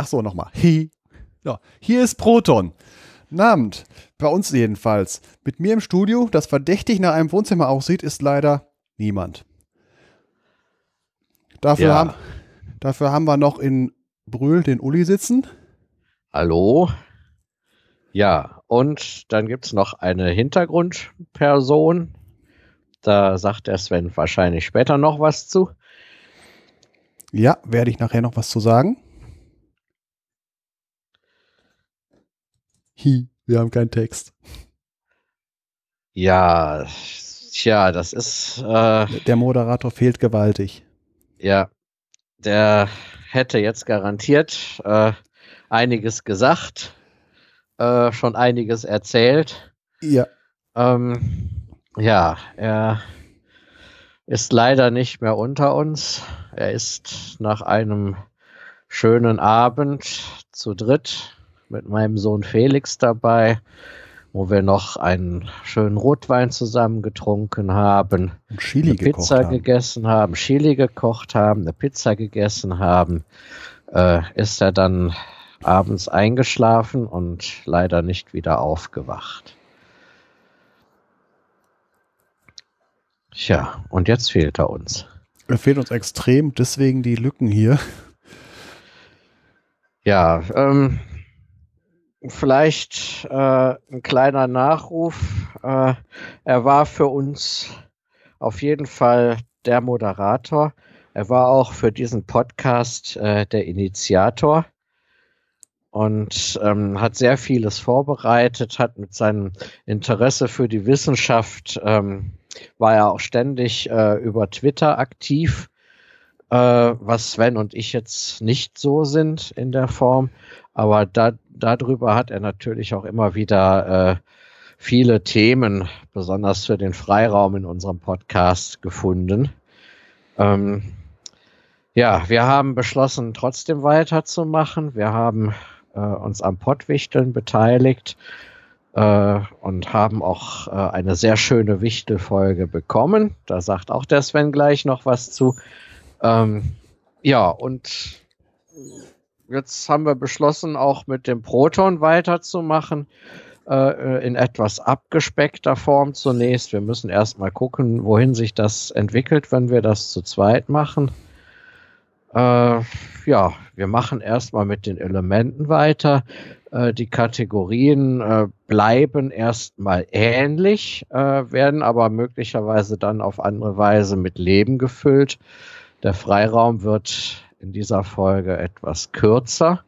Ach so, nochmal. Hi. Ja, hier ist Proton. Namend. Bei uns jedenfalls. Mit mir im Studio, das verdächtig nach einem Wohnzimmer aussieht, ist leider niemand. Dafür, Ja. haben, dafür haben wir noch in Brühl den Uli sitzen. Hallo? Ja, und dann gibt's noch eine Hintergrundperson. Da sagt der Sven wahrscheinlich später noch was zu. Ja, werde ich nachher noch was zu sagen. Hi, wir haben keinen Text. Ja, tja, das ist, äh, Der Moderator fehlt gewaltig. ja, der hätte jetzt garantiert äh, einiges gesagt, äh, schon einiges erzählt. Ja, Ähm, ja, er ist leider nicht mehr unter uns. Er ist nach einem schönen Abend zu dritt mit meinem Sohn Felix dabei, wo wir noch einen schönen Rotwein zusammen getrunken haben, und Chili eine Pizza haben. gegessen haben, Chili gekocht haben, eine Pizza gegessen haben, äh, ist er dann abends eingeschlafen und leider nicht wieder aufgewacht. Tja, und jetzt fehlt er uns. Er fehlt uns extrem, deswegen die Lücken hier. Ja, ähm, vielleicht äh, ein kleiner Nachruf. Äh, er war für uns auf jeden Fall der Moderator. Er war auch für diesen Podcast äh, der Initiator und ähm, hat sehr vieles vorbereitet, hat mit seinem Interesse für die Wissenschaft, ähm, war er auch ständig äh, über Twitter aktiv äh, was Sven und ich jetzt nicht so sind in der Form. Aber da, darüber hat er natürlich auch immer wieder äh, viele Themen, besonders für den Freiraum in unserem Podcast gefunden. Ähm, ja, wir haben beschlossen, trotzdem weiterzumachen. Wir haben äh, uns am Pottwichteln beteiligt äh, und haben auch äh, eine sehr schöne Wichtelfolge bekommen. Da sagt auch der Sven gleich noch was zu. Ähm, ja, und jetzt haben wir beschlossen, auch mit dem Proton weiterzumachen, äh, in etwas abgespeckter Form zunächst. Wir müssen erstmal gucken, wohin sich das entwickelt, wenn wir das zu zweit machen. Äh, ja, wir machen erstmal mit den Elementen weiter. Äh, die Kategorien äh, bleiben erstmal ähnlich, äh, werden aber möglicherweise dann auf andere Weise mit Leben gefüllt. Der Freiraum wird in dieser Folge etwas kürzer,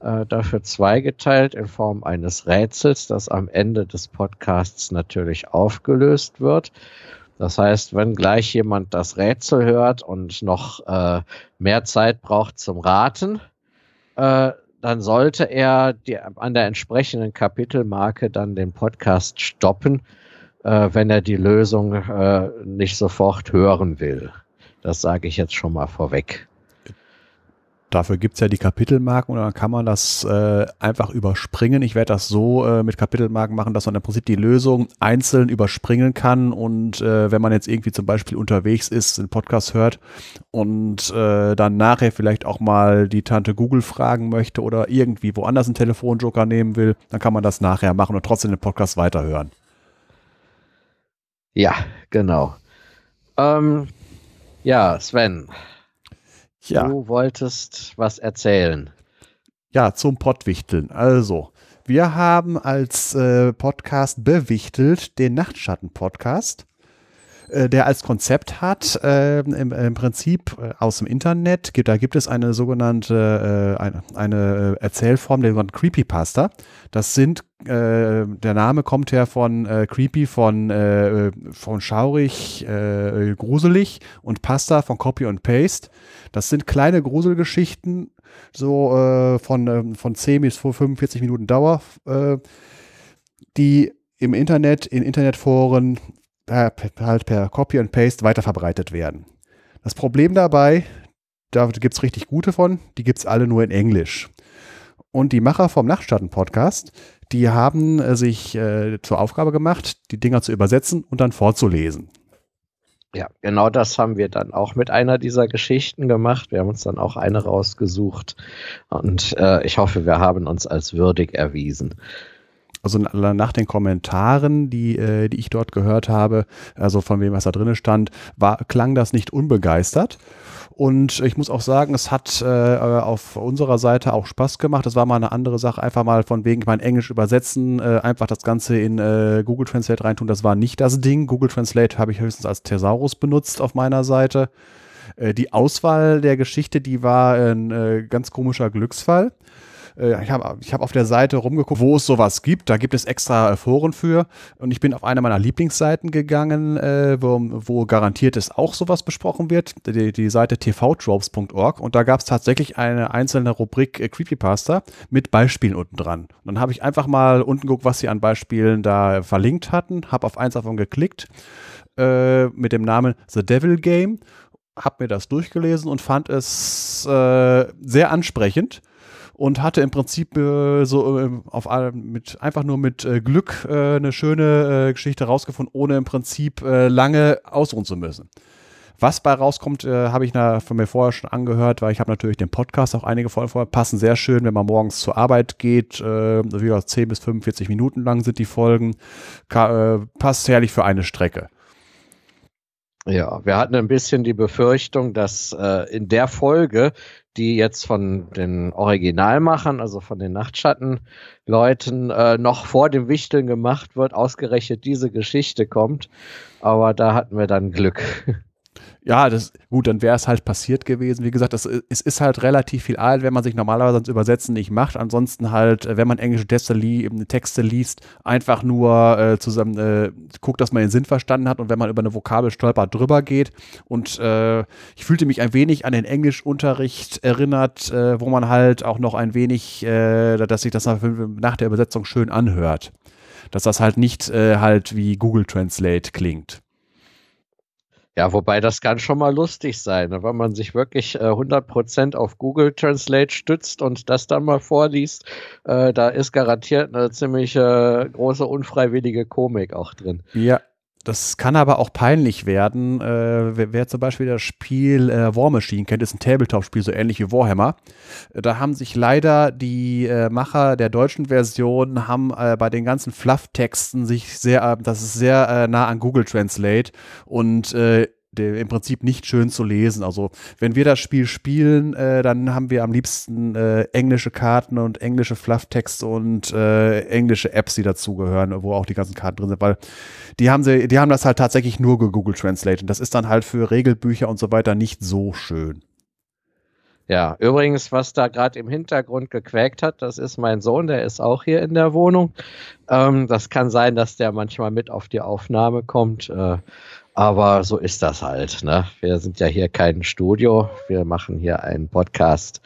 äh, dafür zweigeteilt in Form eines Rätsels, das am Ende des Podcasts natürlich aufgelöst wird. Das heißt, wenn gleich jemand das Rätsel hört und noch äh, mehr Zeit braucht zum Raten, äh, dann sollte er die, an der entsprechenden Kapitelmarke dann den Podcast stoppen, äh, wenn er die Lösung äh, nicht sofort hören will. Das sage ich jetzt schon mal vorweg. Dafür gibt es ja die Kapitelmarken und dann kann man das äh, einfach überspringen. Ich werde das so äh, mit Kapitelmarken machen, dass man im Prinzip die Lösung einzeln überspringen kann und äh, wenn man jetzt irgendwie zum Beispiel unterwegs ist, einen Podcast hört und äh, dann nachher vielleicht auch mal die Tante Google fragen möchte oder irgendwie woanders einen Telefonjoker nehmen will, dann kann man das nachher machen und trotzdem den Podcast weiterhören. Ja, genau. Ähm, ja, Sven, Ja. du wolltest was erzählen. Ja, zum Pottwichteln. Also, wir haben als äh, Podcast bewichtelt den Nachtschatten-Podcast, äh, der als Konzept hat, äh, im, im Prinzip äh, aus dem Internet, gibt, da gibt es eine sogenannte, äh, eine, eine Erzählform, der sogenannten Creepypasta. Das sind, äh, der Name kommt her von äh, Creepy, von, äh, von schaurig, gruselig und Pasta von Copy und Paste. Das sind kleine Gruselgeschichten, so von, ähm, von 10 bis 45 Minuten Dauer, die im Internet, in Internetforen per, halt per Copy and Paste weiterverbreitet werden. Das Problem dabei, da gibt es richtig gute von, die gibt es alle nur in Englisch. Und die Macher vom Nachtschatten-Podcast, die haben äh, sich äh, zur Aufgabe gemacht, die Dinger zu übersetzen und dann vorzulesen. Ja, genau das haben wir dann auch mit einer dieser Geschichten gemacht. Wir haben uns dann auch eine rausgesucht und äh, ich hoffe, wir haben uns als würdig erwiesen. Also nach den Kommentaren, die, äh, die ich dort gehört habe, also von wem was da drin stand, war, klang das nicht unbegeistert. Und ich muss auch sagen, es hat äh, auf unserer Seite auch Spaß gemacht. Das war mal eine andere Sache. Einfach mal von wegen mein Englisch übersetzen, äh, einfach das Ganze in äh, Google Translate reintun. Das war nicht das Ding. Google Translate habe ich höchstens als Thesaurus benutzt auf meiner Seite. Äh, die Auswahl der Geschichte, die war ein äh, ganz komischer Glücksfall. Äh, ich habe ich hab auf der Seite rumgeguckt, wo es sowas gibt. Da gibt es extra äh, Foren für. Und ich bin auf eine meiner Lieblingsseiten gegangen, äh, wo, wo garantiert es auch sowas besprochen wird. Die, die Seite tvtropes.org. Und da gab es tatsächlich eine einzelne Rubrik äh, Creepypasta mit Beispielen unten dran. Und dann habe ich einfach mal unten geguckt, was sie an Beispielen da verlinkt hatten. Habe auf eins davon geklickt äh, mit dem Namen The Devil Game habe mir das durchgelesen und fand es äh, sehr ansprechend und hatte im Prinzip äh, so äh, auf, mit, einfach nur mit äh, Glück äh, eine schöne äh, Geschichte rausgefunden, ohne im Prinzip äh, lange ausruhen zu müssen. Was bei rauskommt, habe ich na, von mir vorher schon angehört, weil ich habe natürlich den Podcast auch einige Folgen vorher, passen sehr schön, wenn man morgens zur Arbeit geht, äh, wieder 10 bis 45 Minuten lang sind die Folgen, Ka passt herrlich für eine Strecke. Ja, wir hatten ein bisschen die Befürchtung, dass äh, in der Folge die jetzt von den Originalmachern, also von den Nachtschattenleuten, äh, noch vor dem Wichteln gemacht wird, ausgerechnet diese Geschichte kommt. Aber da hatten wir dann Glück. Ja, das, gut, dann wäre es halt passiert gewesen. Wie gesagt, das, es ist halt relativ viel alt, wenn man sich normalerweise ans Übersetzen nicht macht. Ansonsten halt, äh, wenn man englische Texte, li Texte liest, einfach nur äh, zusammen äh, guckt, dass man den Sinn verstanden hat und wenn man über eine Vokabel stolpert, drüber geht. Und äh, ich fühlte mich ein wenig an den Englischunterricht erinnert, äh, wo man halt auch noch ein wenig, äh, dass sich das nach der Übersetzung schön anhört. Dass das halt nicht halt wie Google Translate klingt. Ja, wobei das kann schon mal lustig sein, ne? wenn man sich wirklich äh, 100% auf Google Translate stützt und das dann mal vorliest. Äh, da ist garantiert eine ziemlich äh, große unfreiwillige Komik auch drin. Ja, das kann aber auch peinlich werden. Äh, wer, wer, zum Beispiel das Spiel äh, War Machine kennt, ist ein Tabletop-Spiel, so ähnlich wie Warhammer. Da haben sich leider die äh, Macher der deutschen Version haben äh, bei den ganzen Fluff-Texten sich sehr, äh, das ist sehr äh, nah an Google Translate und der im Prinzip nicht schön zu lesen. Also wenn wir das Spiel spielen, äh, dann haben wir am liebsten äh, englische Karten und englische Flufftexte und äh, englische Apps, die dazugehören, wo auch die ganzen Karten drin sind, weil die haben sie, die haben das halt tatsächlich nur gegoogelt Translate und das ist dann halt für Regelbücher und so weiter nicht so schön. Ja, übrigens, was da gerade im Hintergrund gequäkt hat, das ist mein Sohn, der ist auch hier in der Wohnung. Ähm, das kann sein, dass der manchmal mit auf die Aufnahme kommt. Äh, aber so ist das halt. Ne? Wir sind ja hier kein Studio, wir machen hier einen Podcast.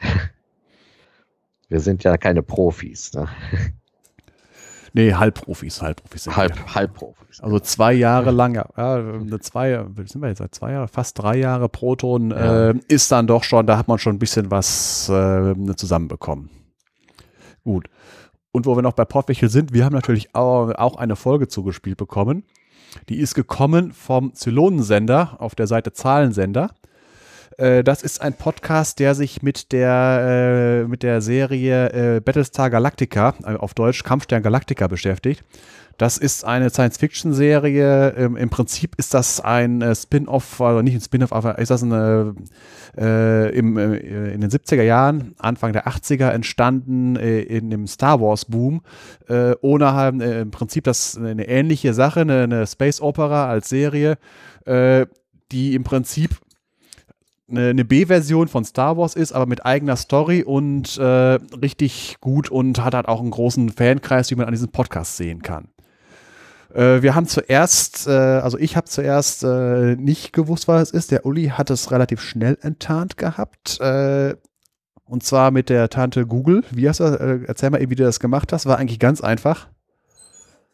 Wir sind ja keine Profis. Ne? Nee, Halbprofis, Halbprofis sind Halb. Halbprofis. Also zwei Jahre lang, ja, eine zwei, sind wir jetzt seit zwei Jahren, fast drei Jahre Proton ja. äh, ist dann doch schon, da hat man schon ein bisschen was äh, zusammenbekommen. Gut. Und wo wir noch bei Portwächel sind, wir haben natürlich auch, auch eine Folge zugespielt bekommen. Die ist gekommen vom Zylonensender auf der Seite Zahlensender. Äh, das ist ein Podcast, der sich mit der, äh, mit der Serie äh, Battlestar Galactica, äh, auf Deutsch Kampfstern Galactica, beschäftigt. Das ist eine Science-Fiction-Serie. Ähm, Im Prinzip ist das ein äh, Spin-off, also nicht ein Spin-off, aber ist das eine, im, in den 70er Jahren, Anfang der 80er entstanden in dem Star Wars-Boom. Ohne im Prinzip das eine ähnliche Sache, eine, eine Space-Opera als Serie, die im Prinzip eine, B-Version von Star Wars ist, aber mit eigener Story und äh, richtig gut und hat halt auch einen großen Fankreis, wie man an diesem Podcast sehen kann. Äh, wir haben zuerst, äh, also ich habe zuerst äh, nicht gewusst, was es ist. Der Uli hat es relativ schnell enttarnt gehabt. Äh, und zwar mit der Tante Google. Wie hast du, äh, erzähl mal, wie du das gemacht hast. War eigentlich ganz einfach.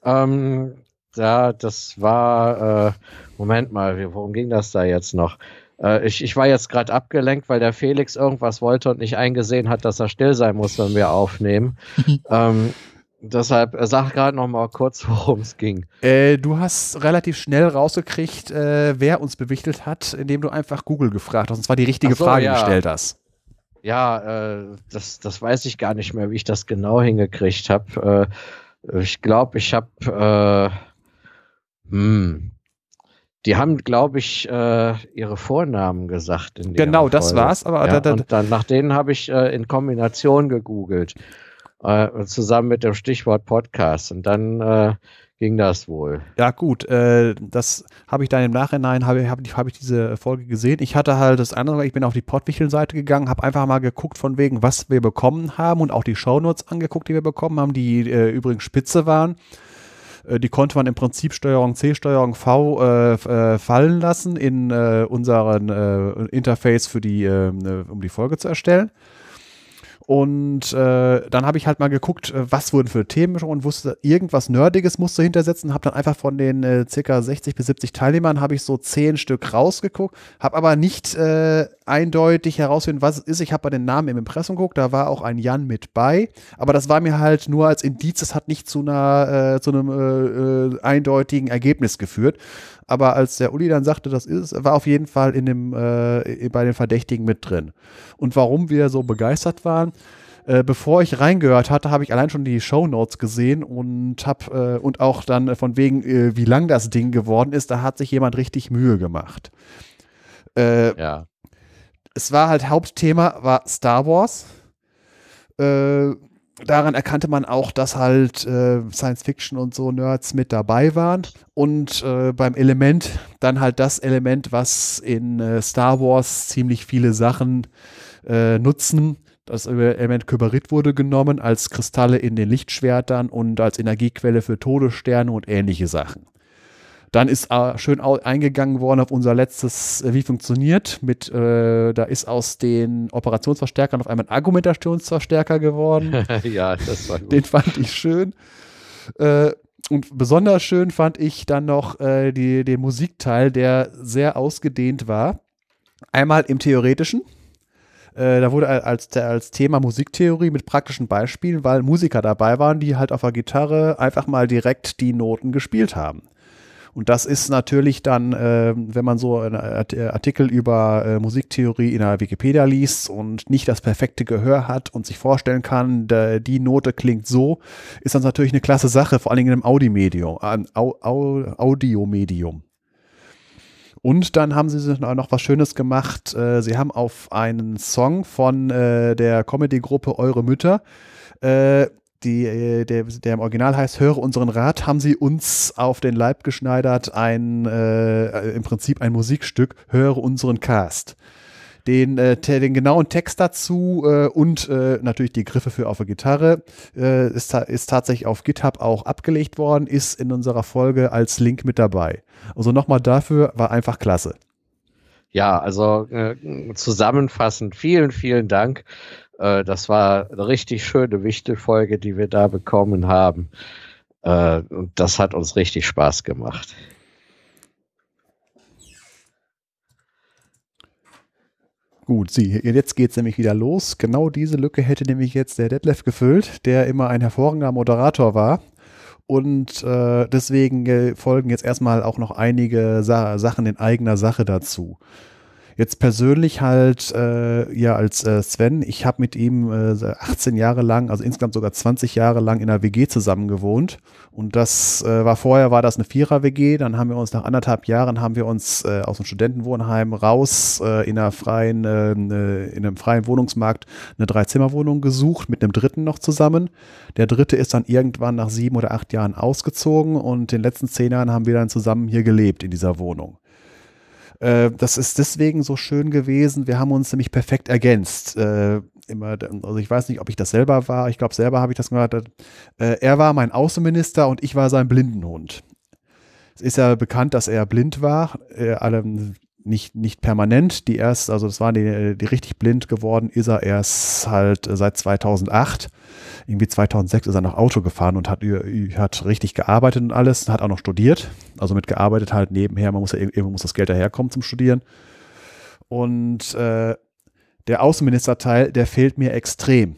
Ähm, ja, das war, Moment mal, worum ging das da jetzt noch? Ich, ich war jetzt gerade abgelenkt, weil der Felix irgendwas wollte und nicht eingesehen hat, dass er still sein muss, wenn wir aufnehmen. ähm, deshalb äh, sag gerade noch mal kurz, worum es ging. Äh, du hast relativ schnell rausgekriegt, äh, wer uns bewichtelt hat, indem du einfach Google gefragt hast, und zwar die richtige so, Frage ja. gestellt hast. Ja, äh, das, das weiß ich gar nicht mehr, wie ich das genau hingekriegt habe. Äh, ich glaube, ich habe, äh, hm, die haben, glaube ich, äh, ihre Vornamen gesagt. In genau, das war's. Aber ja, da, da, und dann nach denen habe ich äh, in Kombination gegoogelt, äh, zusammen mit dem Stichwort Podcast. Und dann äh, ging das wohl. Ja, gut. Äh, das habe ich dann im Nachhinein, habe hab, hab ich diese Folge gesehen. Ich hatte halt das andere, ich bin auf die Pottwichtel-Seite gegangen, habe einfach mal geguckt von wegen, was wir bekommen haben und auch die Shownotes angeguckt, die wir bekommen haben, die äh, übrigens spitze waren. Äh, die konnte man im Prinzip Steuerung C, Steuerung V äh, äh, fallen lassen in äh, unseren äh, Interface für die, ähm, um die Folge zu erstellen. Und äh, dann habe ich halt mal geguckt, äh, was wurden für Themen schon und wusste, irgendwas Nerdiges musste hintersetzen. Habe dann einfach von den äh, circa 60 bis 70 Teilnehmern habe ich so zehn Stück rausgeguckt, habe aber nicht äh, eindeutig herausfinden, was es ist. Ich habe bei den Namen im Impressum geguckt, da war auch ein Jan mit bei, aber das war mir halt nur als Indiz, es hat nicht zu einer äh, zu einem äh, eindeutigen Ergebnis geführt. Aber als der Uli dann sagte, das ist, war auf jeden Fall in dem, äh, bei den Verdächtigen mit drin. Und warum wir so begeistert waren, äh, bevor ich reingehört hatte, habe ich allein schon die Show Notes gesehen und hab äh, und auch dann von wegen, äh, wie lang das Ding geworden ist, da hat sich jemand richtig Mühe gemacht. Äh, ja. Es war halt Hauptthema war Star Wars. Daran erkannte man auch, dass halt äh, Science Fiction und so Nerds mit dabei waren. Und äh, beim Element dann halt das Element, was in äh, Star Wars ziemlich viele Sachen äh, nutzen. Das Element Kyberit wurde genommen als Kristalle in den Lichtschwertern und als Energiequelle für Todessterne und ähnliche Sachen. Dann ist äh, schön eingegangen worden auf unser letztes, äh, wie funktioniert. Mit, äh, da ist aus den Operationsverstärkern auf einmal ein Argumentationsverstärker geworden. ja, das war gut. Den fand ich schön. Äh, und besonders schön fand ich dann noch äh, die, den Musikteil, der sehr ausgedehnt war. Einmal im Theoretischen. Äh, da wurde als, als Thema Musiktheorie mit praktischen Beispielen, weil Musiker dabei waren, die halt auf der Gitarre einfach mal direkt die Noten gespielt haben. Und das ist natürlich dann, äh, wenn man so einen Artikel über äh, Musiktheorie in der Wikipedia liest und nicht das perfekte Gehör hat und sich vorstellen kann, die Note klingt so, ist das natürlich eine klasse Sache, vor allen Dingen im Audiomedium. Äh, Audiomedium. Und dann haben sie noch was Schönes gemacht. Äh, sie haben auf einen Song von äh, der Comedy-Gruppe Eure Mütter äh, die, äh, der, der im Original heißt, höre unseren Rat, haben sie uns auf den Leib geschneidert, ein, äh, im Prinzip ein Musikstück, höre unseren Cast. Den, äh, den genauen Text dazu äh, und äh, natürlich die Griffe für auf der Gitarre äh, ist, ist tatsächlich auf GitHub auch abgelegt worden, ist in unserer Folge als Link mit dabei. Also nochmal dafür, war einfach klasse. Ja, also zusammenfassend, vielen, vielen Dank äh, das war eine richtig schöne Wichtelfolge, die wir da bekommen haben. Äh, und das hat uns richtig Spaß gemacht. Gut, Sie, jetzt geht es nämlich wieder los. Genau diese Lücke hätte nämlich jetzt der Detlef gefüllt, der immer ein hervorragender Moderator war. Und äh, deswegen äh, folgen jetzt erstmal auch noch einige Sa Sachen in eigener Sache dazu. Jetzt persönlich halt, äh, ja, als äh, Sven, ich habe mit ihm äh, 18 Jahre lang, also insgesamt sogar 20 Jahre lang in einer WG zusammen gewohnt. Und das äh, war vorher, war das eine Vierer-WG. Dann haben wir uns nach anderthalb Jahren, haben wir uns äh, aus dem Studentenwohnheim raus äh, in einer freien, äh, äh in einem freien Wohnungsmarkt eine Dreizimmerwohnung gesucht, mit einem dritten noch zusammen. Der dritte ist dann irgendwann nach sieben oder acht Jahren ausgezogen und in den letzten zehn Jahren haben wir dann zusammen hier gelebt in dieser Wohnung. Äh, das ist deswegen so schön gewesen. Wir haben uns nämlich perfekt ergänzt. Äh, immer, also ich weiß nicht, ob ich das selber war. Ich glaube, selber habe ich das gehört. Äh, er war mein Außenminister und ich war sein Blindenhund. Es ist ja bekannt, dass er blind war. Äh, alle, nicht, nicht permanent. Die erst, also das waren die, die richtig blind geworden, ist er erst halt seit 2008 irgendwie 2006 ist er noch Auto gefahren und hat, hat richtig gearbeitet und alles, hat auch noch studiert. Also mit gearbeitet halt nebenher, man muss ja irgendwo muss das Geld daherkommen zum Studieren. Und äh, der Außenministerteil, der fehlt mir extrem.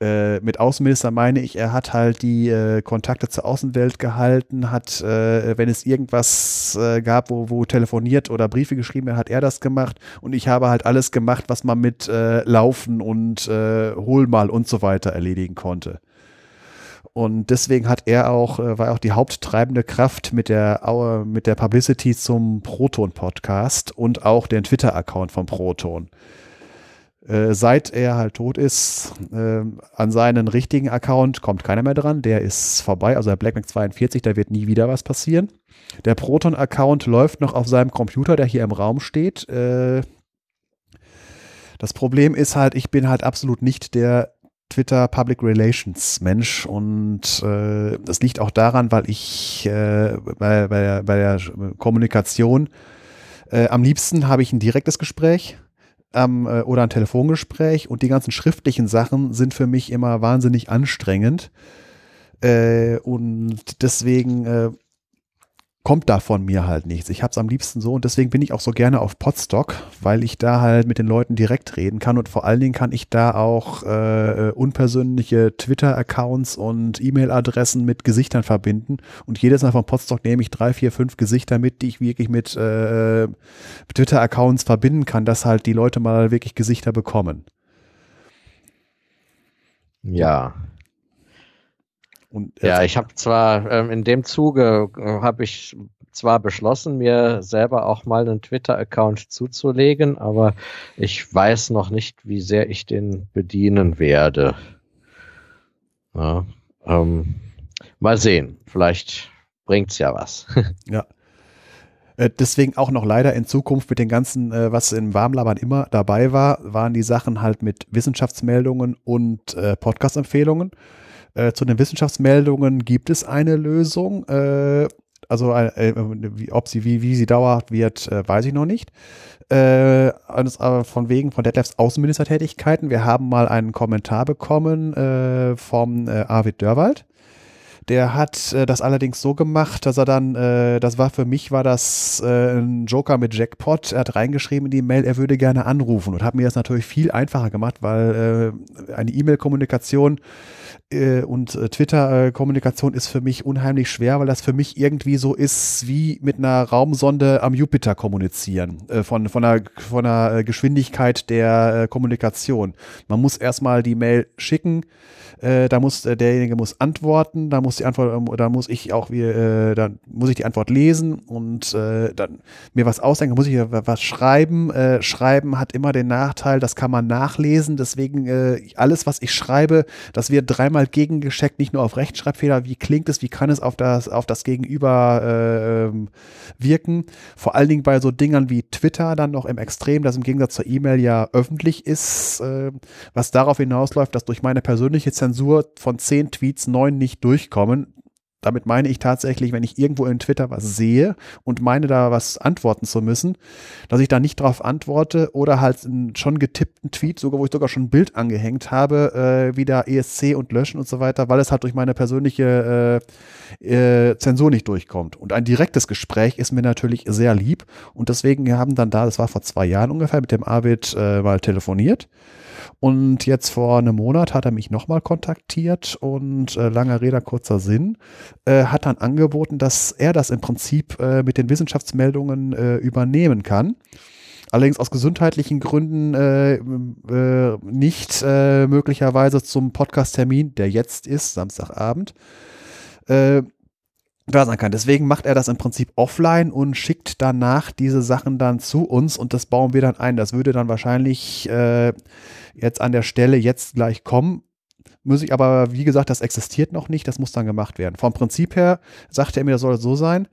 Äh, mit Außenminister meine ich, er hat halt die äh, Kontakte zur Außenwelt gehalten, hat, äh, wenn es irgendwas äh, gab, wo, wo telefoniert oder Briefe geschrieben, hat er das gemacht und ich habe halt alles gemacht, was man mit äh, Laufen und äh, Hol mal und so weiter erledigen konnte. Und deswegen hat er auch, war auch die haupttreibende Kraft mit der, mit der Publicity zum Proton-Podcast und auch den Twitter-Account von Proton. Äh, seit er halt tot ist, äh, an seinen richtigen Account kommt keiner mehr dran. Der ist vorbei, also der BlackMac 42, da wird nie wieder was passieren. Der Proton-Account läuft noch auf seinem Computer, der hier im Raum steht. Äh, das Problem ist halt, ich bin halt absolut nicht der Twitter Public Relations Mensch und äh, das liegt auch daran, weil ich äh, bei, bei, der, bei der Kommunikation äh, am liebsten habe ich ein direktes Gespräch ähm, äh, oder ein Telefongespräch und die ganzen schriftlichen Sachen sind für mich immer wahnsinnig anstrengend. Äh, und deswegen äh, kommt da von mir halt nichts. Ich habe es am liebsten so und deswegen bin ich auch so gerne auf Podstock, weil ich da halt mit den Leuten direkt reden kann und vor allen Dingen kann ich da auch äh, unpersönliche Twitter-Accounts und E-Mail-Adressen mit Gesichtern verbinden und jedes Mal von Podstock nehme ich drei, vier, fünf Gesichter mit, die ich wirklich mit äh, Twitter-Accounts verbinden kann, dass halt die Leute mal wirklich Gesichter bekommen. Ja, und ja, ich habe zwar ähm, in dem Zuge äh, habe ich zwar beschlossen, mir selber auch mal einen Twitter-Account zuzulegen, aber ich weiß noch nicht, wie sehr ich den bedienen werde. Ja, ähm, mal sehen, vielleicht bringt's ja was. ja. Äh, deswegen auch noch leider in Zukunft mit den ganzen, äh, was in Warmlabern immer dabei war, waren die Sachen halt mit Wissenschaftsmeldungen und äh, Podcast-Empfehlungen. Äh, zu den Wissenschaftsmeldungen gibt es eine Lösung. Äh, also äh, wie, ob sie, wie, wie sie dauerhaft wird, äh, weiß ich noch nicht. Äh, aber von wegen von Detlefs Außenministertätigkeiten. Wir haben mal einen Kommentar bekommen äh, vom äh, Arvid Dörwald. Der hat äh, das allerdings so gemacht, dass er dann, äh, das war für mich, war das äh, ein Joker mit Jackpot. Er hat reingeschrieben in die Mail, er würde gerne anrufen und hat mir das natürlich viel einfacher gemacht, weil äh, eine E-Mail-Kommunikation äh, und äh, Twitter-Kommunikation ist für mich unheimlich schwer, weil das für mich irgendwie so ist wie mit einer Raumsonde am Jupiter kommunizieren, äh, von, von, der, von der Geschwindigkeit der Kommunikation. Man muss erstmal die Mail schicken, äh, da muss äh, derjenige muss antworten, da muss die Antwort, ähm, da muss ich auch äh, dann muss ich die Antwort lesen und äh, dann mir was ausdenken, muss ich was schreiben. Äh, schreiben hat immer den Nachteil, das kann man nachlesen, deswegen äh, alles, was ich schreibe, das wird dreimal gegengescheckt, nicht nur auf Rechtschreibfehler, wie klingt es, wie kann es auf das, auf das Gegenüber äh, ähm, wirken. Vor allen Dingen bei so Dingern wie Twitter dann noch im Extrem, das im Gegensatz zur E-Mail ja öffentlich ist, äh, was darauf hinausläuft, dass durch meine persönliche Zensur Zensur von zehn Tweets neun nicht durchkommen. Damit meine ich tatsächlich, wenn ich irgendwo in Twitter was sehe und meine da was antworten zu müssen, dass ich da nicht drauf antworte oder halt einen schon getippten Tweet, sogar wo ich sogar schon ein Bild angehängt habe, äh, wieder ESC und löschen und so weiter, weil es halt durch meine persönliche äh, äh, Zensur nicht durchkommt. Und ein direktes Gespräch ist mir natürlich sehr lieb und deswegen haben dann da, das war vor zwei Jahren ungefähr, mit dem Arvid äh, mal telefoniert und jetzt vor einem Monat hat er mich nochmal kontaktiert und äh, langer Rede, kurzer Sinn, äh, hat dann angeboten, dass er das im Prinzip äh, mit den Wissenschaftsmeldungen äh, übernehmen kann. Allerdings aus gesundheitlichen Gründen äh, äh, nicht möglicherweise zum Podcast-Termin, der jetzt ist, Samstagabend, da sein kann. Deswegen macht er das im Prinzip offline und schickt danach diese Sachen dann zu uns und das bauen wir dann ein. Das würde dann wahrscheinlich äh, jetzt an der Stelle jetzt gleich kommen. Muss ich aber, wie gesagt, das existiert noch nicht, das muss dann gemacht werden. Vom Prinzip her sagte er mir, das soll so sein,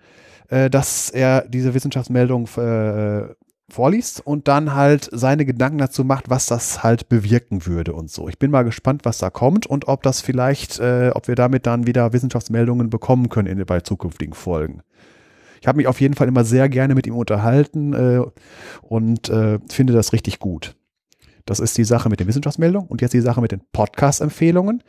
äh, dass er diese Wissenschaftsmeldung äh, vorliest und dann halt seine Gedanken dazu macht, was das halt bewirken würde und so. Ich bin mal gespannt, was da kommt und ob das vielleicht, äh, ob wir damit dann wieder Wissenschaftsmeldungen bekommen können in, bei zukünftigen Folgen. Ich habe mich auf jeden Fall immer sehr gerne mit ihm unterhalten und finde das richtig gut. Das ist die Sache mit den Wissenschaftsmeldungen und jetzt die Sache mit den Podcast-Empfehlungen.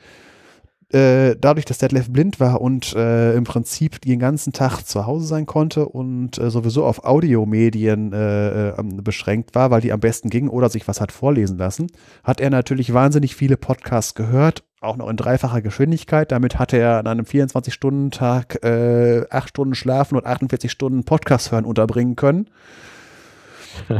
äh, dadurch, dass Detlef blind war und äh, im Prinzip den ganzen Tag zu Hause sein konnte und äh, sowieso auf Audiomedien äh, äh, beschränkt war, weil die am besten gingen oder sich was hat vorlesen lassen, hat er natürlich wahnsinnig viele Podcasts gehört, auch noch in dreifacher Geschwindigkeit. Damit hatte er an einem 24-Stunden-Tag äh, acht Stunden schlafen und 48 Stunden Podcast hören unterbringen können.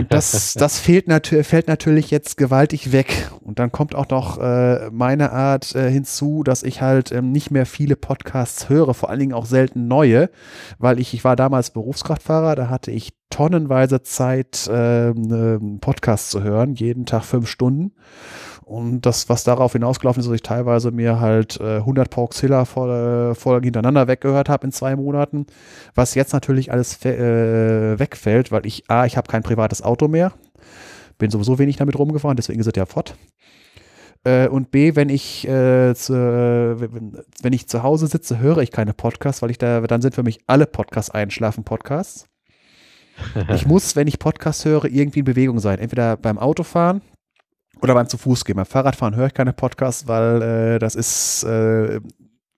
Das, das fehlt natür fällt natürlich jetzt gewaltig weg. Und dann kommt auch noch äh, meine Art äh, hinzu, dass ich halt ähm, nicht mehr viele Podcasts höre, vor allen Dingen auch selten neue, weil ich, ich war damals Berufskraftfahrer, da hatte ich tonnenweise Zeit, äh, Podcasts zu hören, jeden Tag fünf Stunden. Und das, was darauf hinausgelaufen ist, dass ich teilweise mir halt äh, 100 Pauxilla-Folgen hintereinander weggehört habe in zwei Monaten, was jetzt natürlich alles äh, wegfällt, weil ich, A, ich habe kein privates Auto mehr, bin sowieso wenig damit rumgefahren, deswegen ist es ja fort. Äh, und B, wenn ich, äh, zu, wenn, wenn ich zu Hause sitze, höre ich keine Podcasts, weil ich da, dann sind für mich alle Podcasts Einschlafen-Podcasts. Ich muss, wenn ich Podcasts höre, irgendwie in Bewegung sein. Entweder beim Autofahren, oder beim zu Fuß gehen. Beim Fahrradfahren höre ich keine Podcasts, weil äh, das ist äh,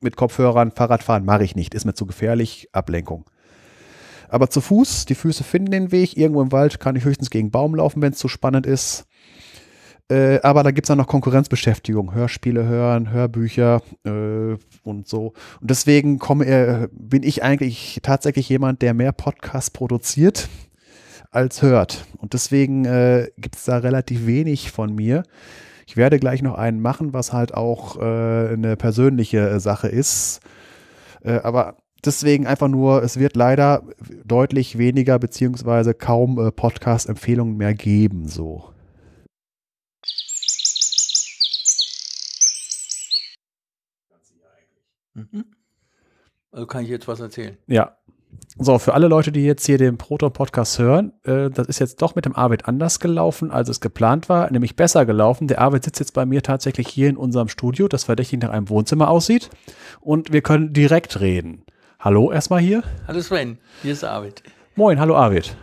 mit Kopfhörern, Fahrradfahren mache ich nicht, ist mir zu gefährlich, Ablenkung. Aber zu Fuß, die Füße finden den Weg. Irgendwo im Wald kann ich höchstens gegen Baum laufen, wenn es zu spannend ist. Äh, aber da gibt es auch noch Konkurrenzbeschäftigung, Hörspiele hören, Hörbücher äh, und so. Und deswegen komme, äh, bin ich eigentlich tatsächlich jemand, der mehr Podcasts produziert als hört. Und deswegen äh, gibt es da relativ wenig von mir. Ich werde gleich noch einen machen, was halt auch äh, eine persönliche äh, Sache ist. Äh, aber deswegen einfach nur, es wird leider deutlich weniger beziehungsweise kaum äh, Podcast-Empfehlungen mehr geben. So. Mhm. Also kann ich jetzt was erzählen? Ja, so, für alle Leute, die jetzt hier den Proton-Podcast hören, äh, das ist jetzt doch mit dem Arvid anders gelaufen, als es geplant war, nämlich besser gelaufen. Der Arvid sitzt jetzt bei mir tatsächlich hier in unserem Studio, das verdächtig nach einem Wohnzimmer aussieht. Und wir können direkt reden. Hallo erstmal hier. Hallo Sven, hier ist Arvid. Moin, hallo Arvid.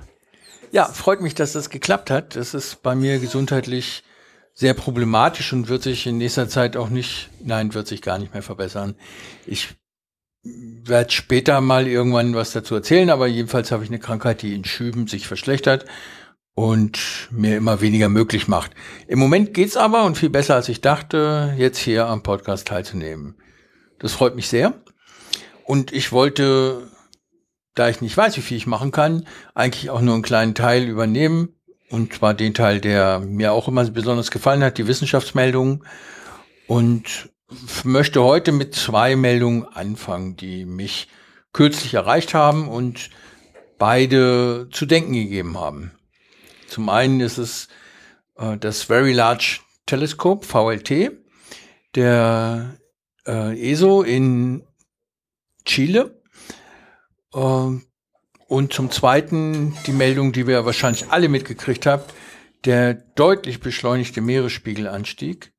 Ja, freut mich, dass das geklappt hat. Das ist bei mir gesundheitlich sehr problematisch und wird sich in nächster Zeit auch nicht, nein, wird sich gar nicht mehr verbessern. Ich werde später mal irgendwann was dazu erzählen, aber jedenfalls habe ich eine Krankheit, die in Schüben sich verschlechtert und mir immer weniger möglich macht. Im Moment geht's aber und viel besser als ich dachte, jetzt hier am Podcast teilzunehmen. Das freut mich sehr. Und ich wollte, da ich nicht weiß, wie viel ich machen kann, eigentlich auch nur einen kleinen Teil übernehmen. Und zwar den Teil, der mir auch immer besonders gefallen hat, die Wissenschaftsmeldungen. Und möchte heute mit zwei Meldungen anfangen, die mich kürzlich erreicht haben und beide zu denken gegeben haben. Zum einen ist es äh, das Very Large Telescope, VLT, der äh, ESO in Chile. Äh, und zum zweiten die Meldung, die wir wahrscheinlich alle mitgekriegt haben, der deutlich beschleunigte Meeresspiegelanstieg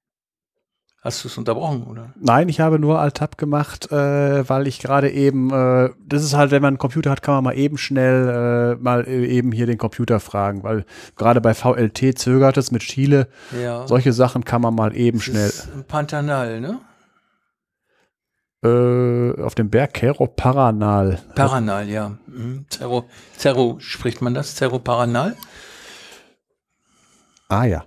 Hast du es unterbrochen, oder? Nein, ich habe nur Alt-Tab gemacht, äh, weil ich gerade eben, äh, das ist halt, wenn man einen Computer hat, kann man mal eben schnell äh, mal eben hier den Computer fragen, weil gerade bei VLT zögert es mit Chile. Ja. Solche Sachen kann man mal eben das schnell. Ist Pantanal, ne? Äh, auf dem Berg Cerro Paranal. Paranal, ja. Mhm. Cerro, Cerro spricht man das? Cerro Paranal? Ah ja.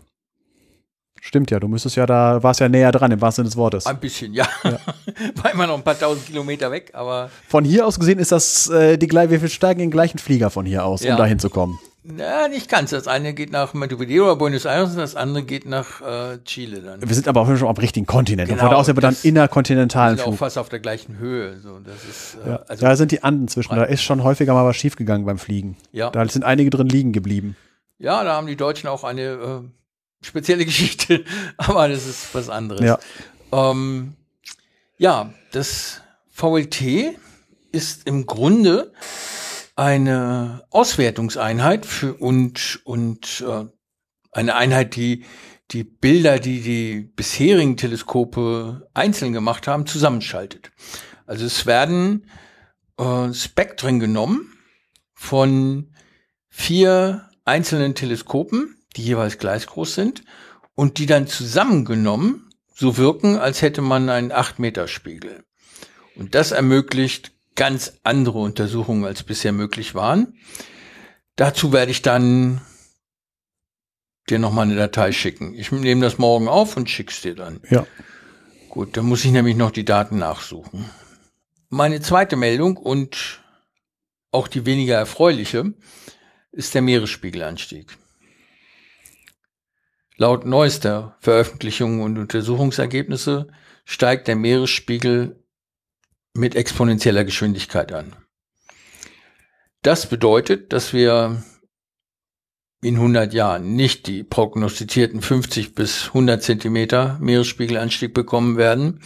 Stimmt ja, du müsstest ja da, warst ja näher dran im wahrsten Sinne des Wortes. Ein bisschen, ja. ja. War immer noch ein paar tausend Kilometer weg, aber. Von hier aus gesehen ist das äh, die gleiche, wir steigen in den gleichen Flieger von hier aus, ja. um da hinzukommen. Ja, nicht ganz. Das eine geht nach Montevideo oder Buenos Aires und das andere geht nach äh, Chile dann. Wir sind aber auch schon am richtigen Kontinent. Genau, und von da aus sind wir dann innerkontinentalen Flug. Auch fast auf der gleichen Höhe. So, das ist, äh, ja. Also da sind die Anden zwischen. Da ist schon häufiger mal was schiefgegangen beim Fliegen. Ja. Da sind einige drin liegen geblieben. Ja, da haben die Deutschen auch eine äh, spezielle Geschichte, aber das ist was anderes. Ja, ähm, ja das VLT ist im Grunde eine Auswertungseinheit für und und äh, eine Einheit, die die Bilder, die die bisherigen Teleskope einzeln gemacht haben, zusammenschaltet. Also es werden äh, Spektren genommen von vier einzelnen Teleskopen die jeweils gleich groß sind und die dann zusammengenommen so wirken, als hätte man einen 8-Meter-Spiegel. Und das ermöglicht ganz andere Untersuchungen, als bisher möglich waren. Dazu werde ich dann dir nochmal eine Datei schicken. Ich nehme das morgen auf und schick's dir dann. Ja. Gut, dann muss ich nämlich noch die Daten nachsuchen. Meine zweite Meldung und auch die weniger erfreuliche ist der Meeresspiegelanstieg. Laut neuester Veröffentlichungen und Untersuchungsergebnisse steigt der Meeresspiegel mit exponentieller Geschwindigkeit an. Das bedeutet, dass wir in 100 Jahren nicht die prognostizierten 50 bis 100 Zentimeter Meeresspiegelanstieg bekommen werden,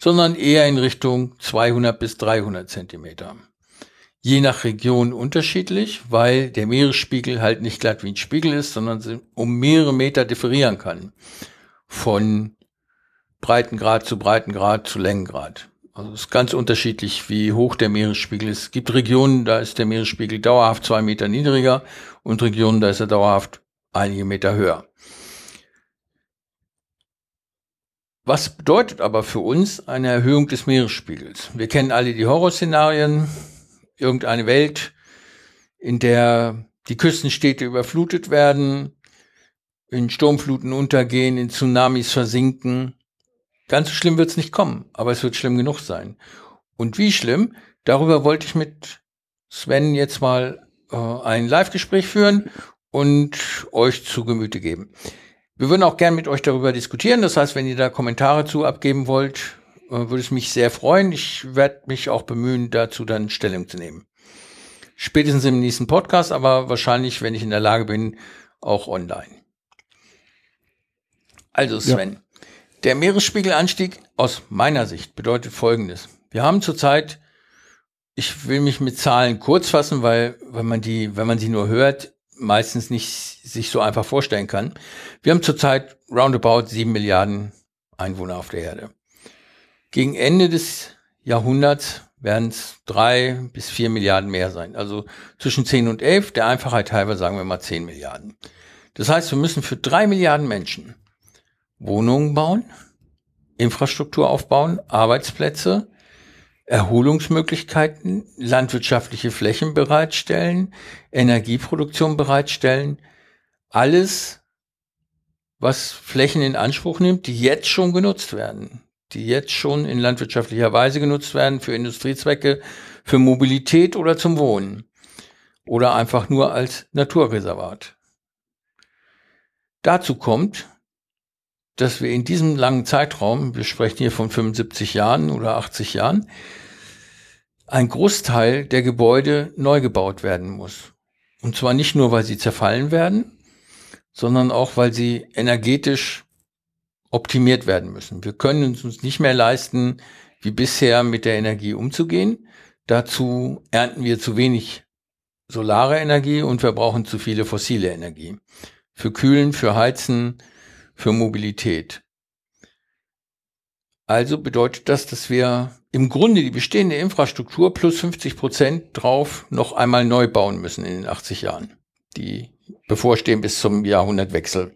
sondern eher in Richtung 200 bis 300 Zentimeter. Je nach Region unterschiedlich, weil der Meeresspiegel halt nicht glatt wie ein Spiegel ist, sondern um mehrere Meter differieren kann. Von Breitengrad zu Breitengrad zu Längengrad. Also es ist ganz unterschiedlich, wie hoch der Meeresspiegel ist. Es gibt Regionen, da ist der Meeresspiegel dauerhaft zwei Meter niedriger und Regionen, da ist er dauerhaft einige Meter höher. Was bedeutet aber für uns eine Erhöhung des Meeresspiegels? Wir kennen alle die Horrorszenarien. Irgendeine Welt, in der die Küstenstädte überflutet werden, in Sturmfluten untergehen, in Tsunamis versinken. Ganz so schlimm wird es nicht kommen, aber es wird schlimm genug sein. Und wie schlimm, darüber wollte ich mit Sven jetzt mal äh, ein Live-Gespräch führen und euch zu Gemüte geben. Wir würden auch gern mit euch darüber diskutieren. Das heißt, wenn ihr da Kommentare zu abgeben wollt, würde es mich sehr freuen. Ich werde mich auch bemühen, dazu dann Stellung zu nehmen. Spätestens im nächsten Podcast, aber wahrscheinlich, wenn ich in der Lage bin, auch online. Also Sven, ja. Der Meeresspiegelanstieg aus meiner Sicht bedeutet Folgendes. Wir haben zurzeit, ich will mich mit Zahlen kurz fassen, weil, wenn man die, wenn man sie nur hört, meistens nicht sich so einfach vorstellen kann. Wir haben zurzeit roundabout sieben Milliarden Einwohner auf der Erde. Gegen Ende des Jahrhunderts werden es drei bis vier Milliarden mehr sein. Also zwischen zehn und elf, der Einfachheit halber sagen wir mal zehn Milliarden. Das heißt, wir müssen für drei Milliarden Menschen Wohnungen bauen, Infrastruktur aufbauen, Arbeitsplätze, Erholungsmöglichkeiten, landwirtschaftliche Flächen bereitstellen, Energieproduktion bereitstellen, alles, was Flächen in Anspruch nimmt, die jetzt schon genutzt werden, die jetzt schon in landwirtschaftlicher Weise genutzt werden für Industriezwecke, für Mobilität oder zum Wohnen oder einfach nur als Naturreservat. Dazu kommt, dass wir in diesem langen Zeitraum, wir sprechen hier von 75 Jahren oder 80 Jahren, ein Großteil der Gebäude neu gebaut werden muss. Und zwar nicht nur, weil sie zerfallen werden, sondern auch, weil sie energetisch optimiert werden müssen. Wir können uns nicht mehr leisten, wie bisher mit der Energie umzugehen. Dazu ernten wir zu wenig solare Energie und wir brauchen zu viele fossile Energie. Für Kühlen, für Heizen, für Mobilität. Also bedeutet das, dass wir im Grunde die bestehende Infrastruktur plus 50 Prozent drauf noch einmal neu bauen müssen in den 80 Jahren, die bevorstehen bis zum Jahrhundertwechsel.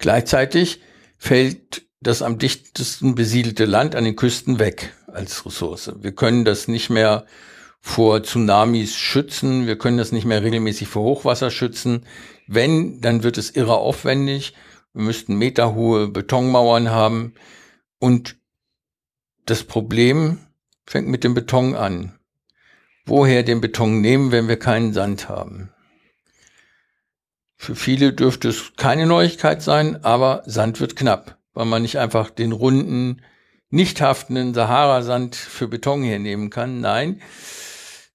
Gleichzeitig fällt das am dichtesten besiedelte Land an den Küsten weg als Ressource. Wir können das nicht mehr vor Tsunamis schützen, wir können das nicht mehr regelmäßig vor Hochwasser schützen. Wenn, dann wird es irre aufwendig. Wir müssten meterhohe Betonmauern haben. Und das Problem fängt mit dem Beton an. Woher den Beton nehmen, wenn wir keinen Sand haben? Für viele dürfte es keine Neuigkeit sein, aber Sand wird knapp, weil man nicht einfach den runden, nicht haftenden Sahara-Sand für Beton hernehmen kann. Nein,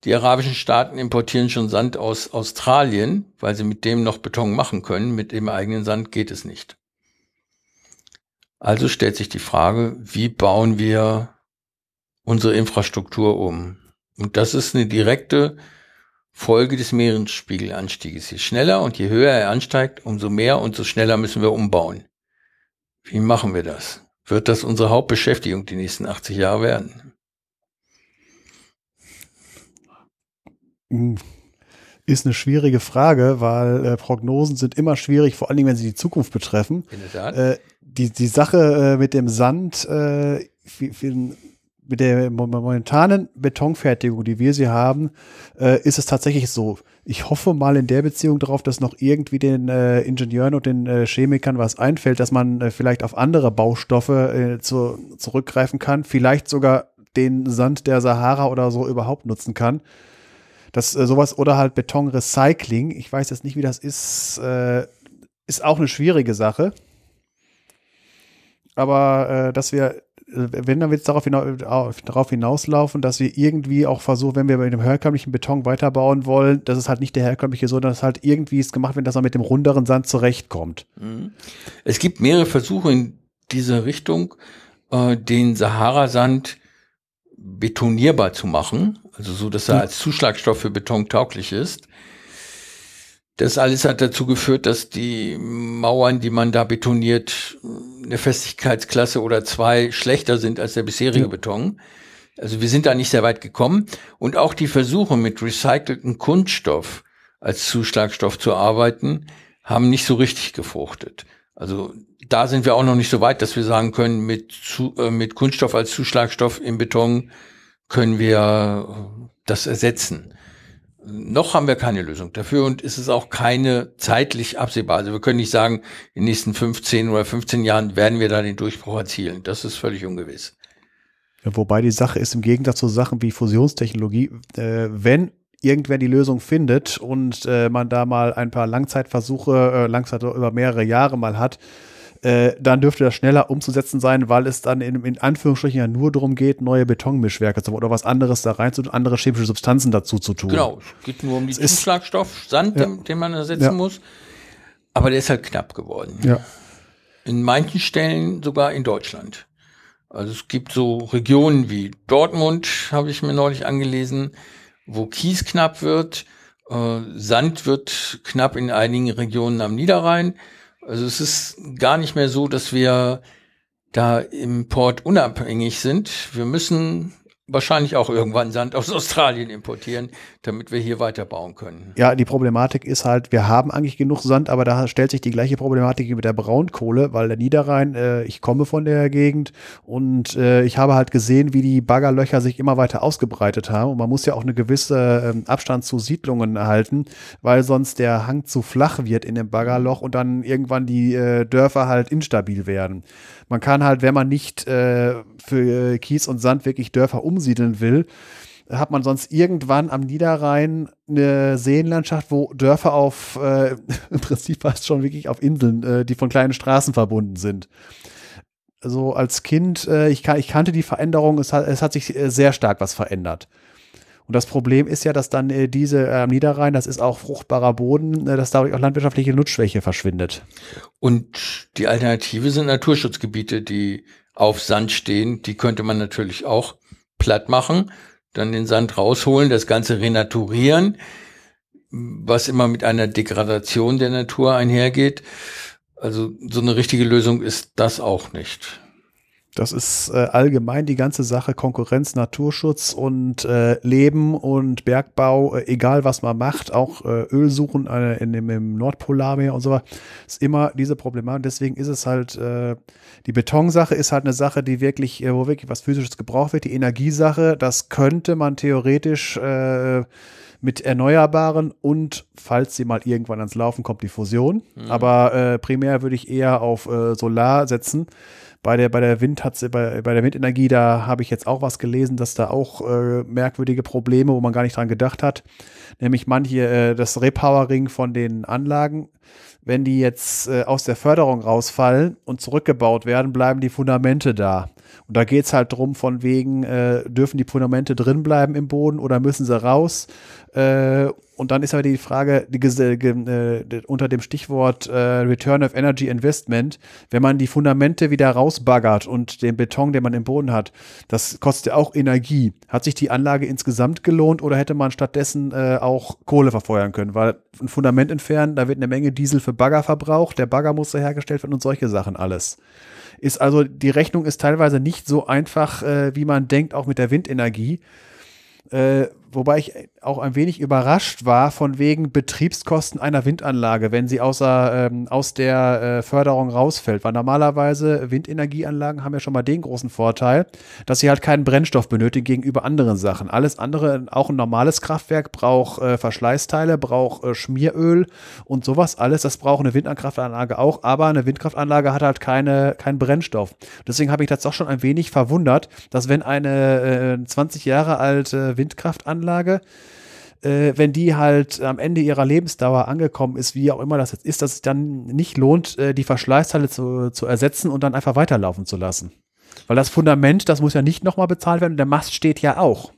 die arabischen Staaten importieren schon Sand aus Australien, weil sie mit dem noch Beton machen können. Mit dem eigenen Sand geht es nicht. Also stellt sich die Frage, wie bauen wir unsere Infrastruktur um? Und das ist eine direkte Folge des Meeresspiegelanstieges. Je schneller und je höher er ansteigt, umso mehr und so schneller müssen wir umbauen. Wie machen wir das? Wird das unsere Hauptbeschäftigung die nächsten 80 Jahre werden? Ist eine schwierige Frage, weil äh, Prognosen sind immer schwierig, vor allem wenn sie die Zukunft betreffen. In der Tat. Äh, die, die Sache äh, mit dem Sand, äh, wie, mit der momentanen Betonfertigung, die wir sie haben, äh, ist es tatsächlich so. Ich hoffe mal in der Beziehung darauf, dass noch irgendwie den äh, Ingenieuren und den äh, Chemikern was einfällt, dass man äh, vielleicht auf andere Baustoffe äh, zu, zurückgreifen kann, vielleicht sogar den Sand der Sahara oder so überhaupt nutzen kann. Das äh, sowas oder halt Betonrecycling. Ich weiß jetzt nicht, wie das ist. Ist auch eine schwierige Sache. Aber dass wir wenn dann wird es darauf, hinaus, darauf hinauslaufen, dass wir irgendwie auch versuchen, wenn wir mit dem herkömmlichen Beton weiterbauen wollen, dass es halt nicht der herkömmliche, sondern dass halt irgendwie es gemacht wird, dass man mit dem runderen Sand zurechtkommt. Mhm. Es gibt mehrere Versuche in diese Richtung, äh, den Sahara-Sand betonierbar zu machen, also so, dass er als Zuschlagstoff für Beton tauglich ist. Das alles hat dazu geführt, dass die Mauern, die man da betoniert, eine Festigkeitsklasse oder zwei schlechter sind als der bisherige ja. Beton. Also wir sind da nicht sehr weit gekommen. Und auch die Versuche mit recycelten Kunststoff als Zuschlagstoff zu arbeiten, haben nicht so richtig gefruchtet. Also da sind wir auch noch nicht so weit, dass wir sagen können, mit, zu, äh, mit Kunststoff als Zuschlagstoff im Beton können wir das ersetzen. Noch haben wir keine Lösung dafür und ist es auch keine zeitlich absehbar. Also wir können nicht sagen, in den nächsten 15 oder 15 Jahren werden wir da den Durchbruch erzielen. Das ist völlig ungewiss. Ja, wobei die Sache ist im Gegensatz zu Sachen wie Fusionstechnologie, äh, wenn irgendwer die Lösung findet und äh, man da mal ein paar Langzeitversuche, äh, Langzeit über mehrere Jahre mal hat, äh, dann dürfte das schneller umzusetzen sein, weil es dann in, in Anführungsstrichen ja nur darum geht, neue Betonmischwerke zu oder was anderes da rein zu tun, andere chemische Substanzen dazu zu tun. Genau, es geht nur um die Zuschlagstoff, Sand, ja. den, den, man ersetzen ja. muss. Aber der ist halt knapp geworden. Ja. In manchen Stellen sogar in Deutschland. Also es gibt so Regionen wie Dortmund, habe ich mir neulich angelesen, wo Kies knapp wird. Äh, Sand wird knapp in einigen Regionen am Niederrhein. Also es ist gar nicht mehr so, dass wir da im Port unabhängig sind. Wir müssen wahrscheinlich auch irgendwann Sand aus Australien importieren, damit wir hier weiterbauen können. Ja, die Problematik ist halt, wir haben eigentlich genug Sand, aber da stellt sich die gleiche Problematik wie mit der Braunkohle, weil der Niederrhein, äh, ich komme von der Gegend und äh, ich habe halt gesehen, wie die Baggerlöcher sich immer weiter ausgebreitet haben und man muss ja auch eine gewisse äh, Abstand zu Siedlungen erhalten, weil sonst der Hang zu flach wird in dem Baggerloch und dann irgendwann die äh, Dörfer halt instabil werden. Man kann halt, wenn man nicht äh, für Kies und Sand wirklich Dörfer umsiedeln will, hat man sonst irgendwann am Niederrhein eine Seenlandschaft, wo Dörfer auf, äh, im Prinzip fast schon wirklich auf Inseln, äh, die von kleinen Straßen verbunden sind. Also als Kind, äh, ich, ich, kannte die Veränderung, es hat, es hat sich äh, sehr stark was verändert. Und das Problem ist ja, dass dann äh, diese äh, am Niederrhein, das ist auch fruchtbarer Boden, äh, dass dadurch auch landwirtschaftliche Nutzschwäche verschwindet. Und die Alternative sind Naturschutzgebiete, die auf Sand stehen. Die könnte man natürlich auch platt machen, dann den Sand rausholen, das Ganze renaturieren, was immer mit einer Degradation der Natur einhergeht. Also so eine richtige Lösung ist das auch nicht. Das ist äh, allgemein die ganze Sache Konkurrenz, Naturschutz und äh, Leben und Bergbau, äh, egal was man macht, auch äh, Öl suchen äh, in dem, im Nordpolarmeer und so weiter, ist immer diese Problematik. Deswegen ist es halt, äh, die Betonsache ist halt eine Sache, die wirklich, äh, wo wirklich was Physisches gebraucht wird. Die Energiesache, das könnte man theoretisch äh, mit Erneuerbaren und falls sie mal irgendwann ans Laufen kommt, die Fusion. Mhm. Aber äh, primär würde ich eher auf äh, Solar setzen bei der, bei der Wind bei, bei der Windenergie, da habe ich jetzt auch was gelesen, dass da auch äh, merkwürdige Probleme, wo man gar nicht dran gedacht hat. Nämlich manche, äh, das Repowering von den Anlagen, wenn die jetzt äh, aus der Förderung rausfallen und zurückgebaut werden, bleiben die Fundamente da. Und da geht es halt drum, von wegen, äh, dürfen die Fundamente drin bleiben im Boden oder müssen sie raus? Äh, und dann ist aber die Frage die, äh, unter dem Stichwort äh, Return of Energy Investment, wenn man die Fundamente wieder rausbaggert und den Beton, den man im Boden hat, das kostet ja auch Energie. Hat sich die Anlage insgesamt gelohnt oder hätte man stattdessen äh, auch Kohle verfeuern können? Weil ein Fundament entfernen, da wird eine Menge Diesel für Bagger verbraucht, der Bagger muss hergestellt werden und solche Sachen alles. Ist also, die Rechnung ist teilweise nicht so einfach, äh, wie man denkt, auch mit der Windenergie. Äh, wobei ich auch ein wenig überrascht war von wegen Betriebskosten einer Windanlage, wenn sie außer, ähm, aus der äh, Förderung rausfällt. Weil normalerweise Windenergieanlagen haben ja schon mal den großen Vorteil, dass sie halt keinen Brennstoff benötigen gegenüber anderen Sachen. Alles andere, auch ein normales Kraftwerk braucht äh, Verschleißteile, braucht äh, Schmieröl und sowas alles. Das braucht eine Windkraftanlage auch, aber eine Windkraftanlage hat halt keine, keinen Brennstoff. Deswegen habe ich das doch schon ein wenig verwundert, dass wenn eine äh, 20 Jahre alte Windkraftanlage äh, wenn die halt am Ende ihrer Lebensdauer angekommen ist, wie auch immer das jetzt ist, dass es dann nicht lohnt, äh, die Verschleißteile zu, zu ersetzen und dann einfach weiterlaufen zu lassen. Weil das Fundament, das muss ja nicht nochmal bezahlt werden, der Mast steht ja auch.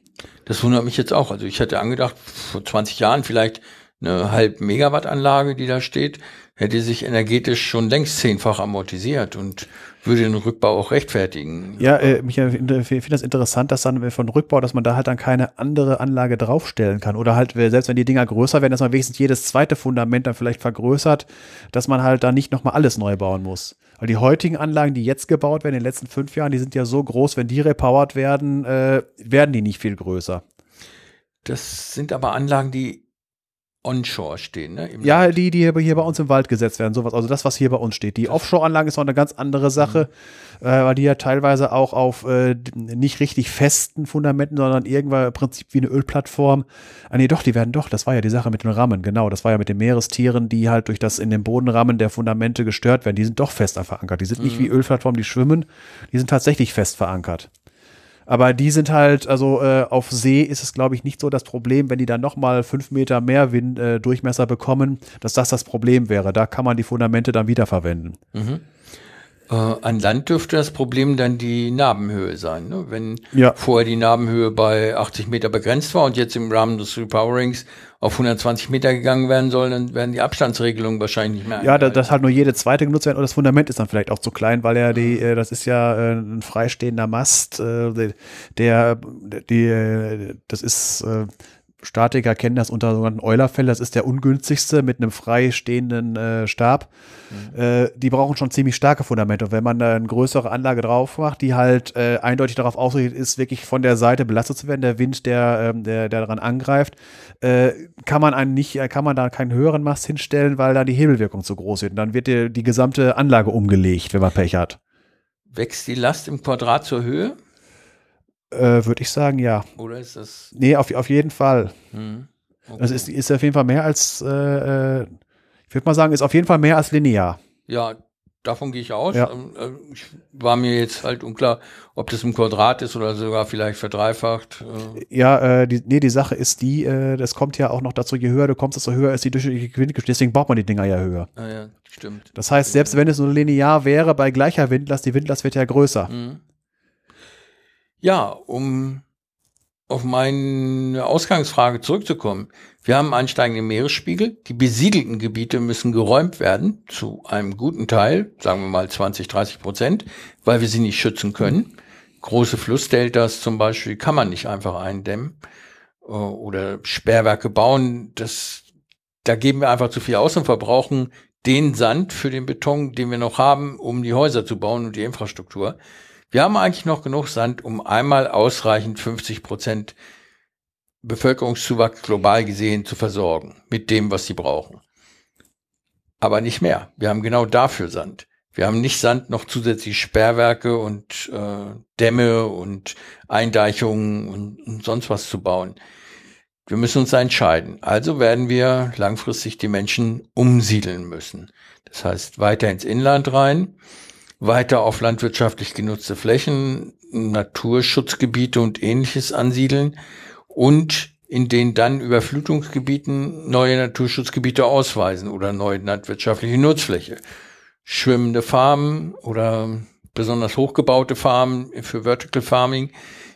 Das wundert mich jetzt auch. Also ich hätte angedacht, vor 20 Jahren vielleicht eine halb Megawatt Anlage, die da steht, hätte sich energetisch schon längst zehnfach amortisiert und würde den Rückbau auch rechtfertigen. Ja, äh, ich finde das interessant, dass dann von Rückbau, dass man da halt dann keine andere Anlage draufstellen kann. Oder halt, selbst wenn die Dinger größer werden, dass man wenigstens jedes zweite Fundament dann vielleicht vergrößert, dass man halt da nicht nochmal alles neu bauen muss. Weil die heutigen Anlagen, die jetzt gebaut werden in den letzten fünf Jahren, die sind ja so groß, wenn die repowert werden, äh, werden die nicht viel größer. Das sind aber Anlagen, die onshore stehen, ne? ja, Land. die, die hier bei uns im Wald gesetzt werden, sowas. Also das, was hier bei uns steht. Die Offshore-Anlagen ist noch eine ganz andere Sache, mhm. äh, weil die ja teilweise auch auf äh, nicht richtig festen Fundamenten, sondern irgendwann im Prinzip wie eine Ölplattform. Ah nee, doch, die werden doch, das war ja die Sache mit den Rammen, genau. Das war ja mit den Meerestieren, die halt durch das in den Bodenrammen der Fundamente gestört werden. Die sind doch fest verankert. Die sind mhm. nicht wie Ölplattformen, die schwimmen, die sind tatsächlich fest verankert. Aber die sind halt, also äh, auf See ist es, glaube ich, nicht so das Problem, wenn die dann nochmal fünf Meter mehr Wind, äh, Durchmesser bekommen, dass das das Problem wäre. Da kann man die Fundamente dann wiederverwenden. Mhm. Äh, an Land dürfte das Problem dann die Narbenhöhe sein. Ne? Wenn ja. vorher die Narbenhöhe bei 80 Meter begrenzt war und jetzt im Rahmen des Repowerings auf 120 Meter gegangen werden soll, dann werden die Abstandsregelungen wahrscheinlich nicht mehr. Ja, da, dass halt nur jede zweite genutzt werden und das Fundament ist dann vielleicht auch zu klein, weil ja die, äh, das ist ja äh, ein freistehender Mast, äh, der, die, das ist Statiker kennen das unter sogenannten Eulerfell, das ist der ungünstigste mit einem freistehenden äh, Stab. Mhm. Äh, die brauchen schon ziemlich starke Fundamente. Und wenn man da eine größere Anlage drauf macht, die halt äh, eindeutig darauf ausgerichtet ist, wirklich von der Seite belastet zu werden, der Wind, der, ähm, der, der daran angreift, äh, kann man einen nicht, kann man da keinen höheren Mast hinstellen, weil da die Hebelwirkung zu groß wird. Und dann wird die, die gesamte Anlage umgelegt, wenn man Pech hat. Wächst die Last im Quadrat zur Höhe? Äh, Würde ich sagen, ja. Oder ist das? Nee, auf, auf jeden Fall. Hm. Okay. Also ist, ist auf jeden Fall mehr als, äh, äh ich würde mal sagen, ist auf jeden Fall mehr als linear. Ja, davon gehe ich aus. Ja. Ähm, äh, ich war mir jetzt halt unklar, ob das im Quadrat ist oder sogar vielleicht verdreifacht. Äh. Ja, äh, die, nee, die Sache ist die, äh, das kommt ja auch noch dazu, je höher du kommst, desto höher ist die durchschnittliche Geschwindigkeit. Deswegen braucht man die Dinger ja höher. Ah, ja, stimmt. Das heißt, selbst wenn es nur linear wäre, bei gleicher Windlast, die Windlast wird ja größer. Mhm. Ja, um auf meine Ausgangsfrage zurückzukommen. Wir haben ansteigenden Meeresspiegel. Die besiedelten Gebiete müssen geräumt werden, zu einem guten Teil, sagen wir mal 20, 30 Prozent, weil wir sie nicht schützen können. Große Flussdeltas zum Beispiel kann man nicht einfach eindämmen äh, oder Sperrwerke bauen. Das, da geben wir einfach zu viel aus und verbrauchen den Sand für den Beton, den wir noch haben, um die Häuser zu bauen und die Infrastruktur. Wir haben eigentlich noch genug Sand, um einmal ausreichend 50 Prozent Bevölkerungszuwachs global gesehen zu versorgen mit dem, was sie brauchen. Aber nicht mehr. Wir haben genau dafür Sand. Wir haben nicht Sand, noch zusätzlich Sperrwerke und äh, Dämme und Eindeichungen und, und sonst was zu bauen. Wir müssen uns entscheiden. Also werden wir langfristig die Menschen umsiedeln müssen. Das heißt, weiter ins Inland rein weiter auf landwirtschaftlich genutzte Flächen, Naturschutzgebiete und ähnliches ansiedeln und in den dann Überflutungsgebieten neue Naturschutzgebiete ausweisen oder neue landwirtschaftliche Nutzfläche. Schwimmende Farmen oder besonders hochgebaute Farmen für Vertical Farming.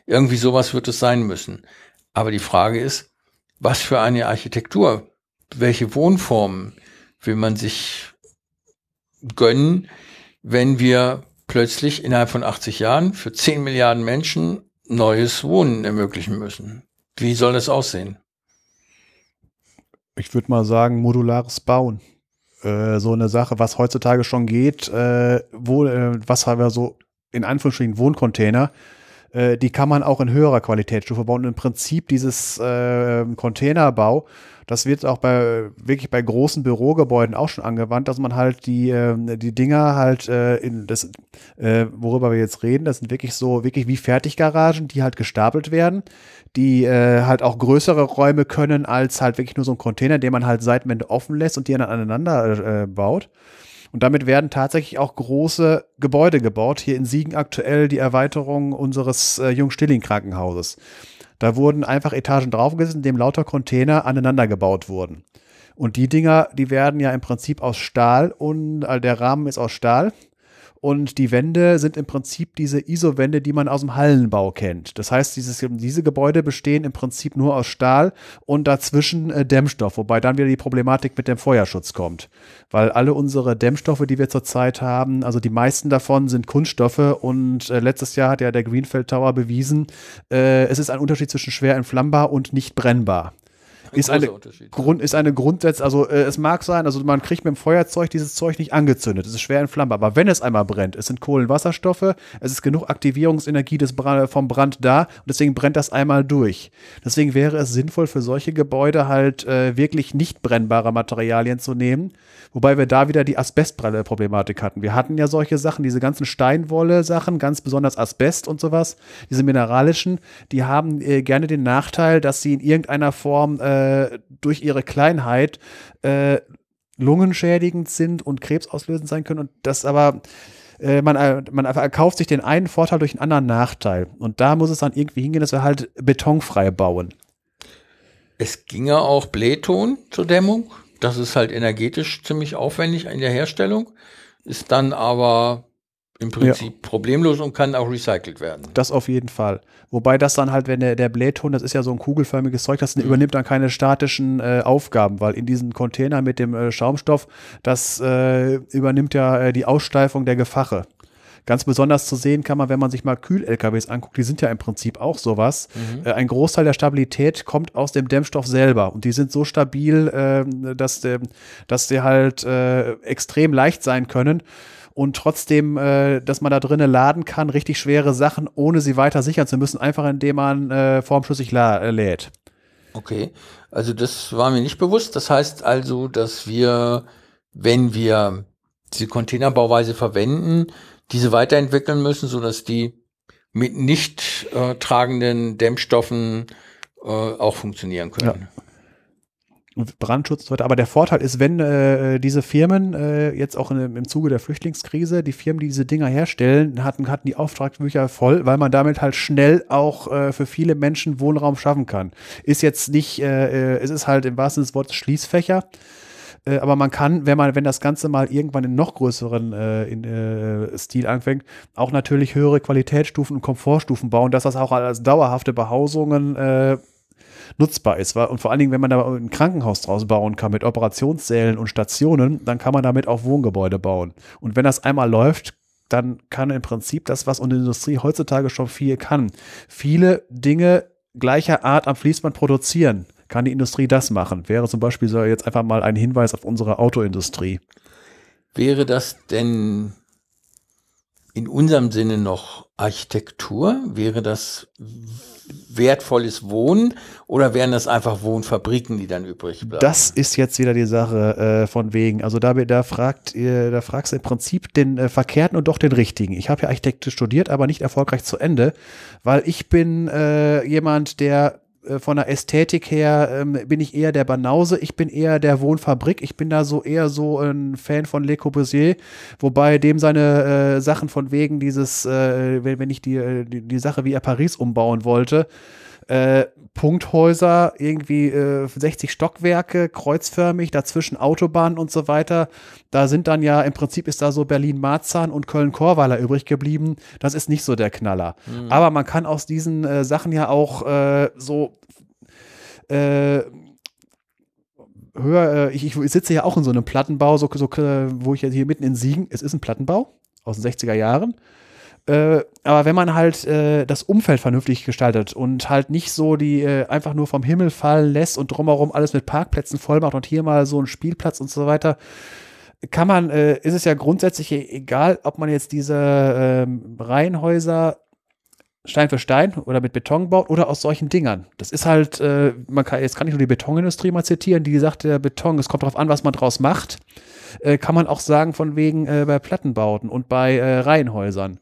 Irgendwie sowas wird es sein müssen. Aber die Frage ist, was für eine Architektur, welche Wohnformen will man sich gönnen, wenn wir plötzlich innerhalb von 80 Jahren für 10 Milliarden Menschen neues Wohnen ermöglichen müssen. Wie soll das aussehen? Ich würde mal sagen, modulares Bauen. Äh, so eine Sache, was heutzutage schon geht, äh, wo, äh, was haben wir so in Anführungsstrichen Wohncontainer, äh, die kann man auch in höherer Qualitätsstufe bauen. Und im Prinzip dieses äh, Containerbau, das wird auch bei wirklich bei großen Bürogebäuden auch schon angewandt, dass man halt die, äh, die Dinger halt äh, in das, äh, worüber wir jetzt reden, das sind wirklich so, wirklich wie Fertiggaragen, die halt gestapelt werden, die äh, halt auch größere Räume können als halt wirklich nur so ein Container, den man halt Seitenwände offen lässt und die dann aneinander äh, baut. Und damit werden tatsächlich auch große Gebäude gebaut. Hier in Siegen aktuell die Erweiterung unseres äh, Jung-Stilling-Krankenhauses. Da wurden einfach Etagen draufgesetzt, in dem lauter Container aneinander gebaut wurden. Und die Dinger, die werden ja im Prinzip aus Stahl und also der Rahmen ist aus Stahl und die Wände sind im Prinzip diese ISO-Wände, die man aus dem Hallenbau kennt. Das heißt, dieses, diese Gebäude bestehen im Prinzip nur aus Stahl und dazwischen äh, Dämmstoff, wobei dann wieder die Problematik mit dem Feuerschutz kommt. Weil alle unsere Dämmstoffe, die wir zurzeit haben, also die meisten davon sind Kunststoffe und äh, letztes Jahr hat ja der Greenfield Tower bewiesen, äh, es ist ein Unterschied zwischen schwer entflammbar und nicht brennbar ist eine, Grund, ist eine Grundsatz, also äh, es mag sein, also man kriegt mit dem Feuerzeug dieses Zeug nicht angezündet, es ist schwer entflammbar, aber wenn es einmal brennt, es sind Kohlenwasserstoffe, es ist genug Aktivierungsenergie des Brand, vom Brand da und deswegen brennt das einmal durch. Deswegen wäre es sinnvoll für solche Gebäude halt äh, wirklich nicht brennbare Materialien zu nehmen, wobei wir da wieder die Asbestproblematik hatten. Wir hatten ja solche Sachen, diese ganzen Steinwolle-Sachen, ganz besonders Asbest und sowas, diese mineralischen, die haben äh, gerne den Nachteil, dass sie in irgendeiner Form äh, äh, durch ihre Kleinheit äh, lungenschädigend sind und krebsauslösend sein können und das aber äh, man, äh, man erkauft sich den einen Vorteil durch einen anderen Nachteil. Und da muss es dann irgendwie hingehen, dass wir halt betonfrei bauen. Es ginge auch Blähton zur Dämmung. Das ist halt energetisch ziemlich aufwendig in der Herstellung, ist dann aber im Prinzip ja. problemlos und kann auch recycelt werden. Das auf jeden Fall. Wobei das dann halt, wenn der, der Blähton, das ist ja so ein kugelförmiges Zeug, das mhm. übernimmt dann keine statischen äh, Aufgaben, weil in diesem Container mit dem äh, Schaumstoff, das äh, übernimmt ja äh, die Aussteifung der Gefache. Ganz besonders zu sehen kann man, wenn man sich mal Kühl-LKWs anguckt, die sind ja im Prinzip auch sowas. Mhm. Äh, ein Großteil der Stabilität kommt aus dem Dämmstoff selber und die sind so stabil, äh, dass, dass die halt äh, extrem leicht sein können und trotzdem, äh, dass man da drinnen laden kann, richtig schwere Sachen, ohne sie weiter sichern zu müssen, einfach indem man äh, formschlüssig äh, lädt. Okay, also das war mir nicht bewusst. Das heißt also, dass wir, wenn wir diese Containerbauweise verwenden, diese weiterentwickeln müssen, so dass die mit nicht äh, tragenden Dämmstoffen äh, auch funktionieren können. Ja. Brandschutz und so weiter. Aber der Vorteil ist, wenn äh, diese Firmen äh, jetzt auch in, im Zuge der Flüchtlingskrise, die Firmen, die diese Dinger herstellen, hatten, hatten die Auftragsbücher voll, weil man damit halt schnell auch äh, für viele Menschen Wohnraum schaffen kann. Ist jetzt nicht, äh, äh es ist halt im wahrsten Sinne des Wortes Schließfächer. Äh, aber man kann, wenn man, wenn das Ganze mal irgendwann in noch größeren äh, in, äh, Stil anfängt, auch natürlich höhere Qualitätsstufen und Komfortstufen bauen, dass das auch als dauerhafte Behausungen äh, nutzbar ist. Und vor allen Dingen, wenn man da ein Krankenhaus draus bauen kann mit Operationssälen und Stationen, dann kann man damit auch Wohngebäude bauen. Und wenn das einmal läuft, dann kann im Prinzip das, was unsere Industrie heutzutage schon viel kann, viele Dinge gleicher Art am Fließband produzieren. Kann die Industrie das machen? Wäre zum Beispiel so jetzt einfach mal ein Hinweis auf unsere Autoindustrie. Wäre das denn in unserem Sinne noch Architektur? Wäre das wertvolles Wohnen oder wären das einfach Wohnfabriken, die dann übrig bleiben? Das ist jetzt wieder die Sache äh, von wegen. Also da, da fragt, äh, da fragst du im Prinzip den äh, Verkehrten und doch den Richtigen. Ich habe ja Architektur studiert, aber nicht erfolgreich zu Ende, weil ich bin äh, jemand, der von der Ästhetik her ähm, bin ich eher der Banause, ich bin eher der Wohnfabrik, ich bin da so eher so ein Fan von Le Corbusier, wobei dem seine äh, Sachen von wegen dieses, äh, wenn, wenn ich die, äh, die, die Sache, wie er Paris umbauen wollte, äh, Punkthäuser, irgendwie äh, 60 Stockwerke, kreuzförmig, dazwischen Autobahnen und so weiter. Da sind dann ja, im Prinzip ist da so Berlin-Marzahn und Köln-Korweiler übrig geblieben. Das ist nicht so der Knaller. Mhm. Aber man kann aus diesen äh, Sachen ja auch äh, so äh, höher, äh, ich, ich, sitze ja auch in so einem Plattenbau, so, so, wo ich jetzt hier mitten in Siegen, es ist ein Plattenbau aus den 60er Jahren. Äh, aber wenn man halt äh, das Umfeld vernünftig gestaltet und halt nicht so die äh, einfach nur vom Himmel fallen lässt und drumherum alles mit Parkplätzen voll macht und hier mal so ein Spielplatz und so weiter, kann man, äh, ist es ja grundsätzlich e-, egal, ob man jetzt diese ähm, Reihenhäuser Stein für Stein oder mit Beton baut oder aus solchen Dingern. Das ist halt, äh, man kann, jetzt kann ich nur die Betonindustrie mal zitieren, die sagt, der Beton, es kommt darauf an, was man draus macht. Äh, kann man auch sagen, von wegen äh, bei Plattenbauten und bei äh, Reihenhäusern.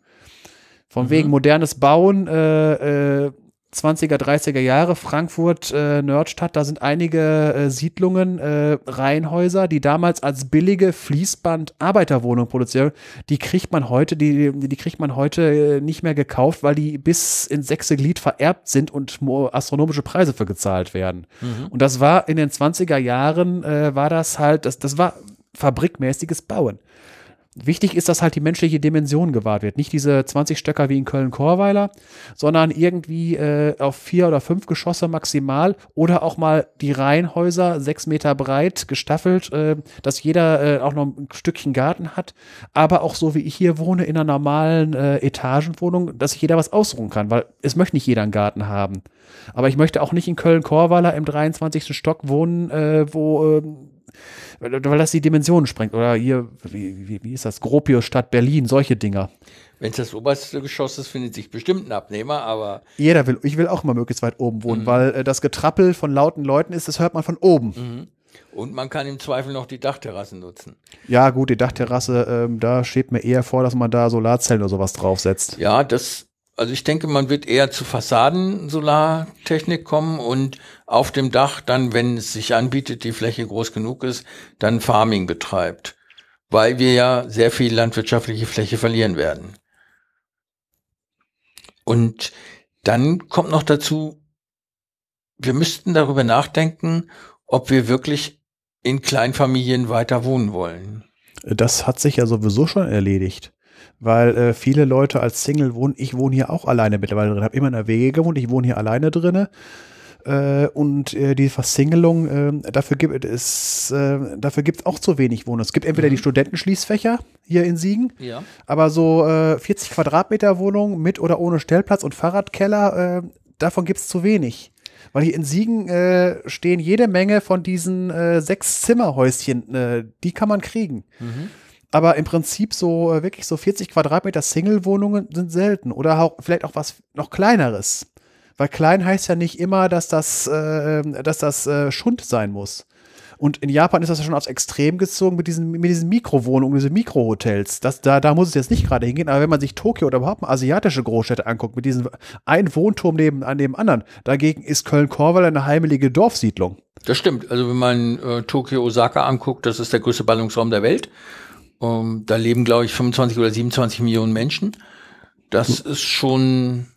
Von mhm. wegen modernes Bauen, äh, äh, 20er, 30er Jahre, Frankfurt, äh, Nordstadt, da sind einige äh, Siedlungen, äh, Reihenhäuser, die damals als billige Fließband-Arbeiterwohnung produziert die kriegt man heute, die, die kriegt man heute äh, nicht mehr gekauft, weil die bis ins sechste Glied vererbt sind und astronomische Preise für gezahlt werden. Mhm. Und das war in den 20er Jahren, äh, war das halt, das, das war fabrikmäßiges Bauen. Wichtig ist, dass halt die menschliche Dimension gewahrt wird. Nicht diese 20 Stöcker wie in Köln-Korweiler, sondern irgendwie äh, auf vier oder fünf Geschosse maximal oder auch mal die Reihenhäuser sechs Meter breit gestaffelt, äh, dass jeder äh, auch noch ein Stückchen Garten hat, aber auch so wie ich hier wohne in einer normalen äh, Etagenwohnung, dass sich jeder was ausruhen kann, weil es möchte nicht jeder einen Garten haben. Aber ich möchte auch nicht in Köln-Korweiler im 23. Stock wohnen, äh, wo äh, weil, weil das die Dimensionen sprengt. Oder hier, wie, wie, wie ist das? Gropius Stadt Berlin, solche Dinger. Wenn es das oberste Geschoss ist, findet sich bestimmt ein Abnehmer, aber. Jeder will, ich will auch mal möglichst weit oben wohnen, mhm. weil äh, das Getrappel von lauten Leuten ist, das hört man von oben. Mhm. Und man kann im Zweifel noch die Dachterrassen nutzen. Ja, gut, die Dachterrasse, ähm, da steht mir eher vor, dass man da Solarzellen oder sowas draufsetzt. Ja, das also ich denke, man wird eher zu Fassaden-Solartechnik kommen und auf dem Dach dann, wenn es sich anbietet, die Fläche groß genug ist, dann Farming betreibt. Weil wir ja sehr viel landwirtschaftliche Fläche verlieren werden. Und dann kommt noch dazu, wir müssten darüber nachdenken, ob wir wirklich in Kleinfamilien weiter wohnen wollen. Das hat sich ja sowieso schon erledigt weil äh, viele Leute als Single wohnen. Ich wohne hier auch alleine mittlerweile drin, habe immer in der Wege gewohnt, ich wohne hier alleine drin. Äh, und äh, die Versingelung, äh, dafür gibt es äh, dafür gibt es auch zu wenig Wohnungen. Es gibt entweder mhm. die Studentenschließfächer hier in Siegen, ja. aber so 40 äh, Quadratmeter Wohnung mit oder ohne Stellplatz und Fahrradkeller, äh, davon gibt es zu wenig. Weil hier in Siegen stehen jede Menge von diesen sechs Zimmerhäuschen, die kann man kriegen. Mhm. Aber im Prinzip so äh, wirklich so 40 Quadratmeter Single-Wohnungen sind selten oder auch, vielleicht auch was noch kleineres. Weil klein heißt ja nicht immer, dass das, äh, dass das äh, Schund sein muss. Und in Japan ist das ja schon aufs Extrem gezogen mit diesen, mit diesen Mikrowohnungen, diese Mikrohotels. Das, da, da muss es jetzt nicht gerade hingehen, aber wenn man sich Tokio oder überhaupt mal asiatische Großstädte anguckt, mit diesem einen Wohnturm neben, an dem anderen, dagegen ist Köln-Korweiler eine heimelige Dorfsiedlung. Das stimmt. Also wenn man äh, Tokio, Osaka anguckt, das ist der größte Ballungsraum der Welt. Um, ähm, da leben, glaube ich, 25 oder 27 Millionen Menschen. Das ist schon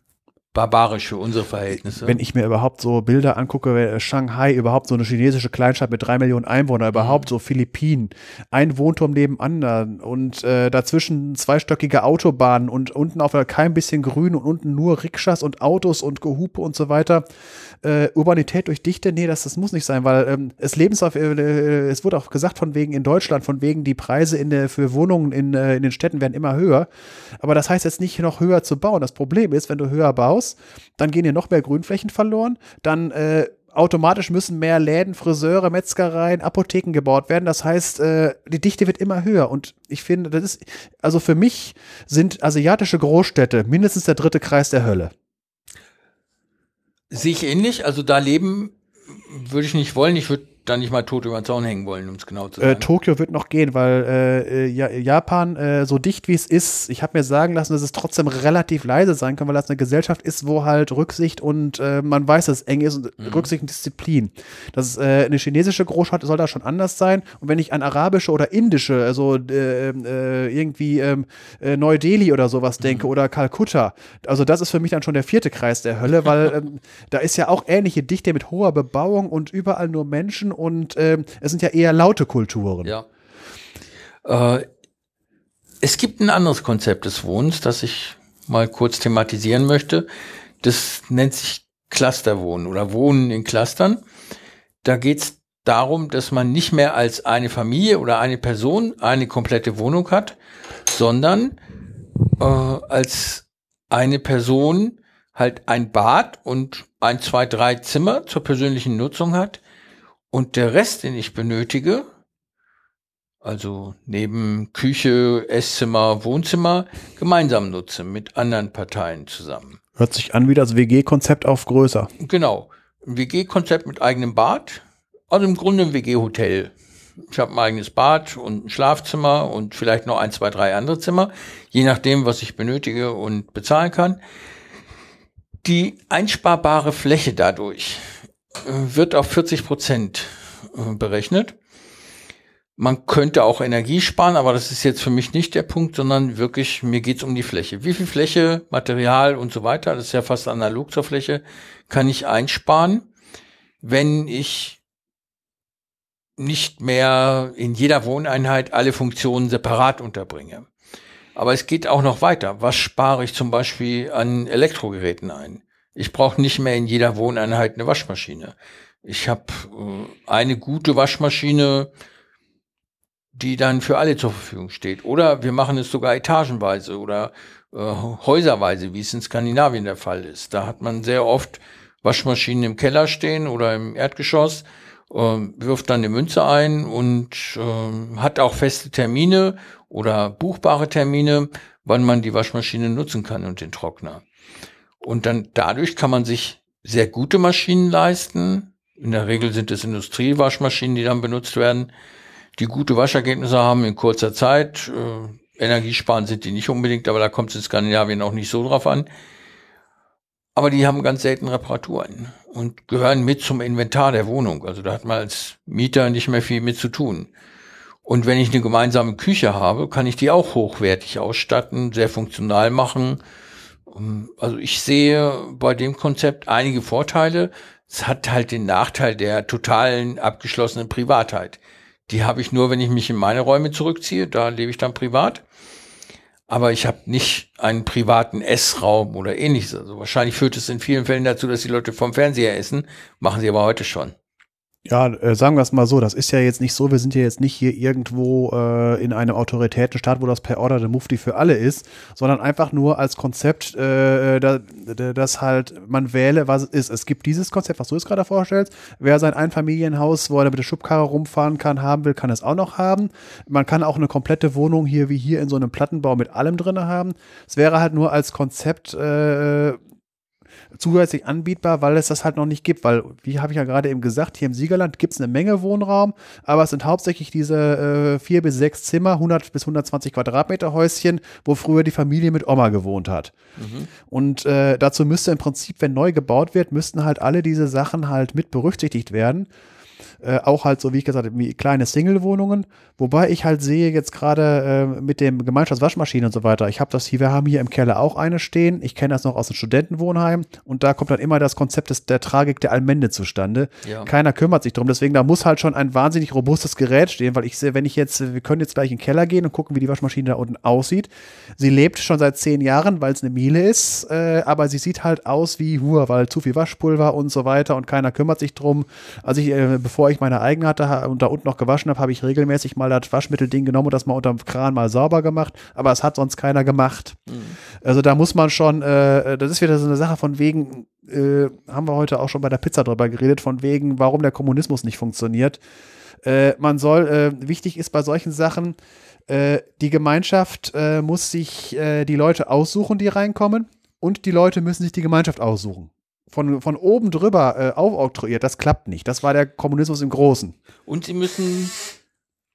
barbarisch für unsere Verhältnisse. Wenn ich mir überhaupt so Bilder angucke, Shanghai, überhaupt so eine chinesische Kleinstadt mit drei Millionen Einwohnern, überhaupt mhm. so Philippinen, ein Wohnturm neben anderen und äh, dazwischen zweistöckige Autobahnen und unten auf kein bisschen Grün und unten nur Rikschas und Autos und Gehupe und so weiter äh, Urbanität durch Dichte, nee, das, das muss nicht sein, weil ähm, es Lebensauf, äh, äh, es wurde auch gesagt von wegen in Deutschland, von wegen die Preise in der, für Wohnungen in, äh, in den Städten werden immer höher. Aber das heißt jetzt nicht noch höher zu bauen. Das Problem ist, wenn du höher baust, dann gehen dir noch mehr Grünflächen verloren, dann äh, automatisch müssen mehr Läden, Friseure, Metzgereien, Apotheken gebaut werden. Das heißt, äh, die Dichte wird immer höher. Und ich finde, das ist, also für mich sind asiatische Großstädte mindestens der dritte Kreis der Hölle. Sehe ich ähnlich. Also da leben würde ich nicht wollen. Ich würde da nicht mal tot über den Zaun hängen wollen, um es genau zu äh, sagen. Äh, Tokio wird noch gehen, weil äh, äh Japan, äh, so dicht wie es ist, ich habe mir sagen lassen, dass es trotzdem relativ leise sein kann, weil das eine Gesellschaft ist, wo halt Rücksicht und äh, man weiß, dass es eng ist und mhm. Rücksicht und Disziplin. Das ist eine chinesische Großstadt soll da schon anders sein. Und wenn ich an arabische oder indische, also irgendwie ähm, Neu-Delhi oder sowas mhm. denke oder Kalkutta, also das ist für mich dann schon der vierte Kreis der Hölle, weil ähm, da ist ja auch ähnliche Dichte mit hoher Bebauung und überall nur Menschen und äh, es sind ja eher laute Kulturen. Ja. Äh, es gibt ein anderes Konzept des Wohnens, das ich mal kurz thematisieren möchte. Das nennt sich Clusterwohnen oder Wohnen in Clustern. Da geht es darum, dass man nicht mehr als eine Familie oder eine Person eine komplette Wohnung hat, sondern äh, als eine Person halt ein Bad und ein, zwei, drei Zimmer zur persönlichen Nutzung hat und der Rest, den ich benötige, also neben Küche, Esszimmer, Wohnzimmer, gemeinsam nutze mit anderen Parteien zusammen. Hört sich an wie das WG-Konzept auf größer. Genau. Ein WG-Konzept mit eigenem Bad. Also im Grunde ein WG-Hotel. Ich habe ein eigenes Bad und ein Schlafzimmer und vielleicht noch ein, zwei, drei andere Zimmer, je nachdem, was ich benötige und bezahlen kann. Die einsparbare Fläche dadurch wird auf 40 Prozent äh, berechnet. Man könnte auch Energie sparen, aber das ist jetzt für mich nicht der Punkt, sondern wirklich, mir geht's um die Fläche. Wie viel Fläche, Material und so weiter, das ist ja fast analog zur Fläche, kann ich einsparen, wenn ich nicht mehr in jeder Wohneinheit alle Funktionen separat unterbringe. Aber es geht auch noch weiter. Was spare ich zum Beispiel an Elektrogeräten ein? Ich brauche nicht mehr in jeder Wohneinheit eine Waschmaschine. Ich habe äh, eine gute Waschmaschine, die dann für alle zur Verfügung steht. Oder wir machen es sogar etagenweise oder äh, häuserweise, wie es in Skandinavien der Fall ist. Da hat man sehr oft Waschmaschinen im Keller stehen oder im Erdgeschoss, äh, wirft dann eine Münze ein und äh, hat auch feste Termine oder buchbare Termine, wann man die Waschmaschine nutzen kann und den Trockner. Und dann dadurch kann man sich sehr gute Maschinen leisten. In der Regel sind es Industriewaschmaschinen, die dann benutzt werden die gute Waschergebnisse haben in kurzer Zeit. Äh, Energiesparen sind die nicht unbedingt, aber da kommt es in Skandinavien auch nicht so drauf an. Aber die haben ganz selten Reparaturen und gehören mit zum Inventar der Wohnung. Also da hat man als Mieter nicht mehr viel mit zu tun. Und wenn ich eine gemeinsame Küche habe, kann ich die auch hochwertig ausstatten, sehr funktional machen. Ähm, also ich sehe bei dem Konzept einige Vorteile. Es hat halt den Nachteil der totalen abgeschlossenen Privatheit. Die habe ich nur, wenn ich mich in meine Räume zurückziehe. Da lebe ich dann privat. Aber ich habe nicht einen privaten Essraum oder ähnliches. Also wahrscheinlich führt es in vielen Fällen dazu, dass die Leute vom Fernseher essen. Machen sie aber heute schon. Ja, äh, sagen wir es mal so, das ist ja jetzt nicht so, wir sind ja jetzt nicht hier irgendwo äh, in einem Autoritätenstaat, wo das per Order der Mufti für alle ist, sondern einfach nur als Konzept, äh, da, dass halt man wähle, was es ist. Es gibt dieses Konzept, was du jetzt gerade vorstellst. Wer sein Einfamilienhaus, wo er mit der Schubkarre rumfahren kann, haben will, kann es auch noch haben. Man kann auch eine komplette Wohnung hier wie hier in so einem Plattenbau mit allem drin haben. Es wäre halt nur als Konzept äh, zusätzlich anbietbar, weil es das halt noch nicht gibt. Weil, wie habe ich ja gerade eben gesagt, hier im Siegerland gibt es eine Menge Wohnraum, aber es sind hauptsächlich diese äh, vier bis sechs Zimmer, 100 bis 120 Quadratmeter Häuschen, wo früher die Familie mit Oma gewohnt hat. Mhm. Und äh, dazu müsste im Prinzip, wenn neu gebaut wird, müssten halt alle diese Sachen halt mit berücksichtigt werden. Äh, auch halt so, wie ich gesagt habe, wie kleine Single-Wohnungen. Wobei ich halt sehe jetzt gerade äh, mit dem Gemeinschaftswaschmaschinen und so weiter. Ich habe das hier, wir haben hier im Keller auch eine stehen. Ich kenne das noch aus dem Studentenwohnheim. Und da kommt dann immer das Konzept des, der Tragik der Allmende zustande. Ja. Keiner kümmert sich drum. Deswegen, da muss halt schon ein wahnsinnig robustes Gerät stehen, weil ich sehe, wenn ich jetzt, wir können jetzt gleich in den Keller gehen und gucken, wie die Waschmaschine da unten aussieht. Sie lebt schon seit zehn Jahren, weil es eine Miele ist, äh, aber sie sieht halt aus wie Hur, weil zu viel Waschpulver und so weiter und keiner kümmert sich drum. Also ich, äh, bevor ich meine eigene hatte und da unten noch gewaschen habe, habe ich regelmäßig mal das Waschmittelding genommen und das mal unterm Kran mal sauber gemacht, aber es hat sonst keiner gemacht. Mhm. Also da muss man schon, äh, das ist wieder so eine Sache von wegen, äh, haben wir heute auch schon bei der Pizza drüber geredet, von wegen, warum der Kommunismus nicht funktioniert. Äh, man soll, äh, wichtig ist bei solchen Sachen, äh, die Gemeinschaft äh, muss sich die Leute aussuchen, die reinkommen und die Leute müssen sich die Gemeinschaft aussuchen von, von oben drüber äh, aufoktroyiert, das klappt nicht. Das war der Kommunismus im Großen. Und sie müssen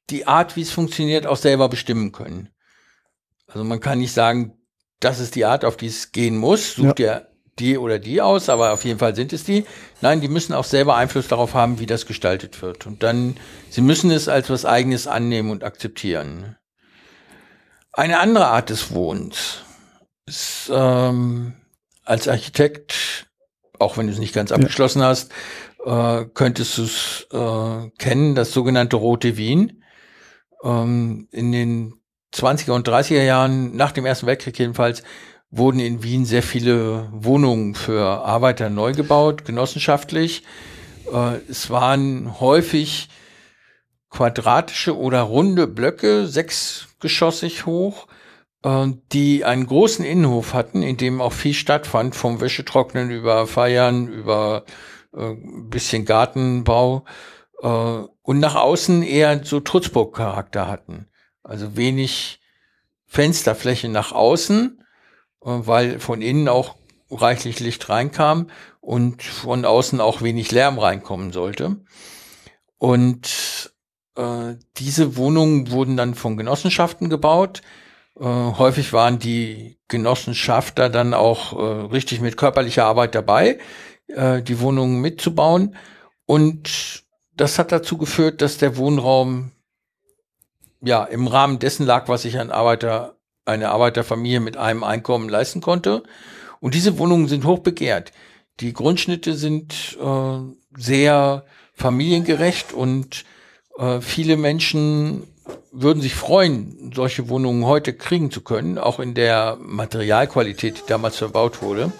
die Art, wie es funktioniert, auch selber bestimmen können. Also man kann nicht sagen, das ist die Art, auf die es gehen muss. Sucht ja. ihr die oder die aus, aber auf jeden Fall sind es die. Nein, die müssen auch selber Einfluss darauf haben, wie das gestaltet wird. Und dann, sie müssen es als was Eigenes annehmen und akzeptieren. Eine andere Art des Wohnens ist ähm, als Architekt auch wenn du es nicht ganz abgeschlossen ja. hast, äh, könntest du es äh, kennen, das sogenannte Rote Wien. Ähm, in den 20er und 30er Jahren, nach dem Ersten Weltkrieg jedenfalls, wurden in Wien sehr viele Wohnungen für Arbeiter neu gebaut, genossenschaftlich. Äh, es waren häufig quadratische oder runde Blöcke, sechsgeschossig hoch, die einen großen Innenhof hatten, in dem auch viel stattfand, vom Wäschetrocknen über Feiern, über äh, bisschen Gartenbau. äh, und nach außen eher so Trutzburg-Charakter hatten. Also wenig Fensterfläche nach außen, äh, weil von innen auch reichlich Licht reinkam und von außen auch wenig Lärm reinkommen sollte. Und äh, diese Wohnungen wurden dann von Genossenschaften gebaut. Äh, häufig waren die Genossenschafter dann auch äh, richtig mit körperlicher Arbeit dabei, äh, die Wohnungen mitzubauen. Und das hat dazu geführt, dass der Wohnraum ja im Rahmen dessen lag, was sich ein Arbeiter, eine Arbeiterfamilie mit einem Einkommen leisten konnte. Und diese Wohnungen sind hoch begehrt. Die Grundschnitte sind äh, sehr familiengerecht und äh, viele Menschen würden sich freuen, solche Wohnungen heute kriegen zu können, auch in der Materialqualität, die damals verbaut wurde.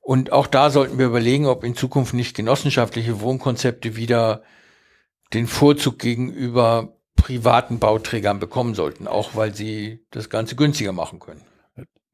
Und auch da sollten wir überlegen, ob in Zukunft nicht genossenschaftliche Wohnkonzepte wieder den Vorzug gegenüber privaten Bauträgern bekommen sollten, auch weil sie das Ganze günstiger machen können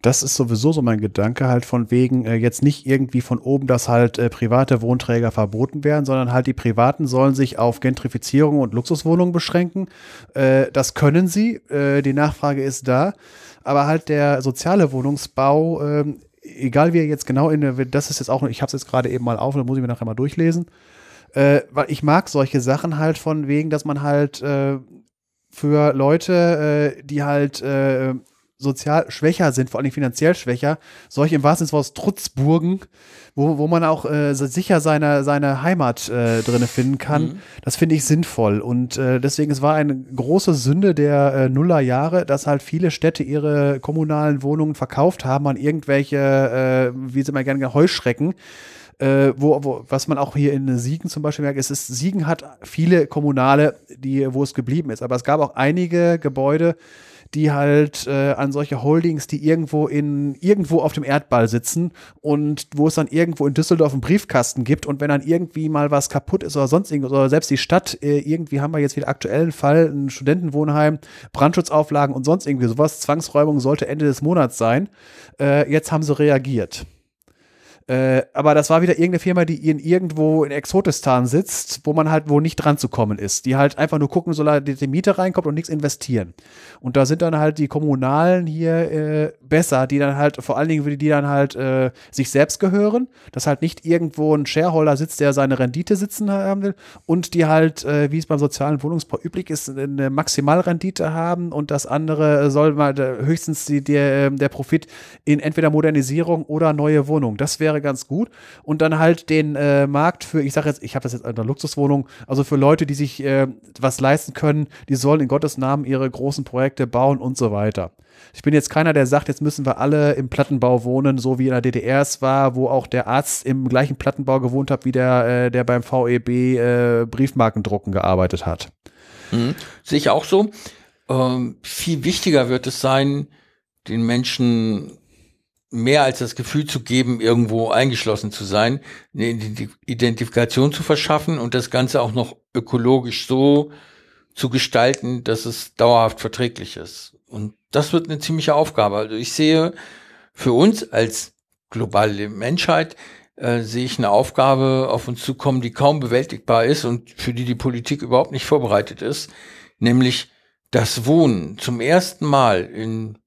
das ist sowieso so mein Gedanke halt von wegen äh, jetzt nicht irgendwie von oben, dass halt äh, private Wohnträger verboten werden, sondern halt die Privaten sollen sich auf Gentrifizierung und Luxuswohnungen beschränken. Äh, das können sie, äh, die Nachfrage ist da, aber halt der soziale Wohnungsbau, ähm, egal wie er jetzt genau in der, das ist jetzt auch, ich habe es jetzt gerade eben mal auf, da muss ich mir nachher mal durchlesen, äh, weil ich mag solche Sachen halt von wegen, dass man halt äh, für Leute, die halt sozial schwächer sind, vor allem finanziell schwächer, solche im wahrsten Sinne des Trutzburgen, wo, wo man auch äh, sicher seine, seine Heimat äh, drinne finden kann, mhm. das finde ich sinnvoll. Und äh, deswegen, es war eine große Sünde der äh, Nullerjahre, dass halt viele Städte ihre kommunalen Wohnungen verkauft haben an irgendwelche, äh, wie sie mal gerne Heuschrecken. Äh, wo, wo, was man auch hier in Siegen zum Beispiel merkt, ist, ist, Siegen hat viele kommunale, die, wo es geblieben ist. Aber es gab auch einige Gebäude, die halt äh, an solche Holdings, die irgendwo in irgendwo auf dem Erdball sitzen und wo es dann irgendwo in Düsseldorf einen Briefkasten gibt und wenn dann irgendwie mal was kaputt ist oder sonst irgendwas oder selbst die Stadt, äh, irgendwie haben wir jetzt wieder aktuellen Fall, ein Studentenwohnheim, Brandschutzauflagen und sonst irgendwie sowas, Zwangsräumung sollte Ende des Monats sein. Äh, jetzt haben sie reagiert. Äh, aber das war wieder irgendeine Firma, die in irgendwo in Exotistan sitzt, wo man halt wo nicht dran zu kommen ist. Die halt einfach nur gucken, solange die, Miete reinkommt und nichts investieren. Und da sind dann halt die Kommunalen hier äh, besser, die dann halt, vor allen Dingen, die dann halt äh, sich selbst gehören, dass halt nicht irgendwo ein Shareholder sitzt, der seine Rendite sitzen haben will und die halt, äh, wie es beim sozialen Wohnungsbau üblich ist, eine Maximalrendite haben und das andere soll mal höchstens die, der, der Profit in entweder Modernisierung oder neue Wohnung. Das wäre ganz gut. Und dann halt den äh, Markt für, ich sage jetzt, ich habe das jetzt in Luxuswohnung, also für Leute, die sich äh, was leisten können, die sollen in Gottes Namen ihre großen Projekte bauen und so weiter. Ich bin jetzt keiner, der sagt, jetzt müssen wir alle im Plattenbau wohnen, so wie in der DDR es war, wo auch der Arzt im gleichen Plattenbau gewohnt hat, wie der, äh, der beim VEB äh, Briefmarkendrucken gearbeitet hat. Mhm. Sehe ich auch so. Ähm, viel wichtiger wird es sein, den Menschen mehr als das Gefühl zu geben, irgendwo eingeschlossen zu sein, eine Identifikation zu verschaffen und das Ganze auch noch ökologisch so zu gestalten, dass es dauerhaft verträglich ist. Und das wird eine ziemliche Aufgabe. Also ich sehe für uns als globale Menschheit, äh, sehe ich eine Aufgabe auf uns zukommen, die kaum bewältigbar ist und für die die Politik überhaupt nicht vorbereitet ist, nämlich das Wohnen zum ersten Mal in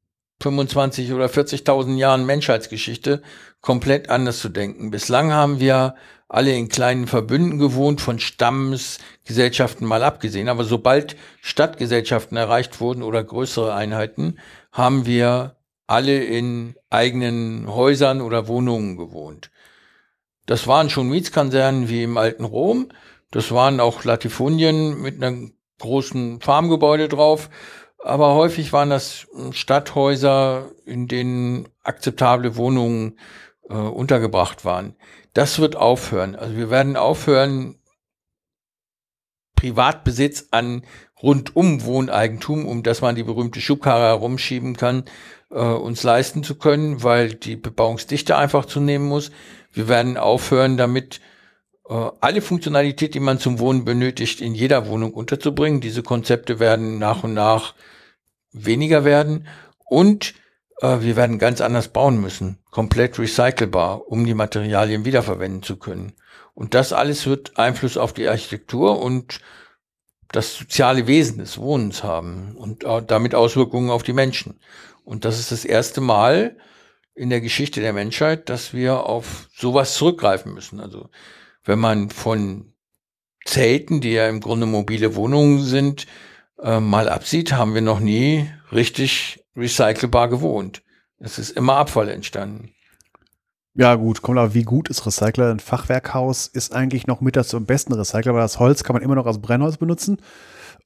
25 oder 40.000 Jahren Menschheitsgeschichte komplett anders zu denken. Bislang haben wir alle in kleinen Verbünden gewohnt, von Stammesgesellschaften mal abgesehen. Aber sobald Stadtgesellschaften erreicht wurden oder größere Einheiten, haben wir alle in eigenen Häusern oder Wohnungen gewohnt. Das waren schon Mietskasernen wie im alten Rom. Das waren auch Latifundien mit einem großen Farmgebäude drauf aber häufig waren das Stadthäuser, in denen akzeptable Wohnungen äh, untergebracht waren. Das wird aufhören. Also wir werden aufhören, Privatbesitz an rundum Wohneigentum, um das man die berühmte Schubkarre herumschieben kann, äh, uns leisten zu können, weil die Bebauungsdichte einfach zunehmen muss. Wir werden aufhören, damit äh, alle Funktionalität, die man zum Wohnen benötigt, in jeder Wohnung unterzubringen. Diese Konzepte werden nach und nach weniger werden und wir werden ganz anders bauen müssen. komplett recycelbar, um die Materialien wiederverwenden zu können. Und das alles wird Einfluss auf die Architektur und das soziale Wesen des Wohnens haben und damit Auswirkungen auf die Menschen. Und das ist das erste Mal in der Geschichte der Menschheit, dass wir auf sowas zurückgreifen müssen. Also wenn man von Zelten, die ja im Grunde mobile Wohnungen sind, äh, mal absieht, haben wir noch nie richtig recycelbar gewohnt. Es ist immer Abfall entstanden. Ja, gut, kommt aber, wie gut ist Recycler? Ein Fachwerkhaus ist eigentlich noch mit das am besten Recycler, weil das Holz kann man immer noch als Brennholz benutzen.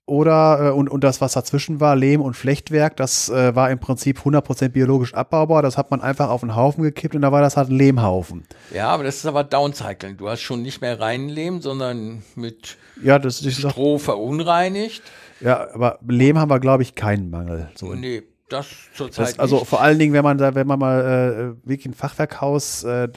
Oder, äh, und, und das, was dazwischen war, Lehm und Flechtwerk, das äh, war im Prinzip 100% biologisch abbaubar. Das hat man einfach auf einen Haufen gekippt und da war das halt ein Lehmhaufen. Ja, aber das ist aber Downcycling. Du hast schon nicht mehr reinen Lehm, sondern mit ja, das ist Stroh verunreinigt. Ja, aber Lehm haben wir, glaube ich, keinen Mangel. So nee, das zurzeit das, Also vor allen Dingen, wenn man da, wenn man mal äh, wirklich ein Fachwerkhaus, äh,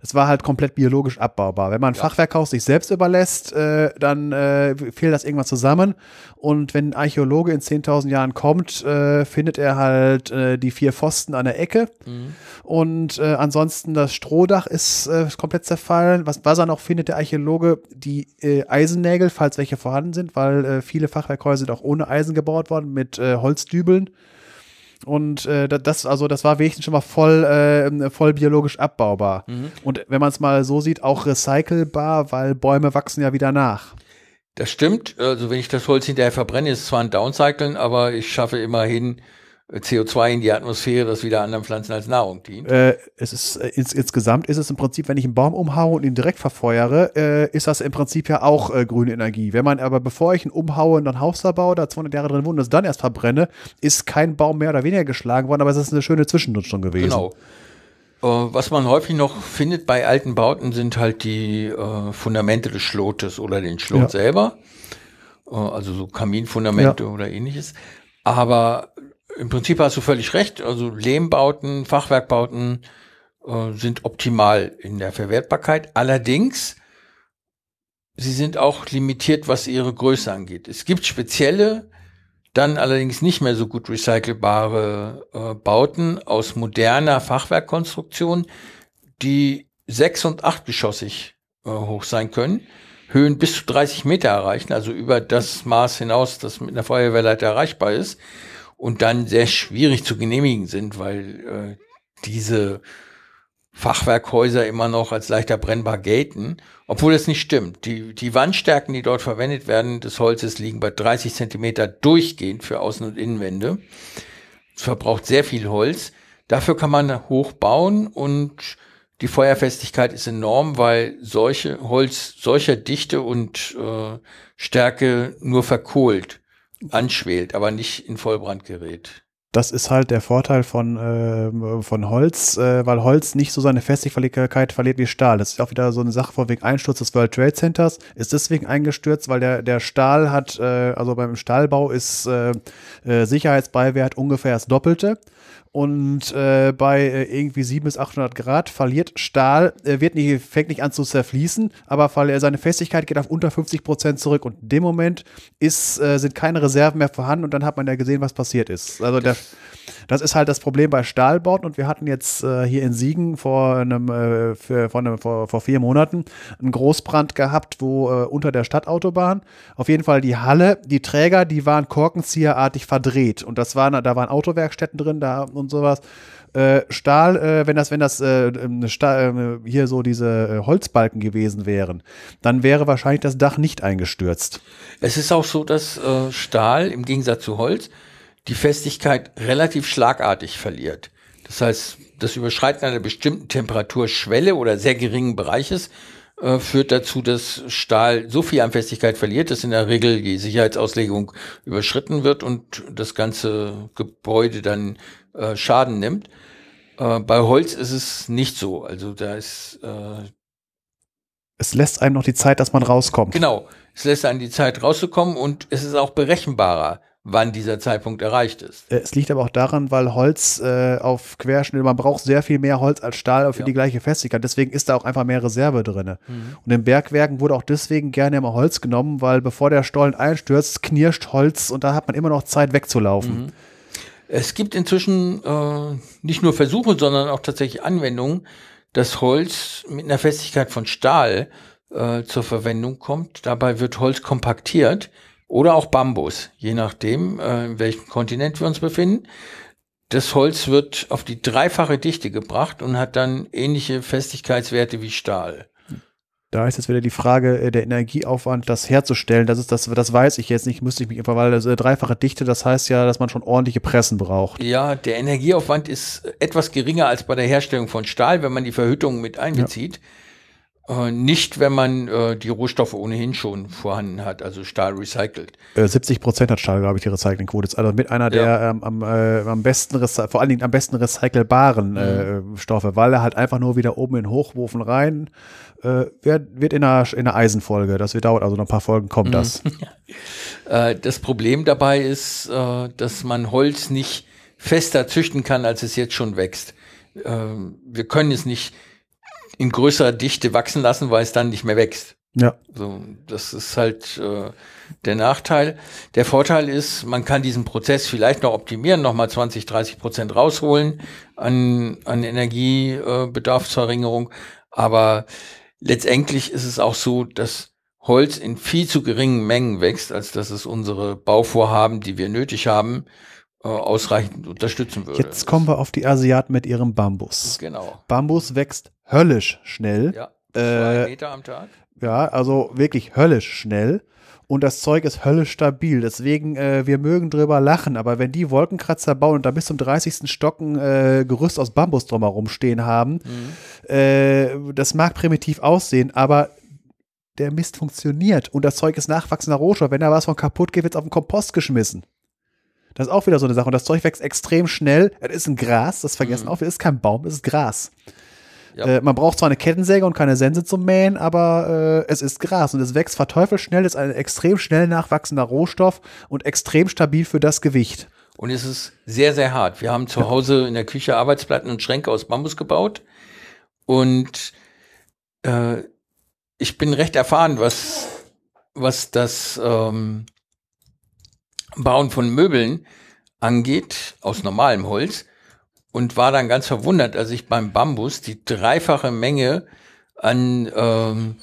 es war halt komplett biologisch abbaubar. Wenn man ein ja. Fachwerkhaus sich selbst überlässt, äh, dann äh, fehlt das irgendwann zusammen. Und wenn ein Archäologe in 10.000 Jahren kommt, äh, findet er halt äh, die vier Pfosten an der Ecke. Mhm. Und äh, ansonsten das Strohdach ist äh, komplett zerfallen. Was, was er noch findet, der Archäologe, die äh, Eisennägel, falls welche vorhanden sind, weil äh, viele Fachwerkhäuser sind auch ohne Eisen gebaut worden, mit äh, Holzdübeln. Und äh, das, also das war wenigstens schon mal voll, äh, voll biologisch abbaubar. Mhm. Und wenn man es mal so sieht, auch recycelbar, weil Bäume wachsen ja wieder nach. Das stimmt. Also wenn ich das Holz hinterher verbrenne, ist es zwar ein Downcycling, aber ich schaffe immerhin CO2 in die Atmosphäre, das wieder anderen Pflanzen als Nahrung dient? Äh, es ist äh, ins, insgesamt ist es im Prinzip, wenn ich einen Baum umhaue und ihn direkt verfeuere, äh, ist das im Prinzip ja auch äh, grüne Energie. Wenn man aber bevor ich ihn umhaue und ein Haus da baue, da 200 Jahre drin wohnt und es dann erst verbrenne, ist kein Baum mehr oder weniger geschlagen worden, aber es ist eine schöne Zwischennutzung gewesen. Genau. Äh, was man häufig noch findet bei alten Bauten sind halt die äh, Fundamente des Schlotes oder den Schlot ja. selber. also so Kaminfundamente ja. oder ähnliches. Aber im Prinzip hast du völlig recht. Also Lehmbauten, Fachwerkbauten äh, sind optimal in der Verwertbarkeit. Allerdings, sie sind auch limitiert, was ihre Größe angeht. Es gibt spezielle, dann allerdings nicht mehr so gut recycelbare äh, Bauten aus moderner Fachwerkkonstruktion, die sechs- und achtgeschossig äh, hoch sein können. Höhen bis zu 30 Meter erreichen, also über das Maß hinaus, das mit einer Feuerwehrleiter erreichbar ist und dann sehr schwierig zu genehmigen sind, weil äh, diese Fachwerkhäuser immer noch als leichter brennbar gelten, obwohl das nicht stimmt. Die, die Wandstärken, die dort verwendet werden, des Holzes liegen bei 30 Zentimeter durchgehend für Außen- und Innenwände. Es verbraucht sehr viel Holz. Dafür kann man hoch bauen und die Feuerfestigkeit ist enorm, weil solche Holz solcher Dichte und äh, Stärke nur verkohlt anschwelt, aber nicht in Vollbrand gerät. Das ist halt der Vorteil von, äh, von Holz, äh, weil Holz nicht so seine Festigkeit verliert wie Stahl. Das ist auch wieder so eine Sache vor wegen Einsturz des World Trade Centers. Ist deswegen eingestürzt, weil der, der Stahl hat, äh, also beim Stahlbau ist äh, äh, Sicherheitsbeiwert ungefähr das Doppelte und äh, bei äh, irgendwie 700 bis 800 Grad verliert Stahl, äh, wird nicht, fängt nicht an zu zerfließen, aber seine Festigkeit geht auf unter 50 Prozent zurück und in dem Moment ist, äh, sind keine Reserven mehr vorhanden und dann hat man ja gesehen, was passiert ist. Also der, das ist halt das Problem bei Stahlbauten und wir hatten jetzt äh, hier in Siegen vor einem, äh, für, vor, einem vor, vor, vier Monaten einen Großbrand gehabt, wo unter der Stadtautobahn auf jeden Fall die Halle, die Träger, die waren korkenzieherartig verdreht und das waren, da waren Autowerkstätten drin, da und sowas. Äh, Stahl, äh, wenn das, wenn das äh, Stahl, äh, hier so diese äh, Holzbalken gewesen wären, dann wäre wahrscheinlich das Dach nicht eingestürzt. Es ist auch so, dass äh, Stahl im Gegensatz zu Holz die Festigkeit relativ schlagartig verliert. Das heißt, das Überschreiten einer bestimmten Temperaturschwelle oder sehr geringen Bereiches äh, führt dazu, dass Stahl so viel an Festigkeit verliert, dass in der Regel die Sicherheitsauslegung überschritten wird und das ganze Gebäude dann äh, Schaden nimmt. Äh, bei Holz ist es nicht so. Also da ist äh, es lässt einem noch die Zeit, dass man rauskommt. Genau, es lässt einem die Zeit rauszukommen und es ist auch berechenbarer, wann dieser Zeitpunkt erreicht ist. Äh, es liegt aber auch daran, weil Holz äh, auf Querschnitt, man braucht sehr viel mehr Holz als Stahl für ja. die gleiche Festigkeit. Deswegen ist da auch einfach mehr Reserve drin. Mhm. Und in Bergwerken wurde auch deswegen gerne immer Holz genommen, weil bevor der Stollen einstürzt, knirscht Holz und da hat man immer noch Zeit wegzulaufen. Mhm. Es gibt inzwischen äh, nicht nur Versuche, sondern auch tatsächlich Anwendungen, dass Holz mit einer Festigkeit von Stahl äh, zur Verwendung kommt. Dabei wird Holz kompaktiert oder auch Bambus, je nachdem, äh, in welchem Kontinent wir uns befinden. Das Holz wird auf die dreifache Dichte gebracht und hat dann ähnliche Festigkeitswerte wie Stahl. Da ist jetzt wieder die Frage, äh, der Energieaufwand, das herzustellen. Das ist das, das weiß ich jetzt nicht, müsste ich mich einfach, weil das, äh, dreifache Dichte, das heißt ja, dass man schon ordentliche Pressen braucht. Ja, der Energieaufwand ist etwas geringer als bei der Herstellung von Stahl, wenn man die Verhüttung mit einbezieht. Ja. Äh, nicht, wenn man äh, die Rohstoffe ohnehin schon vorhanden hat, also Stahl recycelt. Äh, 70 Prozent hat Stahl, glaube ich, die Recyclingquote. Ist also mit einer der ja. ähm, am, äh, am besten, vor allen Dingen am besten recycelbaren äh, mhm. Stoffe, weil er halt einfach nur wieder oben in Hochwurfen rein äh, wird, wird in einer, in einer Eisenfolge. Das wird dauert also noch ein paar Folgen kommt mhm. das. das Problem dabei ist, dass man Holz nicht fester züchten kann, als es jetzt schon wächst. wir können es nicht in größerer Dichte wachsen lassen, weil es dann nicht mehr wächst. Ja. So, das ist halt äh, der Nachteil. Der Vorteil ist, man kann diesen Prozess vielleicht noch optimieren, nochmal 20, 30 Prozent rausholen an, an Energiebedarfsverringerung. Aber letztendlich ist es auch so, dass Holz in viel zu geringen Mengen wächst, als dass es unsere Bauvorhaben, die wir nötig haben, äh, ausreichend unterstützen würde. Jetzt kommen wir auf die Asiaten mit ihrem Bambus. Genau. Bambus wächst höllisch schnell. Ja, zwei äh, Meter am Tag. Ja, also wirklich höllisch schnell. Und das Zeug ist höllisch stabil. Deswegen, äh, wir mögen drüber lachen. Aber wenn die Wolkenkratzer bauen und da bis zum 30. Stocken äh, Gerüst aus Bambus drumherum stehen haben, mhm. äh, das mag primitiv aussehen, aber der Mist funktioniert. Und das Zeug ist nachwachsender Rohstoff. Wenn da was von kaputt geht, wird es auf den Kompost geschmissen. Das ist auch wieder so eine Sache. Und das Zeug wächst extrem schnell. Es ist ein Gras, das vergessen mhm. auch. Es ist kein Baum, es ist Gras. Ja. Äh, man braucht zwar eine Kettensäge und keine Sense zum Mähen, aber äh, es ist Gras und es wächst verteufelt schnell, ist ein extrem schnell nachwachsender Rohstoff und extrem stabil für das Gewicht. Und es ist sehr, sehr hart. Wir haben zu Hause in der Küche Arbeitsplatten und Schränke aus Bambus gebaut. Und äh, ich bin recht erfahren, was, was das ähm, Bauen von Möbeln angeht, aus normalem Holz, und war dann ganz verwundert, als ich beim Bambus die dreifache Menge an, ähm,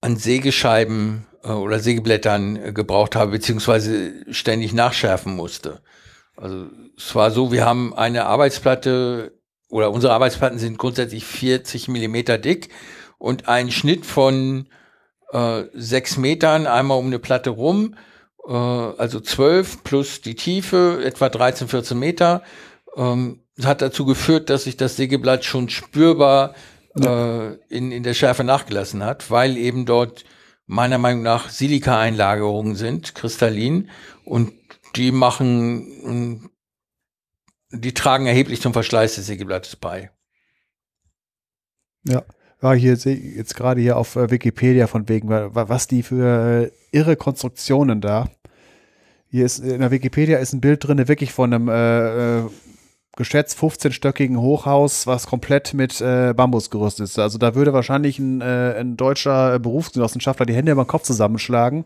an Sägescheiben äh, oder Sägeblättern äh, gebraucht habe, beziehungsweise ständig nachschärfen musste. Also es war so, wir haben eine Arbeitsplatte oder unsere Arbeitsplatten sind grundsätzlich 40 Millimeter dick und ein Schnitt von äh, sechs Metern einmal um eine Platte rum, äh, also zwölf plus die Tiefe, etwa 13, 14 Meter. Ähm, hat dazu geführt, dass sich das Sägeblatt schon spürbar äh, in, in der Schärfe nachgelassen hat, weil eben dort meiner Meinung nach Silika-Einlagerungen sind, kristallin, und die machen, die tragen erheblich zum Verschleiß des Sägeblattes bei. Ja war hier jetzt gerade hier auf äh, Wikipedia von wegen, was die für äh, irre Konstruktionen da. Hier ist in der Wikipedia ist ein Bild drin, wirklich von einem äh, äh geschätzt 15-stöckigen Hochhaus, was komplett mit äh, Bambus gerüstet ist. Also da würde wahrscheinlich ein, äh, ein deutscher Berufsgenossenschaftler die Hände über den Kopf zusammenschlagen,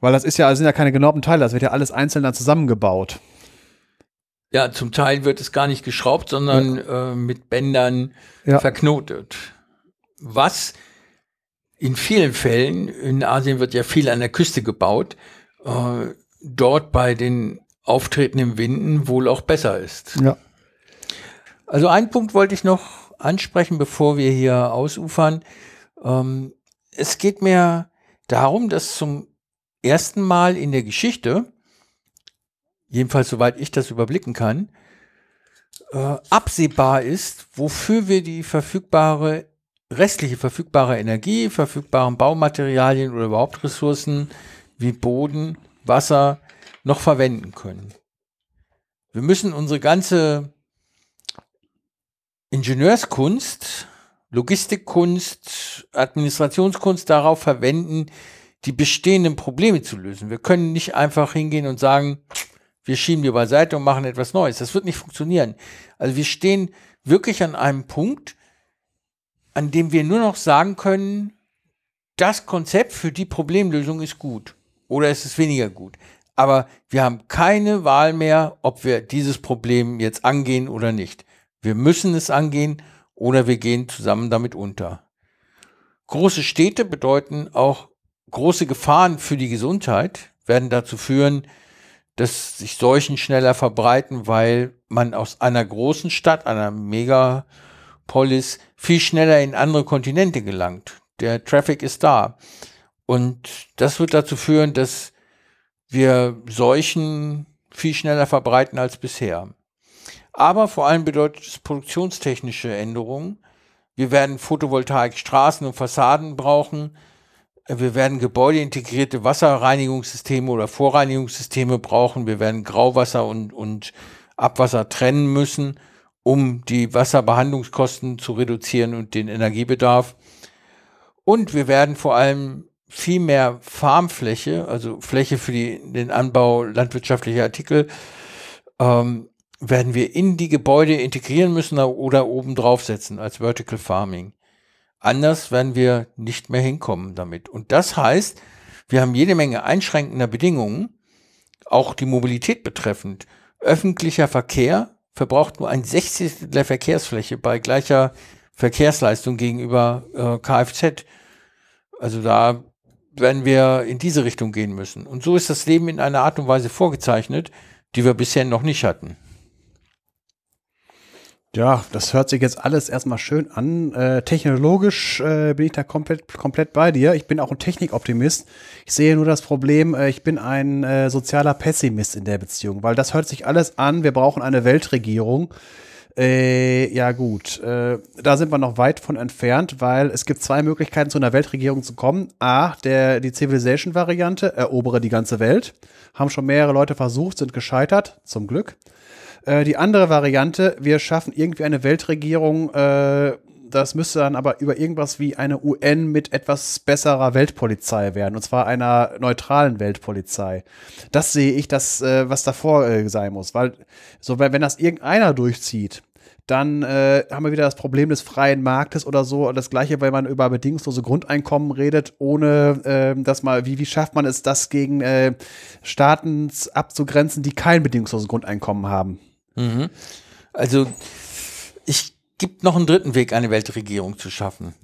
weil das ist ja, das sind ja keine genormten Teile, das wird ja alles einzeln dann zusammengebaut. Ja, zum Teil wird es gar nicht geschraubt, sondern ja. äh, mit Bändern ja. verknotet was in vielen Fällen, in Asien wird ja viel an der Küste gebaut, äh, dort bei den auftretenden Winden wohl auch besser ist. Ja. Also einen Punkt wollte ich noch ansprechen, bevor wir hier ausufern. Ähm, es geht mir darum, dass zum ersten Mal in der Geschichte, jedenfalls soweit ich das überblicken kann, äh, absehbar ist, wofür wir die verfügbare restliche verfügbare Energie, verfügbaren Baumaterialien oder überhaupt Ressourcen wie Boden, Wasser noch verwenden können. Wir müssen unsere ganze Ingenieurskunst, Logistikkunst, Administrationskunst darauf verwenden, die bestehenden Probleme zu lösen. Wir können nicht einfach hingehen und sagen, wir schieben die beiseite und machen etwas Neues. Das wird nicht funktionieren. Also wir stehen wirklich an einem Punkt, an dem wir nur noch sagen können, das Konzept für die Problemlösung ist gut oder es ist weniger gut. Aber wir haben keine Wahl mehr, ob wir dieses Problem jetzt angehen oder nicht. Wir müssen es angehen oder wir gehen zusammen damit unter. Große Städte bedeuten auch große Gefahren für die Gesundheit, werden dazu führen, dass sich Seuchen schneller verbreiten, weil man aus einer großen Stadt, einer Megapolis, viel schneller in andere Kontinente gelangt. Der Traffic ist da. Und das wird dazu führen, dass wir Seuchen viel schneller verbreiten als bisher. Aber vor allem bedeutet es produktionstechnische Änderungen. Wir werden Photovoltaik Straßen und Fassaden brauchen. Wir werden gebäudeintegrierte Wasserreinigungssysteme oder Vorreinigungssysteme brauchen. Wir werden Grauwasser und, und Abwasser trennen müssen, um die Wasserbehandlungskosten zu reduzieren und den Energiebedarf. Und wir werden vor allem viel mehr Farmfläche, also Fläche für die, den Anbau landwirtschaftlicher Artikel, ähm, werden wir in die Gebäude integrieren müssen oder oben draufsetzen als Vertical Farming. Anders werden wir nicht mehr hinkommen damit. Und das heißt, wir haben jede Menge einschränkender Bedingungen, auch die Mobilität betreffend. Öffentlicher Verkehr verbraucht nur ein Sechzigstel der Verkehrsfläche bei gleicher Verkehrsleistung gegenüber äh, Kfz. Also da werden wir in diese Richtung gehen müssen. Und so ist das Leben in einer Art und Weise vorgezeichnet, die wir bisher noch nicht hatten. Ja, das hört sich jetzt alles erstmal schön an. Äh, technologisch äh, bin ich da komplett, komplett bei dir. Ich bin auch ein Technikoptimist. Ich sehe nur das Problem, äh, ich bin ein äh, sozialer Pessimist in der Beziehung, weil das hört sich alles an. Wir brauchen eine Weltregierung. Äh, ja gut, äh, da sind wir noch weit von entfernt, weil es gibt zwei Möglichkeiten, zu einer Weltregierung zu kommen. A, der, die Civilization-Variante, erobere die ganze Welt. Haben schon mehrere Leute versucht, sind gescheitert, zum Glück. Äh, die andere Variante, wir schaffen irgendwie eine Weltregierung, äh, das müsste dann aber über irgendwas wie eine UN mit etwas besserer Weltpolizei werden, und zwar einer neutralen Weltpolizei. Das sehe ich, das, äh, was davor äh, sein muss, weil so, wenn das irgendeiner durchzieht, dann äh, haben wir wieder das Problem des freien Marktes oder so. Das gleiche, weil man über bedingungslose Grundeinkommen redet, ohne äh, dass mal, wie, wie schafft man es, das gegen äh, Staaten abzugrenzen, die kein bedingungsloses Grundeinkommen haben? Mhm. Also ich gibt noch einen dritten Weg, eine Weltregierung zu schaffen,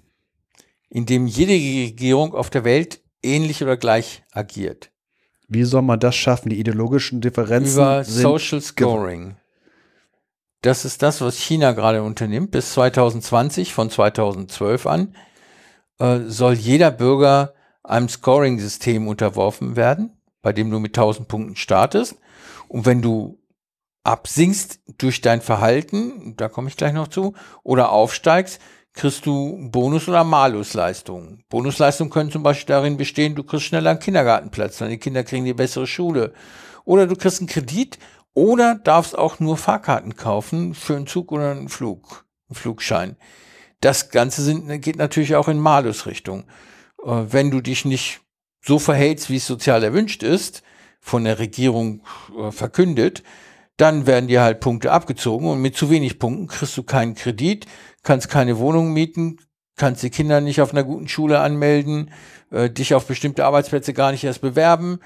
in dem jede Regierung auf der Welt ähnlich oder gleich agiert. Wie soll man das schaffen? Die ideologischen Differenzen über Social Scoring. Das ist das, was China gerade unternimmt. Bis 2020, von 2012 an, äh, soll jeder Bürger einem Scoring-System unterworfen werden, bei dem du mit 1000 Punkten startest. Und wenn du absinkst durch dein Verhalten, da komme ich gleich noch zu, oder aufsteigst, kriegst du Bonus- oder Malusleistungen. Bonusleistungen können zum Beispiel darin bestehen, du kriegst schneller einen Kindergartenplatz, deine Kinder kriegen die bessere Schule. Oder du kriegst einen Kredit oder darfst auch nur Fahrkarten kaufen für einen Zug oder einen Flug, einen Flugschein. Das Ganze sind, geht natürlich auch in Malus-Richtung. Äh, wenn du dich nicht so verhältst, wie es sozial erwünscht ist, von der Regierung äh, verkündet, dann werden dir halt Punkte abgezogen und mit zu wenig Punkten kriegst du keinen Kredit, kannst keine Wohnung mieten, kannst die Kinder nicht auf einer guten Schule anmelden, äh, dich auf bestimmte Arbeitsplätze gar nicht erst bewerben,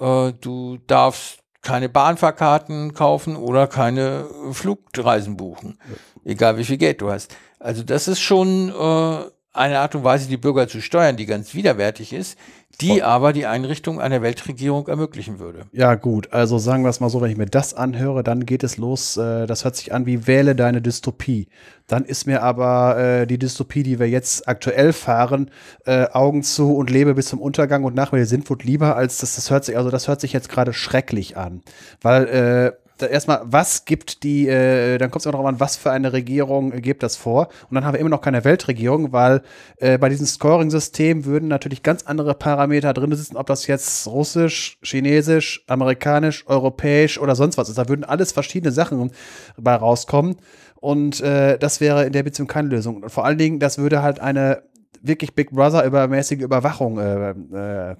äh, du darfst keine Bahnfahrkarten kaufen oder keine Flugreisen buchen, egal wie viel Geld du hast. Also das ist schon äh, eine Art und Weise, die Bürger zu steuern, die ganz widerwärtig ist, die aber die Einrichtung einer Weltregierung ermöglichen würde. Ja, gut. Also sagen wir es mal so, wenn ich mir das anhöre, dann geht es los. Äh, das hört sich an wie wähle deine Dystopie. Dann ist mir aber äh, die Dystopie, die wir jetzt aktuell fahren, äh, Augen zu und lebe bis zum Untergang und nach mir Sintflut lieber, als das, das hört sich, also das hört sich jetzt gerade schrecklich an. Weil äh, erstmal, was gibt die, äh, dann kommt es immer darauf an, was für eine Regierung äh, gibt das vor. Und dann haben wir immer noch keine Weltregierung, weil äh, bei diesem Scoring-System würden natürlich ganz andere Parameter drin sitzen, ob das jetzt russisch, chinesisch, amerikanisch, europäisch oder sonst was ist. Da würden alles verschiedene Sachen bei rauskommen. Und äh, das wäre in der Beziehung keine Lösung. Und vor allen Dingen, das würde halt eine wirklich Big Brother übermäßige Überwachung, äh, äh,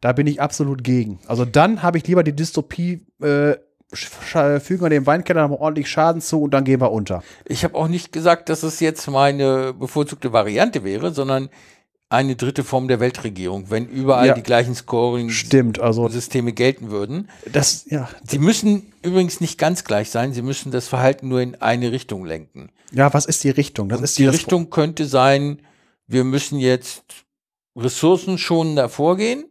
da bin ich absolut gegen. Also dann habe ich lieber die Dystopie äh, fügen wir dem Weinkeller noch ordentlich Schaden zu und dann gehen wir unter. Ich habe auch nicht gesagt, dass es jetzt meine bevorzugte Variante wäre, sondern eine dritte Form der Weltregierung, wenn überall Ja. die gleichen Stimmt, also Scoring-Systeme gelten würden. das, ja, Sie müssen übrigens nicht ganz gleich sein, sie müssen das Verhalten nur in eine Richtung lenken. ja, was ist die Richtung? Das Und ist die Richtung könnte sein, wir müssen jetzt ressourcenschonender vorgehen,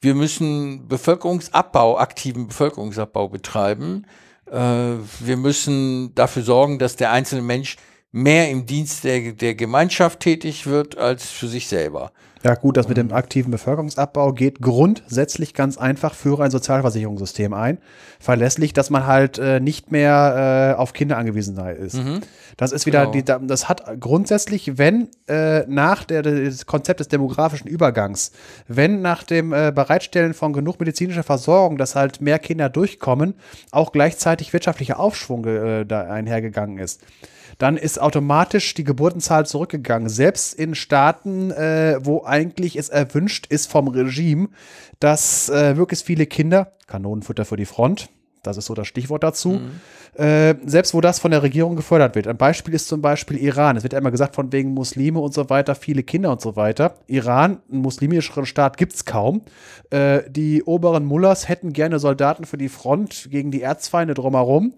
wir müssen Bevölkerungsabbau, aktiven Bevölkerungsabbau betreiben, äh, wir müssen dafür sorgen, dass der einzelne Mensch mehr im Dienst der, der Gemeinschaft tätig wird als für sich selber. Ja, gut, das mit dem aktiven Bevölkerungsabbau geht grundsätzlich ganz einfach für ein Sozialversicherungssystem ein. Verlässlich, dass man halt äh, nicht mehr äh, auf Kinder angewiesen sei- ist. Das ist wieder, Genau. die, da- das hat grundsätzlich, wenn äh, nach der, das Konzept des demografischen Übergangs, wenn nach dem äh, Bereitstellen von genug medizinischer Versorgung, dass halt mehr Kinder durchkommen, auch gleichzeitig wirtschaftlicher Aufschwung äh, da einhergegangen ist dann ist automatisch die Geburtenzahl zurückgegangen. Selbst in Staaten, äh, wo eigentlich es erwünscht ist vom Regime, dass äh, möglichst viele Kinder, Kanonenfutter für die Front, das ist so das Stichwort dazu, äh, selbst wo das von der Regierung gefördert wird. Ein Beispiel ist zum Beispiel Iran. Es wird ja immer gesagt, von wegen Muslime und so weiter, viele Kinder und so weiter. Iran, einen muslimischeren Staat gibt es kaum. Äh, die oberen Mullahs hätten gerne Soldaten für die Front gegen die Erzfeinde drumherum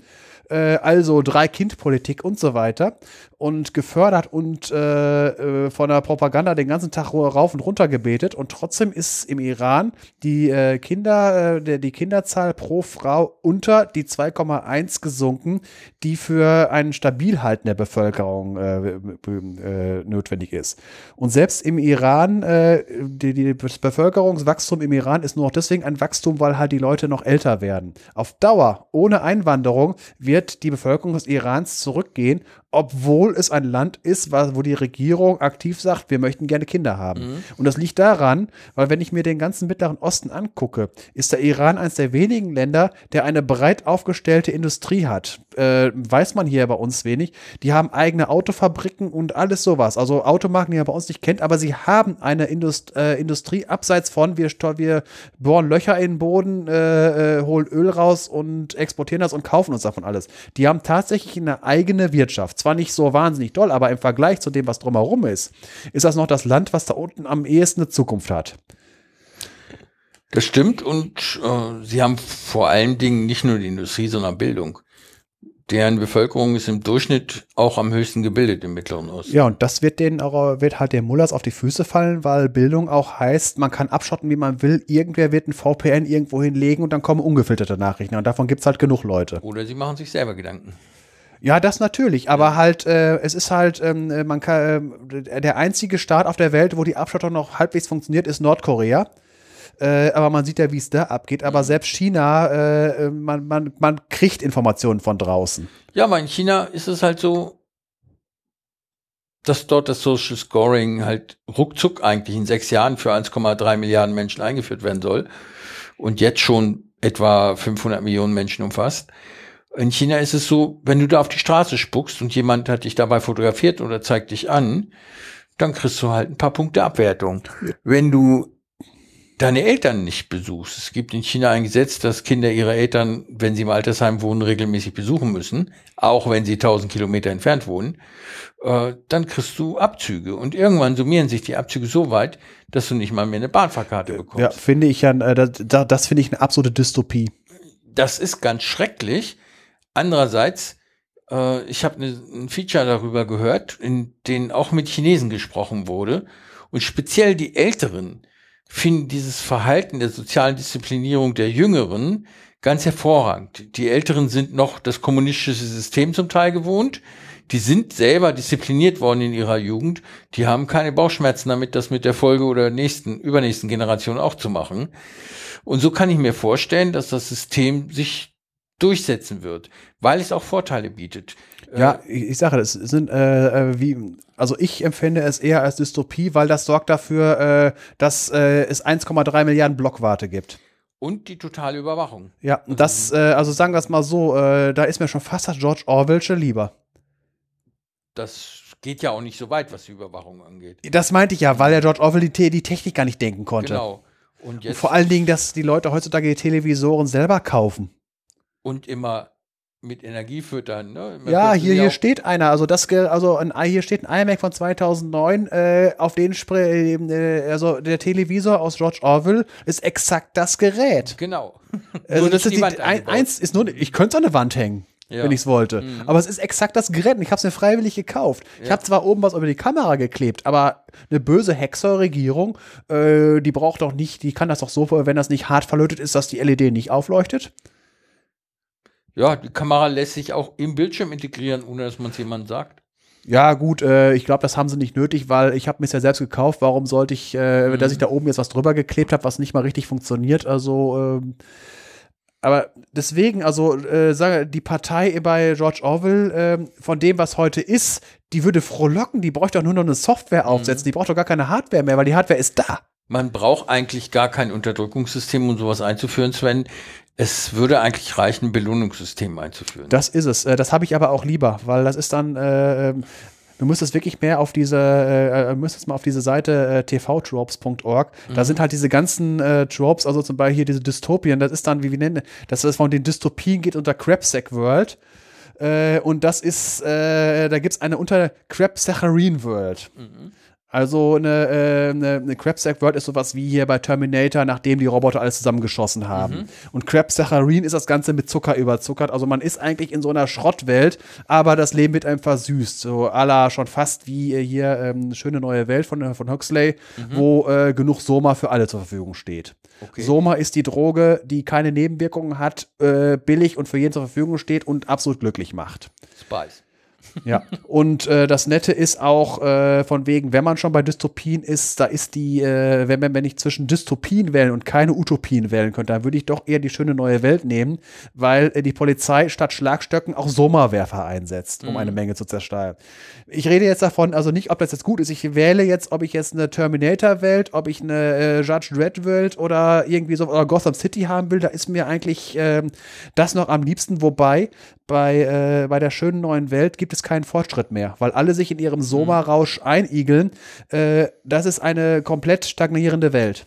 äh, also Drei-Kind-Politik und so weiter und gefördert und äh, äh, von der Propaganda den ganzen Tag rauf und runter gebetet und trotzdem ist im Iran die äh, Kinder, äh, die Kinderzahl pro Frau unter die 2,1 gesunken, die für ein Stabilhalten der Bevölkerung äh, äh, notwendig ist. Und selbst im Iran, die, die, das Bevölkerungswachstum im Iran ist nur noch deswegen ein Wachstum, weil halt die Leute noch älter werden. Auf Dauer, ohne Einwanderung, wird die Bevölkerung des Irans zurückgehen, obwohl es ein Land ist, wo die Regierung aktiv sagt, wir möchten gerne Kinder haben. Und das liegt daran, weil wenn ich mir den ganzen Mittleren Osten angucke, ist der Iran eines der wenigen Länder, der eine breit aufgestellte Industrie hat. Äh, weiß man hier bei uns wenig. Die haben eigene Autofabriken und alles sowas. Also Automarken, die man bei uns nicht kennt, aber sie haben eine Indust äh, Industrie abseits von, wir, wir bohren Löcher in den Boden, äh, äh, holen Öl raus und exportieren das und kaufen uns davon alles. Die haben tatsächlich eine eigene Wirtschaft. Zwar nicht so wahnsinnig doll, aber im Vergleich zu dem, was drumherum ist, ist das noch das Land, was da unten am ehesten eine Zukunft hat. Das stimmt und äh, sie haben vor allen Dingen nicht nur die Industrie, sondern Bildung. Deren Bevölkerung ist im Durchschnitt auch am höchsten gebildet im Mittleren Osten. Ja, und das wird denen auch, wird halt den Mullers auf die Füße fallen, weil Bildung auch heißt, man kann abschotten, wie man will. Irgendwer wird ein VPN irgendwo hinlegen und dann kommen ungefilterte Nachrichten. Und davon gibt's halt genug Leute. Oder sie machen sich selber Gedanken. Ja, das natürlich, aber halt, äh, es ist halt, ähm, äh, man kann, äh, der einzige Staat auf der Welt, wo die Abschottung noch halbwegs funktioniert, ist Nordkorea. Äh, aber man sieht ja, wie es da abgeht. Aber selbst China, äh, äh, man, man, man kriegt Informationen von draußen. Ja, aber in China ist es halt so, dass dort das Social Scoring halt ruckzuck eigentlich in sechs Jahren für 1,3 Milliarden Menschen eingeführt werden soll und jetzt schon etwa 500 Millionen Menschen umfasst. In China ist es so, wenn du da auf die Straße spuckst und jemand hat dich dabei fotografiert oder zeigt dich an, dann kriegst du halt ein paar Punkte Abwertung. Wenn du deine Eltern nicht besuchst. Es gibt in China ein Gesetz, dass Kinder ihre Eltern, wenn sie im Altersheim wohnen, regelmäßig besuchen müssen, auch wenn sie 1000 Kilometer entfernt wohnen. Äh, dann kriegst du Abzüge. Und irgendwann summieren sich die Abzüge so weit, dass du nicht mal mehr eine Bahnfahrkarte bekommst. Ja, finde ich ja, äh, das, da- das finde ich eine absolute Dystopie. das ist ganz schrecklich. Andererseits, äh, ich habe ne, ein Feature darüber gehört, in dem auch mit Chinesen gesprochen wurde. Und speziell die Älteren finden dieses Verhalten der sozialen Disziplinierung der Jüngeren ganz hervorragend. Die Älteren sind noch das kommunistische System zum Teil gewohnt. Die sind selber diszipliniert worden in ihrer Jugend. Die haben keine Bauchschmerzen damit, das mit der Folge oder nächsten, übernächsten Generation auch zu machen. Und so kann ich mir vorstellen, dass das System sich durchsetzen wird, weil es auch Vorteile bietet. Ja, ich, ich sage, es sind äh, äh, wie, also ich empfinde es eher als Dystopie, weil das sorgt dafür, äh, dass äh, es 1,3 Milliarden Blockwarte gibt. Und die totale Überwachung. Ja, und das, äh, also sagen wir es mal so, äh, da ist mir schon fast das George Orwellsche lieber. Das geht ja auch nicht so weit, was die Überwachung angeht. Das meinte ich ja, weil der George Orwell die, Te- die Technik gar nicht denken konnte. Genau. Und Und jetzt vor allen Dingen, dass die Leute heutzutage die Televisoren selber kaufen. und immer mit Energie füttern. Ne? Ja, hier, hier steht einer. Also das, also ein, hier steht ein iMac von 2009, äh, auf den äh, also der Televisor aus George Orwell ist exakt das Gerät. Genau. Also das ist die, ein, eins ist nur, ich könnte es an der Wand hängen. Ja. wenn ich es wollte. Mhm. Aber es ist exakt das Gerät und ich habe es mir freiwillig gekauft. Ja. Ich habe zwar oben was über die Kamera geklebt, aber eine böse Hexer-Regierung, äh, die braucht doch nicht, die kann das doch so, wenn das nicht hart verlötet ist, dass die LED nicht aufleuchtet. Ja, die Kamera lässt sich auch im Bildschirm integrieren, ohne dass man es jemandem sagt. Ja, gut, äh, ich glaube, das haben sie nicht nötig, weil ich habe mir ja selbst gekauft. Warum sollte ich, äh, mhm. dass ich da oben jetzt was drüber geklebt habe, was nicht mal richtig funktioniert? Also, ähm, aber deswegen, also äh, sage die Partei bei George Orwell, äh, von dem, was heute ist, die würde frohlocken, die bräuchte doch nur noch eine Software mhm. aufsetzen, mhm. die braucht doch gar keine Hardware mehr, weil die Hardware ist da. Man braucht eigentlich gar kein Unterdrückungssystem, um sowas einzuführen, Sven. Es würde eigentlich reichen, ein Belohnungssystem einzuführen. Das ist es. Äh, das habe ich aber auch lieber, weil das ist dann, äh, ähm, du müsstest wirklich mehr auf diese, äh, äh müsstest mal auf diese Seite äh, tvtropes.org, mhm. da sind halt diese ganzen äh, Tropes, also zum Beispiel hier diese Dystopien, das ist dann, wie wir nennen, dass es von den Dystopien geht unter Crapsack World. Äh, und das ist, äh, da gibt es eine unter Crapsacharine World. Mhm. Also eine, äh, eine, eine Crabsack World ist sowas wie hier bei Terminator, nachdem die Roboter alles zusammengeschossen haben. Mhm. Und Crabsaccharin ist das Ganze mit Zucker überzuckert. Also man ist eigentlich in so einer Schrottwelt, aber das Leben wird einem versüßt. So à la schon fast wie äh, hier ähm, Schöne neue Welt von, äh, von Huxley, mhm. wo äh, genug Soma für alle zur Verfügung steht. Okay. Soma ist die Droge, die keine Nebenwirkungen hat, äh, billig und für jeden zur Verfügung steht und absolut glücklich macht. Spice. Ja, und äh, das Nette ist auch äh, von wegen, wenn man schon bei Dystopien ist, da ist die, äh, wenn, wenn ich zwischen Dystopien wählen und keine Utopien wählen könnte, dann würde ich doch eher die schöne neue Welt nehmen, weil äh, die Polizei statt Schlagstöcken auch Sommerwerfer einsetzt, um mhm. eine Menge zu zerstören. Ich rede jetzt davon, also nicht, ob das jetzt gut ist. Ich wähle jetzt, ob ich jetzt eine Terminator-Welt, ob ich eine äh, Judge Dredd-Welt oder irgendwie so oder Gotham City haben will. Da ist mir eigentlich ähm, das noch am liebsten, wobei bei, äh, bei der schönen neuen Welt gibt es keinen Fortschritt mehr, weil alle sich in ihrem mhm. Soma-Rausch einigeln. Äh, das ist eine komplett stagnierende Welt.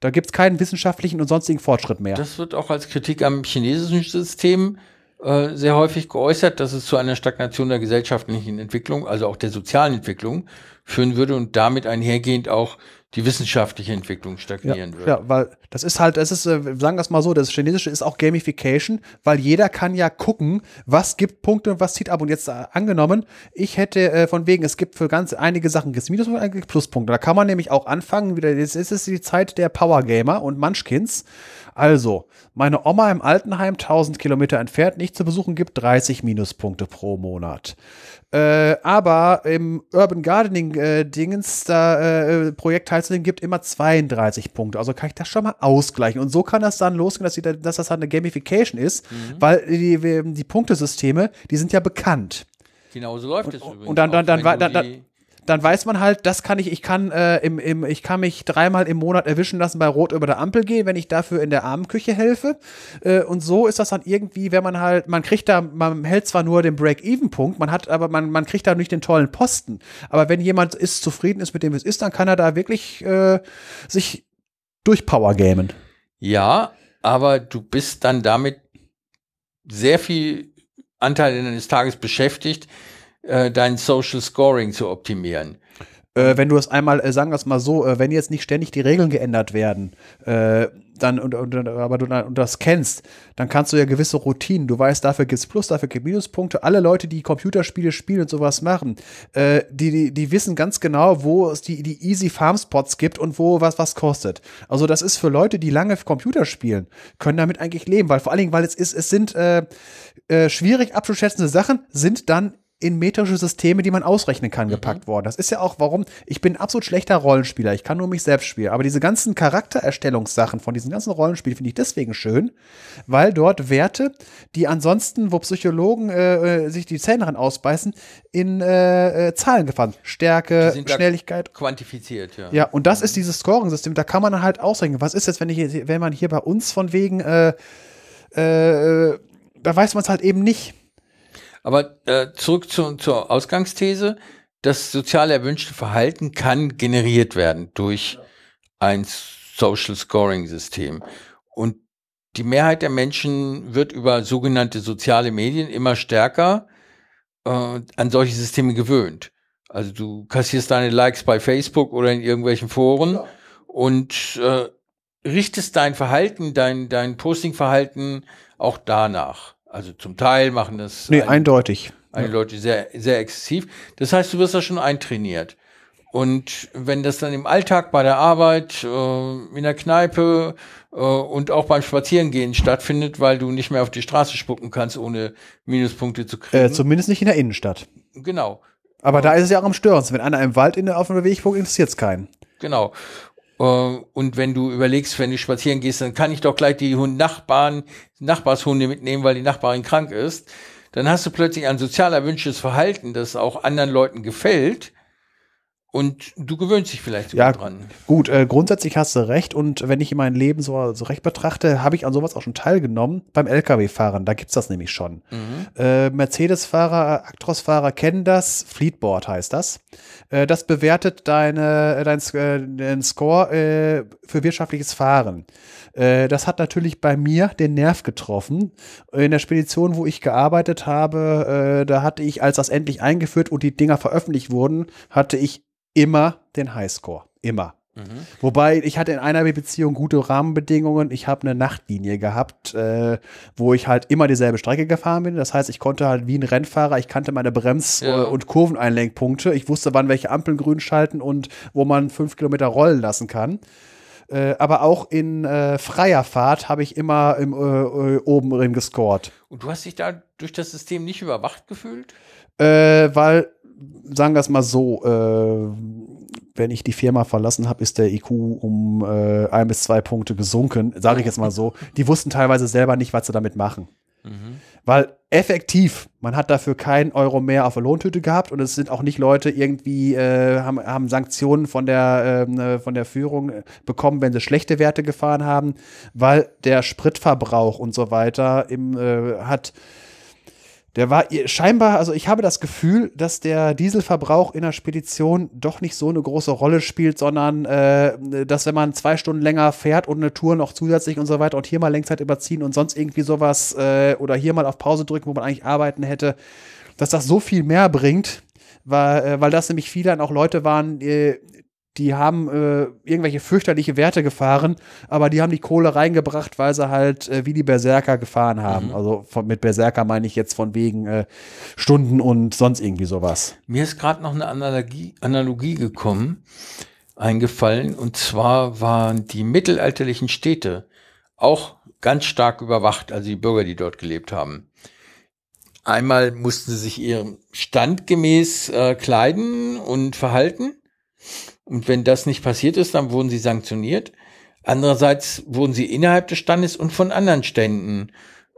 Da gibt es keinen wissenschaftlichen und sonstigen Fortschritt mehr. Das wird auch als Kritik am chinesischen System äh, sehr häufig geäußert, dass es zu einer Stagnation der gesellschaftlichen Entwicklung, also auch der sozialen Entwicklung führen würde und damit einhergehend auch die wissenschaftliche Entwicklung stagnieren ja, würde. Ja, weil das ist halt, es ist, äh, sagen wir es mal so, das Chinesische ist auch Gamification, weil jeder kann ja gucken, was gibt Punkte und was zieht ab. Und jetzt äh, angenommen, ich hätte äh, von wegen, es gibt für ganz einige Sachen gibt Minuspunkte, einige Pluspunkte. Da kann man nämlich auch anfangen, wieder, jetzt ist es die Zeit der Power Gamer und Munchkins. Also, meine Oma im Altenheim, 1000 Kilometer entfernt, nicht zu besuchen, gibt 30 Minuspunkte pro Monat. Äh, aber im Urban Gardening äh, Dingens da äh, Projekt teilzunehmen gibt immer 32 Punkte. Also kann ich das schon mal ausgleichen. Und so kann das dann losgehen, dass, die, dass das halt eine Gamification ist, mhm. weil die, die Punktesysteme, die sind ja bekannt. Genau so läuft es übrigens. Und dann, dann, dann, dann, dann, dann weiß man halt, das kann ich, ich kann äh, im, im, ich kann mich dreimal im Monat erwischen lassen bei Rot über der Ampel gehen, wenn ich dafür in der Armenküche helfe. Äh, und so ist das dann irgendwie, wenn man halt, man kriegt da, man hält zwar nur den Break-Even-Punkt, man hat, aber man, man kriegt da nicht den tollen Posten. Aber wenn jemand ist zufrieden ist mit dem, es ist, dann kann er da wirklich äh, sich durchpower gamen. Ja, aber du bist dann damit sehr viel Anteil deines Tages beschäftigt, äh, dein Social Scoring zu optimieren. Äh, wenn du es einmal, äh, sagen wir es mal so, äh, wenn jetzt nicht ständig die Regeln geändert werden, äh, dann und, und, aber du und das kennst, dann kannst du ja gewisse Routinen. Du weißt, dafür gibt's Plus, dafür gibt Minuspunkte. Alle Leute, die Computerspiele spielen und sowas machen, äh, die, die, die wissen ganz genau, wo es die, die Easy Farm Spots gibt und wo was was kostet. Also das ist für Leute, die lange Computer spielen, können damit eigentlich leben, weil vor allen Dingen, weil es ist, es sind schwierig abzuschätzende Sachen, sind dann in metrische Systeme, die man ausrechnen kann, mhm. gepackt worden. Das ist ja auch, warum ich bin absolut schlechter Rollenspieler. Ich kann nur mich selbst spielen. Aber diese ganzen Charaktererstellungssachen von diesen ganzen Rollenspielen finde ich deswegen schön, weil dort Werte, die ansonsten, wo Psychologen äh, äh sich die Zähne ran ausbeißen, in äh, äh, Zahlen gefasst. Stärke, Schnelligkeit. Quantifiziert, ja. Ja, und das ist dieses Scoring-System. Da kann man dann halt ausrechnen. Was ist jetzt, wenn ich, wenn man hier bei uns von wegen, äh, äh, da weiß man es halt eben nicht aber äh, zurück zu, zur Ausgangsthese. Das sozial erwünschte Verhalten kann generiert werden durch ein Social Scoring System. Und die Mehrheit der Menschen wird über sogenannte soziale Medien immer stärker äh, an solche Systeme gewöhnt. Also du kassierst deine Likes bei Facebook oder in irgendwelchen Foren ja. und äh, richtest dein Verhalten, dein, dein Posting-Verhalten auch danach. Also zum Teil machen das. Nee, ein, eindeutig. Einige Leute sehr, sehr exzessiv. Das heißt, du wirst da schon eintrainiert. Und wenn das dann im Alltag bei der Arbeit, äh, in der Kneipe äh, und auch beim Spazierengehen stattfindet, weil du nicht mehr auf die Straße spucken kannst, ohne Minuspunkte zu kriegen. Äh, zumindest nicht in der Innenstadt. Genau. Aber da ist es ja auch am störendsten. Wenn einer im Wald in der, auf dem Weg guckt, interessiert es keinen. Genau. Äh, und wenn du überlegst, wenn du spazieren gehst, dann kann ich doch gleich die Hund Nachbarn, Nachbarshunde mitnehmen, weil die Nachbarin krank ist. Dann hast du plötzlich ein sozial erwünschtes Verhalten, das auch anderen Leuten gefällt und du gewöhnst dich vielleicht sogar ja, dran. Gut, äh, grundsätzlich hast du recht. Und wenn ich mein Leben so, so recht betrachte, habe ich an sowas auch schon teilgenommen beim Lkw-Fahren. Da gibt's das nämlich schon. Mhm. Äh, Mercedes-Fahrer, Actros-Fahrer kennen das. Fleetboard heißt das. Äh, das bewertet deine, äh, dein, äh, dein Score äh, für wirtschaftliches Fahren. Das hat natürlich bei mir den Nerv getroffen. In der Spedition, wo ich gearbeitet habe, da hatte ich, als das endlich eingeführt und die Dinger veröffentlicht wurden, hatte ich immer den Highscore. Immer. Mhm. Wobei ich hatte in einer Beziehung gute Rahmenbedingungen. Ich habe eine Nachtlinie gehabt, äh, wo ich halt immer dieselbe Strecke gefahren bin. Das heißt, ich konnte halt wie ein Rennfahrer, ich kannte meine Brems- ja. und Kurveneinlenkpunkte. Ich wusste, wann welche Ampeln grün schalten und wo man fünf Kilometer rollen lassen kann. Äh, aber auch in äh, freier Fahrt habe ich immer im, äh, äh oben drin gescored. Und du hast dich da durch das System nicht überwacht gefühlt? Äh, weil sagen wir es mal so, äh, wenn ich die Firma verlassen habe, ist der IQ um äh, ein bis zwei Punkte gesunken, sage ich jetzt mal so. Die wussten teilweise selber nicht, was sie damit machen. Mhm. Weil effektiv, man hat dafür keinen Euro mehr auf der Lohntüte gehabt und es sind auch nicht Leute irgendwie, äh, haben, haben Sanktionen von der, ähm, äh, von der Führung bekommen, wenn sie schlechte Werte gefahren haben, weil der Spritverbrauch und so weiter im, äh, hat der war scheinbar, also ich habe das Gefühl, dass der Dieselverbrauch in der Spedition doch nicht so eine große Rolle spielt, sondern äh, dass wenn man zwei Stunden länger fährt und eine Tour noch zusätzlich und so weiter und hier mal Lenkzeit überziehen und sonst irgendwie sowas äh, oder hier mal auf Pause drücken, wo man eigentlich arbeiten hätte, dass das so viel mehr bringt, weil, äh, weil das nämlich viele dann auch Leute waren, äh, die haben äh, irgendwelche fürchterliche Werte gefahren, aber die haben die Kohle reingebracht, weil sie halt äh, wie die Berserker gefahren haben. Mhm. Also von, mit Berserker meine ich jetzt von wegen äh, Stunden und sonst irgendwie sowas. Mir ist gerade noch eine Analogie, Analogie gekommen, eingefallen, und zwar waren die mittelalterlichen Städte auch ganz stark überwacht, also die Bürger, die dort gelebt haben. Einmal mussten sie sich ihrem Stand gemäß äh, kleiden und verhalten. Und wenn das nicht passiert ist, dann wurden sie sanktioniert. Andererseits wurden sie innerhalb des Standes und von anderen Ständen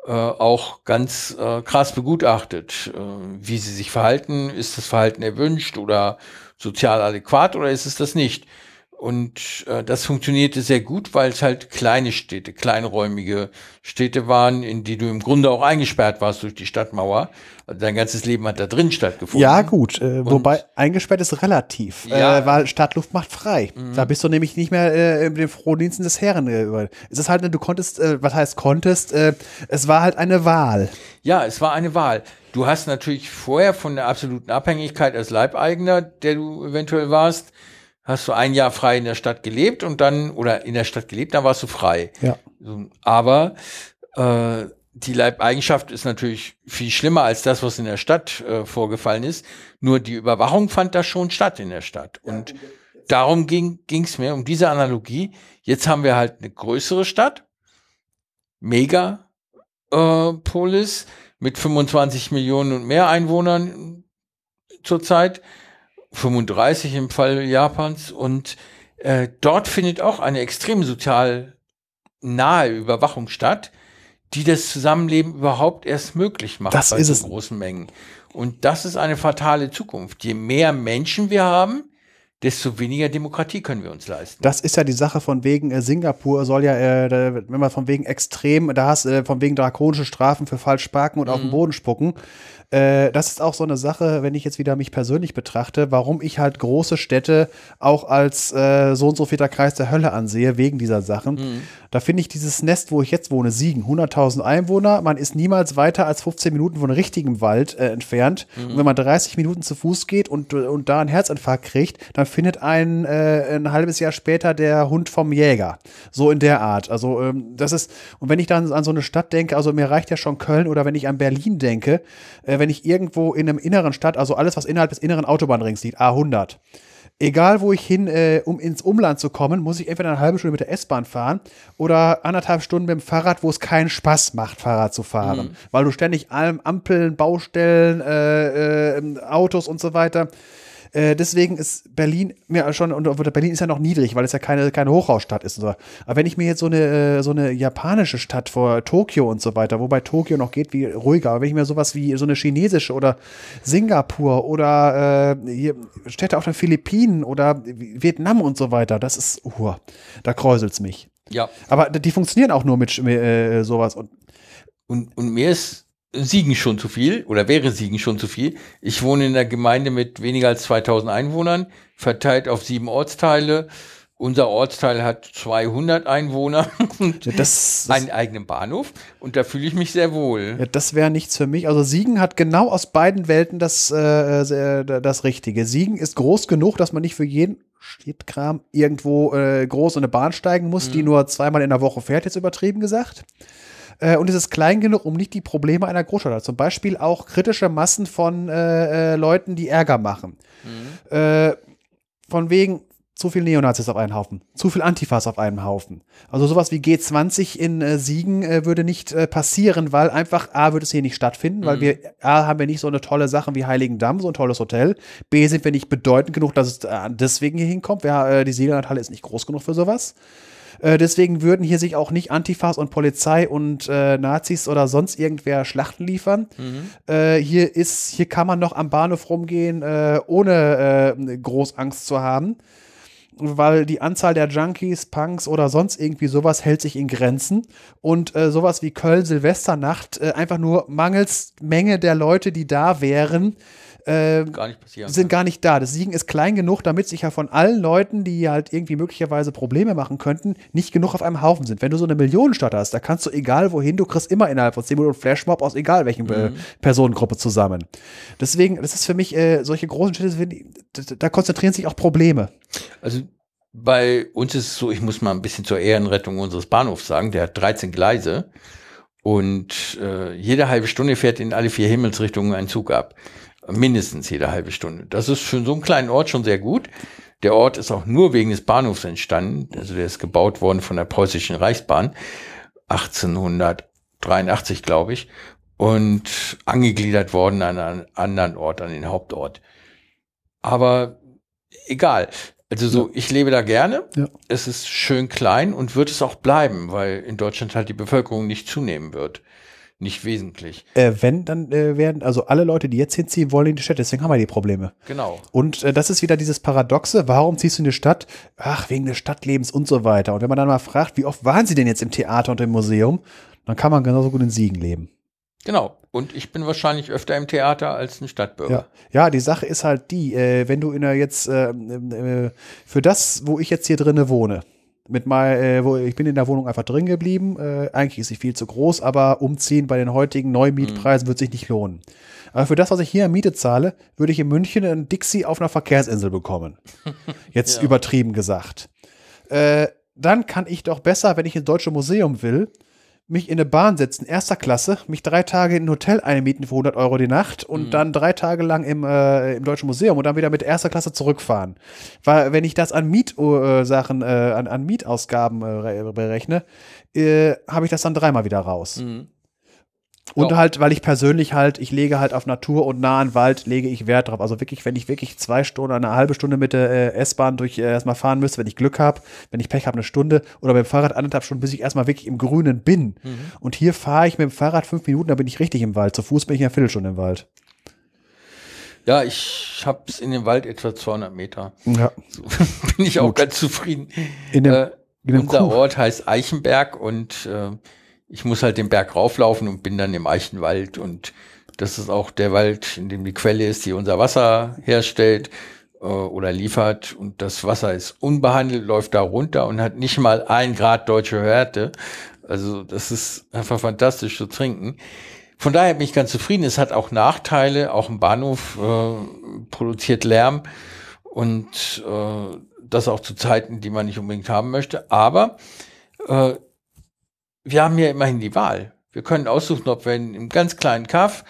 äh, auch ganz äh, krass begutachtet, äh, wie sie sich verhalten. Ist das Verhalten erwünscht oder sozial adäquat oder ist es das nicht? Und äh, das funktionierte sehr gut, weil es halt kleine Städte, kleinräumige Städte waren, in die du im Grunde auch eingesperrt warst durch die Stadtmauer. Also dein ganzes Leben hat da drin stattgefunden. Ja, gut. Äh, wobei eingesperrt ist relativ, ja. äh, weil Stadtluft macht frei. Mhm. Da bist du nämlich nicht mehr äh, in den Frohdiensten des Herren. Äh, es ist halt, du konntest, äh, was heißt konntest, äh, es war halt eine Wahl. Ja, es war eine Wahl. Du hast natürlich vorher von der absoluten Abhängigkeit als Leibeigener, der du eventuell warst, hast du ein Jahr frei in der Stadt gelebt und dann, oder in der Stadt gelebt, dann warst du frei. Ja. Aber äh, die Leibeigenschaft ist natürlich viel schlimmer als das, was in der Stadt äh, vorgefallen ist. Nur die Überwachung fand da schon statt in der Stadt. Und darum ging es mir, um diese Analogie. Jetzt haben wir halt eine größere Stadt, Megapolis, äh, mit 25 Millionen und mehr Einwohnern zurzeit. 35 im Fall Japans und äh, dort findet auch eine extrem sozial nahe Überwachung statt, die das Zusammenleben überhaupt erst möglich macht das bei ist so es. großen Mengen. Und das ist eine fatale Zukunft. Je mehr Menschen wir haben, desto weniger Demokratie können wir uns leisten. Das ist ja die Sache von wegen äh, Singapur soll ja, äh, wenn man von wegen extrem, da hast äh, von wegen drakonische Strafen für falsch parken und auf den Boden spucken. Äh, das ist auch so eine Sache, wenn ich jetzt wieder mich persönlich betrachte, warum ich halt große Städte auch als äh, so und so vierter Kreis der Hölle ansehe, wegen dieser Sachen. Da finde ich dieses Nest, wo ich jetzt wohne, Siegen, 100.000 Einwohner, man ist niemals weiter als 15 Minuten von richtigem Wald äh, entfernt. Und wenn man 30 Minuten zu Fuß geht und, und da einen Herzinfarkt kriegt, dann findet ein, äh, ein halbes Jahr später der Hund vom Jäger. So in der Art. Also ähm, das ist, und wenn ich dann an so eine Stadt denke, also mir reicht ja schon Köln oder wenn ich an Berlin denke, äh, wenn ich irgendwo in einem inneren Stadt, also alles, was innerhalb des inneren Autobahnrings liegt, A100, egal wo ich hin, äh, um ins Umland zu kommen, muss ich entweder eine halbe Stunde mit der S-Bahn fahren oder anderthalb Stunden mit dem Fahrrad, wo es keinen Spaß macht, Fahrrad zu fahren. Weil du ständig allem Ampeln, Baustellen, äh, äh, Autos und so weiter. Äh, deswegen ist Berlin mir schon, und Berlin ist ja noch niedrig, weil es ja keine, keine Hochhausstadt ist. Und so. Aber wenn ich mir jetzt so eine, äh, so eine japanische Stadt vor Tokio und so weiter, wobei Tokio noch geht wie ruhiger, aber wenn ich mir sowas wie so eine chinesische oder Singapur oder äh, Städte auf den Philippinen oder Vietnam und so weiter, das ist, uh, da kräuselt's mich. Ja. Aber die funktionieren auch nur mit äh, sowas. Und Und, und mir ist Siegen schon zu viel oder wäre Siegen schon zu viel. Ich wohne in einer Gemeinde mit weniger als 2000 Einwohnern, verteilt auf sieben Ortsteile. Unser Ortsteil hat 200 Einwohner und das, das, einen eigenen Bahnhof und da fühle ich mich sehr wohl. Ja, das wäre nichts für mich. Also Siegen hat genau aus beiden Welten das, äh, das Richtige. Siegen ist groß genug, dass man nicht für jeden Stadtkram irgendwo äh, groß in eine Bahn steigen muss, die nur zweimal in der Woche fährt, jetzt übertrieben gesagt. Äh, und es ist klein genug, um nicht die Probleme einer Großstadt. Zum Beispiel auch kritische Massen von äh, äh, Leuten, die Ärger machen. Äh, von wegen zu viel Neonazis auf einen Haufen, zu viel Antifas auf einem Haufen. Also sowas wie G20 in äh, Siegen äh, würde nicht äh, passieren, weil einfach A würde es hier nicht stattfinden, weil wir A haben wir nicht so eine tolle Sache wie Heiligendamm, so ein tolles Hotel. B sind wir nicht bedeutend genug, dass es äh, deswegen hier hinkommt. Wir, äh, die Siegerlandhalle ist nicht groß genug für sowas. Äh, deswegen würden hier sich auch nicht Antifas und Polizei und äh, Nazis oder sonst irgendwer Schlachten liefern. Äh, hier ist, hier kann man noch am Bahnhof rumgehen, äh, ohne äh, groß Angst zu haben. Weil die Anzahl der Junkies, Punks oder sonst irgendwie sowas hält sich in Grenzen. Und sowas wie Köln Silvesternacht einfach nur mangels Menge der Leute, die da wären, äh, Gar nicht passieren. sind gar nicht da. Das Siegen ist klein genug, damit sich ja von allen Leuten, die halt irgendwie möglicherweise Probleme machen könnten, nicht genug auf einem Haufen sind. Wenn du so eine Millionenstadt hast, da kannst du egal wohin, du kriegst immer innerhalb von 10 Minuten Flashmob aus egal welchen äh, Personengruppe zusammen. Deswegen, das ist für mich, äh, solche großen Städte, da konzentrieren sich auch Probleme. Also bei uns ist es so, ich muss mal ein bisschen zur Ehrenrettung unseres Bahnhofs sagen, der hat 13 Gleise und äh, jede halbe Stunde fährt in alle vier Himmelsrichtungen ein Zug ab. Mindestens jede halbe Stunde. Das ist für so einen kleinen Ort schon sehr gut. Der Ort ist auch nur wegen des Bahnhofs entstanden. Also der ist gebaut worden von der preußischen Reichsbahn. 1883, glaube ich. Und angegliedert worden an einen anderen Ort, an den Hauptort. Aber egal. Also so, ich lebe da gerne. Ja. Es ist schön klein und wird es auch bleiben, weil in Deutschland halt die Bevölkerung nicht zunehmen wird. Nicht wesentlich. Äh, wenn, dann äh, werden, also alle Leute, die jetzt hinziehen, wollen in die Stadt, deswegen haben wir die Probleme. Genau. Und äh, das ist wieder dieses Paradoxe, warum ziehst du in die Stadt? Ach, wegen des Stadtlebens und so weiter. Und wenn man dann mal fragt, wie oft waren sie denn jetzt im Theater und im Museum, dann kann man genauso gut in Siegen leben. Genau. Und ich bin wahrscheinlich öfter im Theater als ein Stadtbürger. Ja, ja die Sache ist halt die, äh, wenn du in der jetzt, äh, äh, für das, wo ich jetzt hier drinne wohne, mit mal, äh, wo ich bin in der Wohnung einfach drin geblieben. Äh, eigentlich ist sie viel zu groß, aber umziehen bei den heutigen Neumietpreisen wird sich nicht lohnen. Aber für das, was ich hier an Miete zahle, würde ich in München einen Dixie auf einer Verkehrsinsel bekommen. Jetzt Ja. übertrieben gesagt. Äh, dann kann ich doch besser, wenn ich ins Deutsche Museum will, mich in eine Bahn setzen, erster Klasse, mich drei Tage in ein Hotel einmieten für 100 Euro die Nacht und dann drei Tage lang im, äh, im Deutschen Museum und dann wieder mit erster Klasse zurückfahren. Weil wenn ich das an Mietsachen, äh, an, an Mietausgaben äh, re- berechne, äh, habe ich das dann dreimal wieder raus. Mhm. Und Ja. halt, weil ich persönlich halt, ich lege halt auf Natur und nahen Wald, lege ich Wert drauf. Also wirklich, wenn ich wirklich zwei Stunden, eine halbe Stunde mit der äh, S-Bahn durch äh, erstmal fahren müsste, wenn ich Glück habe, wenn ich Pech habe, eine Stunde oder mit dem Fahrrad anderthalb Stunden, bis ich erstmal wirklich im Grünen bin. Und hier fahre ich mit dem Fahrrad fünf Minuten, da bin ich richtig im Wald. Zu Fuß bin ich eine Viertelstunde im Wald. Ja, ich hab's in dem Wald etwa 200 Meter. Ja. So, bin ich auch ganz zufrieden. In dem, Äh, in dem unser Kuh- Ort heißt Eichenberg und äh, ich muss halt den Berg rauflaufen und bin dann im Eichenwald und das ist auch der Wald, in dem die Quelle ist, die unser Wasser herstellt äh, oder liefert und das Wasser ist unbehandelt, läuft da runter und hat nicht mal ein Grad deutsche Härte. Also das ist einfach fantastisch zu trinken. Von daher bin ich ganz zufrieden. Es hat auch Nachteile. Auch ein Bahnhof äh, produziert Lärm und äh, das auch zu Zeiten, die man nicht unbedingt haben möchte. Aber äh, wir haben ja immerhin die Wahl. Wir können aussuchen, ob wir in einem ganz kleinen Kaff,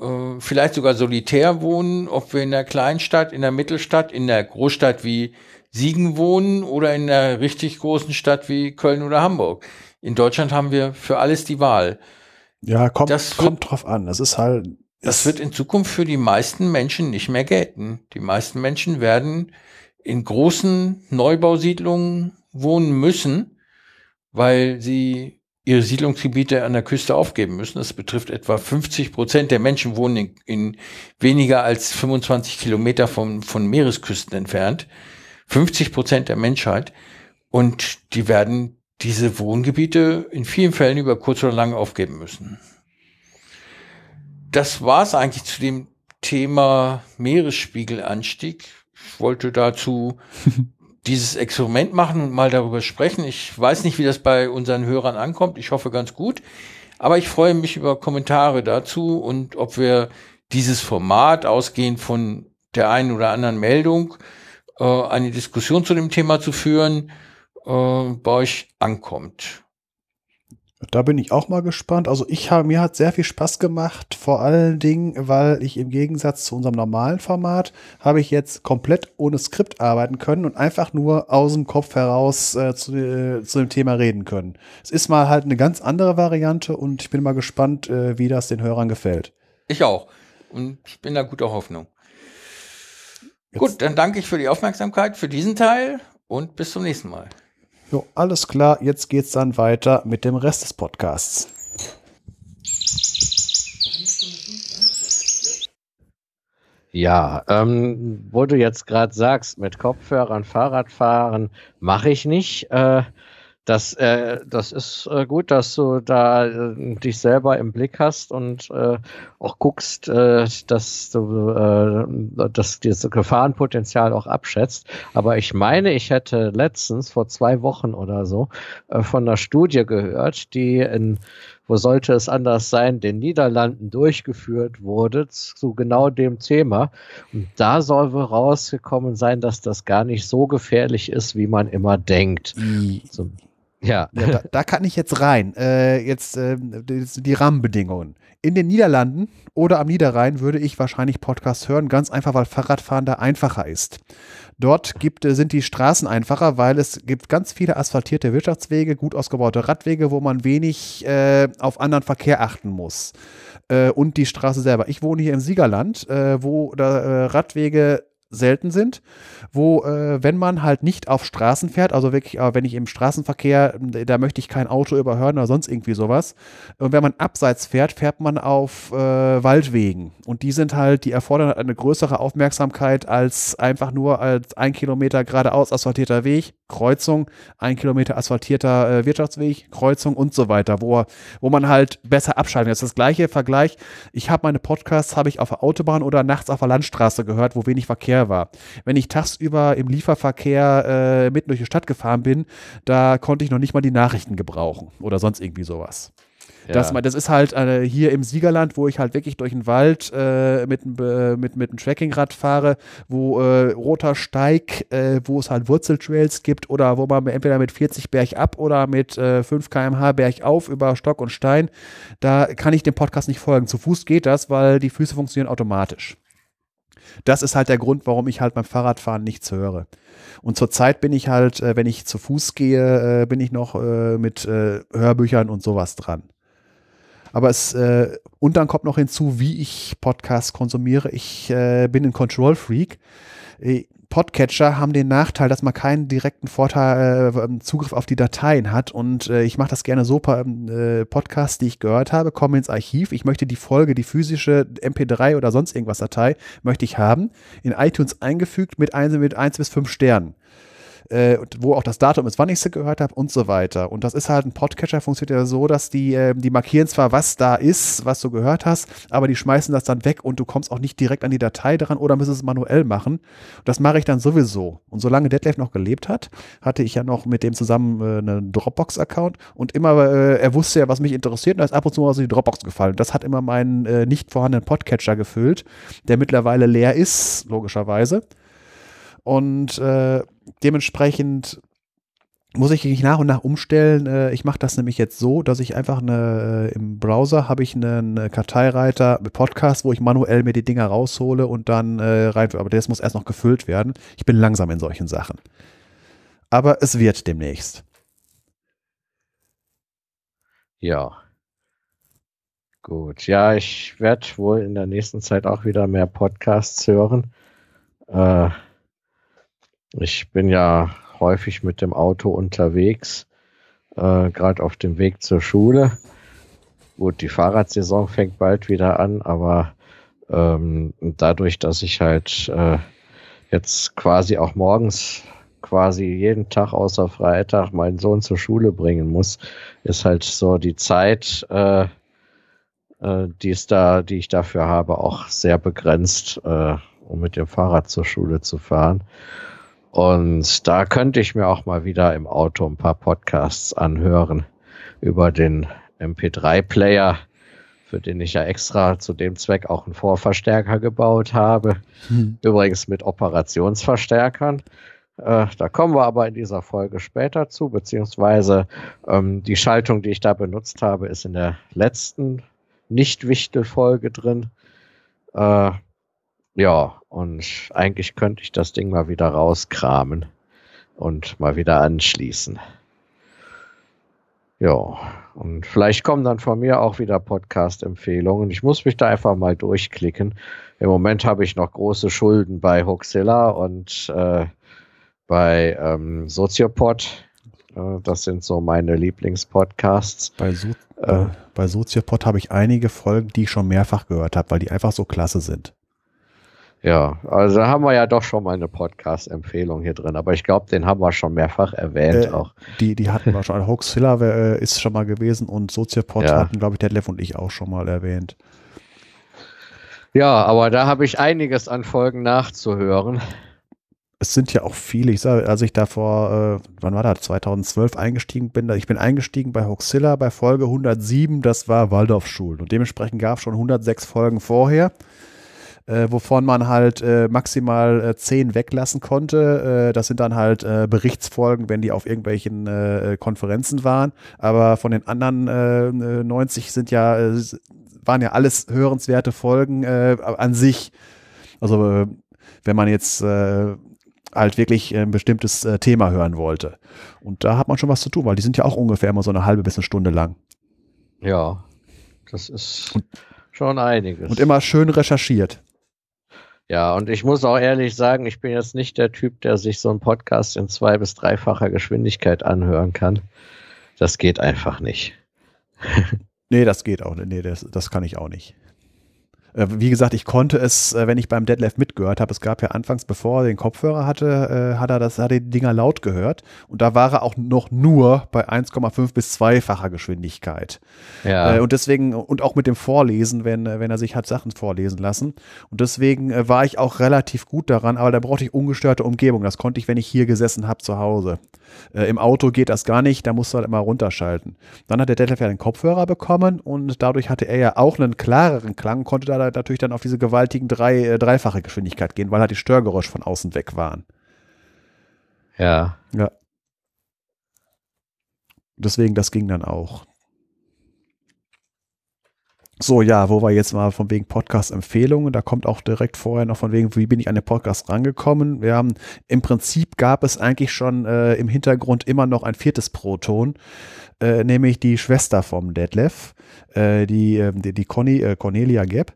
äh, vielleicht sogar solitär wohnen, ob wir in einer Kleinstadt, in der Mittelstadt, in der Großstadt wie Siegen wohnen oder in einer richtig großen Stadt wie Köln oder Hamburg. In Deutschland haben wir für alles die Wahl. Ja, kommt, Das wird- kommt drauf an. Es ist halt. Das wird in Zukunft für die meisten Menschen nicht mehr gelten. Die meisten Menschen werden in großen Neubausiedlungen wohnen müssen, weil sie ihre Siedlungsgebiete an der Küste aufgeben müssen. Das betrifft etwa 50 Prozent der Menschen wohnen in, in weniger als 25 Kilometer von, von Meeresküsten entfernt. 50 Prozent der Menschheit. Und die werden diese Wohngebiete in vielen Fällen über kurz oder lang aufgeben müssen das war's eigentlich zu dem Thema Meeresspiegelanstieg. Ich wollte dazu dieses Experiment machen und mal darüber sprechen. Ich weiß nicht, wie das bei unseren Hörern ankommt. Ich hoffe ganz gut. Aber ich freue mich über Kommentare dazu und ob wir dieses Format ausgehend von der einen oder anderen Meldung äh, eine Diskussion zu dem Thema zu führen, äh, bei euch ankommt. Da bin ich auch mal gespannt. Also ich habe, mir hat sehr viel Spaß gemacht, vor allen Dingen, weil ich im Gegensatz zu unserem normalen Format habe ich jetzt komplett ohne Skript arbeiten können und einfach nur aus dem Kopf heraus äh, zu, äh, zu dem Thema reden können. Es ist mal halt eine ganz andere Variante und ich bin mal gespannt, äh, wie das den Hörern gefällt. Ich auch. Und ich bin da guter Hoffnung. Jetzt- Gut, dann danke ich für die Aufmerksamkeit für diesen Teil und bis zum nächsten Mal. Jo, alles klar, jetzt geht's dann weiter mit dem Rest des Podcasts. Ja, ähm, wo du jetzt gerade sagst, mit Kopfhörern Fahrradfahren mache ich nicht. Äh, das, äh, das ist äh, gut, dass du da äh, dich selber im Blick hast und äh, auch guckst, äh, dass du äh, dass dieses Gefahrenpotenzial auch abschätzt. Aber ich meine, ich hätte letztens vor zwei Wochen oder so von einer Studie gehört, die in wo sollte es anders sein, den Niederlanden durchgeführt wurde zu genau dem Thema. Und da soll wohl rausgekommen sein, dass das gar nicht so gefährlich ist, wie man immer denkt. So, ja. Ja, da, da kann ich jetzt rein. Äh, jetzt äh, die, Rahmenbedingungen. In den Niederlanden oder am Niederrhein würde ich wahrscheinlich Podcast hören, ganz einfach, weil Fahrradfahren da einfacher ist. Dort gibt, äh, sind die Straßen einfacher, weil es gibt ganz viele asphaltierte Wirtschaftswege, gut ausgebaute Radwege, wo man wenig äh, auf anderen Verkehr achten muss. Äh, und die Straße selber. Ich wohne hier im Siegerland, äh, wo Radwege selten sind, wo, äh, wenn man halt nicht auf Straßen fährt, also wirklich, äh, wenn ich im Straßenverkehr, äh, da möchte ich kein Auto überhören oder sonst irgendwie sowas. Und wenn man abseits fährt, fährt man auf äh, Waldwegen. Und die sind halt, die erfordern halt eine größere Aufmerksamkeit als einfach nur als ein Kilometer geradeaus asphaltierter Weg, Kreuzung, ein Kilometer asphaltierter äh, Wirtschaftsweg, Kreuzung und so weiter, wo, wo man halt besser abschalten kann. Das ist das gleiche Vergleich. Ich habe meine Podcasts, habe ich auf der Autobahn oder nachts auf der Landstraße gehört, wo wenig Verkehr war. Wenn ich tagsüber im Lieferverkehr äh, mitten durch die Stadt gefahren bin, da konnte ich noch nicht mal die Nachrichten gebrauchen oder sonst irgendwie sowas. Das, das ist halt äh, hier im Siegerland, wo ich halt wirklich durch den Wald äh, mit, äh, mit, mit einem Trekkingrad fahre, wo äh, roter Steig, äh, wo es halt Wurzeltrails gibt oder wo man entweder mit 40 bergab oder mit äh, 5 km/h bergauf über Stock und Stein, da kann ich dem Podcast nicht folgen. Zu Fuß geht das, weil die Füße funktionieren automatisch. Das ist halt der Grund, warum ich halt beim Fahrradfahren nichts höre. Und zurzeit bin ich halt, äh, wenn ich zu Fuß gehe, äh, bin ich noch äh, mit äh, Hörbüchern und sowas dran. Aber es, äh, und dann kommt noch hinzu, wie ich Podcasts konsumiere. Ich äh, bin ein Control-Freak. Äh, Podcatcher haben den Nachteil, dass man keinen direkten Vorteil, äh, Zugriff auf die Dateien hat. Und äh, ich mache das gerne so bei äh, Podcasts, die ich gehört habe, komme ins Archiv. Ich möchte die Folge, die physische MP3 oder sonst irgendwas Datei, möchte ich haben, in iTunes eingefügt mit 1 mit eins bis 5 Sternen äh, wo auch das Datum ist, wann ich sie gehört habe und so weiter. Und das ist halt ein Podcatcher, funktioniert ja so, dass die, äh, die markieren zwar, was da ist, was du gehört hast, aber die schmeißen das dann weg und du kommst auch nicht direkt an die Datei dran oder müssen es manuell machen. Und das mache ich dann sowieso. Und solange Detlef noch gelebt hat, hatte ich ja noch mit dem zusammen äh, einen Dropbox-Account und immer, äh, er wusste ja, was mich interessiert und da ist ab und zu mal so die Dropbox gefallen. Das hat immer meinen äh, nicht vorhandenen Podcatcher gefüllt, der mittlerweile leer ist, logischerweise. Und äh, dementsprechend muss ich mich nach und nach umstellen. Äh, ich mache das nämlich jetzt so, dass ich einfach eine, äh, im Browser habe ich einen Karteireiter mit Podcast, wo ich manuell mir die Dinger raushole und dann äh, rein, aber das muss erst noch gefüllt werden. Ich bin langsam in solchen Sachen. Aber es wird demnächst. Ja. Gut. Ja, ich werde wohl in der nächsten Zeit auch wieder mehr Podcasts hören. Äh, ich bin ja häufig mit dem Auto unterwegs, äh, gerade auf dem Weg zur Schule. Gut, die Fahrradsaison fängt bald wieder an, aber ähm, dadurch, dass ich halt äh, jetzt quasi auch morgens quasi jeden Tag außer Freitag meinen Sohn zur Schule bringen muss, ist halt so die Zeit, äh, äh, die ist da, die ich dafür habe, auch sehr begrenzt, äh, um mit dem Fahrrad zur Schule zu fahren. Und da könnte ich mir auch mal wieder im Auto ein paar Podcasts anhören über den MP3-Player, für den ich ja extra zu dem Zweck auch einen Vorverstärker gebaut habe. Hm. Übrigens mit Operationsverstärkern. Äh, da kommen wir aber in dieser Folge später zu, beziehungsweise ähm, die Schaltung, die ich da benutzt habe, ist in der letzten Nicht-Wichtel-Folge drin. Äh, ja, und eigentlich könnte ich das Ding mal wieder rauskramen und mal wieder anschließen. Ja, und vielleicht kommen dann von mir auch wieder Podcast-Empfehlungen. Ich muss mich da einfach mal durchklicken. Im Moment habe ich noch große Schulden bei Hoxilla und äh, bei ähm, Soziopod. Äh, das sind so meine Lieblingspodcasts. Bei, so äh, bei Soziopod habe ich einige Folgen, die ich schon mehrfach gehört habe, weil die einfach so klasse sind. Ja, also haben wir ja doch schon mal eine Podcast-Empfehlung hier drin, aber ich glaube, den haben wir schon mehrfach erwähnt äh, auch. Die, die hatten wir schon. Hoaxilla äh, ist schon mal gewesen und Soziopod ja. hatten, glaube ich, Detlef und ich auch schon mal erwähnt. Ja, aber da habe ich einiges an Folgen nachzuhören. Es sind ja auch viele. Ich sage, als ich da vor, äh, wann war das, 2012 eingestiegen bin, ich bin eingestiegen bei Hoaxilla bei Folge 107, das war Waldorfschulen. Und dementsprechend gab es schon 106 Folgen vorher äh, wovon man halt äh, maximal äh, zehn weglassen konnte. Äh, das sind dann halt äh, Berichtsfolgen, wenn die auf irgendwelchen äh, Konferenzen waren. Aber von den anderen äh, 90 sind ja, waren ja alles hörenswerte Folgen an sich. Also wenn man jetzt halt wirklich ein bestimmtes Thema hören wollte. Und da hat man schon was zu tun, weil die sind ja auch ungefähr immer so eine halbe bis eine Stunde lang. Ja, das ist schon einiges. Und immer schön recherchiert. Ja, und ich muss auch ehrlich sagen, ich bin jetzt nicht der Typ, der sich so einen Podcast in zwei- bis dreifacher Geschwindigkeit anhören kann. Das geht einfach nicht. nee, das geht auch nicht. Nee, das, das kann ich auch nicht. Äh, wie gesagt, ich konnte es, äh, wenn ich beim Deadlift mitgehört habe, es gab ja anfangs, bevor er den Kopfhörer hatte, äh, hat er das, hat er die Dinger laut gehört und da war er auch noch nur bei 1,5 bis zweifacher Geschwindigkeit. Ja. Und deswegen, und auch mit dem Vorlesen, wenn, wenn er sich hat Sachen vorlesen lassen. Und deswegen war ich auch relativ gut daran, aber da brauchte ich ungestörte Umgebung. Das konnte ich, wenn ich hier gesessen habe zu Hause. Im Auto geht das gar nicht, da musst du halt immer runterschalten. Dann hat der Detlef ja den Kopfhörer bekommen und dadurch hatte er ja auch einen klareren Klang, konnte da natürlich dann auf diese gewaltigen drei, äh, dreifache Geschwindigkeit gehen, weil halt die Störgeräusche von außen weg waren. Ja. Ja. Deswegen, das ging dann auch. So, ja, wo wir jetzt mal von wegen Podcast-Empfehlungen, da kommt auch direkt vorher noch von wegen, wie bin ich an den Podcast rangekommen. Wir haben, im Prinzip gab es eigentlich schon äh, im Hintergrund immer noch ein viertes Proton, äh, nämlich die Schwester vom Detlef, äh, die, ähm, die, die Conny, äh, Cornelia Gepp.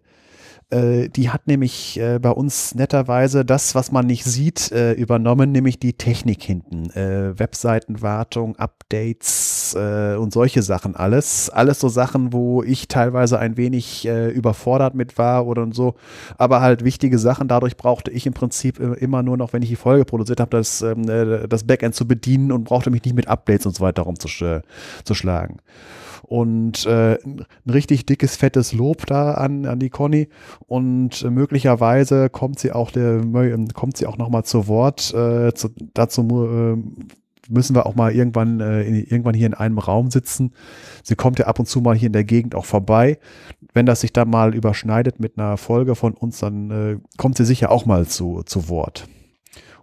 Äh, die hat nämlich äh, bei uns netterweise das, was man nicht sieht, äh, übernommen, nämlich die Technik hinten. Webseitenwartung, Updates und solche Sachen alles. Alles so Sachen, wo ich teilweise ein wenig überfordert mit war oder so. Aber halt wichtige Sachen. Dadurch brauchte ich im Prinzip immer nur noch, wenn ich die Folge produziert habe, das, ähm, das Backend zu bedienen und brauchte mich nicht mit Updates und so weiter rumzuschlagen. Und äh, ein richtig dickes, fettes Lob da an, an die Conny. Und äh, möglicherweise kommt sie auch, der, kommt sie auch nochmal zu Wort. Äh, zu, dazu äh, müssen wir auch mal irgendwann, äh, in, irgendwann hier in einem Raum sitzen. Sie kommt ja ab und zu mal hier in der Gegend auch vorbei. Wenn das sich dann mal überschneidet mit einer Folge von uns, dann äh, kommt sie sicher auch mal zu, zu Wort.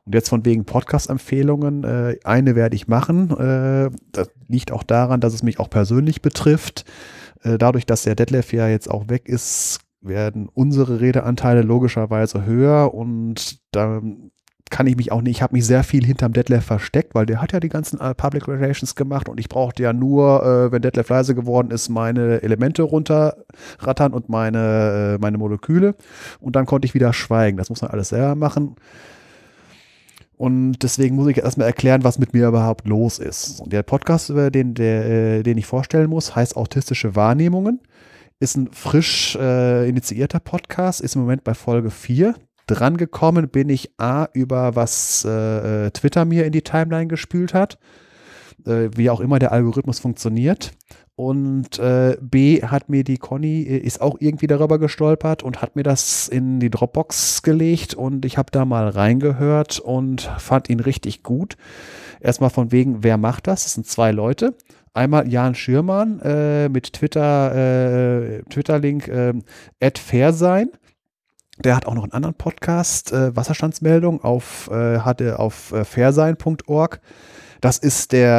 Und jetzt von wegen Podcast-Empfehlungen, äh, eine werde ich machen. Äh, das liegt auch daran, dass es mich auch persönlich betrifft. Äh, dadurch, dass der Detlef ja jetzt auch weg ist, werden unsere Redeanteile logischerweise höher und da kann ich mich auch nicht, ich habe mich sehr viel hinterm Detlef versteckt, weil der hat ja die ganzen äh, Public Relations gemacht und ich brauchte ja nur, äh, wenn Detlef leise geworden ist, meine Elemente runterrattern und meine, äh, meine Moleküle und dann konnte ich wieder schweigen. Das muss man alles selber machen. Und deswegen muss ich erstmal erklären, was mit mir überhaupt los ist. Und der Podcast, den, der, äh, den ich vorstellen muss, heißt Autistische Wahrnehmungen. Ist ein frisch äh, initiierter Podcast, ist im Moment bei Folge 4. Drangekommen bin ich A, über was äh, Twitter mir in die Timeline gespült hat, äh, wie auch immer der Algorithmus funktioniert. Und äh, B hat mir die Conny, äh, ist auch irgendwie darüber gestolpert und hat mir das in die Dropbox gelegt und ich habe da mal reingehört und fand ihn richtig gut. Erstmal von wegen, wer macht das? Das sind zwei Leute. Einmal Jan Schürmann äh, mit Twitter, äh, Twitter-Link äh, Fairsein. Der hat auch noch einen anderen Podcast, äh, Wasserstandsmeldung auf, äh, hatte auf äh, fairsein.org. Das ist der,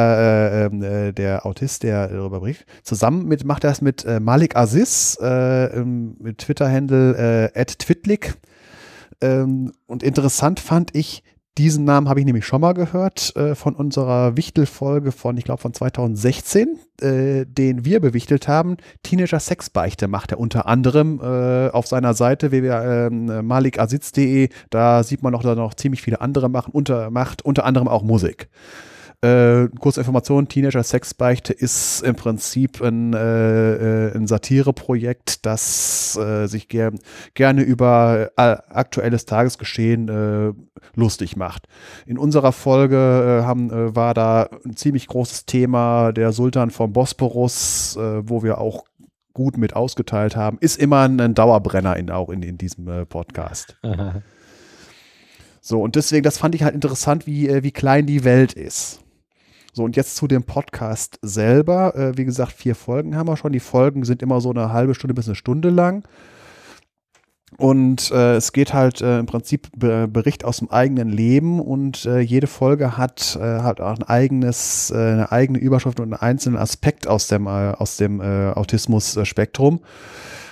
äh, ähm, äh, der Autist, der darüber berichtet. Zusammen mit, macht er das mit äh, Malik Aziz, äh, mit Twitter-Handle äh, @twitlik. Ähm, und interessant fand ich, diesen Namen habe ich nämlich schon mal gehört äh, von unserer Wichtel-Folge von, ich glaube, von 2016, äh, den wir bewichtelt haben. Teenager Sexbeichte macht er unter anderem äh, auf seiner Seite www.malikaziz.de. Da sieht man auch, er noch ziemlich viele andere machen, unter, macht, unter anderem auch Musik. Äh, kurze Information, Teenager Sexbeichte ist im Prinzip ein, äh, äh, ein Satireprojekt, das äh, sich ger gerne über äh, aktuelles Tagesgeschehen äh, lustig macht. In unserer Folge haben, war da ein ziemlich großes Thema, der Sultan vom Bosporus, wo wir auch gut mit ausgeteilt haben, ist immer ein Dauerbrenner in, auch in, in diesem Podcast. So, und deswegen, das fand ich halt interessant, wie, wie klein die Welt ist. So, und jetzt zu dem Podcast selber. Äh, wie gesagt, vier Folgen haben wir schon. Die Folgen sind immer so eine halbe Stunde bis eine Stunde lang. Und äh, es geht halt äh, im Prinzip Be Bericht aus dem eigenen Leben und äh, jede Folge hat, äh, hat auch ein eigenes, äh, eine eigene Überschrift und einen einzelnen Aspekt aus dem, äh, dem äh, Autismus-Spektrum.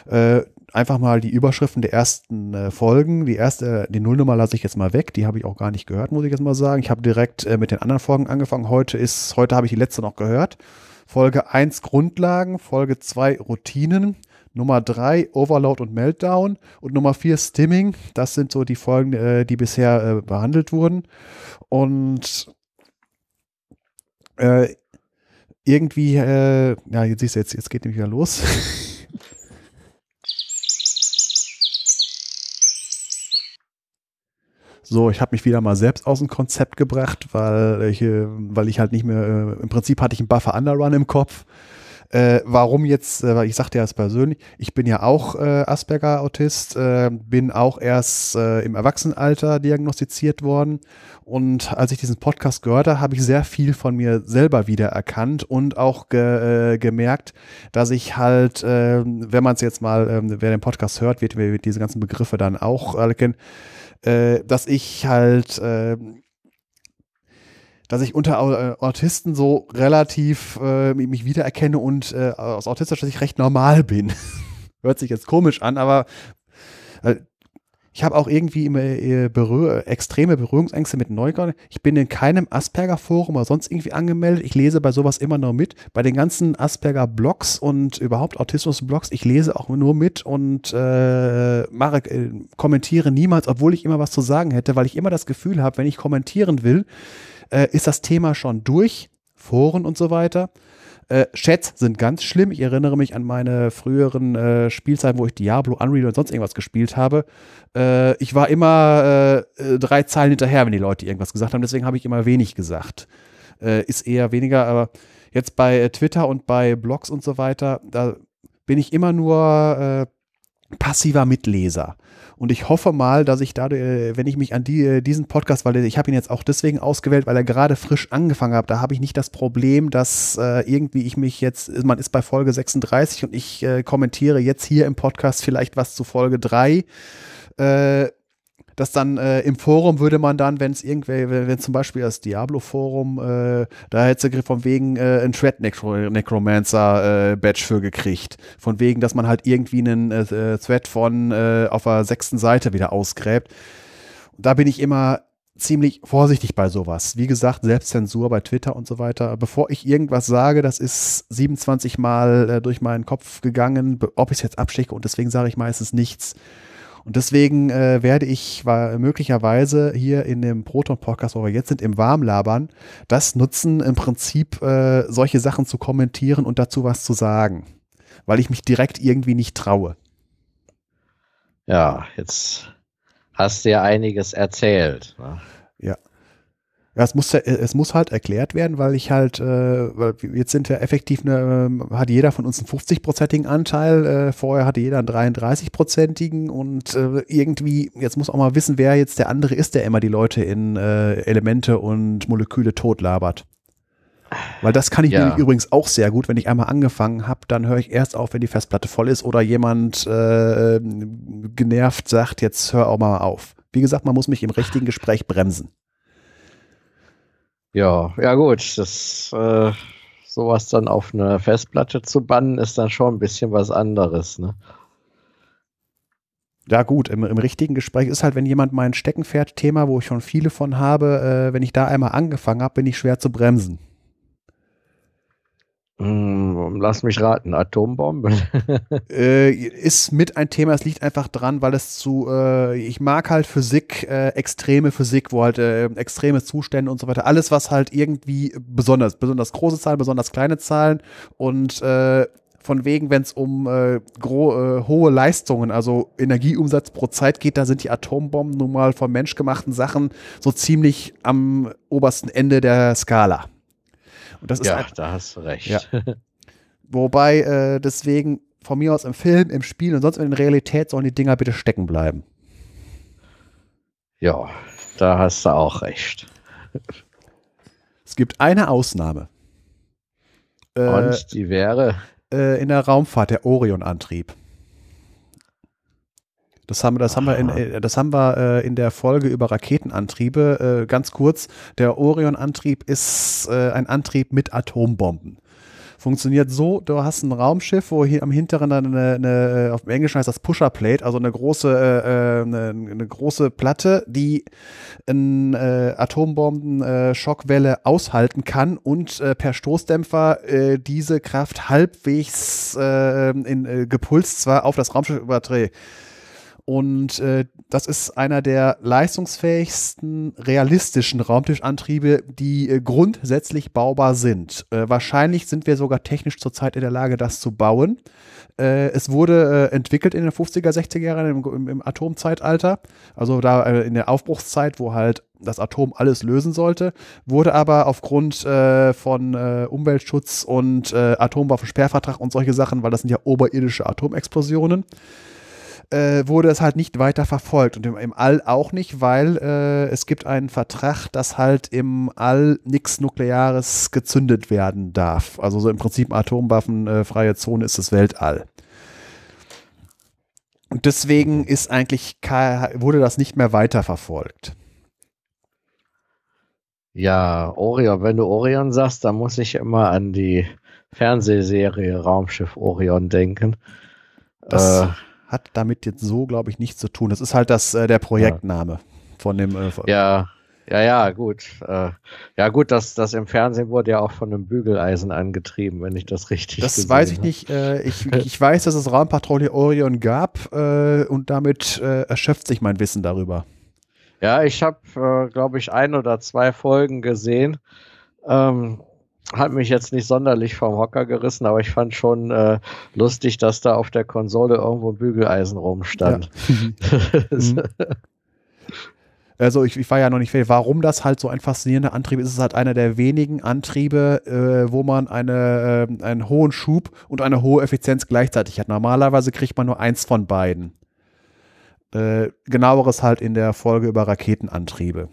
Äh, einfach mal die Überschriften der ersten äh, Folgen. Die erste, die Nullnummer lasse ich jetzt mal weg. Die habe ich auch gar nicht gehört, muss ich jetzt mal sagen. Ich habe direkt äh, mit den anderen Folgen angefangen. Heute ist, heute habe ich die letzte noch gehört. Folge 1 Grundlagen, Folge 2 Routinen, Nummer 3 Overload und Meltdown und Nummer 4 Stimming. Das sind so die Folgen, äh, die bisher äh, behandelt wurden. Und äh, irgendwie, äh, ja, jetzt siehst du, jetzt, jetzt geht nämlich wieder los. So, ich habe mich wieder mal selbst aus dem Konzept gebracht, weil ich, äh, weil ich halt nicht mehr, äh, im Prinzip hatte ich einen Buffer Underrun im Kopf. Äh, warum jetzt, äh, weil ich sagte ja es persönlich, ich bin ja auch äh, Asperger-Autist, äh, bin auch erst äh, im Erwachsenenalter diagnostiziert worden. Und als ich diesen Podcast gehört habe, habe ich sehr viel von mir selber wiedererkannt und auch ge, äh, gemerkt, dass ich halt, äh, wenn man es jetzt mal, äh, wer den Podcast hört, wird, wird diese ganzen Begriffe dann auch alle kennen äh, dass ich halt, äh, dass ich unter äh, Autisten so relativ äh, mich wiedererkenne und äh, aus autistischer Sicht recht normal bin. Hört sich jetzt komisch an, aber äh, Ich habe auch irgendwie immer äh, extreme Berührungsängste mit Neugrad. Ich bin in keinem Asperger-Forum oder sonst irgendwie angemeldet. Ich lese bei sowas immer nur mit. Bei den ganzen Asperger-Blogs und überhaupt Autismus-Blogs, ich lese auch nur mit und äh, mache, äh, kommentiere niemals, obwohl ich immer was zu sagen hätte, weil ich immer das Gefühl habe, wenn ich kommentieren will, äh, ist das Thema schon durch, Foren und so weiter. Äh, Chats sind ganz schlimm. Ich erinnere mich an meine früheren äh, Spielzeiten, wo ich Diablo, Unreal und sonst irgendwas gespielt habe. Äh, ich war immer äh, äh, drei Zeilen hinterher, wenn die Leute irgendwas gesagt haben. Deswegen habe ich immer wenig gesagt. Äh, ist eher weniger, aber jetzt bei Twitter und bei Blogs und so weiter, da bin ich immer nur passiver Mitleser. Und ich hoffe mal, dass ich dadurch, äh, wenn ich mich an die, äh, diesen Podcast, weil ich habe ihn jetzt auch deswegen ausgewählt, weil er gerade frisch angefangen hat, da habe ich nicht das Problem, dass äh, irgendwie ich mich jetzt, man ist bei Folge 36 und ich kommentiere jetzt hier im Podcast vielleicht was zu Folge 3. Äh, dass dann äh, im Forum würde man dann, wenn es irgendwer, wenn, zum Beispiel das Diablo-Forum, äh, da hätte sie von wegen äh, ein Thread Necromancer-Badge äh, für gekriegt. Von wegen, dass man halt irgendwie einen äh, äh, Thread von auf der sechsten Seite wieder ausgräbt. Da bin ich immer ziemlich vorsichtig bei sowas. Wie gesagt, Selbstzensur bei Twitter und so weiter. Bevor ich irgendwas sage, das ist 27 Mal äh, durch meinen Kopf gegangen, ob ich es jetzt abschicke und deswegen sage ich meistens nichts. Und deswegen äh, werde ich möglicherweise hier in dem Proton-Podcast, wo wir jetzt sind, im Warmlabern, das nutzen, im Prinzip äh, solche Sachen zu kommentieren und dazu was zu sagen. Weil ich mich direkt irgendwie nicht traue. Ja, jetzt hast du ja einiges erzählt. Ne? Ja. Es muss, es muss halt erklärt werden, weil ich halt, äh, weil jetzt sind ja effektiv, eine, äh, hat jeder von uns einen 50-prozentigen Anteil, äh, vorher hatte jeder einen 33-prozentigen und äh, irgendwie, jetzt muss auch mal wissen, wer jetzt der andere ist, der immer die Leute in äh, Elemente und Moleküle totlabert. Weil das kann ich ja. nämlich übrigens auch sehr gut. Wenn ich einmal angefangen habe, dann höre ich erst auf, wenn die Festplatte voll ist oder jemand äh, genervt sagt, jetzt hör auch mal auf. Wie gesagt, man muss mich im richtigen Gespräch bremsen. Ja, ja gut, das äh, sowas dann auf eine Festplatte zu bannen, ist dann schon ein bisschen was anderes, ne? Ja gut, im, im richtigen Gespräch ist halt, wenn jemand mein Steckenpferd-Thema, wo ich schon viele von habe, äh, wenn ich da einmal angefangen habe, bin ich schwer zu bremsen. Hm, lass mich raten, Atombombe. äh, ist mit ein Thema, es liegt einfach dran, weil es zu, äh, ich mag halt Physik, äh, extreme Physik, wo halt äh, extreme Zustände und so weiter, alles, was halt irgendwie besonders, besonders große Zahlen, besonders kleine Zahlen und äh, von wegen, wenn es um äh, hohe Leistungen, also Energieumsatz pro Zeit geht, da sind die Atombomben nun mal von menschgemachten Sachen so ziemlich am obersten Ende der Skala. Und das ist ja, ein, da hast du recht. Ja. Wobei äh, deswegen von mir aus im Film, im Spiel und sonst in der Realität sollen die Dinger bitte stecken bleiben. Ja, da hast du auch recht. Es gibt eine Ausnahme. Äh, und die wäre? Äh, in der Raumfahrt, der Orion-Antrieb. Das haben, das haben wir, in, äh, das haben wir äh, in der Folge über Raketenantriebe. Äh, ganz kurz, der Orion-Antrieb ist äh, ein Antrieb mit Atombomben. Funktioniert so, du hast ein Raumschiff, wo hier am hinteren dann eine, eine auf dem Englischen heißt das Pusher Plate, also eine große, äh, äh eine, eine, große Platte, die eine äh, Atombomben-Schockwelle äh, aushalten kann und äh, per Stoßdämpfer äh, diese Kraft halbwegs äh, in, äh, gepulst zwar auf das Raumschiff überträgt und äh, das ist einer der leistungsfähigsten realistischen Raumtischantriebe, die äh, grundsätzlich baubar sind. Äh, wahrscheinlich sind wir sogar technisch zurzeit in der Lage, das zu bauen. Äh, es wurde äh, entwickelt in den 50er, 60er Jahren im, im, Atomzeitalter, also da äh, in der Aufbruchszeit, wo halt das Atom alles lösen sollte, wurde aber aufgrund von Umweltschutz und Atomwaffensperrvertrag und solche Sachen, weil das sind ja oberirdische Atomexplosionen, äh, wurde es halt nicht weiter verfolgt und im, im All auch nicht, weil äh, es gibt einen Vertrag, dass halt im All nichts Nukleares gezündet werden darf. Also so im Prinzip atomwaffenfreie Zone ist das Weltall. Und deswegen ist eigentlich wurde das nicht mehr weiterverfolgt. Ja, Orion, wenn du Orion sagst, dann muss ich immer an die Fernsehserie Raumschiff Orion denken. Das, äh, hat damit jetzt so, glaube ich, nichts zu tun. Das ist halt das, äh, der Projektname ja. von dem. Äh, ja, ja, ja, gut. Äh, ja, gut, das, das im Fernsehen wurde ja auch von einem Bügeleisen angetrieben, wenn ich das richtig Das weiß ich habe. nicht. Äh, ich, ich weiß, dass es Raumpatrouille Orion gab äh, und damit äh, erschöpft sich mein Wissen darüber. Ja, ich habe, äh, glaube ich, ein oder zwei Folgen gesehen. Ähm, hat mich jetzt nicht sonderlich vom Hocker gerissen, aber ich fand schon äh, lustig, dass da auf der Konsole irgendwo ein Bügeleisen rumstand. Ja. mhm. Also ich, ich war ja noch nicht fertig. Warum das halt so ein faszinierender Antrieb ist, ist es halt einer der wenigen Antriebe, äh, wo man eine, äh, einen hohen Schub und eine hohe Effizienz gleichzeitig hat. Normalerweise kriegt man nur eins von beiden. Äh, genaueres halt in der Folge über Raketenantriebe.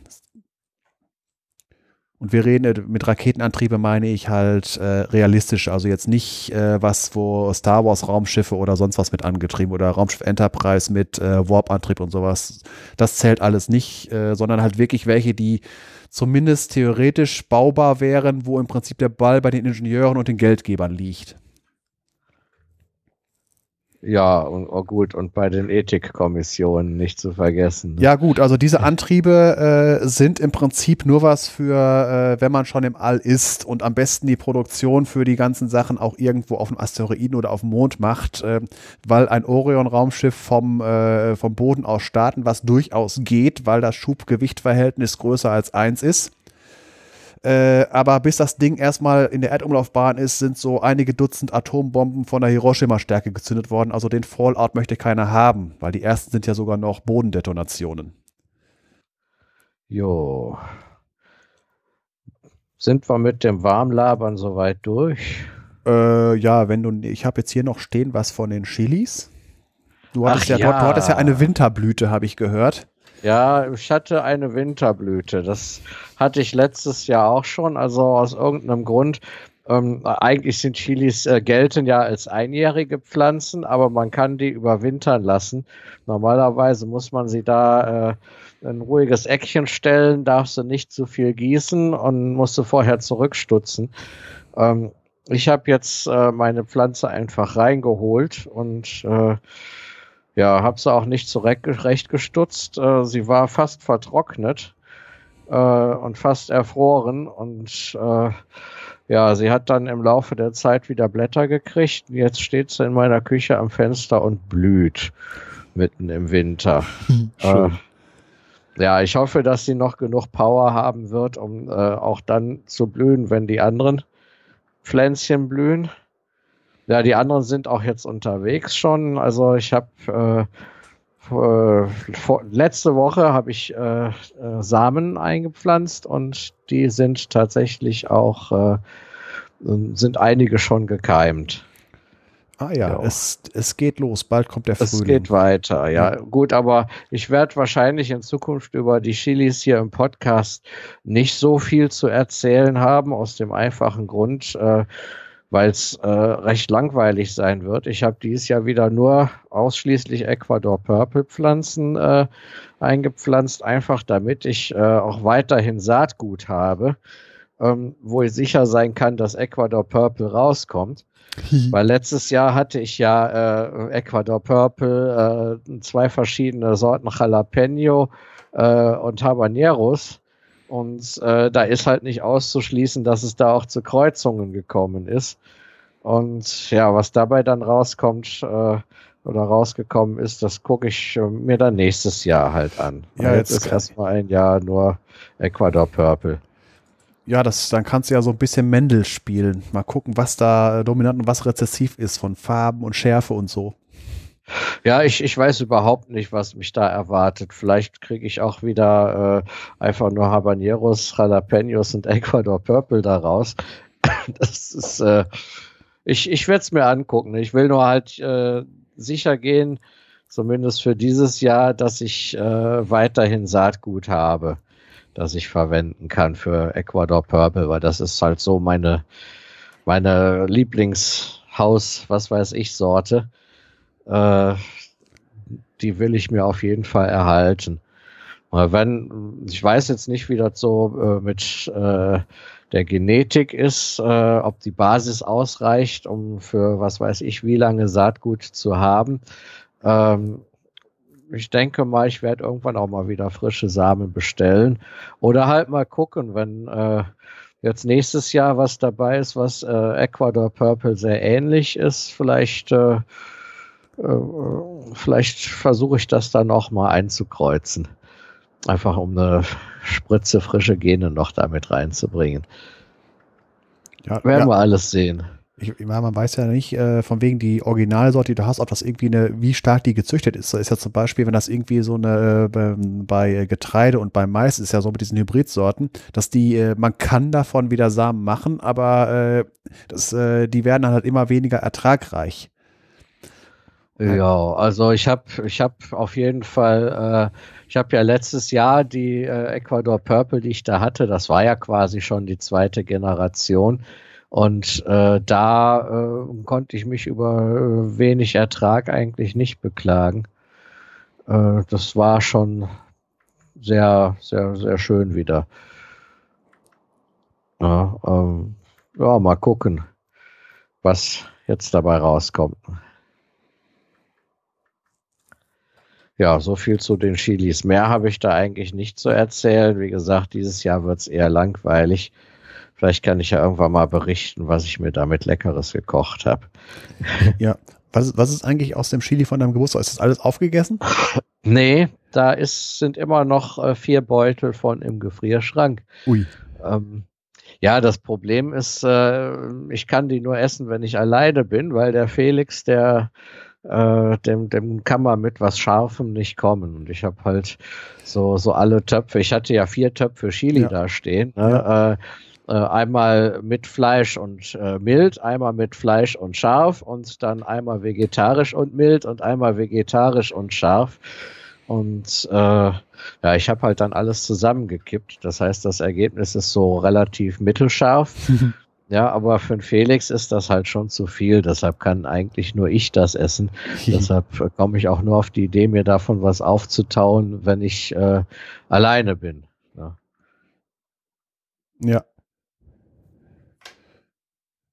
Und wir reden mit Raketenantriebe meine ich halt äh, realistisch, also jetzt nicht äh, was, wo Star Wars Raumschiffe oder sonst was mit angetrieben oder Raumschiff Enterprise mit äh, Warp-Antrieb und sowas. Das zählt alles nicht, äh, sondern halt wirklich welche, die zumindest theoretisch baubar wären, wo im Prinzip der Ball bei den Ingenieuren und den Geldgebern liegt. Ja, und oh gut, und bei den Ethikkommissionen nicht zu vergessen. Ne? Ja, gut, also diese Antriebe äh, sind im Prinzip nur was für, äh, wenn man schon im All ist und am besten die Produktion für die ganzen Sachen auch irgendwo auf dem Asteroiden oder auf dem Mond macht, äh, weil ein Orion-Raumschiff vom, äh, vom Boden aus starten, was durchaus geht, weil das Schubgewichtverhältnis größer als eins ist. Äh, aber bis das Ding erstmal in der Erdumlaufbahn ist, sind so einige Dutzend Atombomben von der Hiroshima-Stärke gezündet worden. Also den Fallout möchte keiner haben, weil die ersten sind ja sogar noch Bodendetonationen. Jo. Sind wir mit dem Warmlabern soweit durch? Äh, ja, wenn du, ich habe jetzt hier noch stehen was von den Chilis. Du hattest, ja, ja. Du, du hattest ja eine Winterblüte, habe ich gehört. Ja, ich hatte eine Winterblüte. Das hatte ich letztes Jahr auch schon. Also aus irgendeinem Grund. Ähm, eigentlich sind Chilis äh, gelten ja als einjährige Pflanzen, aber man kann die überwintern lassen. Normalerweise muss man sie da äh, ein ruhiges Eckchen stellen, darf sie nicht zu viel gießen und muss sie vorher zurückstutzen. Ähm, ich habe jetzt äh, meine Pflanze einfach reingeholt und äh, ja, habe sie auch nicht zurecht gestutzt. Äh, sie war fast vertrocknet äh, und fast erfroren und äh, ja, sie hat dann im Laufe der Zeit wieder Blätter gekriegt. Jetzt steht sie in meiner Küche am Fenster und blüht mitten im Winter. Schön. Äh, ja, ich hoffe, dass sie noch genug Power haben wird, um äh, auch dann zu blühen, wenn die anderen Pflänzchen blühen. Ja, die anderen sind auch jetzt unterwegs schon. Also ich habe äh, vor, letzte Woche habe ich äh, äh, Samen eingepflanzt und die sind tatsächlich auch äh, sind einige schon gekeimt. Ah ja, ja, Es, es geht los, bald kommt der Frühling. Es geht weiter, ja. ja. Gut, aber ich werde wahrscheinlich in Zukunft über die Chilis hier im Podcast nicht so viel zu erzählen haben, aus dem einfachen Grund, äh, weil es äh, recht langweilig sein wird. Ich habe dieses Jahr wieder nur ausschließlich Ecuador Purple Pflanzen äh, eingepflanzt, einfach damit ich äh, auch weiterhin Saatgut habe, ähm, wo ich sicher sein kann, dass Ecuador Purple rauskommt. Weil letztes Jahr hatte ich ja äh, Ecuador Purple, äh, zwei verschiedene Sorten Jalapeno äh, und Habaneros und äh, da ist halt nicht auszuschließen, dass es da auch zu Kreuzungen gekommen ist. Und ja, was dabei dann rauskommt äh, oder rausgekommen ist, das gucke ich äh, mir dann nächstes Jahr halt an. Ja, jetzt, jetzt ist erstmal ein Jahr nur Ecuador Purple. Ja, das, dann kannst du ja so ein bisschen Mendel spielen. Mal gucken, was da dominant und was rezessiv ist von Farben und Schärfe und so. Ja, ich, ich weiß überhaupt nicht, was mich da erwartet. Vielleicht kriege ich auch wieder äh, einfach nur Habaneros, Jalapenos und Ecuador Purple daraus. Das ist, äh, ich, ich werde es mir angucken. Ich will nur halt äh, sicher gehen, zumindest für dieses Jahr, dass ich äh, weiterhin Saatgut habe, das ich verwenden kann für Ecuador Purple, weil das ist halt so meine, meine Lieblingshaus, was weiß ich, Sorte. Äh, die will ich mir auf jeden Fall erhalten. Wenn, ich weiß jetzt nicht, wie das so äh, mit äh, der Genetik ist, äh, ob die Basis ausreicht, um für was weiß ich wie lange Saatgut zu haben. Ähm, ich denke mal, ich werde irgendwann auch mal wieder frische Samen bestellen. Oder halt mal gucken, wenn äh, jetzt nächstes Jahr was dabei ist, was äh, Ecuador Purple sehr ähnlich ist. Vielleicht, äh, äh, vielleicht versuche ich das dann auch mal einzukreuzen. Einfach um eine Spritze frische Gene noch damit reinzubringen. Ja, Werden ja. wir alles sehen. Ich, man weiß ja nicht, äh, von wegen die Originalsorte, die du hast, ob das irgendwie eine, wie stark die gezüchtet ist. Das ist ja zum Beispiel, wenn das irgendwie so eine, äh, bei Getreide und bei Mais ist ja so mit diesen Hybridsorten, dass die, äh, man kann davon wieder Samen machen, aber äh, das, äh, die werden dann halt immer weniger ertragreich. Ja, also ich habe ich hab auf jeden Fall, äh, ich habe ja letztes Jahr die äh, Ecuador Purple, die ich da hatte, das war ja quasi schon die zweite Generation. Und äh, da äh, konnte ich mich über äh, wenig Ertrag eigentlich nicht beklagen. Äh, das war schon sehr, sehr, sehr schön wieder. Ja, ähm, ja, mal gucken, was jetzt dabei rauskommt. Ja, so viel zu den Chilis. Mehr habe ich da eigentlich nicht zu erzählen. Wie gesagt, dieses Jahr wird es eher langweilig. Vielleicht kann ich ja irgendwann mal berichten, was ich mir damit Leckeres gekocht habe. Ja, was, was ist eigentlich aus dem Chili von deinem Geburtstag? Ist das alles aufgegessen? Nee, da ist, sind immer noch äh, vier Beutel von im Gefrierschrank. Ui. Ähm, ja, das Problem ist, äh, ich kann die nur essen, wenn ich alleine bin, weil der Felix, der äh, dem, dem kann man mit was Scharfem nicht kommen. Und ich habe halt so, so alle Töpfe, ich hatte ja vier Töpfe Chili ja. da stehen. Ne? Ja. Äh, äh, einmal mit Fleisch und äh, mild, einmal mit Fleisch und scharf und dann einmal vegetarisch und mild und einmal vegetarisch und scharf. Und äh, ja, ich habe halt dann alles zusammengekippt. Das heißt, das Ergebnis ist so relativ mittelscharf. ja, aber für den Felix ist das halt schon zu viel. Deshalb kann eigentlich nur ich das essen. Deshalb komme ich auch nur auf die Idee, mir davon was aufzutauen, wenn ich äh, alleine bin. Ja. ja.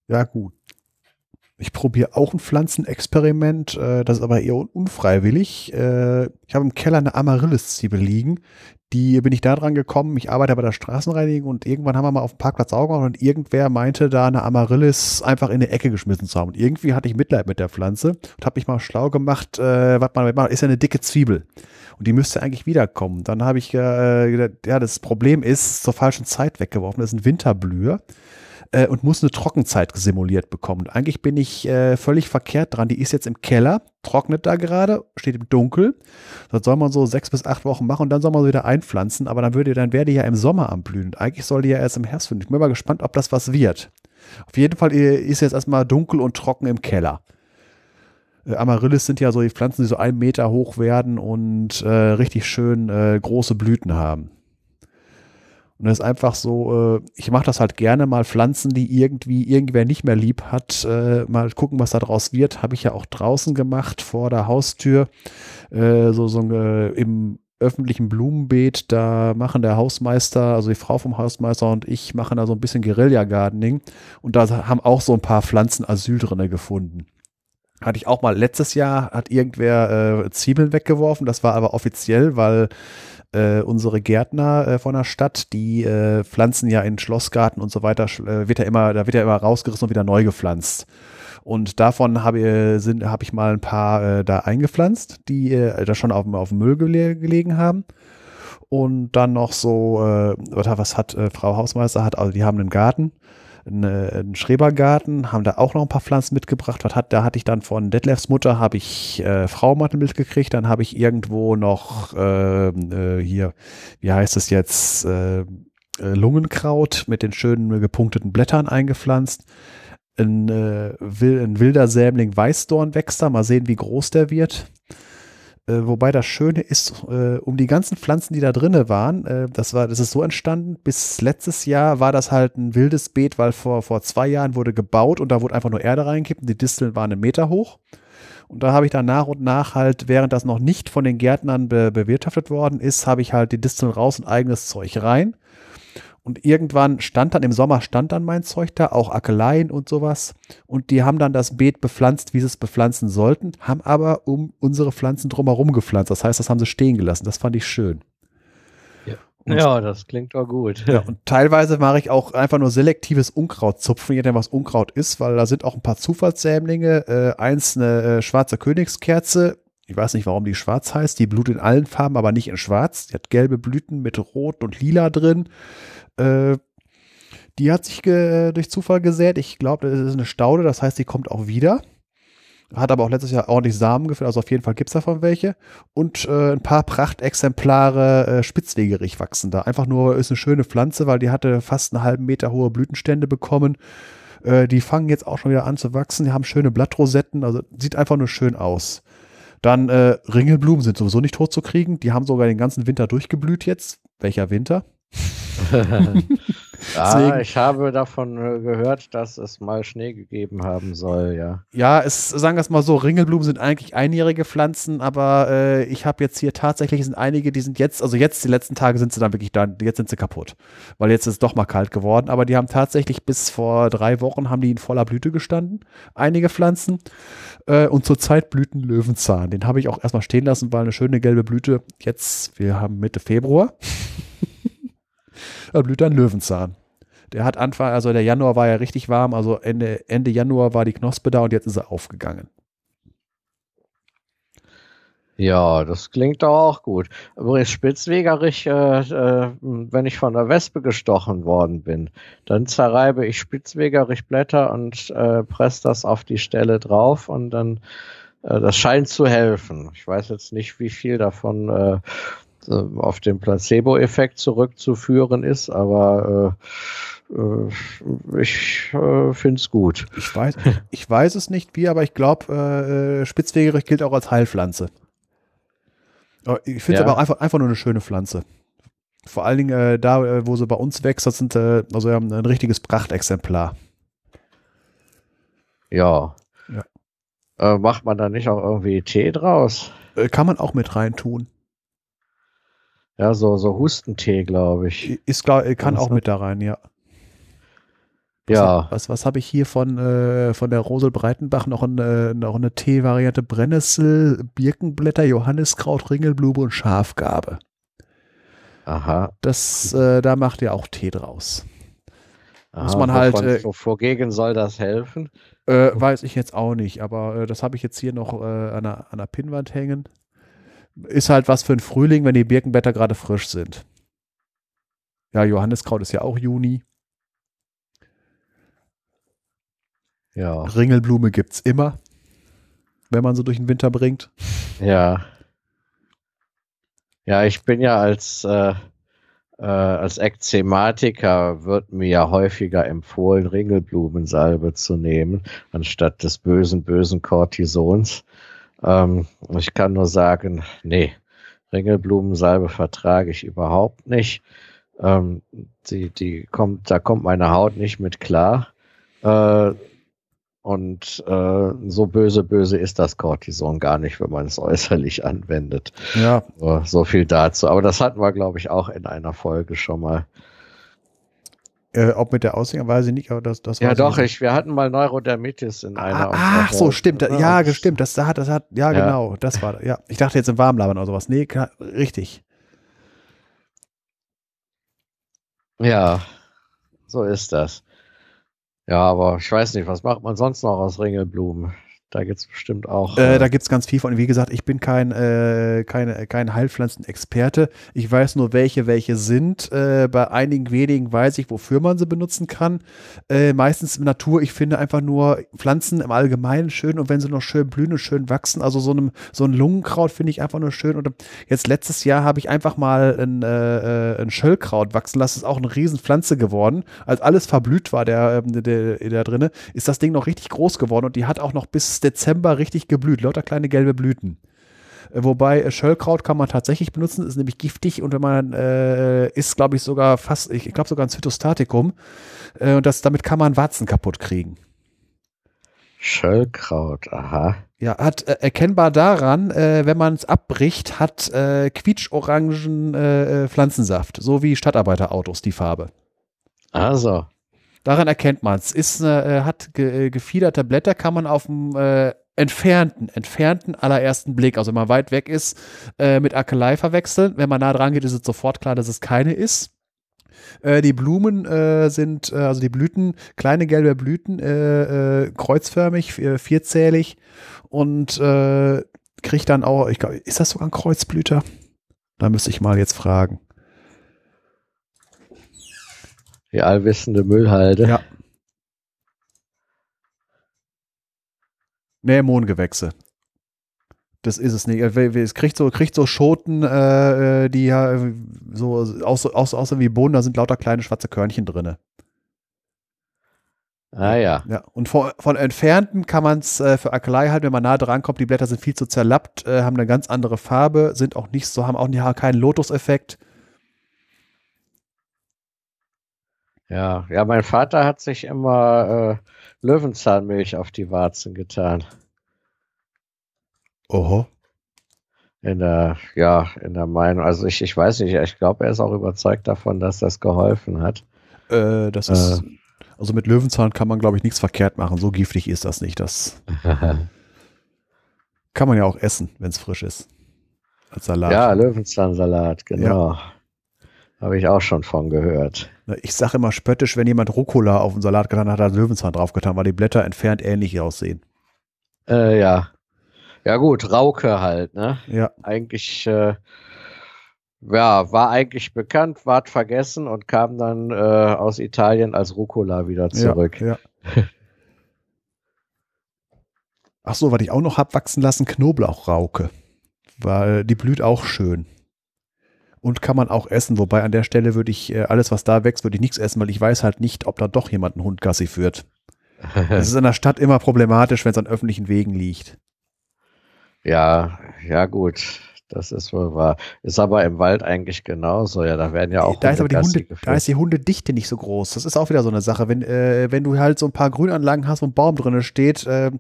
Ja, gut. Ich probiere auch ein Pflanzenexperiment, äh, das ist aber eher unfreiwillig. Äh, ich habe im Keller eine Amaryllis-Zwiebel liegen. Die bin ich da dran gekommen. Ich arbeite bei der Straßenreinigung und irgendwann haben wir mal auf dem Parkplatz gemacht und irgendwer meinte, da eine Amaryllis einfach in die Ecke geschmissen zu haben. Und irgendwie hatte ich Mitleid mit der Pflanze und habe mich mal schlau gemacht, äh, was man macht, ist ja eine dicke Zwiebel. Und die müsste eigentlich wiederkommen. Dann habe ich äh, gedacht, ja, das Problem ist, zur falschen Zeit weggeworfen. Das ist ein Winterblüher äh, und muss eine Trockenzeit simuliert bekommen. Eigentlich bin ich äh, völlig verkehrt dran. Die ist jetzt im Keller, trocknet da gerade, steht im Dunkel. Das soll man so sechs bis acht Wochen machen und dann soll man sie wieder einpflanzen. Aber dann würde, dann wäre die ja im Sommer am Blühen. Eigentlich soll die ja erst im Herbst finden. Ich bin mal gespannt, ob das was wird. Auf jeden Fall äh, ist jetzt erstmal dunkel und trocken im Keller. Äh, Amaryllis sind ja so die Pflanzen, die so einen Meter hoch werden und äh, richtig schön äh, große Blüten haben. Und das ist einfach so, äh, ich mache das halt gerne mal Pflanzen, die irgendwie irgendwer nicht mehr lieb hat, äh, mal gucken, was da draus wird. Habe ich ja auch draußen gemacht, vor der Haustür, äh, so, so im öffentlichen Blumenbeet, da machen der Hausmeister, also die Frau vom Hausmeister und ich machen da so ein bisschen Guerilla-Gardening und da haben auch so ein paar Pflanzen Asyl drinne gefunden. Hatte ich auch mal letztes Jahr, hat irgendwer äh, Zwiebeln weggeworfen, das war aber offiziell, weil äh, unsere Gärtner äh, von der Stadt, die äh, pflanzen ja in Schlossgarten und so weiter, äh, wird ja immer, da wird ja immer rausgerissen und wieder neu gepflanzt. Und davon habe äh, hab ich mal ein paar äh, da eingepflanzt, die da schon auf, auf dem Müll gele gelegen haben. Und dann noch so, was hat Frau Hausmeister hat, also die haben einen Garten einen Schrebergarten, haben da auch noch ein paar Pflanzen mitgebracht. Was hat, da hatte ich dann von Detlefs Mutter habe ich äh, Fraumatten mitgekriegt, dann habe ich irgendwo noch äh, äh, hier, wie heißt es jetzt, äh, äh, Lungenkraut mit den schönen gepunkteten Blättern eingepflanzt. Ein, äh, ein wilder Sämling Weißdorn wächst da, mal sehen, wie groß der wird. Äh, wobei das Schöne ist, äh, um die ganzen Pflanzen, die da drinne waren, äh, das war, das ist so entstanden, bis letztes Jahr war das halt ein wildes Beet, weil vor, vor zwei Jahren wurde gebaut und da wurde einfach nur Erde reingekippt die Disteln waren einen Meter hoch. Und da habe ich dann nach und nach halt, während das noch nicht von den Gärtnern be bewirtschaftet worden ist, habe ich halt die Disteln raus und eigenes Zeug rein. Und irgendwann stand dann, im Sommer stand dann mein Zeug da, auch Akeleien und sowas. Und die haben dann das Beet bepflanzt, wie sie es bepflanzen sollten, haben aber um unsere Pflanzen drumherum gepflanzt. Das heißt, das haben sie stehen gelassen. Das fand ich schön. Und ja, das klingt doch gut. Ja, und teilweise mache ich auch einfach nur selektives Unkraut zupfen, je nachdem, was Unkraut ist, weil da sind auch ein paar Zufallssämlinge. Äh, eins eine äh, schwarze Königskerze. Ich weiß nicht, warum die schwarz heißt. Die blutet in allen Farben, aber nicht in schwarz. Die hat gelbe Blüten mit rot und lila drin. Äh, die hat sich durch Zufall gesät. Ich glaube, das ist eine Staude, das heißt, die kommt auch wieder. Hat aber auch letztes Jahr ordentlich Samen geführt, also auf jeden Fall gibt es davon welche. Und äh, ein paar Prachtexemplare äh, Spitzwegerich wachsen da. Einfach nur ist eine schöne Pflanze, weil die hatte fast einen halben Meter hohe Blütenstände bekommen. Äh, die fangen jetzt auch schon wieder an zu wachsen. Die haben schöne Blattrosetten, also sieht einfach nur schön aus. Dann äh, Ringelblumen sind sowieso nicht tot zu kriegen. Die haben sogar den ganzen Winter durchgeblüht jetzt. Welcher Winter? ah, ich habe davon äh, gehört, dass es mal Schnee gegeben haben soll, ja. Ja, es, sagen wir es mal so, Ringelblumen sind eigentlich einjährige Pflanzen, aber äh, ich habe jetzt hier tatsächlich sind einige, die sind jetzt, also jetzt die letzten Tage sind sie dann wirklich da, jetzt sind sie kaputt, weil jetzt ist es doch mal kalt geworden, aber die haben tatsächlich bis vor drei Wochen haben die in voller Blüte gestanden, einige Pflanzen. Äh, und zurzeit blüht ein Löwenzahn, den habe ich auch erstmal stehen lassen, weil eine schöne gelbe Blüte, jetzt, wir haben Mitte Februar, da blüht ein Löwenzahn. Der hat Anfang, also der Januar war ja richtig warm, also Ende, Ende Januar war die Knospe da und jetzt ist er aufgegangen. Ja, das klingt doch auch gut. Übrigens Spitzwegerich, äh, äh, wenn ich von der Wespe gestochen worden bin, dann zerreibe ich Spitzwegerich-Blätter und äh, presse das auf die Stelle drauf und dann, äh, das scheint zu helfen. Ich weiß jetzt nicht, wie viel davon äh, auf den Placebo-Effekt zurückzuführen ist, aber äh, äh, ich äh, finde es gut. Ich weiß, ich weiß es nicht wie, aber ich glaube, äh, Spitzwegerich gilt auch als Heilpflanze. Ich finde es ja. aber einfach, einfach nur eine schöne Pflanze. Vor allen Dingen äh, da, äh, wo sie bei uns wächst, das sind äh, also wir haben ein richtiges Prachtexemplar. Ja. ja. Äh, macht man da nicht auch irgendwie Tee draus? Äh, kann man auch mit rein tun. Ja, so, so Hustentee, glaube ich. Ist, glaub, kann auch mit da rein, ja. Was ja. Hab, was, was habe ich hier von, äh, von der Rosel Breitenbach? Noch eine, noch eine Tee-Variante Brennnessel, Birkenblätter, Johanniskraut, Ringelblume und Schafgarbe. Aha. Das, äh, da macht ihr auch Tee draus. Aha, Muss man halt. Äh, wogegen soll das helfen? Äh, weiß ich jetzt auch nicht, aber äh, das habe ich jetzt hier noch äh, an, der, an der Pinnwand hängen ist halt was für ein Frühling, wenn die Birkenblätter gerade frisch sind. Ja, Johanniskraut ist ja auch Juni. Ja. Ringelblume gibt es immer, wenn man sie durch den Winter bringt. Ja. Ja, ich bin ja als, äh, äh, als Ekzematiker wird mir ja häufiger empfohlen, Ringelblumensalbe zu nehmen, anstatt des bösen, bösen Cortisons. Ähm, ich kann nur sagen, nee, Ringelblumensalbe vertrage ich überhaupt nicht. Ähm, die, die kommt, da kommt meine Haut nicht mit klar. Äh, und äh, so böse, böse ist das Cortison gar nicht, wenn man es äußerlich anwendet. Ja. So, so viel dazu. Aber das hatten wir, glaube ich, auch in einer Folge schon mal. Äh, ob mit der ich nicht, aber das, das Ja, doch, ich, wir hatten mal Neurodermitis in einer. Ah, ach so, stimmt. Ja, ja stimmt. Das hat, das hat, ja, ja, genau, das war, ja. Ich dachte jetzt im Warmlabern oder sowas. Nee, klar, richtig. Ja, so ist das. Ja, aber ich weiß nicht, was macht man sonst noch aus Ringelblumen? Da gibt es bestimmt auch. Äh, da gibt es ganz viel von. Wie gesagt, ich bin kein, äh, kein, kein Heilpflanzenexperte. Ich weiß nur, welche welche sind. Äh, bei einigen wenigen weiß ich, wofür man sie benutzen kann. Äh, meistens in Natur, ich finde einfach nur Pflanzen im Allgemeinen schön und wenn sie noch schön blühen und schön wachsen, also so, einem, so ein Lungenkraut finde ich einfach nur schön. Und jetzt letztes Jahr habe ich einfach mal ein, äh, ein Schöllkraut wachsen lassen. Das ist auch eine Riesenpflanze geworden. Als alles verblüht war, der, der, der, der drinne, ist das Ding noch richtig groß geworden und die hat auch noch bis Dezember richtig geblüht, lauter kleine gelbe Blüten. Äh, wobei äh, Schöllkraut kann man tatsächlich benutzen, ist nämlich giftig und wenn man äh, ist, glaube ich, sogar fast, ich glaube sogar ein Zytostatikum. Äh, und das, damit kann man Warzen kaputt kriegen. Schöllkraut, aha. Ja, hat äh, erkennbar daran, äh, wenn man es abbricht, hat äh, quietschorangen Pflanzensaft, so wie Stadtarbeiterautos die Farbe. Also. Daran erkennt man es. Ist äh, hat ge, äh, gefiederte Blätter, kann man auf dem äh, entfernten, entfernten allerersten Blick, also wenn man weit weg ist, äh, mit Akelei verwechseln. Wenn man nah dran geht, ist es sofort klar, dass es keine ist. Äh, die Blumen äh, sind, äh, also die Blüten, kleine gelbe Blüten, äh, äh, kreuzförmig, vierzählig und kriegt dann auch, ich glaube, ist das sogar ein Kreuzblüter? Da müsste ich mal jetzt fragen. Die allwissende Müllhalde. Ja. Nee, Mohngewächse. Das ist es nicht. Es kriegt so, kriegt so Schoten, äh, die ja so aus, aus, aussehen wie Bohnen, da sind lauter kleine schwarze Körnchen drin. Ah ja. ja. Und von, von Entfernten kann man es äh, für Akelei halten, wenn man nah dran kommt. Die Blätter sind viel zu zerlappt, äh, haben eine ganz andere Farbe, sind auch nicht so, haben auch nicht, keinen Lotus-Effekt. Ja, ja, mein Vater hat sich immer äh, Löwenzahnmilch auf die Warzen getan. Oho. In der, ja, in der Meinung, also ich, ich weiß nicht, ich glaube, er ist auch überzeugt davon, dass das geholfen hat. Äh, das ist, äh, also mit Löwenzahn kann man, glaube ich, nichts verkehrt machen. So giftig ist das nicht. Das kann man ja auch essen, wenn es frisch ist. Als Salat. Ja, Löwenzahnsalat, genau. Ja. Habe ich auch schon von gehört. Ich sage immer spöttisch, wenn jemand Rucola auf den Salat getan hat, hat er Löwenzahn draufgetan, weil die Blätter entfernt ähnlich aussehen. Äh, ja. Ja, gut, Rauke halt, ne? Ja. Eigentlich, äh, ja, war eigentlich bekannt, ward vergessen und kam dann äh, aus Italien als Rucola wieder zurück. Ja, ja. Ach so, was ich auch noch hab wachsen lassen, Knoblauchrauke. Weil die blüht auch schön und kann man auch essen. Wobei an der Stelle würde ich äh, alles, was da wächst, würde ich nichts essen, weil ich weiß halt nicht, ob da doch jemand einen Hund Gassi führt. Es ist in der Stadt immer problematisch, wenn es an öffentlichen Wegen liegt. Ja, ja gut. Das ist wohl wahr. Ist aber im Wald eigentlich genauso. Ja, da werden ja auch. Da ist aber die Hunde, da ist die Hundedichte nicht so groß. Das ist auch wieder so eine Sache. Wenn, äh, wenn du halt so ein paar Grünanlagen hast, wo ein Baum drin steht, äh,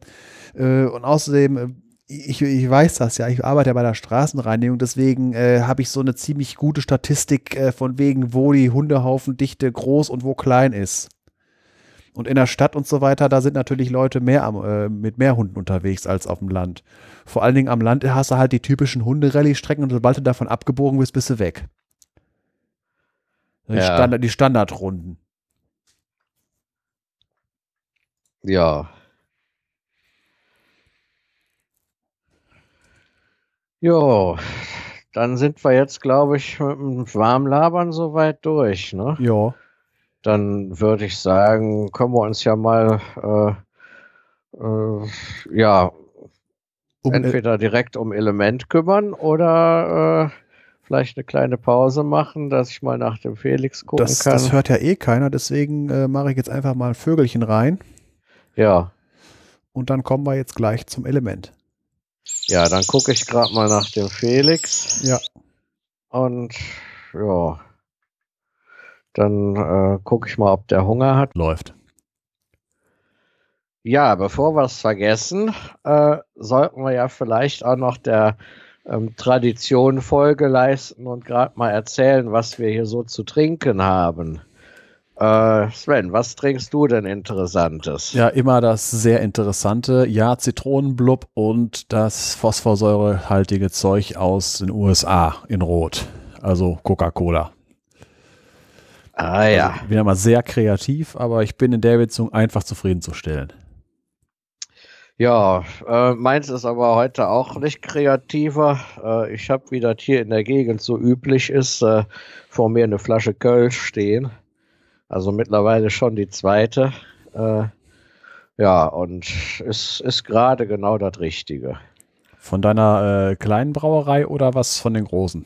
äh, und außerdem äh, ich, ich weiß das ja, ich arbeite ja bei der Straßenreinigung, deswegen äh, habe ich so eine ziemlich gute Statistik äh, von wegen, wo die Hundehaufendichte groß und wo klein ist. Und in der Stadt und so weiter, da sind natürlich Leute mehr am, äh, mit mehr Hunden unterwegs als auf dem Land. Vor allen Dingen am Land hast du halt die typischen Hunderallye-Strecken und sobald du davon abgebogen bist, bist du weg. Die, ja. Standard, die Standardrunden. Ja, Jo, dann sind wir jetzt, glaube ich, mit dem Warmlabern soweit durch, ne? Ja. Dann würde ich sagen, können wir uns ja mal, äh, äh, ja, um entweder direkt um Element kümmern oder äh, vielleicht eine kleine Pause machen, dass ich mal nach dem Felix gucken das, kann. Das hört ja eh keiner, deswegen äh, mache ich jetzt einfach mal ein Vögelchen rein. Ja. Und dann kommen wir jetzt gleich zum Element. Ja, dann gucke ich gerade mal nach dem Felix. Ja. Und ja, dann äh, gucke ich mal, ob der Hunger hat. Läuft. Ja, bevor wir es vergessen, äh, sollten wir ja vielleicht auch noch der ähm, Tradition Folge leisten und gerade mal erzählen, was wir hier so zu trinken haben. Äh, Sven, was trinkst du denn Interessantes? Ja, immer das sehr Interessante. Ja, Zitronenblub und das phosphorsäurehaltige Zeug aus den USA in Rot. Also Coca-Cola. Ah ja. Also, wieder mal sehr kreativ, aber ich bin in der Beziehung einfach zufriedenzustellen. Ja, äh, meins ist aber heute auch nicht kreativer. Äh, ich habe, wie das hier in der Gegend so üblich ist, äh, vor mir eine Flasche Kölsch stehen. Also mittlerweile schon die zweite. Äh, ja, und es ist gerade genau das Richtige. Von deiner äh, kleinen Brauerei oder was von den großen?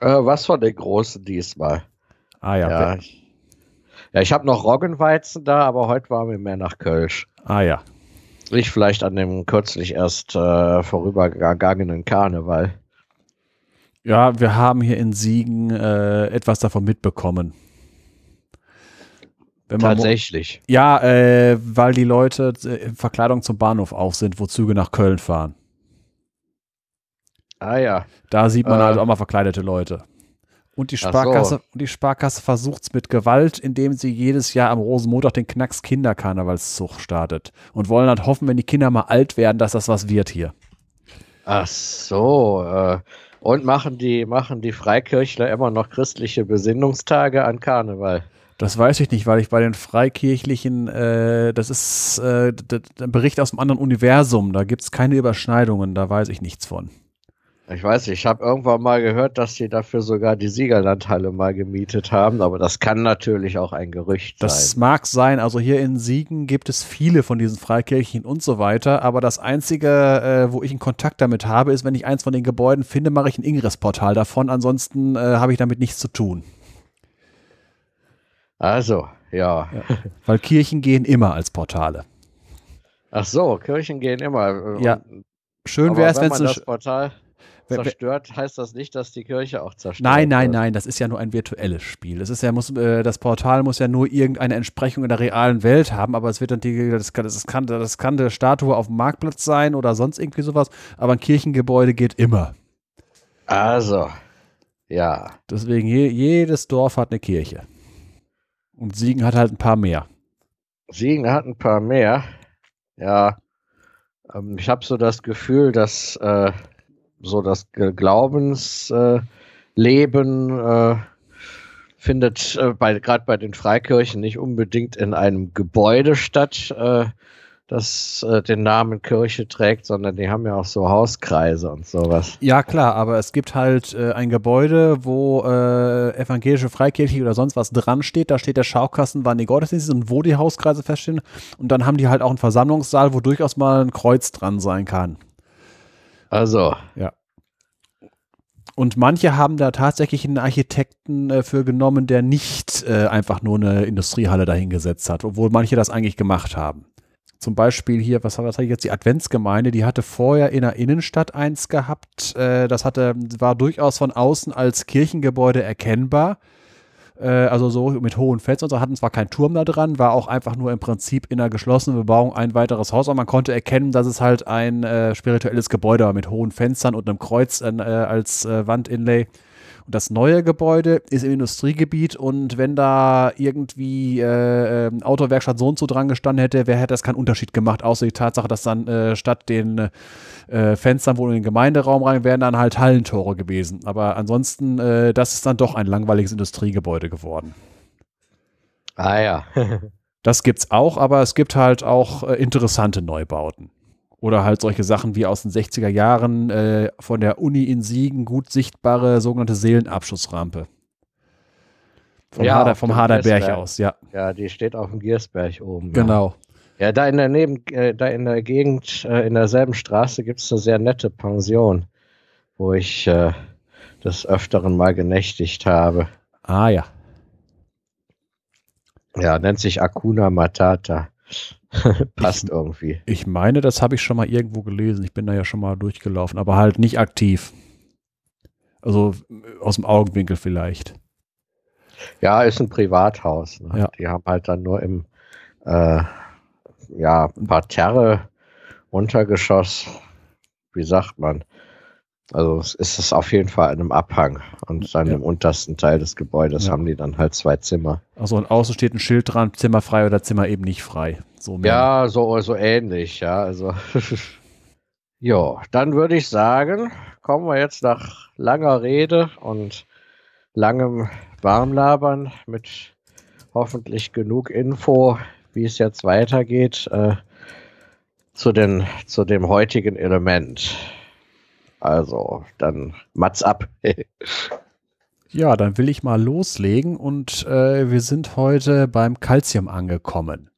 Äh, was von den großen diesmal. Ah ja. Ja, ich, ja, ich habe noch Roggenweizen da, aber heute waren wir mehr nach Kölsch. Ah ja. Ich vielleicht an dem kürzlich erst äh, vorübergegangenen Karneval. Ja, wir haben hier in Siegen äh, etwas davon mitbekommen. Tatsächlich. Ja, äh, weil die Leute in Verkleidung zum Bahnhof auf sind, wo Züge nach Köln fahren. Ah ja. Da sieht man äh, halt auch mal verkleidete Leute. Und die Sparkasse, so. und die Sparkasse versucht es mit Gewalt, indem sie jedes Jahr am Rosenmontag den Knacks Kinderkarnevalszug startet. Und wollen halt hoffen, wenn die Kinder mal alt werden, dass das was wird hier. Ach so. Äh, und machen die, machen die Freikirchler immer noch christliche Besinnungstage an Karneval? Das weiß ich nicht, weil ich bei den Freikirchlichen, äh, das ist äh, ein Bericht aus einem anderen Universum, da gibt es keine Überschneidungen, da weiß ich nichts von. Ich weiß nicht, ich habe irgendwann mal gehört, dass sie dafür sogar die Siegerlandhalle mal gemietet haben, aber das kann natürlich auch ein Gerücht Das sein. mag sein, also hier in Siegen gibt es viele von diesen Freikirchen und so weiter, aber das Einzige, äh, wo ich einen Kontakt damit habe, ist, wenn ich eins von den Gebäuden finde, mache ich ein Ingress-Portal davon, ansonsten äh, habe ich damit nichts zu tun. Also, ja. Weil Kirchen gehen immer als Portale. Ach so, Kirchen gehen immer. Ja. Schön wäre es, wenn es das Portal zerstört, heißt das nicht, dass die Kirche auch zerstört Nein, nein, nein, das ist ja nur ein virtuelles Spiel. Es ist ja, muss, äh, das Portal muss ja nur irgendeine Entsprechung in der realen Welt haben, aber es wird dann die, das kann, das kann, das kann eine Statue auf dem Marktplatz sein oder sonst irgendwie sowas, aber ein Kirchengebäude geht immer. Also, ja. Deswegen, je, jedes Dorf hat eine Kirche. Und Siegen hat halt ein paar mehr. Siegen hat ein paar mehr. Ja. Ähm, ich habe so das Gefühl, dass äh, so das Glaubensleben äh, äh, findet gerade bei den Freikirchen nicht unbedingt in einem Gebäude statt, äh, das äh, den Namen Kirche trägt, sondern die haben ja auch so Hauskreise und sowas. Ja, klar, aber es gibt halt äh, ein Gebäude, wo äh, evangelische Freikirche oder sonst was dran steht. Da steht der Schaukasten, wann die Gottesdienste sind und wo die Hauskreise feststehen. Und dann haben die halt auch einen Versammlungssaal, wo durchaus mal ein Kreuz dran sein kann. Also, Und manche haben da tatsächlich einen Architekten äh, für genommen, der nicht äh, einfach nur eine Industriehalle dahingesetzt hat, obwohl manche das eigentlich gemacht haben. Zum Beispiel hier, was, was hatte ich jetzt, die Adventsgemeinde, die hatte vorher in der Innenstadt eins gehabt. Äh, das hatte, war durchaus von außen als Kirchengebäude erkennbar. Äh, also so mit hohen Fenstern und so, hatten zwar keinen Turm da dran, war auch einfach nur im Prinzip in einer geschlossenen Bebauung ein weiteres Haus, aber man konnte erkennen, dass es halt ein äh, spirituelles Gebäude war mit hohen Fenstern und einem Kreuz äh, als Wandinlay. Das neue Gebäude ist im Industriegebiet und wenn da irgendwie äh, ähm, Autowerkstatt so und so dran gestanden hätte, wer hätte das keinen Unterschied gemacht, außer die Tatsache, dass dann äh, statt den äh, Fenstern, wo in den Gemeinderaum rein, wären dann halt Hallentore gewesen. Aber ansonsten, äh, das ist dann doch ein langweiliges Industriegebäude geworden. ah ja. Das gibt's auch, aber es gibt halt auch äh, interessante Neubauten. Oder halt solche Sachen wie aus den 60er Jahren äh, von der Uni in Siegen gut sichtbare sogenannte Seelenabschussrampe. Vom, Ja, Hader, vom Haderberg Giersberg. aus, ja, ja, die steht auf dem Giersberg oben. genau. Ja, da in der Neben, äh, da in der Gegend, äh, in derselben Straße gibt es eine sehr nette Pension, wo ich äh, des Öfteren mal genächtigt habe. Ah ja. Ja, nennt sich Akuna Matata. Passt irgendwie. Ich meine, das habe ich schon mal irgendwo gelesen. Ich bin da ja schon mal durchgelaufen, aber halt nicht aktiv. Also äh, aus dem Augenwinkel vielleicht. Ja, ist ein Privathaus. Ne? Ja. Die haben halt dann nur im äh, ja, Parterre, Untergeschoss, wie sagt man? Also es ist es auf jeden Fall in einem Abhang und dann Ja. im untersten Teil des Gebäudes Ja. haben die dann halt zwei Zimmer. Also und außen steht ein Schild dran, Zimmer frei oder Zimmer eben nicht frei. So mehr. Ja, so, so ähnlich, ja. Also, jo, dann würde ich sagen, kommen wir jetzt nach langer Rede und langem Warmlabern mit hoffentlich genug Info, wie es jetzt weitergeht, äh, zu, den, zu dem heutigen Element. Also, dann Mats ab. Ja, dann will ich mal loslegen und äh, wir sind heute beim Calcium angekommen.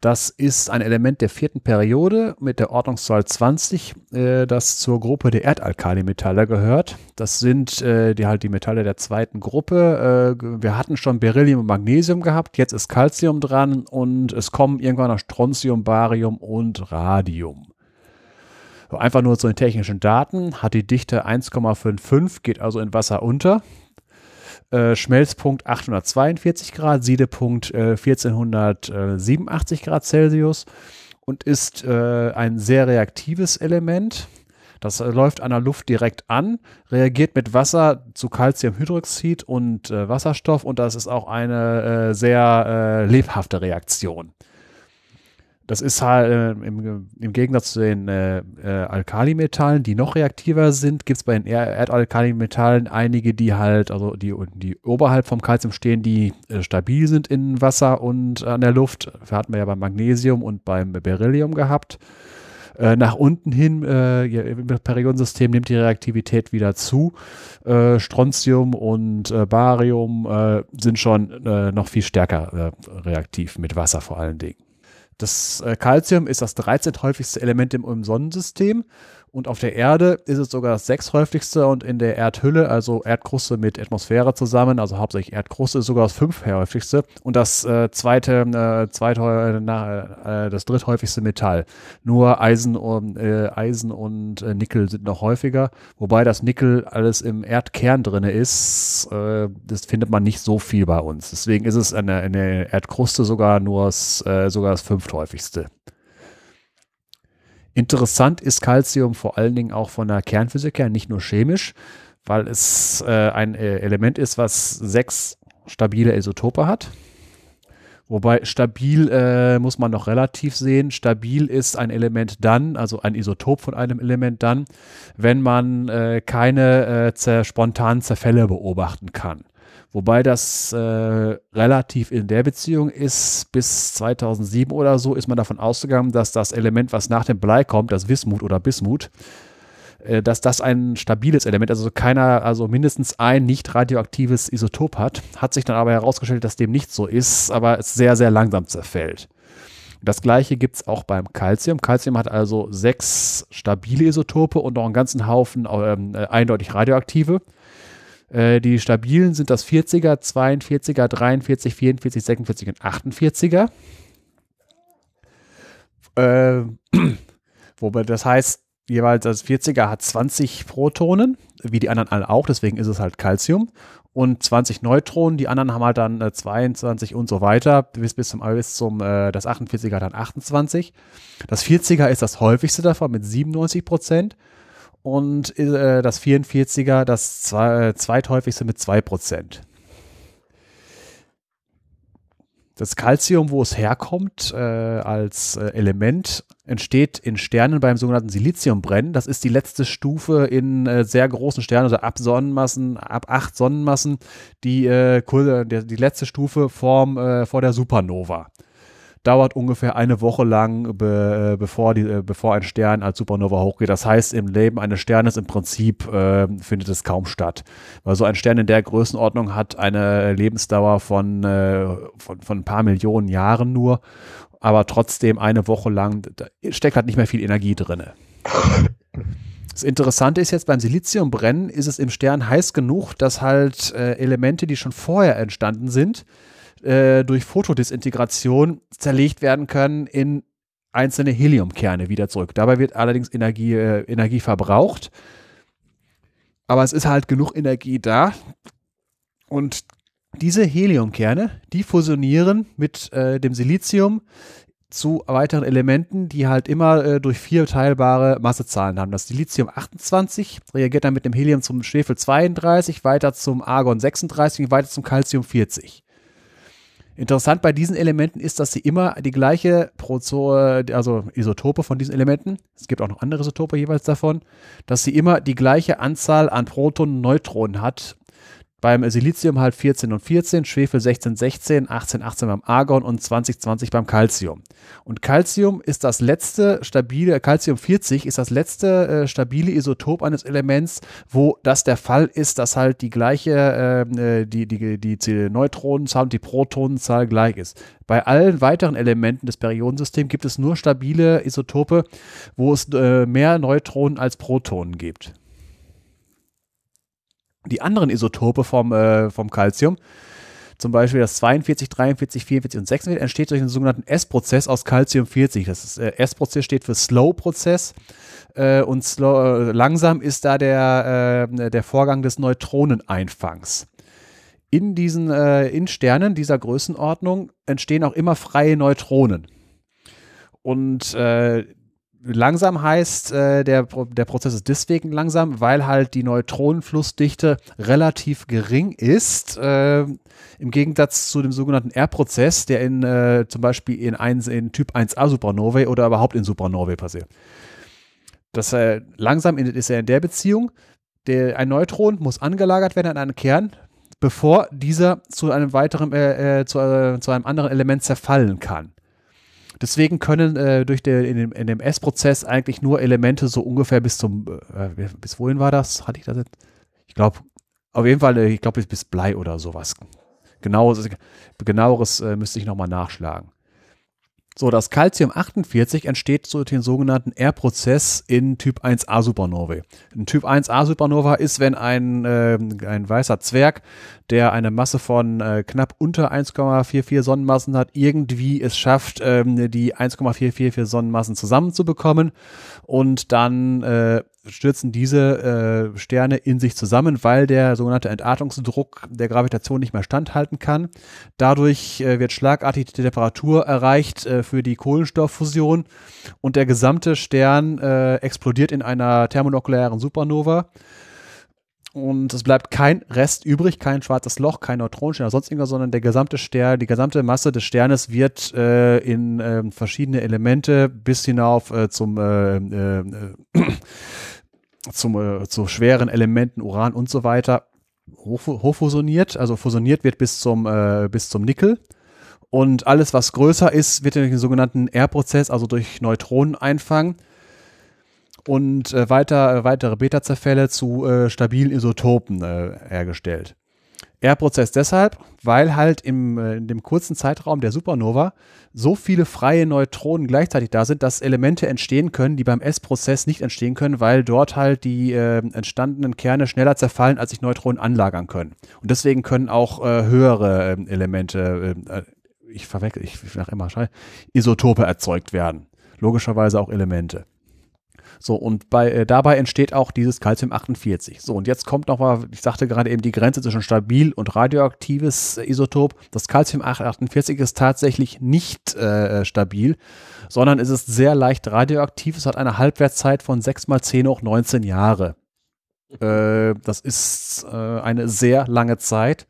Das ist ein Element der vierten Periode mit der Ordnungszahl 20, äh, das zur Gruppe der Erdalkalimetalle gehört. Das sind äh, die halt die Metalle der zweiten Gruppe. Äh, wir hatten schon Beryllium und Magnesium gehabt, jetzt ist Calcium dran und es kommen irgendwann noch Strontium, Barium und Radium. Einfach nur zu den technischen Daten. Hat die Dichte 1,55, geht also in Wasser unter. Äh, Schmelzpunkt 842 Grad, Siedepunkt äh, 1487 Grad Celsius und ist äh, ein sehr reaktives Element. Das äh, läuft an der Luft direkt an, reagiert mit Wasser zu Calciumhydroxid und äh, Wasserstoff und das ist auch eine äh, sehr äh, lebhafte Reaktion. Das ist halt äh, im, im, Gegensatz zu den äh, äh, Alkalimetallen, die noch reaktiver sind, gibt es bei den Erdalkalimetallen einige, die halt, also die, die oberhalb vom Calcium stehen, die äh, stabil sind in Wasser und an der Luft. Das hatten wir ja beim Magnesium und beim Beryllium gehabt. Äh, nach unten hin äh, im Periodensystem nimmt die Reaktivität wieder zu. Strontium und Barium sind schon noch viel stärker reaktiv mit Wasser vor allen Dingen. Das äh, Calcium ist das 13. häufigste Element im, im Sonnensystem und auf der Erde ist es sogar das sechshäufigste und in der Erdhülle, also Erdkruste mit Atmosphäre zusammen, also hauptsächlich Erdkruste, ist sogar das fünfhäufigste und das äh, zweite, äh, zweite äh, na, äh, das dritthäufigste Metall. Nur Eisen und, äh, Eisen und äh, Nickel sind noch häufiger, wobei das Nickel alles im Erdkern drin ist. das findet man nicht so viel bei uns. Deswegen ist es in der, in der Erdkruste sogar nur das, sogar das fünfthäufigste. Interessant ist Calcium vor allen Dingen auch von der Kernphysik her, nicht nur chemisch, weil es äh, ein äh, Element ist, was sechs stabile Isotope hat. Wobei stabil äh, muss man noch relativ sehen. Stabil ist ein Element dann, also ein Isotop von einem Element dann, wenn man äh, keine äh, spontanen Zerfälle beobachten kann. Wobei das äh, relativ in der Beziehung ist, bis 2007 oder so ist man davon ausgegangen, dass das Element, was nach dem Blei kommt, das Wismut oder Bismut, äh, dass das ein stabiles Element, also keiner, also mindestens ein nicht radioaktives Isotop hat. Hat sich dann aber herausgestellt, dass dem nicht so ist, aber es sehr, sehr langsam zerfällt. Das gleiche gibt es auch beim Calcium. Calcium hat also sechs stabile Isotope und noch einen ganzen Haufen ähm, äh, eindeutig radioaktive. Äh, die stabilen sind das 40er, 42er, 43, 44, 46 und 48er. Äh, wobei das heißt, jeweils das 40er hat 20 Protonen, wie die anderen alle auch, deswegen ist es halt Calcium. Und 20 Neutronen, die anderen haben halt dann äh, 22 und so weiter, bis, bis zum, bis zum äh, das 48er hat dann 28. Das 40er ist das häufigste davon mit 97 Prozent und äh, das 44er das zwei, äh, zweithäufigste mit 2%. Das Calcium, wo es herkommt äh, als äh, Element, entsteht in Sternen beim sogenannten Siliziumbrennen. Das ist die letzte Stufe in äh, sehr großen Sternen, also ab Sonnenmassen, ab acht Sonnenmassen, die, die, letzte Stufe vorm, vor der Supernova dauert ungefähr eine Woche lang, be, äh, bevor, die, äh, bevor ein Stern als Supernova hochgeht. Das heißt, im Leben eines Sternes im Prinzip äh, findet es kaum statt. Weil so ein Stern in der Größenordnung hat eine Lebensdauer von, äh, von, von ein paar Millionen Jahren nur, aber trotzdem eine Woche lang, da steckt halt nicht mehr viel Energie drin. Das Interessante ist jetzt beim Siliziumbrennen, ist es im Stern heiß genug, dass halt äh, Elemente, die schon vorher entstanden sind, äh, durch Photodisintegration zerlegt werden können in einzelne Heliumkerne wieder zurück. Dabei wird allerdings Energie, äh, Energie verbraucht. Aber es ist halt genug Energie da. Und diese Heliumkerne, die fusionieren mit äh, dem Silizium zu weiteren Elementen, die halt immer äh, durch vier teilbare Massezahlen haben. Das Silizium 28 reagiert dann mit dem Helium zum Schwefel 32, weiter zum Argon 36 und weiter zum Calcium 40. Interessant bei diesen Elementen ist, dass sie immer die gleiche Prozo also Isotope von diesen Elementen, es gibt auch noch andere Isotope jeweils davon, dass sie immer die gleiche Anzahl an Protonen und Neutronen hat beim Silizium halt 14 und 14, Schwefel 16, 16, 18, 18 beim Argon und 20, 20 beim Calcium. Und Calcium ist das letzte stabile, Calcium 40 ist das letzte äh, stabile Isotop eines Elements, wo das der Fall ist, dass halt die gleiche, ähm, äh, die, die, die, die Neutronenzahl und die Protonenzahl gleich ist. Bei allen weiteren Elementen des Periodensystems gibt es nur stabile Isotope, wo es äh, mehr Neutronen als Protonen gibt die anderen Isotope vom, äh, vom Calcium, zum Beispiel das 42, 43, 44 und 46, entsteht durch einen sogenannten S-Prozess aus Calcium 40. Das äh, S-Prozess steht für Slow-Prozess äh, und slow, äh, langsam ist da der, äh, der Vorgang des Neutroneneinfangs. In diesen äh, in Sternen dieser Größenordnung entstehen auch immer freie Neutronen. Und langsam heißt, äh, der, der Prozess ist deswegen langsam, weil halt die Neutronenflussdichte relativ gering ist. Äh, Im Gegensatz zu dem sogenannten R-Prozess, der in äh, zum Beispiel in, ein, in Typ 1a Supernovae oder überhaupt in Supernovae passiert. Das äh, langsam ist er in der Beziehung, der, ein Neutron muss angelagert werden an einen Kern, bevor dieser zu einem weiteren, äh, äh, zu, zu, einem anderen Element zerfallen kann. Deswegen können äh, durch der, in dem, in dem S-Prozess eigentlich nur Elemente so ungefähr bis zum, äh, bis wohin war das? Hatte ich das jetzt? Ich glaube, auf jeden Fall, äh, ich glaube bis, Blei oder sowas. Genau, genaueres müsste ich nochmal nachschlagen. So, das Calcium 48 entsteht durch den sogenannten R-Prozess in Typ 1a Supernovae. Ein Typ 1a Supernova ist, wenn ein, äh, ein weißer Zwerg, der eine Masse von äh, knapp unter 1,44 Sonnenmassen hat, irgendwie es schafft, ähm, die 1,444 Sonnenmassen zusammenzubekommen und dann äh, stürzen diese äh, Sterne in sich zusammen, weil der sogenannte Entartungsdruck der Gravitation nicht mehr standhalten kann. Dadurch äh, wird schlagartig die Temperatur erreicht äh, für die Kohlenstofffusion und der gesamte Stern äh, explodiert in einer thermonuklearen Supernova. Und es bleibt kein Rest übrig, kein schwarzes Loch, kein Neutronenstern oder sonst irgendwas, sondern der gesamte Stern, die gesamte Masse des Sternes wird äh, in äh, verschiedene Elemente bis hinauf äh, zum äh, äh, zum, äh, zu schweren Elementen, Uran und so weiter, hoch, hochfusioniert. Also fusioniert wird bis zum, äh, bis zum Nickel. Und alles, was größer ist, wird durch den sogenannten R-Prozess, also durch Neutroneneinfang und äh, weiter, äh, weitere Beta-Zerfälle zu äh, stabilen Isotopen äh, hergestellt. R-Prozess deshalb, weil halt im, äh, in dem kurzen Zeitraum der Supernova so viele freie Neutronen gleichzeitig da sind, dass Elemente entstehen können, die beim S-Prozess nicht entstehen können, weil dort halt die äh, entstandenen Kerne schneller zerfallen, als sich Neutronen anlagern können. Und deswegen können auch äh, höhere ähm, Elemente, äh, ich verwechsel, ich sag immer, Isotope erzeugt werden. Logischerweise auch Elemente. So, und bei, äh, dabei entsteht auch dieses Calcium 48. So, und jetzt kommt nochmal, ich sagte gerade eben die Grenze zwischen stabil und radioaktives äh, Isotop. Das Calcium 48 ist tatsächlich nicht äh, stabil, sondern es ist sehr leicht radioaktiv. Es hat eine Halbwertszeit von 6 mal 10 hoch 19 Jahre. Äh, das ist äh, eine sehr lange Zeit.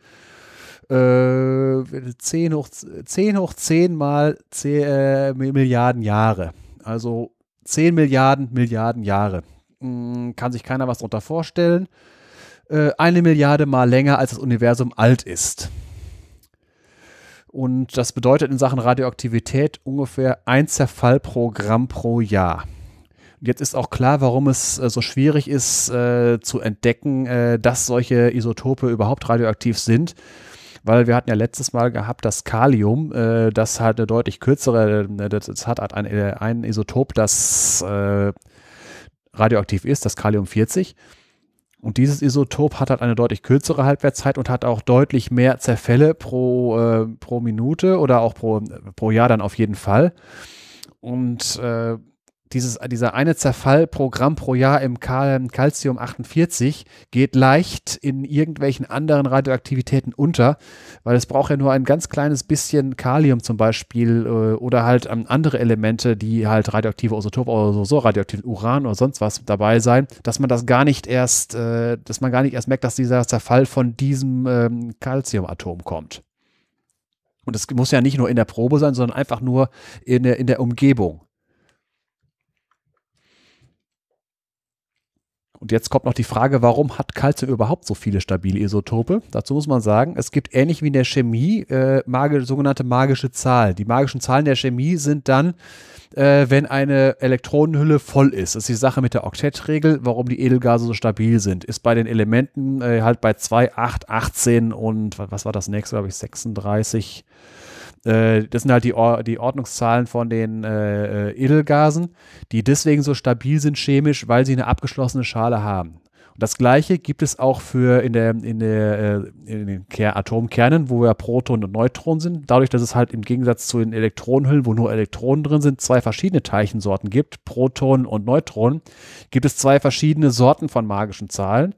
Äh, 10 hoch 10 hoch 10 mal 10 äh, Milliarden Jahre. Also 10 Milliarden Milliarden Jahre. Hm, kann sich keiner was darunter vorstellen. Äh, eine Milliarde mal länger, als das Universum alt ist. Und das bedeutet in Sachen Radioaktivität ungefähr ein Zerfall pro Gramm pro Jahr. Und jetzt ist auch klar, warum es äh, so schwierig ist äh, zu entdecken, dass solche Isotope überhaupt radioaktiv sind weil wir hatten ja letztes Mal gehabt, das Kalium, äh, das hat eine deutlich kürzere, äh, das hat ein, äh, ein Isotop, das äh, radioaktiv ist, das Kalium 40. Und dieses Isotop hat halt eine deutlich kürzere Halbwertszeit und hat auch deutlich mehr Zerfälle pro, äh, pro Minute oder auch pro, pro Jahr dann auf jeden Fall. Und äh, dieses, dieser eine Zerfall pro Jahr im Calcium 48 geht leicht in irgendwelchen anderen Radioaktivitäten unter, weil es braucht ja nur ein ganz kleines bisschen Kalium zum Beispiel äh, oder halt ähm, andere Elemente, die halt radioaktive Isotope oder so, so radioaktiven Uran oder sonst was dabei sein, dass man das gar nicht erst, äh, dass man gar nicht erst merkt, dass dieser Zerfall von diesem ähm, Calciumatom kommt. Und es muss ja nicht nur in der Probe sein, sondern einfach nur in der, in der Umgebung. Und jetzt kommt noch die Frage, warum hat Calcium überhaupt so viele stabile Isotope? Dazu muss man sagen, es gibt ähnlich wie in der Chemie äh, magisch, sogenannte magische Zahlen. Die magischen Zahlen der Chemie sind dann, äh, wenn eine Elektronenhülle voll ist. Das ist die Sache mit der Oktettregel, warum die Edelgase so stabil sind. Ist bei den Elementen äh, halt bei 2, 8, 18 und was war das nächste, glaube ich, 36 äh, das sind halt die, Or die Ordnungszahlen von den äh, äh, Edelgasen, die deswegen so stabil sind chemisch, weil sie eine abgeschlossene Schale haben. Und das gleiche gibt es auch für in, der, in, der, äh, in den Atomkernen, wo ja Protonen und Neutronen sind. Dadurch, dass es halt im Gegensatz zu den Elektronenhüllen, wo nur Elektronen drin sind, zwei verschiedene Teilchensorten gibt, Protonen und Neutronen, gibt es zwei verschiedene Sorten von magischen Zahlen.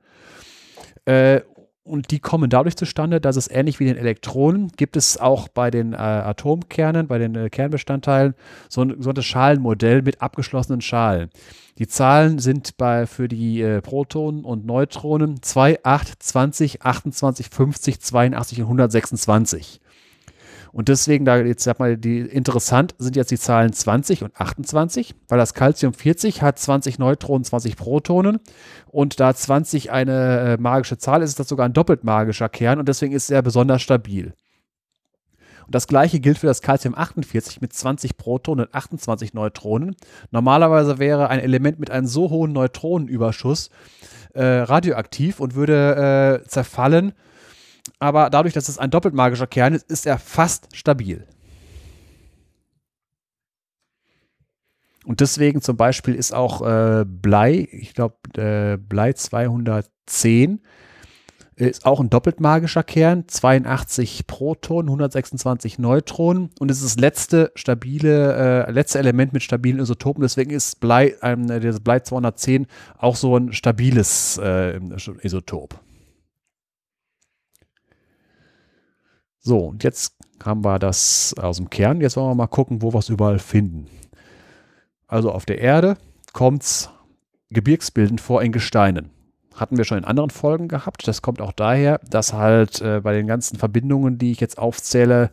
Äh, und die kommen dadurch zustande, dass es ähnlich wie den Elektronen gibt es auch bei den äh, Atomkernen, bei den äh, Kernbestandteilen so ein, so ein Schalenmodell mit abgeschlossenen Schalen. Die Zahlen sind bei, für die äh, Protonen und Neutronen 2, 8, 20, 28, 50, 82 und 126. Und deswegen, da jetzt sag mal, die interessant sind jetzt die Zahlen 20 und 28, weil das Calcium 40 hat 20 Neutronen, 20 Protonen. Und da 20 eine äh, magische Zahl ist, ist das sogar ein doppelt magischer Kern und deswegen ist er besonders stabil. Und das gleiche gilt für das Calcium 48 mit 20 Protonen und 28 Neutronen. Normalerweise wäre ein Element mit einem so hohen Neutronenüberschuss äh, radioaktiv und würde äh, zerfallen aber dadurch, dass es ein doppelt magischer Kern ist, ist er fast stabil. Und deswegen zum Beispiel ist auch äh, Blei, ich glaube äh, Blei 210, ist auch ein doppelt magischer Kern, 82 Protonen, 126 Neutronen und es ist das letzte stabile, äh, letzte Element mit stabilen Isotopen. Deswegen ist Blei, ähm, das Blei 210 auch so ein stabiles äh, Isotop. So, und jetzt haben wir das aus dem Kern. Jetzt wollen wir mal gucken, wo wir es überall finden. Also auf der Erde kommt es gebirgsbildend vor in Gesteinen. Hatten wir schon in anderen Folgen gehabt. Das kommt auch daher, dass halt äh, bei den ganzen Verbindungen, die ich jetzt aufzähle,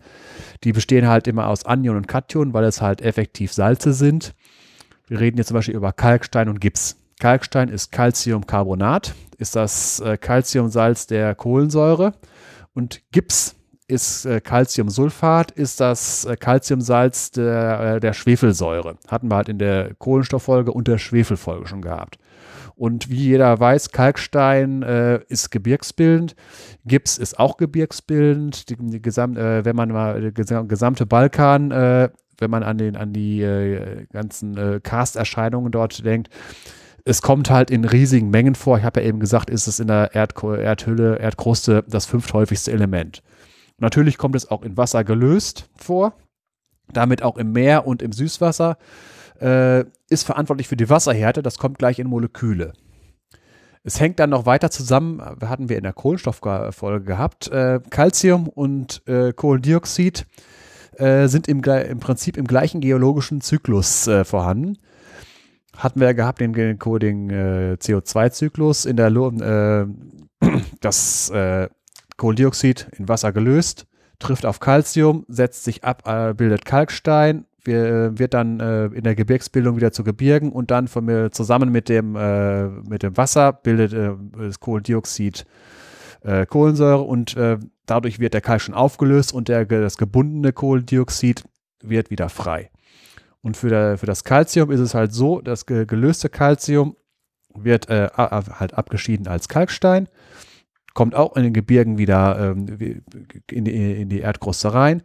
die bestehen halt immer aus Anion und Kation, weil es halt effektiv Salze sind. Wir reden jetzt zum Beispiel über Kalkstein und Gips. Kalkstein ist Calciumcarbonat, ist das äh, Calciumsalz der Kohlensäure und Gips ist äh, Calciumsulfat, ist das äh, Calciumsalz der, äh, der Schwefelsäure. Hatten wir halt in der Kohlenstofffolge und der Schwefelfolge schon gehabt. Und wie jeder weiß, Kalkstein äh, ist gebirgsbildend, Gips ist auch gebirgsbildend. Die, die Gesam äh, wenn man mal der gesamte Balkan, äh, wenn man an, den, an die ganzen äh, Karsterscheinungen dort denkt, es kommt halt in riesigen Mengen vor. Ich habe ja eben gesagt, ist es in der Erd Erdhülle, Erdkruste das fünfthäufigste Element. Natürlich kommt es auch in Wasser gelöst vor, damit auch im Meer und im Süßwasser. Äh, ist verantwortlich für die Wasserhärte, das kommt gleich in Moleküle. Es hängt dann noch weiter zusammen, hatten wir in der Kohlenstofffolge gehabt, äh, Calcium und äh, Kohlendioxid äh, sind im, im, Prinzip im gleichen geologischen Zyklus äh, vorhanden. Hatten wir gehabt den, den, äh, CO2-Zyklus in der äh, das Kohlendioxid in Wasser gelöst, trifft auf Calcium, setzt sich ab, äh, bildet Kalkstein, wir, äh, wird dann äh, in der Gebirgsbildung wieder zu Gebirgen und dann von zusammen mit dem, äh, mit dem Wasser bildet äh, das Kohlendioxid äh, Kohlensäure und dadurch wird der Kalk schon aufgelöst und der, das gebundene Kohlendioxid wird wieder frei. Und für, der, für das Calcium ist es halt so, das gelöste Calcium wird halt abgeschieden als Kalkstein kommt auch in den Gebirgen wieder ähm, in, die, in die Erdkruste rein,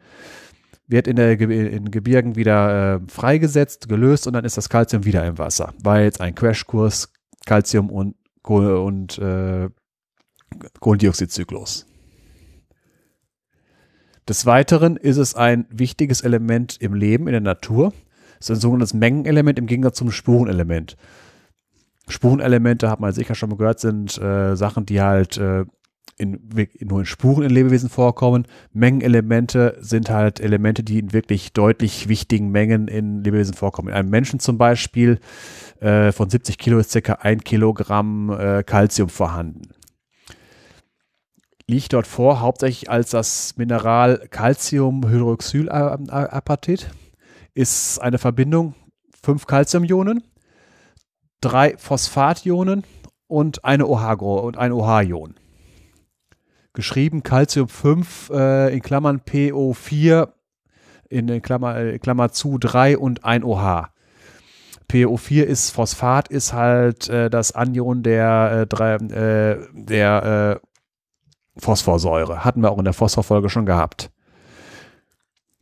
wird in, der, in Gebirgen wieder äh, freigesetzt, gelöst und dann ist das Kalzium wieder im Wasser. War jetzt ein Crashkurs Calcium und, und äh, Kohlendioxidzyklus. Des Weiteren ist es ein wichtiges Element im Leben, in der Natur. Es ist ein sogenanntes Mengenelement im Gegensatz zum Spurenelement. Spurenelemente, hat man sicher schon mal gehört, sind äh, Sachen, die halt äh, in, nur in Spuren in Lebewesen vorkommen. Mengenelemente sind halt Elemente, die in wirklich deutlich wichtigen Mengen in Lebewesen vorkommen. In einem Menschen zum Beispiel äh, von 70 Kilo ist circa ein Kilogramm äh, Calcium vorhanden. Liegt dort vor, hauptsächlich als das Mineral Calciumhydroxylapatit. Ist eine Verbindung, fünf Calciumionen, drei Phosphationen und eine OH und ein OH-Ion geschrieben Calcium 5 äh, in Klammern PO4 in Klammer, äh, Klammer zu 3 und 1 OH. PO4 ist Phosphat, ist halt äh, das Anion der, äh, drei, äh, der äh, Phosphorsäure. Hatten wir auch in der Phosphorfolge schon gehabt.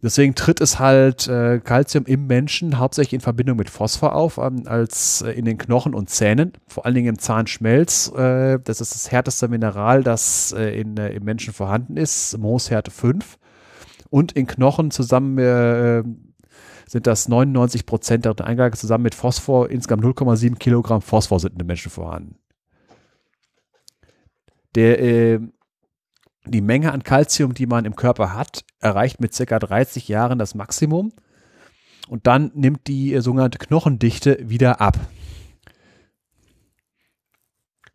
Deswegen tritt es halt äh, Calcium im Menschen hauptsächlich in Verbindung mit Phosphor auf, ähm, als äh, in den Knochen und Zähnen, vor allen Dingen im Zahnschmelz. Äh, das ist das härteste Mineral, das äh, in, äh, im Menschen vorhanden ist, Mooshärte 5. Und in Knochen zusammen äh, sind das 99 Prozent der Eingabe zusammen mit Phosphor, insgesamt 0,7 Kilogramm Phosphor sind in den Menschen vorhanden. Der Die Menge an Kalzium, die man im Körper hat, erreicht mit ca. 30 Jahren das Maximum und dann nimmt die äh, sogenannte Knochendichte wieder ab.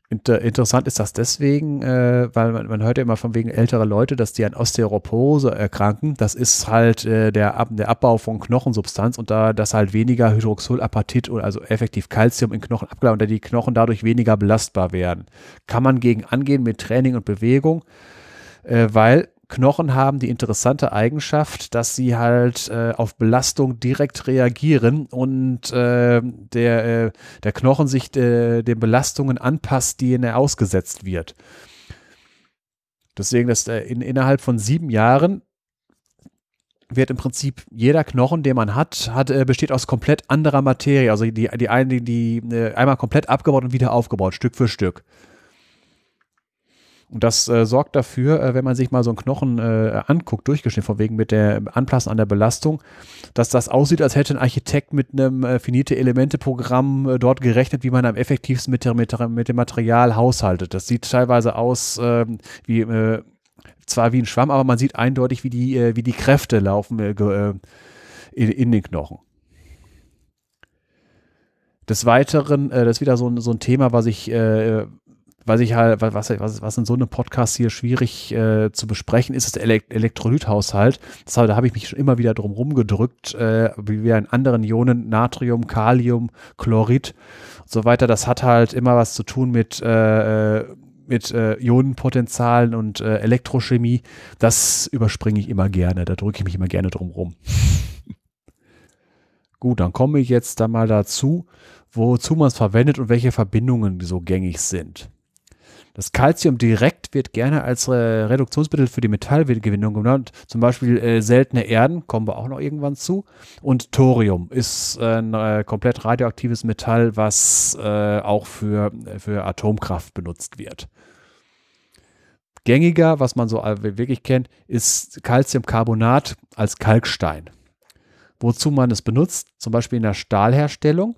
Inter interessant ist das deswegen, äh, weil man, man, hört ja immer von wegen älterer Leute, dass die an Osteoporose erkranken. Das ist halt äh, der, Ab der Abbau von Knochensubstanz und da das halt weniger Hydroxylapatit oder also effektiv Calcium in Knochen abgeleitet und da die Knochen dadurch weniger belastbar werden. Kann man gegen angehen mit Training und Bewegung, äh, weil Knochen haben die interessante Eigenschaft, dass sie halt äh, auf Belastung direkt reagieren und äh, der, äh, der Knochen sich äh, den Belastungen anpasst, denen er ausgesetzt wird. Deswegen, dass äh, in, innerhalb von sieben Jahren wird im Prinzip jeder Knochen, den man hat, hat äh, besteht aus komplett anderer Materie. Also die, die, die, die einmal komplett abgebaut und wieder aufgebaut, Stück für Stück. Und das äh, sorgt dafür, äh, wenn man sich mal so einen Knochen äh, anguckt, durchgeschnitten von wegen mit der Anpassen an der Belastung, dass das aussieht, als hätte ein Architekt mit einem äh, Finite-Elemente-Programm äh, dort gerechnet, wie man am effektivsten mit, der, mit, mit, dem Material haushaltet. Das sieht teilweise aus ähm, wie äh, zwar wie ein Schwamm, aber man sieht eindeutig, wie die, wie die Kräfte laufen in, in den Knochen. Des Weiteren, das ist wieder so ein, so ein Thema, was ich äh, was ich halt, was, was, was in so einem Podcast hier schwierig äh, zu besprechen ist, ist der Elekt Elektrolythaushalt. Deshalb, da habe ich mich schon immer wieder drum rumgedrückt, äh, wie wir in anderen Ionen, Natrium, Kalium, Chlorid und so weiter. Das hat halt immer was zu tun mit, äh, äh mit äh, Ionenpotenzialen und äh, Elektrochemie. Das überspringe ich immer gerne, da drücke ich mich immer gerne drum rum. Gut, dann komme ich jetzt da mal dazu, wozu man es verwendet und welche Verbindungen so gängig sind. Das Calcium direkt wird gerne als äh, Reduktionsmittel für die Metallgewinnung genannt. Zum Beispiel äh, seltene Erden, kommen wir auch noch irgendwann zu. Und Thorium ist ein äh, komplett radioaktives Metall, was äh, auch für, für Atomkraft benutzt wird. Gängiger, was man so wirklich kennt, ist Calciumcarbonat als Kalkstein. Wozu man es benutzt, zum Beispiel in der Stahlherstellung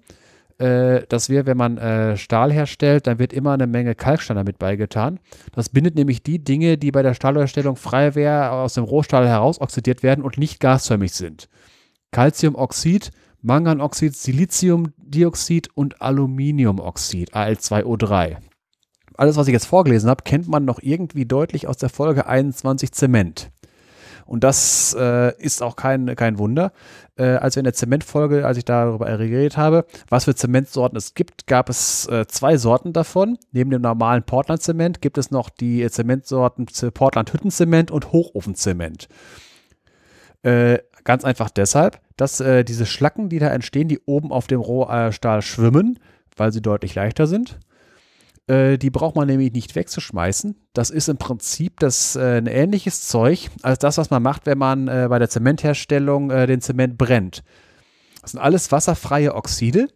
äh, dass wir, wenn man äh, Stahl herstellt, dann wird immer eine Menge Kalkstein damit beigetan. Das bindet nämlich die Dinge, die bei der Stahlherstellung frei aus dem Rohstahl heraus oxidiert werden und nicht gasförmig sind. Calciumoxid, Manganoxid, Siliziumdioxid und Aluminiumoxid, Al2O3. Alles, was ich jetzt vorgelesen habe, kennt man noch irgendwie deutlich aus der Folge 21 Zement. Und das äh, ist auch kein, kein Wunder. Äh, als wir in der Zementfolge, als ich darüber geredet habe, was für Zementsorten es gibt, gab es äh, zwei Sorten davon. Neben dem normalen Portland-Zement gibt es noch die Zementsorten Portland-Hüttenzement und Hochofenzement. Äh, ganz einfach deshalb, dass äh, diese Schlacken, die da entstehen, die oben auf dem Rohstahl schwimmen, weil sie deutlich leichter sind äh, die braucht man nämlich nicht wegzuschmeißen. Das ist im Prinzip das, äh, ein ähnliches Zeug als das, was man macht, wenn man äh, bei der Zementherstellung äh, den Zement brennt. Das sind alles wasserfreie Oxide,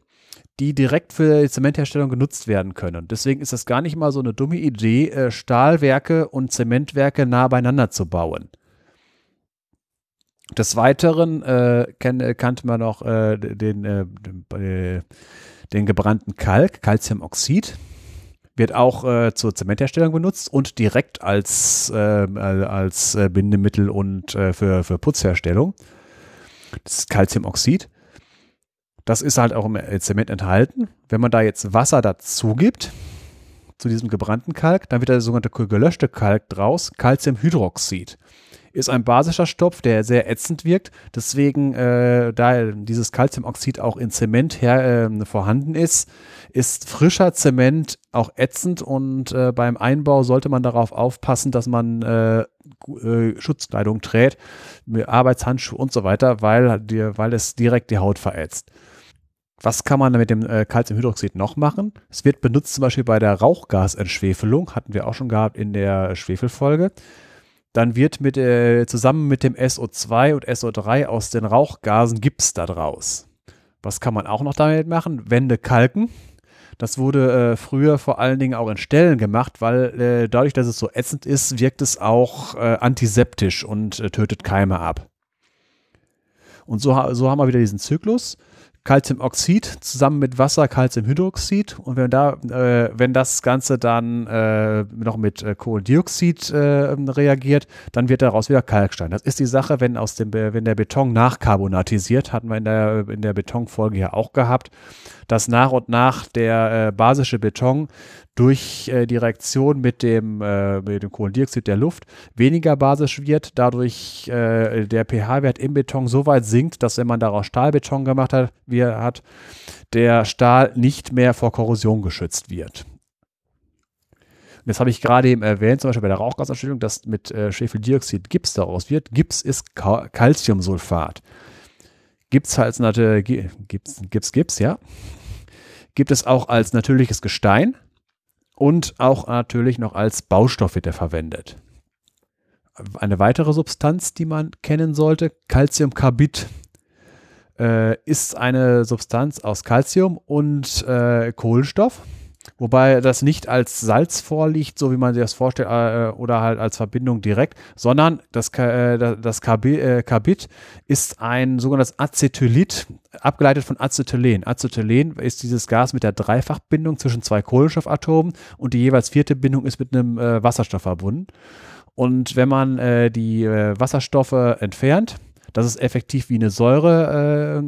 die direkt für die Zementherstellung genutzt werden können. Deswegen ist es gar nicht mal so eine dumme Idee, äh, Stahlwerke und Zementwerke nah beieinander zu bauen. Des Weiteren äh, kannte man noch den, den, den gebrannten Kalk, Calciumoxid wird auch äh, zur Zementherstellung benutzt und direkt als, äh, als äh, Bindemittel und äh, für, für Putzherstellung. Das ist Calciumoxid. Das ist halt auch im Zement enthalten. Wenn man da jetzt Wasser dazu gibt, zu diesem gebrannten Kalk, dann wird der sogenannte gelöschte Kalk draus, Calciumhydroxid ist ein basischer Stoff, der sehr ätzend wirkt. Deswegen, äh, da dieses Calciumoxid auch in Zement her, äh, vorhanden ist, ist frischer Zement auch ätzend und äh, beim Einbau sollte man darauf aufpassen, dass man äh, äh, Schutzkleidung trägt, Arbeitshandschuhe und so weiter, weil, die, weil es direkt die Haut verätzt. Was kann man mit dem äh, Calciumhydroxid noch machen? Es wird benutzt zum Beispiel bei der Rauchgasentschwefelung, hatten wir auch schon gehabt in der Schwefelfolge dann wird mit, äh, zusammen mit dem SO2 und SO3 aus den Rauchgasen Gips da draus. Was kann man auch noch damit machen? Wände kalken. Das wurde äh, früher vor allen Dingen auch in Ställen gemacht, weil äh, dadurch, dass es so ätzend ist, wirkt es auch äh, antiseptisch und äh, tötet Keime ab. Und so, so haben wir wieder diesen Zyklus. Calciumoxid zusammen mit Wasser, Calciumhydroxid. Und wenn da, äh, wenn das Ganze dann äh, noch mit äh, Kohlendioxid äh, reagiert, dann wird daraus wieder Kalkstein. Das ist die Sache, wenn aus dem, wenn der Beton nachkarbonatisiert, hatten wir in der, in der Betonfolge ja auch gehabt, dass nach und nach der äh, basische Beton durch äh, die Reaktion mit dem, äh, mit dem Kohlendioxid der Luft weniger basisch wird, dadurch äh, der pH-Wert im Beton so weit sinkt, dass wenn man daraus Stahlbeton gemacht hat, wie er hat, der Stahl nicht mehr vor Korrosion geschützt wird. Und das habe ich gerade eben erwähnt, zum Beispiel bei der Rauchgasausstellung, dass mit äh, Schwefeldioxid Gips daraus wird. Gips ist Calciumsulfat. Gips natürlich, Gips, Gips, Gips, ja. Gibt es auch als natürliches Gestein und auch natürlich noch als Baustoff wird er verwendet. Eine weitere Substanz, die man kennen sollte, Calciumcarbid, äh, ist eine Substanz aus Calcium und äh, Kohlenstoff Wobei das nicht als Salz vorliegt, so wie man sich das vorstellt, äh, oder halt als Verbindung direkt, sondern das, äh, das Carbid äh, ist ein sogenanntes Acetylit, abgeleitet von Acetylen. Acetylen ist dieses Gas mit der Dreifachbindung zwischen zwei Kohlenstoffatomen und die jeweils vierte Bindung ist mit einem äh, Wasserstoff verbunden. Und wenn man äh, die äh, Wasserstoffe entfernt, dass es effektiv wie eine Säure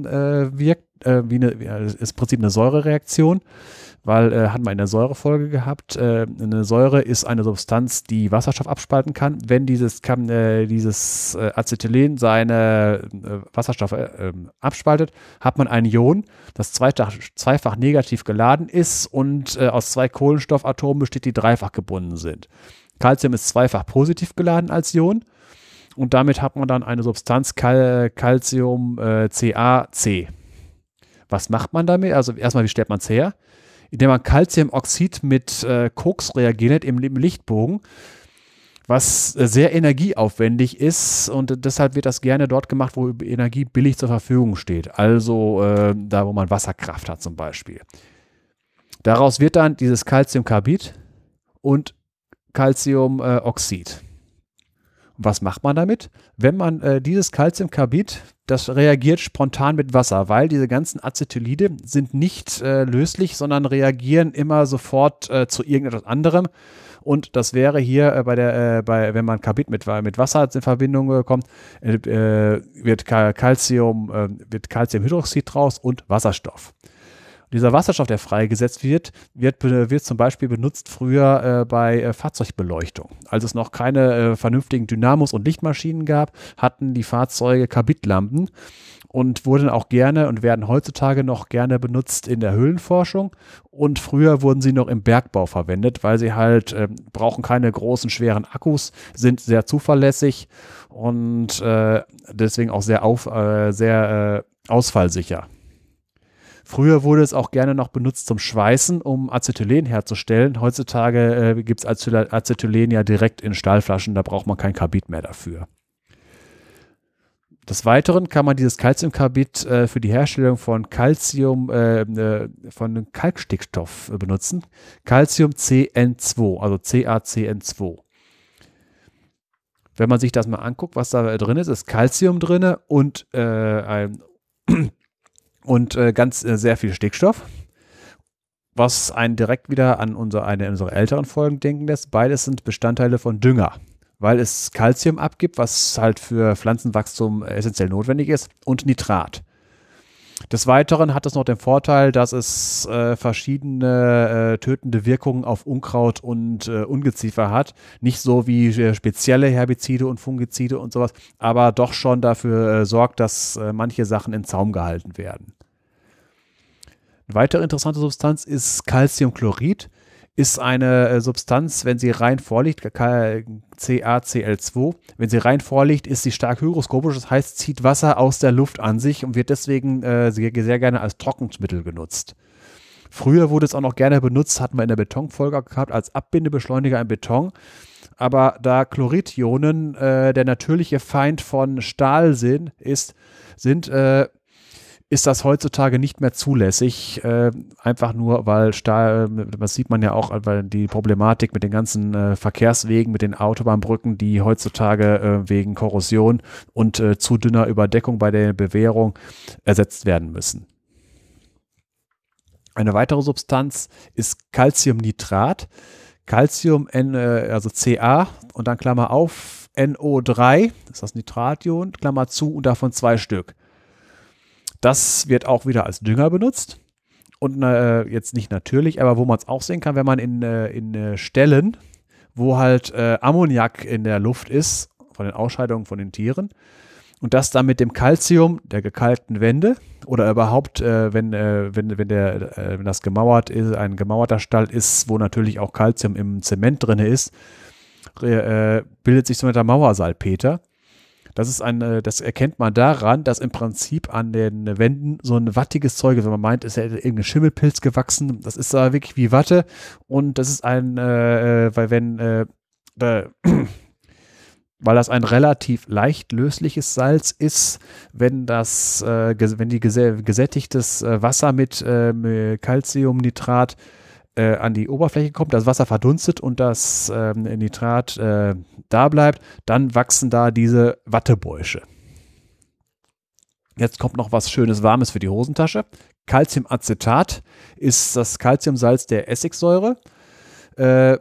wirkt, wie eine, ist im Prinzip eine Säurereaktion weil äh, hatten wir in der Säurefolge gehabt. Äh, eine Säure ist eine Substanz, die Wasserstoff abspalten kann. Wenn dieses, kann, äh, dieses äh, Acetylen seine äh, Wasserstoffe äh, abspaltet, hat man ein Ion, das zweifach, zweifach negativ geladen ist und aus zwei Kohlenstoffatomen besteht, die dreifach gebunden sind. Calcium ist zweifach positiv geladen als Ion und damit hat man dann eine Substanz Cal Calcium CaC. Was macht man damit? Also erstmal, wie stellt man es her? Indem man Calciumoxid mit äh, Koks reagiert im, im Lichtbogen, was äh, sehr energieaufwendig ist und deshalb wird das gerne dort gemacht, wo Energie billig zur Verfügung steht. Also äh, da, wo man Wasserkraft hat zum Beispiel. Daraus wird dann dieses Calciumcarbid und Calciumoxid. Was macht man damit? Wenn man äh, dieses Calciumcarbid, das reagiert spontan mit Wasser, weil diese ganzen Acetylide sind nicht äh, löslich, sondern reagieren immer sofort äh, zu irgendetwas anderem. Und das wäre hier äh, bei der, äh, bei, wenn man Carbid mit, mit Wasser in Verbindung kommt, äh, wird Calcium, wird Calciumhydroxid draus und Wasserstoff. Dieser Wasserstoff, der freigesetzt wird, wird, wird zum Beispiel benutzt früher äh, bei äh, Fahrzeugbeleuchtung. Als es noch keine äh, vernünftigen Dynamos und Lichtmaschinen gab, hatten die Fahrzeuge Kabitlampen und wurden auch gerne und werden heutzutage noch gerne benutzt in der Höhlenforschung. Und früher wurden sie noch im Bergbau verwendet, weil sie halt äh, brauchen keine großen, schweren Akkus, sind sehr zuverlässig und äh, deswegen auch sehr, auf, äh, sehr äh, ausfallsicher. Früher wurde es auch gerne noch benutzt zum Schweißen, um Acetylen herzustellen. Heutzutage äh, gibt es Acetylen ja direkt in Stahlflaschen, da braucht man kein Carbid mehr dafür. Des Weiteren kann man dieses Calciumcarbid äh, für die Herstellung von Calcium, äh, äh von Kalkstickstoff äh, benutzen. Calcium CN2, also CaCN2. Wenn man sich das mal anguckt, was da drin ist, ist Calcium drin und äh, ein und äh, ganz äh, sehr viel Stickstoff, was einen direkt wieder an unsere, eine unserer älteren Folgen denken lässt. Beides sind Bestandteile von Dünger, weil es Calcium abgibt, was halt für Pflanzenwachstum essentiell notwendig ist, und Nitrat. Des Weiteren hat es noch den Vorteil, dass es äh, verschiedene äh, tötende Wirkungen auf Unkraut und äh, Ungeziefer hat. Nicht so wie äh, spezielle Herbizide und Fungizide und sowas, aber doch schon dafür äh, sorgt, dass äh, manche Sachen in Zaum gehalten werden. Eine weitere interessante Substanz ist Calciumchlorid ist eine äh, Substanz, wenn sie rein vorliegt, CaCl2, wenn sie rein vorliegt, ist sie stark hygroskopisch, das heißt, zieht Wasser aus der Luft an sich und wird deswegen äh, sehr, sehr gerne als Trocknungsmittel genutzt. Früher wurde es auch noch gerne benutzt, hatten wir in der Betonfolge gehabt, als Abbindebeschleuniger im Beton. Aber da Chloridionen äh, der natürliche Feind von Stahl sind, ist, sind äh, ist das heutzutage nicht mehr zulässig, äh, einfach nur, weil Stahl, das sieht man ja auch, weil die Problematik mit den ganzen äh, Verkehrswegen, mit den Autobahnbrücken, die heutzutage äh, wegen Korrosion und äh, zu dünner Überdeckung bei der Bewährung ersetzt werden müssen. Eine weitere Substanz ist Calciumnitrat. Calcium, N, äh, also Ca und dann Klammer auf, NO3, das ist das Nitration, Klammer zu und davon zwei Stück. Das wird auch wieder als Dünger benutzt und äh, jetzt nicht natürlich, aber wo man es auch sehen kann, wenn man in, äh, in äh, Stellen, wo halt äh, Ammoniak in der Luft ist, von den Ausscheidungen von den Tieren, und das dann mit dem Calcium der gekalkten Wände oder überhaupt, äh, wenn, äh, wenn, wenn, der, wenn das gemauert ist, ein gemauerter Stall ist, wo natürlich auch Calcium im Zement drin ist, bildet sich so mit der Mauersalpeter. Das ist ein, äh, das erkennt man daran, dass im Prinzip an den Wänden so ein wattiges Zeug ist. Wenn man meint, es hätte irgendein Schimmelpilz gewachsen. Das ist da wirklich wie Watte. Und das ist ein, äh, äh weil wenn, äh, äh, weil das ein relativ leicht lösliches Salz ist, wenn das, äh, wenn die gesättigtes Wasser mit Calciumnitrat äh, an die Oberfläche kommt, das Wasser verdunstet und das ähm, Nitrat äh, da bleibt, dann wachsen da diese Wattebäusche. Jetzt kommt noch was Schönes Warmes für die Hosentasche. Calciumacetat ist das Calciumsalz der Essigsäure. Äh,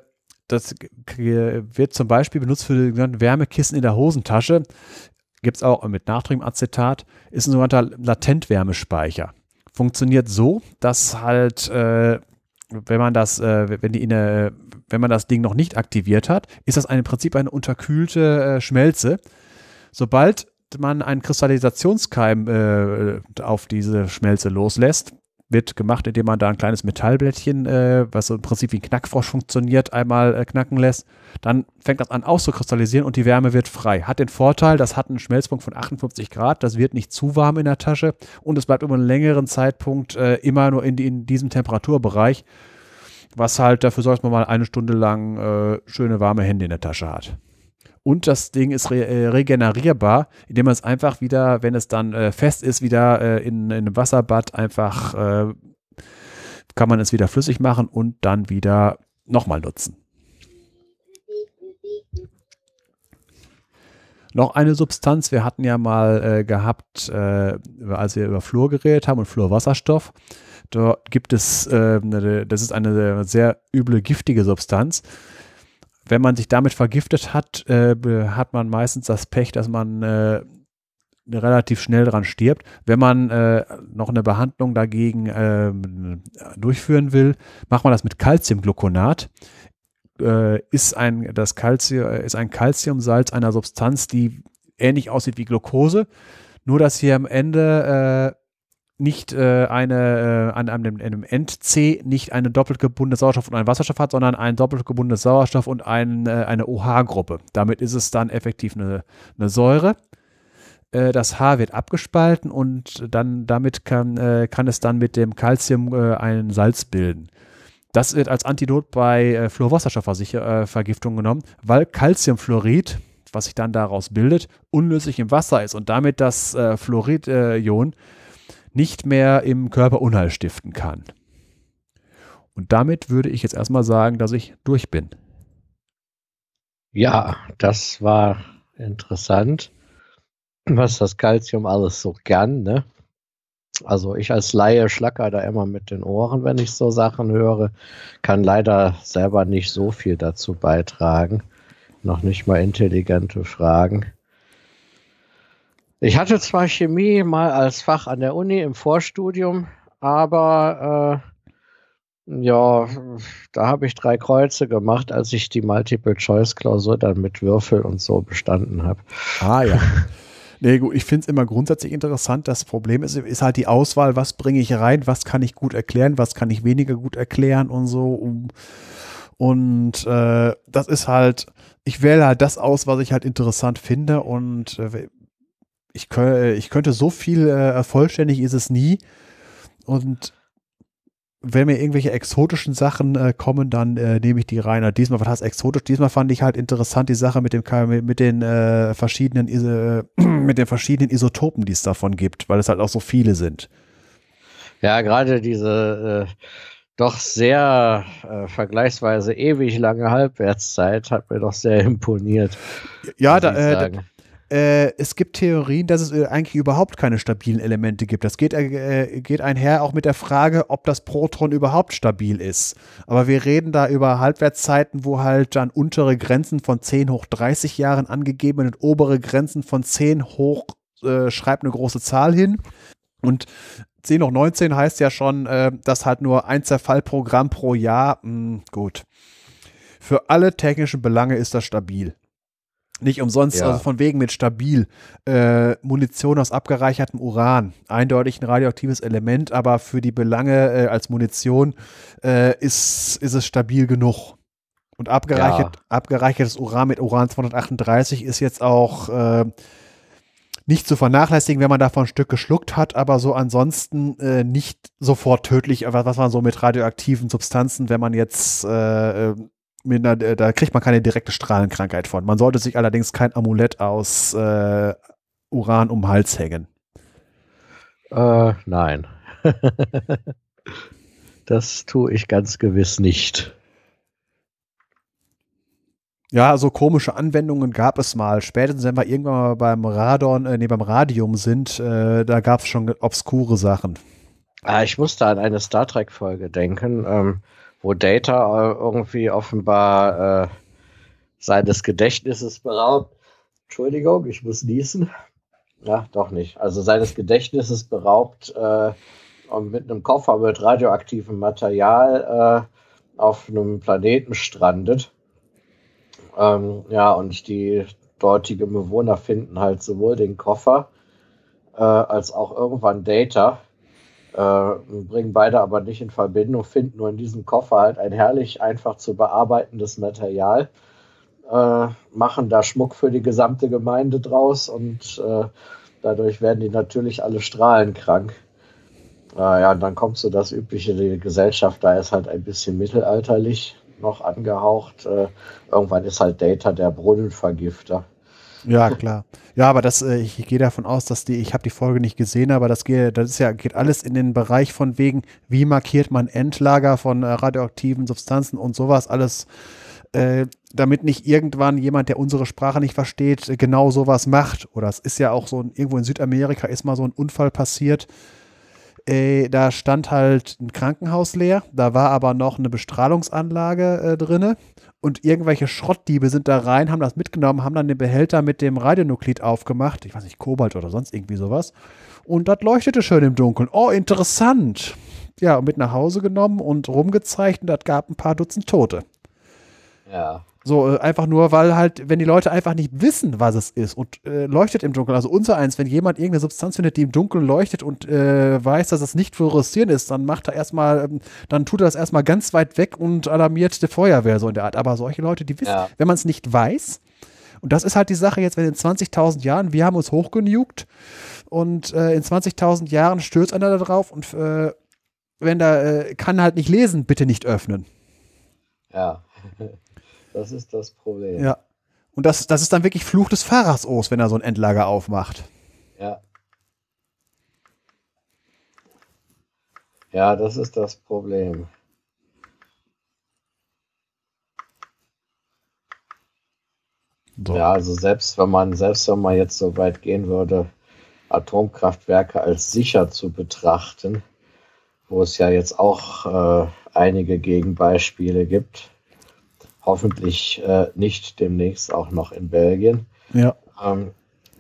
das wird zum Beispiel benutzt für die Wärmekissen in der Hosentasche. Gibt es auch mit Natriumacetat. Ist ein sogenannter Latentwärmespeicher. Funktioniert so, dass halt äh, wenn man das, äh, wenn die in eine, wenn man das Ding noch nicht aktiviert hat, ist das im Prinzip eine unterkühlte äh, Schmelze. Sobald man einen Kristallisationskeim äh, auf diese Schmelze loslässt, wird gemacht, indem man da ein kleines Metallblättchen, äh, was so im Prinzip wie ein Knackfrosch funktioniert, einmal äh, knacken lässt. Dann fängt das an auszukristallisieren und die Wärme wird frei. Hat den Vorteil, das hat einen Schmelzpunkt von 58 Grad, das wird nicht zu warm in der Tasche und es bleibt über einen längeren Zeitpunkt äh, immer nur in, in, diesem Temperaturbereich, was halt dafür sorgt, dass man mal eine Stunde lang äh, schöne warme Hände in der Tasche hat. Und das Ding ist re äh, regenerierbar, indem man es einfach wieder, wenn es dann äh, fest ist, wieder äh, in, in, einem Wasserbad einfach äh, kann man es wieder flüssig machen und dann wieder nochmal nutzen. Noch eine Substanz, wir hatten ja mal äh, gehabt, als wir über Fluor geredet haben und Fluorwasserstoff. Da gibt es, das ist eine sehr üble, giftige Substanz wenn man sich damit vergiftet hat, äh, hat man meistens das Pech, dass man äh, relativ schnell dran stirbt. Wenn man äh, noch eine Behandlung dagegen äh, durchführen will, macht man das mit Calciumgluconat. Äh, ist ein, das Calcium, ist ein Calciumsalz einer Substanz, die ähnlich aussieht wie Glucose, nur dass hier am Ende äh, nicht äh, eine, äh, an einem, einem End-C nicht eine doppelt gebundene Sauerstoff und ein Wasserstoff hat, sondern ein doppelt gebundenes Sauerstoff und ein, äh, eine OH-Gruppe. Damit ist es dann effektiv eine, eine Säure. Äh, das H wird abgespalten und dann damit kann, äh, kann es dann mit dem Calcium äh, ein Salz bilden. Das wird als Antidot bei Fluorwasserstoffvergiftung genommen, weil Calciumfluorid, was sich dann daraus bildet, unlöslich im Wasser ist und damit das Fluorid-Ion nicht mehr im Körper Unheil stiften kann. Und damit würde ich jetzt erstmal sagen, dass ich durch bin. Ja, das war interessant, was das Calcium alles so gern, ne? Also ich als Laie schlacker da immer mit den Ohren, wenn ich so Sachen höre, kann leider selber nicht so viel dazu beitragen. Noch nicht mal intelligente Fragen. Ich hatte zwar Chemie mal als Fach an der Uni im Vorstudium, aber äh, ja, da habe ich drei Kreuze gemacht, als ich die Multiple-Choice-Klausur dann mit Würfel und so bestanden habe. Ah ja. Nee, gut, ich finde es immer grundsätzlich interessant. Das Problem ist, ist halt die Auswahl, was bringe ich rein, was kann ich gut erklären, was kann ich weniger gut erklären und so. Und äh, das ist halt, ich wähle halt das aus, was ich halt interessant finde. Und äh, ich, ich könnte so viel, äh, vollständig ist es nie. Und wenn mir irgendwelche exotischen Sachen äh, kommen, dann äh, nehme ich die rein. Diesmal, was heißt exotisch? Diesmal fand ich halt interessant die Sache mit dem mit den äh, verschiedenen äh, mit den verschiedenen Isotopen, die es davon gibt, weil es halt auch so viele sind. Ja, gerade diese äh, doch sehr äh, vergleichsweise ewig lange Halbwertszeit hat mir doch sehr imponiert. Ja, da, äh, äh, es gibt Theorien, dass es äh, eigentlich überhaupt keine stabilen Elemente gibt. Das geht, äh, geht einher auch mit der Frage, ob das Proton überhaupt stabil ist. Aber wir reden da über Halbwertszeiten, wo halt dann untere Grenzen von 10 hoch 30 Jahren angegeben und obere Grenzen von 10 hoch, äh, schreibt eine große Zahl hin. Und 10 hoch 19 heißt ja schon, äh, dass halt nur ein Zerfallprogramm pro Jahr, mh, hm, gut. Für alle technischen Belange ist das stabil. Nicht umsonst, ja. also von wegen mit stabil. Äh, Munition aus abgereichertem Uran. Eindeutig ein radioaktives Element, aber für die Belange äh, als Munition äh, ist, ist es stabil genug. Und abgereichert, ja. abgereichertes Uran mit Uran 238 ist jetzt auch äh, nicht zu vernachlässigen, wenn man davon ein Stück geschluckt hat, aber so ansonsten äh, nicht sofort tödlich, was man so mit radioaktiven Substanzen, wenn man jetzt äh, einer, da kriegt man keine direkte Strahlenkrankheit von. Man sollte sich allerdings kein Amulett aus äh, Uran um den Hals hängen. Äh, nein. das tue ich ganz gewiss nicht. Ja, so komische Anwendungen gab es mal. Spätestens, wenn wir irgendwann mal beim Radon, äh, nee, beim Radium sind, äh, da gab es schon obskure Sachen. Ah, ich musste an eine Star Trek-Folge denken. Ähm, wo Data äh, irgendwie offenbar äh, seines Gedächtnisses beraubt. Entschuldigung, ich muss niesen. Ja, doch nicht. Also seines Gedächtnisses beraubt äh, und mit einem Koffer mit radioaktivem Material äh, auf einem Planeten strandet. Ähm, ja, und die dortigen Bewohner finden halt sowohl den Koffer äh, als auch irgendwann Data bringen beide aber nicht in Verbindung, finden nur in diesem Koffer halt ein herrlich einfach zu bearbeitendes Material, äh, machen da Schmuck für die gesamte Gemeinde draus und äh, dadurch werden die natürlich alle strahlenkrank. Äh, ja, und dann kommt so das übliche, die Gesellschaft da ist halt ein bisschen mittelalterlich noch angehaucht. Äh, irgendwann ist halt Data der Brunnenvergifter. Ja, klar. Ja, aber das, äh, ich gehe davon aus, dass die, ich habe die Folge nicht gesehen, aber das geht, das ist ja, geht alles in den Bereich von wegen, wie markiert man Endlager von äh, radioaktiven Substanzen und sowas, alles, äh, damit nicht irgendwann jemand, der unsere Sprache nicht versteht, genau sowas macht. Oder es ist ja auch so, irgendwo in Südamerika ist mal so ein Unfall passiert, da stand halt ein Krankenhaus leer, da war aber noch eine Bestrahlungsanlage äh, drinne und irgendwelche Schrottdiebe sind da rein, haben das mitgenommen, haben dann den Behälter mit dem Radionuklid aufgemacht, ich weiß nicht, Kobalt oder sonst irgendwie sowas und das leuchtete schön im Dunkeln. Oh, interessant. Ja, und mit nach Hause genommen und rumgezeigt und das gab ein paar Dutzend Tote. Ja. So, äh, einfach nur, weil halt, wenn die Leute einfach nicht wissen, was es ist und äh, leuchtet im Dunkeln. Also unser eins, wenn jemand irgendeine Substanz findet, die im Dunkeln leuchtet und äh, weiß, dass es nicht fluoreszieren ist, dann macht er erstmal, ähm, dann tut er das erstmal ganz weit weg und alarmiert die Feuerwehr so in der Art. Aber solche Leute, die wissen, ja. wenn man es nicht weiß, und das ist halt die Sache jetzt, wenn in 20.000 Jahren, wir haben uns hochgenugt und äh, in 20.000 Jahren stürzt einer da drauf und äh, wenn da äh, kann halt nicht lesen, bitte nicht öffnen. Ja. Das ist das Problem. Ja. Und das, das ist dann wirklich Fluch des Fahrers Os, wenn er so ein Endlager aufmacht. Ja. Ja, das ist das Problem. So. Ja, also selbst wenn man, selbst wenn man jetzt so weit gehen würde, Atomkraftwerke als sicher zu betrachten, wo es ja jetzt auch äh, einige Gegenbeispiele gibt, hoffentlich äh, nicht demnächst auch noch in Belgien. Ja. Ähm,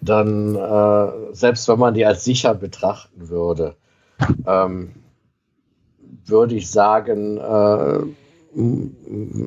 dann, äh, selbst wenn man die als sicher betrachten würde, ähm, würde ich sagen, äh,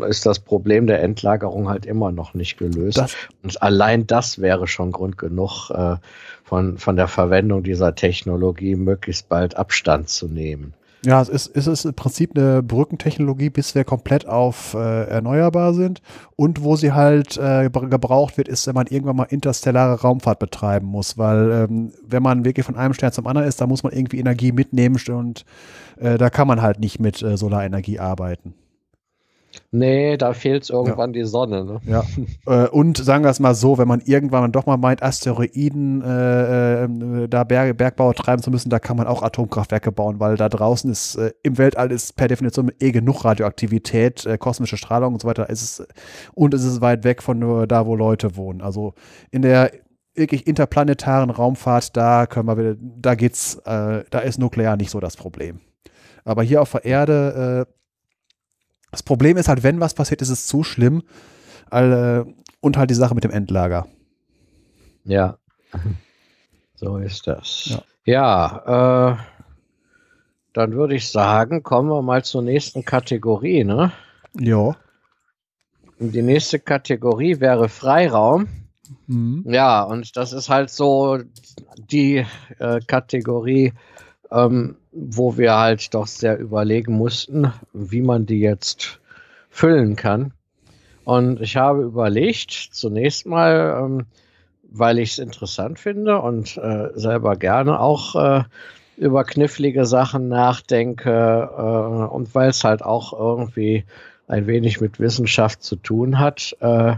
ist das Problem der Endlagerung halt immer noch nicht gelöst. Das Und allein das wäre schon Grund genug, äh, von, von der Verwendung dieser Technologie möglichst bald Abstand zu nehmen. Ja, es ist, es ist im Prinzip eine Brückentechnologie, bis wir komplett auf äh, erneuerbar sind. Und wo sie halt äh, gebraucht wird, ist, wenn man irgendwann mal interstellare Raumfahrt betreiben muss. Weil ähm, wenn man wirklich von einem Stern zum anderen ist, da muss man irgendwie Energie mitnehmen und äh, da kann man halt nicht mit äh, Solarenergie arbeiten. Nee, da fehlt irgendwann ja. die Sonne. Ne? Ja. äh, und sagen wir es mal so, wenn man irgendwann doch mal meint, Asteroiden äh, äh, da Berge, Bergbau treiben zu müssen, da kann man auch Atomkraftwerke bauen, weil da draußen ist äh, im Weltall ist per Definition eh genug Radioaktivität, äh, kosmische Strahlung und so weiter. Ist es, und es ist weit weg von nur da, wo Leute wohnen. Also in der wirklich interplanetaren Raumfahrt, da können wir wieder, da geht's, äh, da ist Nuklear nicht so das Problem. Aber hier auf der Erde, das Problem ist halt, wenn was passiert, ist es zu schlimm. Äh, und halt die Sache mit dem Endlager. Ja. So ist das. Ja, ja äh, dann würde ich sagen, kommen wir mal zur nächsten Kategorie, ne? Ja. Die nächste Kategorie wäre Freiraum. Mhm. Ja, und das ist halt so die äh, Kategorie, ähm, wo wir halt doch sehr überlegen mussten, wie man die jetzt füllen kann. Und ich habe überlegt, zunächst mal, ähm, weil ich es interessant finde und äh, selber gerne auch äh, über knifflige Sachen nachdenke äh, und weil es halt auch irgendwie ein wenig mit Wissenschaft zu tun hat, äh,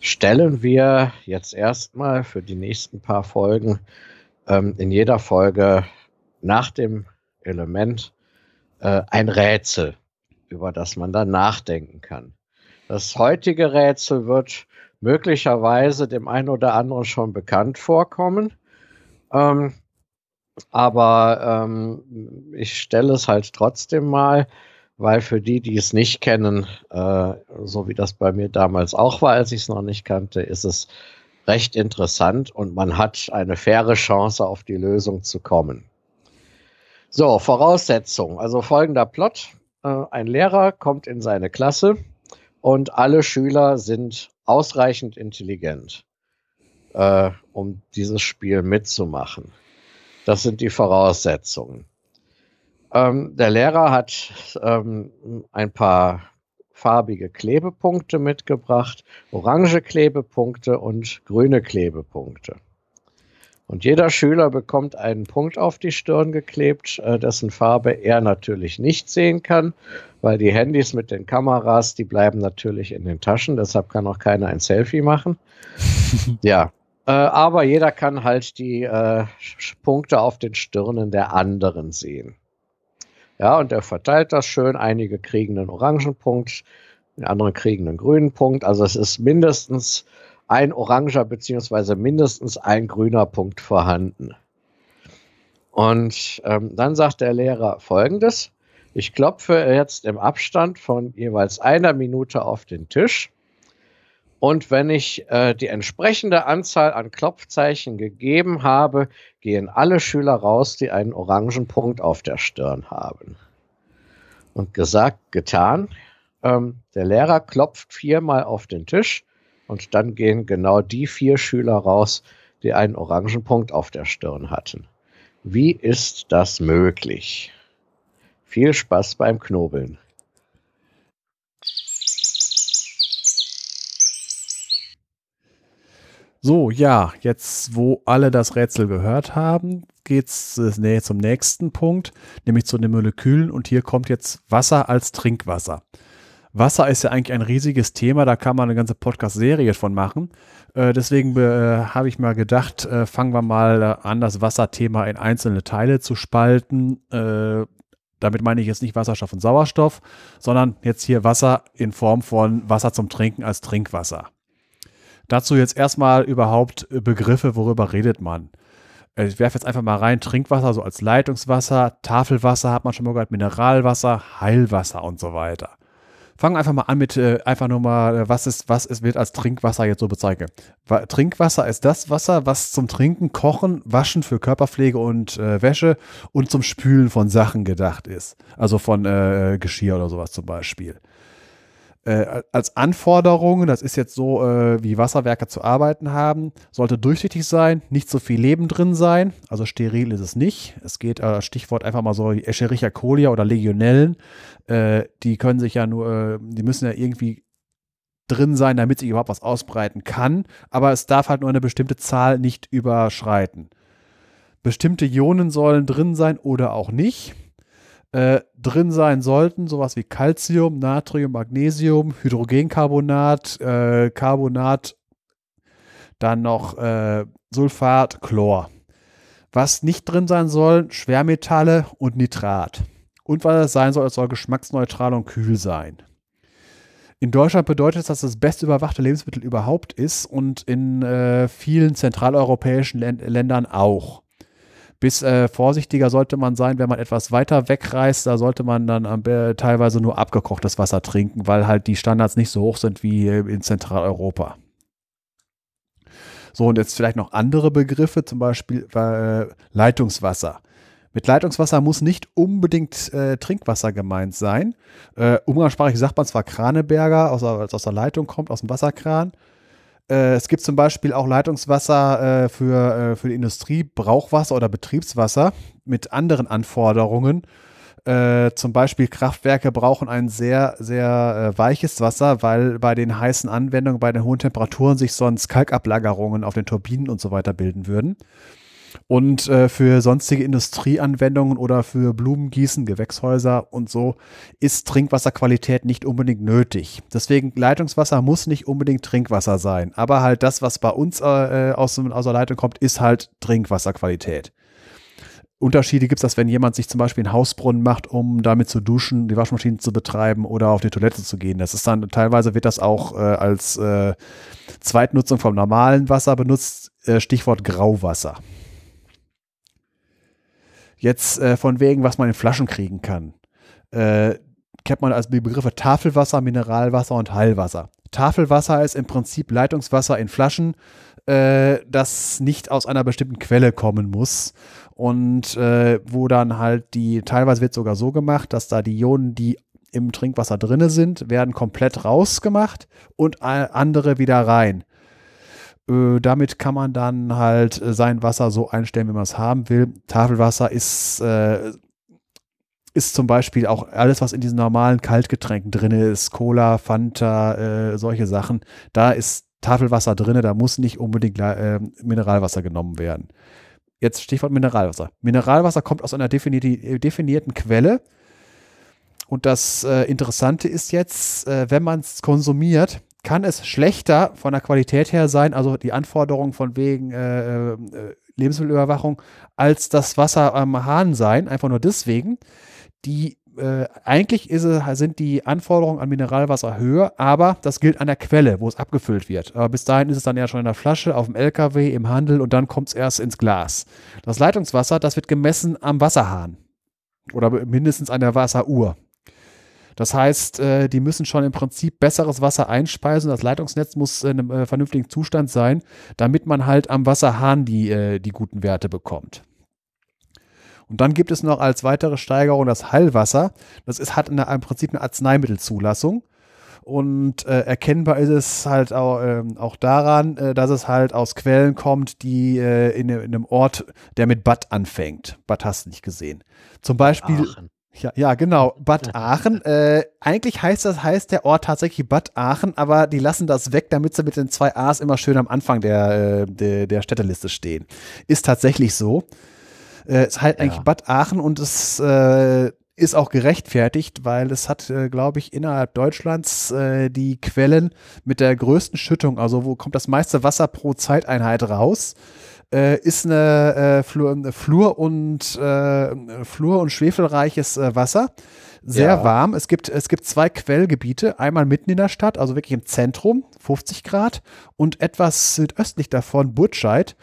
stellen wir jetzt erstmal für die nächsten paar Folgen ähm, in jeder Folge nach dem Element äh, ein Rätsel, über das man dann nachdenken kann. Das heutige Rätsel wird möglicherweise dem einen oder anderen schon bekannt vorkommen. Ähm, aber ähm, ich stelle es halt trotzdem mal, weil für die, die es nicht kennen, äh, so wie das bei mir damals auch war, als ich es noch nicht kannte, ist es recht interessant und man hat eine faire Chance, auf die Lösung zu kommen. So, Voraussetzung. Also folgender Plot. Äh, ein Lehrer kommt in seine Klasse und alle Schüler sind ausreichend intelligent, äh, um dieses Spiel mitzumachen. Das sind die Voraussetzungen. Ähm, der Lehrer hat ähm, ein paar farbige Klebepunkte mitgebracht, orange Klebepunkte und grüne Klebepunkte. Und jeder Schüler bekommt einen Punkt auf die Stirn geklebt, äh, dessen Farbe er natürlich nicht sehen kann, weil die Handys mit den Kameras, die bleiben natürlich in den Taschen, deshalb kann auch keiner ein Selfie machen. ja, äh, aber jeder kann halt die äh, Punkte auf den Stirnen der anderen sehen. Ja, und er verteilt das schön. Einige kriegen einen orangen Punkt, die anderen kriegen einen grünen Punkt. Also es ist mindestens ein oranger beziehungsweise mindestens ein grüner Punkt vorhanden. Und ähm, dann sagt der Lehrer folgendes. Ich klopfe jetzt im Abstand von jeweils einer Minute auf den Tisch. Und wenn ich äh, die entsprechende Anzahl an Klopfzeichen gegeben habe, gehen alle Schüler raus, die einen orangen Punkt auf der Stirn haben. Und gesagt, getan. Ähm, der Lehrer klopft viermal auf den Tisch und dann gehen genau die vier Schüler raus, die einen orangen Punkt auf der Stirn hatten. Wie ist das möglich? Viel Spaß beim Knobeln. So, ja, jetzt wo alle das Rätsel gehört haben, geht's äh, zum nächsten Punkt, nämlich zu den Molekülen und hier kommt jetzt Wasser als Trinkwasser. Wasser ist ja eigentlich ein riesiges Thema, da kann man eine ganze Podcast-Serie von machen. Äh, deswegen äh, habe ich mal gedacht, äh, fangen wir mal äh, an, das Wasserthema in einzelne Teile zu spalten. Äh, damit meine ich jetzt nicht Wasserstoff und Sauerstoff, sondern jetzt hier Wasser in Form von Wasser zum Trinken als Trinkwasser. Dazu jetzt erstmal überhaupt Begriffe, worüber redet man? Ich werfe jetzt einfach mal rein, Trinkwasser so als Leitungswasser, Tafelwasser hat man schon mal gehört, Mineralwasser, Heilwasser und so weiter. Fangen wir einfach mal an mit äh, einfach nur mal, äh, was ist, was ist, wird als Trinkwasser jetzt so bezeichnet. Trinkwasser ist das Wasser, was zum Trinken, Kochen, Waschen für Körperpflege und äh, Wäsche und zum Spülen von Sachen gedacht ist. Also von äh, Geschirr oder sowas zum Beispiel äh, als Anforderungen, das ist jetzt so, äh, wie Wasserwerke zu arbeiten haben, sollte durchsichtig sein, nicht so viel Leben drin sein, also steril ist es nicht. Es geht, äh, Stichwort einfach mal so Escherichia coli oder Legionellen, äh, die können sich ja nur, äh, die müssen ja irgendwie drin sein, damit sich überhaupt was ausbreiten kann, aber es darf halt nur eine bestimmte Zahl nicht überschreiten. Bestimmte Ionen sollen drin sein oder auch nicht äh, drin sein sollten, sowas wie Calcium, Natrium, Magnesium, Hydrogencarbonat, äh, Carbonat, dann noch äh, Sulfat, Chlor. Was nicht drin sein soll, Schwermetalle und Nitrat. Und was es sein soll, es soll geschmacksneutral und kühl sein. In Deutschland bedeutet das, dass das best überwachte Lebensmittel überhaupt ist und in äh, vielen zentraleuropäischen Län Ländern auch. Bis äh, vorsichtiger sollte man sein, wenn man etwas weiter wegreist, da sollte man dann äh, teilweise nur abgekochtes Wasser trinken, weil halt die Standards nicht so hoch sind wie in Zentraleuropa. So, und jetzt vielleicht noch andere Begriffe, zum Beispiel äh, Leitungswasser. Mit Leitungswasser muss nicht unbedingt äh, Trinkwasser gemeint sein. Äh, umgangssprachlich sagt man zwar Kraneberger, aus, als aus der Leitung kommt, aus dem Wasserkran. Äh, es gibt zum Beispiel auch Leitungswasser äh, für, äh, für die Industrie, Brauchwasser oder Betriebswasser mit anderen Anforderungen. Äh, zum Beispiel Kraftwerke brauchen ein sehr, sehr äh, weiches Wasser, weil bei den heißen Anwendungen, bei den hohen Temperaturen sich sonst Kalkablagerungen auf den Turbinen und so weiter bilden würden. Und äh, für sonstige Industrieanwendungen oder für Blumengießen, Gewächshäuser und so ist Trinkwasserqualität nicht unbedingt nötig. Deswegen Leitungswasser muss nicht unbedingt Trinkwasser sein. Aber halt das, was bei uns äh, aus, aus der Leitung kommt, ist halt Trinkwasserqualität. Unterschiede gibt es, dass wenn jemand sich zum Beispiel einen Hausbrunnen macht, um damit zu duschen, die Waschmaschine zu betreiben oder auf die Toilette zu gehen. Das ist dann teilweise wird das auch äh, als äh, Zweitnutzung vom normalen Wasser benutzt. Äh, Stichwort Grauwasser. Jetzt äh, von wegen, was man in Flaschen kriegen kann. Äh, kennt man als Begriffe Tafelwasser, Mineralwasser und Heilwasser. Tafelwasser ist im Prinzip Leitungswasser in Flaschen, äh, das nicht aus einer bestimmten Quelle kommen muss. Und äh, wo dann halt die, teilweise wird sogar so gemacht, dass da die Ionen, die im Trinkwasser drinne sind, werden komplett rausgemacht und andere wieder rein. Äh, damit kann man dann halt äh, sein Wasser so einstellen, wie man es haben will. Tafelwasser ist, äh, ist zum Beispiel auch alles, was in diesen normalen Kaltgetränken drin ist, Cola, Fanta, äh, solche Sachen. Da ist Tafelwasser drin, da muss nicht unbedingt äh, Mineralwasser genommen werden. Jetzt Stichwort Mineralwasser. Mineralwasser kommt aus einer definierten Quelle. Und das äh, Interessante ist jetzt, äh, wenn man es konsumiert, kann es schlechter von der Qualität her sein, also die Anforderungen von wegen äh, äh, Lebensmittelüberwachung, als das Wasser am Hahn sein, einfach nur deswegen. Die äh, eigentlich ist, sind die Anforderungen an Mineralwasser höher, aber das gilt an der Quelle, wo es abgefüllt wird. Aber bis dahin ist es dann ja schon in der Flasche, auf dem LKW, im Handel und dann kommt es erst ins Glas. Das Leitungswasser, das wird gemessen am Wasserhahn oder mindestens an der Wasseruhr. Das heißt, äh, die müssen schon im Prinzip besseres Wasser einspeisen. Das Leitungsnetz muss in einem äh, vernünftigen Zustand sein, damit man halt am Wasserhahn die, äh, die guten Werte bekommt. Und dann gibt es noch als weitere Steigerung das Heilwasser. Das ist, hat eine, im Prinzip eine Arzneimittelzulassung. Und äh, erkennbar ist es halt auch, äh, auch daran, äh, dass es halt aus Quellen kommt, die äh, in, in, einem Ort, der mit Bad anfängt. Bad hast du nicht gesehen. Zum Beispiel. Aachen. Ja, ja, genau. Bad Aachen. Äh, eigentlich heißt das, heißt der Ort tatsächlich Bad Aachen, aber die lassen das weg, damit sie mit den zwei A's immer schön am Anfang der, äh, der, der Städteliste stehen. Ist tatsächlich so. Äh, es heißt ja. eigentlich Bad Aachen und es äh, ist auch gerechtfertigt, weil es hat, äh, glaube ich, innerhalb Deutschlands äh, die Quellen mit der größten Schüttung, also wo kommt das meiste Wasser pro Zeiteinheit raus äh, ist eine äh, Flur, Flur, und äh, Flur und schwefelreiches äh, Wasser. Sehr ja. warm. Es gibt, es gibt zwei Quellgebiete. Einmal mitten in der Stadt, also wirklich im Zentrum, 50 Grad, und etwas südöstlich davon, Burtscheid,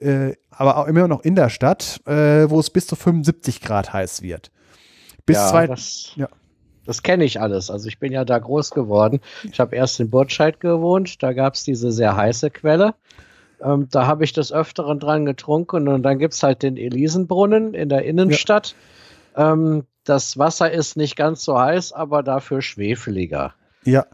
äh, aber auch immer noch in der Stadt, äh, wo es bis zu 75 Grad heiß wird. Bis ja, zwei, das, ja. Das kenne ich alles. Also ich bin ja da groß geworden. Ich habe erst in Burtscheid gewohnt. Da gab es diese sehr heiße Quelle. Ähm, da habe ich des Öfteren dran getrunken und dann gibt es halt den Elisenbrunnen in der Innenstadt. Ja. Ähm, das Wasser ist nicht ganz so heiß, aber dafür schwefeliger. Ja,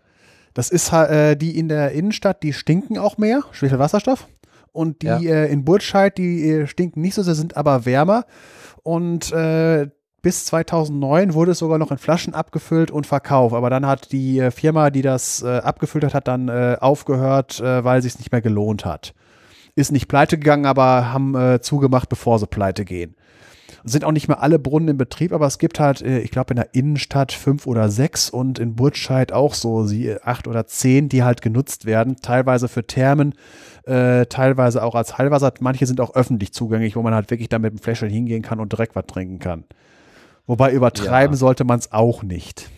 das ist äh, die in der Innenstadt, die stinken auch mehr, Schwefelwasserstoff. Und die ja. äh, in Burtscheid, die äh, stinken nicht so sehr, sind aber wärmer. Und äh, bis 2009 wurde es sogar noch in Flaschen abgefüllt und verkauft. Aber dann hat die äh, Firma, die das äh, abgefüllt hat, hat dann aufgehört, weil es sich nicht mehr gelohnt hat ist nicht pleite gegangen, aber haben äh, zugemacht, bevor sie pleite gehen. Sind auch nicht mehr alle Brunnen in Betrieb, aber es gibt halt, äh, ich glaube, in der Innenstadt fünf oder sechs und in Burtscheid auch so sie, äh, acht oder zehn, die halt genutzt werden. Teilweise für Thermen, äh, teilweise auch als Heilwasser. Manche sind auch öffentlich zugänglich, wo man halt wirklich dann mit dem Fläschchen hingehen kann und direkt was trinken kann. Wobei übertreiben ja. sollte man es auch nicht.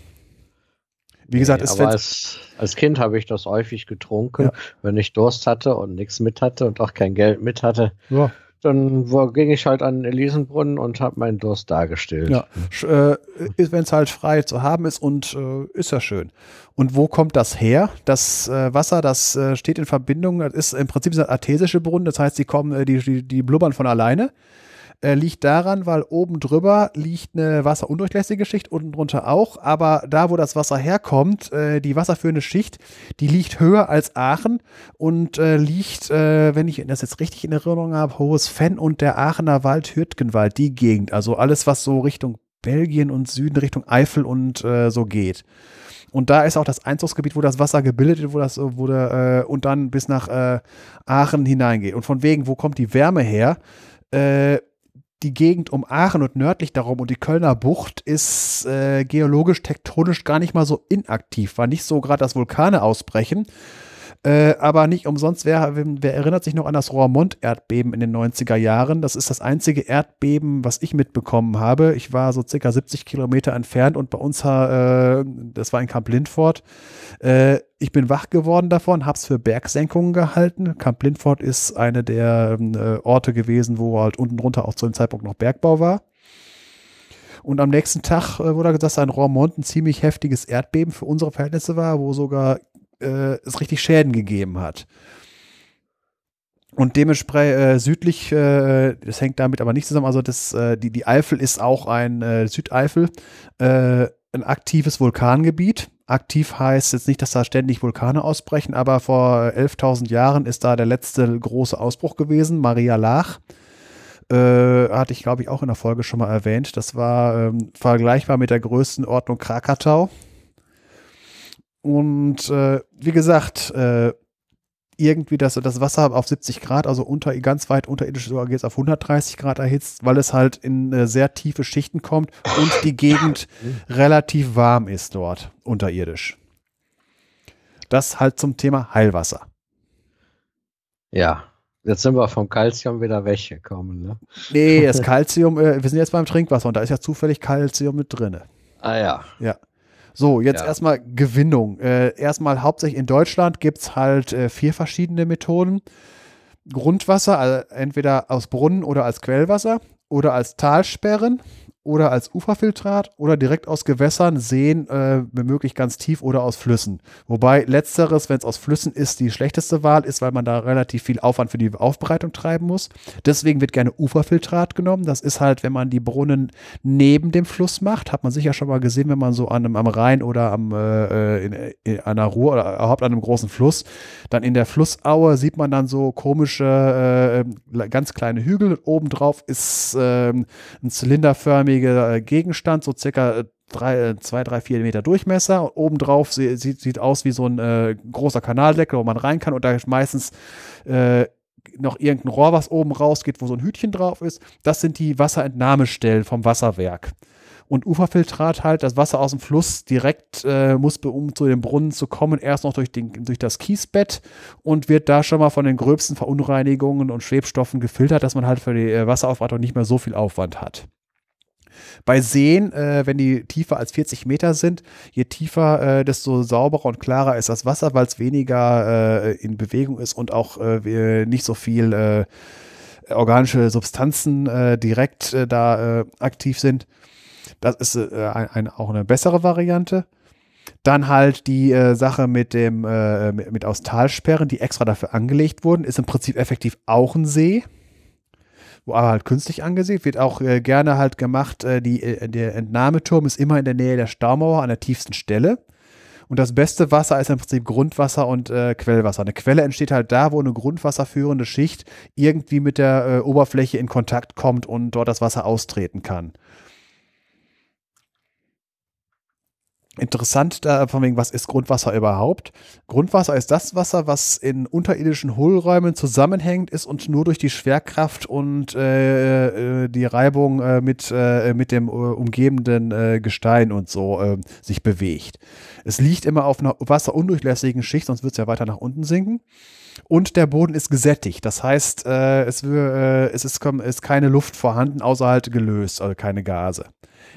Wie gesagt, nee, aber als, als Kind habe ich das häufig getrunken, ja. wenn ich Durst hatte und nichts mit hatte und auch kein Geld mit hatte. Ja. Dann wo, ging ich halt an den Elisenbrunnen und habe meinen Durst dargestellt. Ja, äh, wenn es halt frei zu haben ist und äh, ist ja schön. Und wo kommt das her? Das äh, Wasser, das äh, steht in Verbindung, das ist im Prinzip ein artesische Brunnen, das heißt, die kommen, äh, die, die, die blubbern von alleine äh, liegt daran, weil oben drüber liegt eine wasserundurchlässige Schicht, unten drunter auch, aber da, wo das Wasser herkommt, äh, die wasserführende Schicht, die liegt höher als Aachen und äh, liegt, äh, wenn ich das jetzt richtig in Erinnerung habe, Hohes Fenn und der Aachener Wald, Hürtgenwald, die Gegend, also alles, was so Richtung Belgien und Süden, Richtung Eifel und äh, so geht. Und da ist auch das Einzugsgebiet, wo das Wasser gebildet wird, wo das wurde, äh, und dann bis nach äh, Aachen hineingeht. Und von wegen, wo kommt die Wärme her? Äh, die Gegend um Aachen und nördlich darum und die Kölner Bucht ist äh, geologisch, tektonisch gar nicht mal so inaktiv. War nicht so gerade, dass Vulkane ausbrechen, äh, aber nicht umsonst, wer, wer, erinnert sich noch an das Roermond-Erdbeben in den 90er Jahren? Das ist das einzige Erdbeben, was ich mitbekommen habe. Ich war so circa 70 Kilometer entfernt und bei uns, äh, das war in Camp Lindfort. Äh, ich bin wach geworden davon, hab's für Bergsenkungen gehalten. Camp Lindfort ist eine der äh, Orte gewesen, wo halt unten drunter auch zu dem Zeitpunkt noch Bergbau war. Und am nächsten Tag äh, wurde gesagt, dass ein Roermond ein ziemlich heftiges Erdbeben für unsere Verhältnisse war, wo sogar äh, es richtig Schäden gegeben hat. Und dementsprechend äh, südlich, äh, das hängt damit aber nicht zusammen, also das, äh, die, die Eifel ist auch ein äh, Südeifel, äh, ein aktives Vulkangebiet. Aktiv heißt jetzt nicht, dass da ständig Vulkane ausbrechen, aber vor 11.000 Jahren ist da der letzte große Ausbruch gewesen, Maria Lach. Äh, hatte ich, glaube ich, auch in der Folge schon mal erwähnt. Das war ähm, vergleichbar mit der größten Ordnung Krakatau. Und äh, wie gesagt, äh, irgendwie das, das Wasser auf 70 Grad, also unter, ganz weit unterirdisch sogar geht es auf 130 Grad erhitzt, weil es halt in äh, sehr tiefe Schichten kommt und die Gegend relativ warm ist dort unterirdisch. Das halt zum Thema Heilwasser. Ja, jetzt sind wir vom Kalzium wieder weggekommen, ne? Nee, das Kalzium, äh, wir sind jetzt beim Trinkwasser und da ist ja zufällig Kalzium mit drin. Ah ja. Ja. So, jetzt ja. erstmal Gewinnung. Äh, erstmal hauptsächlich in Deutschland gibt es halt äh, vier verschiedene Methoden. Grundwasser, also entweder aus Brunnen oder als Quellwasser oder als Talsperren oder als Uferfiltrat oder direkt aus Gewässern, Seen, äh, womöglich ganz tief oder aus Flüssen. Wobei letzteres, wenn es aus Flüssen ist, die schlechteste Wahl ist, weil man da relativ viel Aufwand für die Aufbereitung treiben muss. Deswegen wird gerne Uferfiltrat genommen. Das ist halt, wenn man die Brunnen neben dem Fluss macht, hat man sicher schon mal gesehen, wenn man so an einem, am Rhein oder am, äh, in, in einer Ruhr oder überhaupt an einem großen Fluss, dann in der Flussaue sieht man dann so komische, äh, ganz kleine Hügel. Obendrauf ist äh, ein zylinderförmiger farbige äh, Gegenstand, so circa äh, drei, äh, zwei, drei, vier Meter Durchmesser. Obendrauf sieht, sieht aus wie so ein äh, großer Kanaldeckel, wo man rein kann und da ist meistens äh, noch irgendein Rohr, was oben rausgeht, wo so ein Hütchen drauf ist. Das sind die Wasserentnahmestellen vom Wasserwerk. Und Uferfiltrat halt, das Wasser aus dem Fluss direkt äh, muss, um zu dem Brunnen zu kommen, erst noch durch, den, durch das Kiesbett und wird da schon mal von den gröbsten Verunreinigungen und Schwebstoffen gefiltert, dass man halt für die Wasseraufwartung nicht mehr so viel Aufwand hat. Bei Seen, äh, wenn die tiefer als 40 Meter sind, je tiefer, äh, desto sauberer und klarer ist das Wasser, weil es weniger äh, in Bewegung ist und auch äh, nicht so viel äh, organische Substanzen äh, direkt da aktiv sind. Das ist ein, ein, auch eine bessere Variante. Dann halt die äh, Sache mit dem äh, mit, mit aus die extra dafür angelegt wurden, ist im Prinzip effektiv auch ein See aber halt künstlich angesehen wird auch äh, gerne halt gemacht, äh, die, äh, der Entnahmeturm ist immer in der Nähe der Staumauer an der tiefsten Stelle. Und das beste Wasser ist im Prinzip Grundwasser und äh, Quellwasser. Eine Quelle entsteht halt da, wo eine grundwasserführende Schicht irgendwie mit der äh, Oberfläche in Kontakt kommt und dort das Wasser austreten kann. Interessant da von wegen, was ist Grundwasser überhaupt? Grundwasser ist das Wasser, was in unterirdischen Hohlräumen zusammenhängt ist und nur durch die Schwerkraft und äh, äh die Reibung äh, mit, äh, mit dem äh, umgebenden äh, Gestein und so sich bewegt. Es liegt immer auf einer wasserundurchlässigen Schicht, sonst wird es ja weiter nach unten sinken. Und der Boden ist gesättigt. Das heißt, es, es ist, ist keine Luft vorhanden, außer halt gelöst, also keine Gase.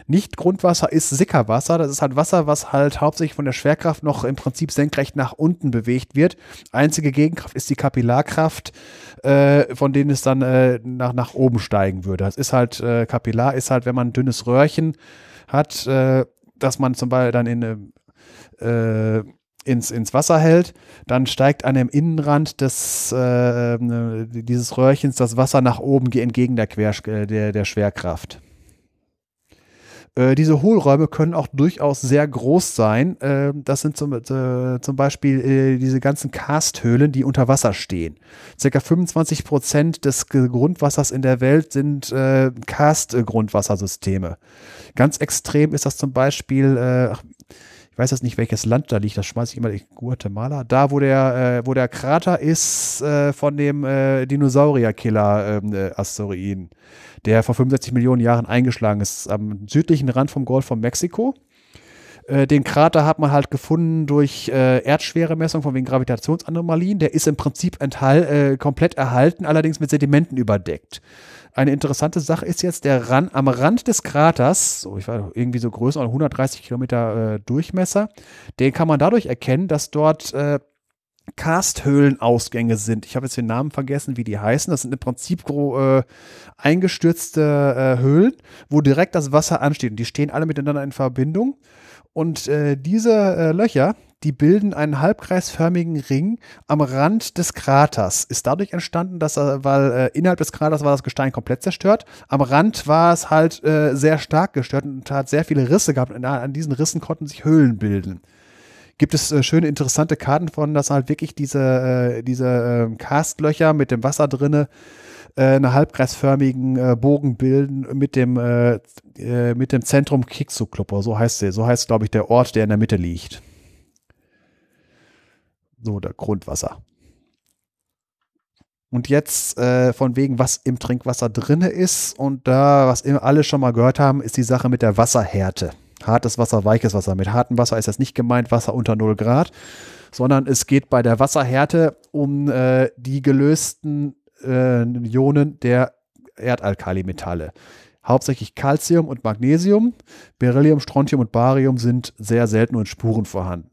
Nicht-Grundwasser ist Sickerwasser. Das ist halt Wasser, was halt hauptsächlich von der Schwerkraft noch im Prinzip senkrecht nach unten bewegt wird. Einzige Gegenkraft ist die Kapillarkraft, äh, von denen es dann äh, nach, nach oben steigen würde. Das ist halt, äh, Kapillar ist halt, wenn man ein dünnes Röhrchen hat, äh, dass man zum Beispiel dann in äh, ins, ins Wasser hält, dann steigt an dem Innenrand des, äh, dieses Röhrchens das Wasser nach oben entgegen der, Quer, der, der Schwerkraft. Äh, diese Hohlräume können auch durchaus sehr groß sein. Äh, das sind zum, äh, zum Beispiel äh, diese ganzen Karsthöhlen, die unter Wasser stehen. Circa 25 Prozent des Grundwassers in der Welt sind äh, Karst-Grundwassersysteme. Ganz extrem ist das zum Beispiel, äh, weiß jetzt nicht, welches Land da liegt, das schmeiße ich immer, Guatemala, da wo der, äh, wo der Krater ist äh, von dem äh, Dinosaurier-Killer-Asteroiden, ähm, äh, der vor 65 Millionen Jahren eingeschlagen ist, am südlichen Rand vom Golf von Mexiko. Äh, den Krater hat man halt gefunden durch äh, Erdschweremessung von wegen Gravitationsanomalien. Der ist im Prinzip enthal, äh, komplett erhalten, allerdings mit Sedimenten überdeckt. Eine interessante Sache ist jetzt der Rand, am Rand des Kraters, so ich war irgendwie so größer, 130 Kilometer äh, Durchmesser, den kann man dadurch erkennen, dass dort äh, Karsthöhlenausgänge sind. Ich habe jetzt den Namen vergessen, wie die heißen. Das sind im Prinzip äh, eingestürzte äh, Höhlen, wo direkt das Wasser ansteht. Und die stehen alle miteinander in Verbindung. Und äh, diese äh, Löcher, die bilden einen halbkreisförmigen Ring am Rand des Kraters. Ist dadurch entstanden, dass er, weil äh, innerhalb des Kraters war das Gestein komplett zerstört. Am Rand war es halt äh, sehr stark gestört und hat sehr viele Risse gehabt. Und an diesen Rissen konnten sich Höhlen bilden. Gibt es äh, schöne, interessante Karten von, dass halt wirklich diese, äh, diese Karstlöcher mit dem Wasser drinne äh, eine halbkreisförmigen äh, Bogen bilden mit dem, äh, äh mit dem Zentrum Kixu-Club, so heißt der, so heißt, glaube ich, der Ort, der in der Mitte liegt. So, der Grundwasser. Und jetzt äh, von wegen, was im Trinkwasser drinne ist. Und da, was alle schon mal gehört haben, ist die Sache mit der Wasserhärte. Hartes Wasser, weiches Wasser. Mit hartem Wasser ist das nicht gemeint Wasser unter 0 Grad, sondern es geht bei der Wasserhärte um äh, die gelösten äh, Ionen der Erdalkalimetalle. Hauptsächlich Calcium und Magnesium. Beryllium, Strontium und Barium sind sehr selten und Spuren vorhanden